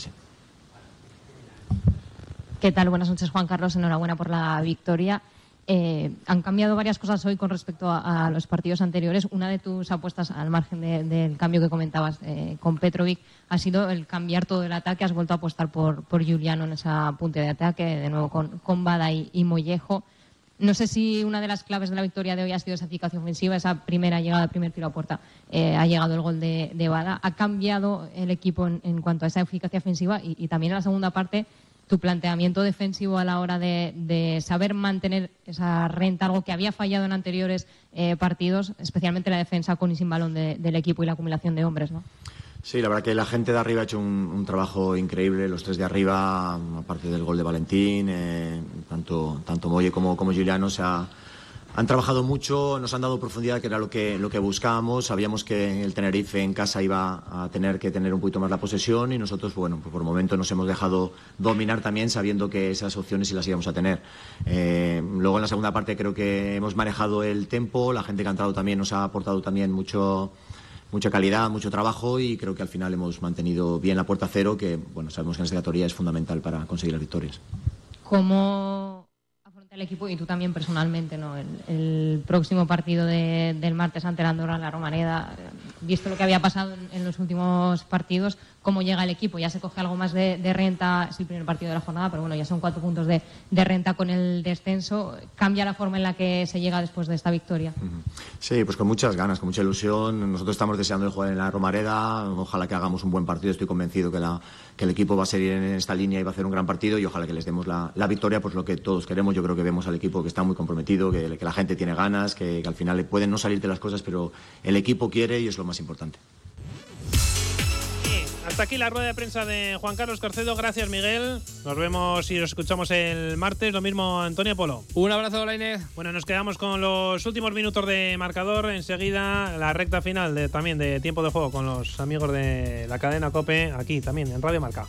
Speaker 15: ¿Qué tal? Buenas noches, Juan Carlos. Enhorabuena por la victoria. Eh, han cambiado varias cosas hoy con respecto a, los partidos anteriores. Una de tus apuestas, al margen de, del cambio que comentabas eh, con Petrovic, ha sido el cambiar todo el ataque. Has vuelto a apostar por, por Juliano en esa punta de ataque, de nuevo con, Bada y, y Mollejo. No sé si una de las claves de la victoria de hoy ha sido esa eficacia ofensiva, esa primera llegada, primer tiro a puerta. Eh, ha llegado el gol de, Bada. ¿Ha cambiado el equipo en, en cuanto a esa eficacia ofensiva? Y, y, también en la segunda parte, tu planteamiento defensivo a la hora de, saber mantener esa renta, algo que había fallado en anteriores eh, partidos, especialmente la defensa con y sin balón de, del equipo y la acumulación de hombres, ¿no?
Speaker 13: Sí, la verdad que la gente de arriba ha hecho un, un trabajo increíble, los tres de arriba, aparte del gol de Valentín, eh, tanto, tanto Molle como, como Giuliano se ha, han trabajado mucho, nos han dado profundidad, que era lo que, lo que buscábamos. Sabíamos que el Tenerife en casa iba a tener que tener un poquito más la posesión y nosotros, bueno, pues por el momento nos hemos dejado dominar también sabiendo que esas opciones sí las íbamos a tener. Eh, luego en la segunda parte creo que hemos manejado el tempo, la gente que ha entrado también nos ha aportado también mucho mucha calidad, mucho trabajo y creo que al final hemos mantenido bien la puerta cero, que bueno, sabemos que en esta categoría es fundamental para conseguir las victorias.
Speaker 15: ¿Cómo el equipo y tú también personalmente ¿no? el, el próximo partido de, del martes ante la Andorra en la Romareda? Visto lo que había pasado en, los últimos partidos, ¿cómo llega el equipo? Ya se coge algo más de, renta, es el primer partido de la jornada, pero bueno, ya son cuatro puntos de, renta con el descenso. ¿Cambia la forma en la que se llega después de esta victoria?
Speaker 13: Sí, pues con muchas ganas, con mucha ilusión. Nosotros estamos deseando jugar en la Romareda. Ojalá que hagamos un buen partido. Estoy convencido que la que el equipo va a seguir en esta línea y va a hacer un gran partido y ojalá que les demos la, la victoria, pues lo que todos queremos. Yo creo que vemos al equipo que está muy comprometido, que, la gente tiene ganas, que, que, al final pueden no salirte las cosas, pero el equipo quiere y es lo más importante.
Speaker 2: Hasta aquí la rueda de prensa de Juan Carlos Carcedo. Gracias, Miguel. Nos vemos y nos escuchamos el martes. Lo mismo, Antonio Polo.
Speaker 7: Un abrazo, Lainez.
Speaker 2: Bueno, nos quedamos con los últimos minutos de marcador. Enseguida, la recta final de, también de tiempo de juego con los amigos de la cadena Cope, aquí también en Radio Marca.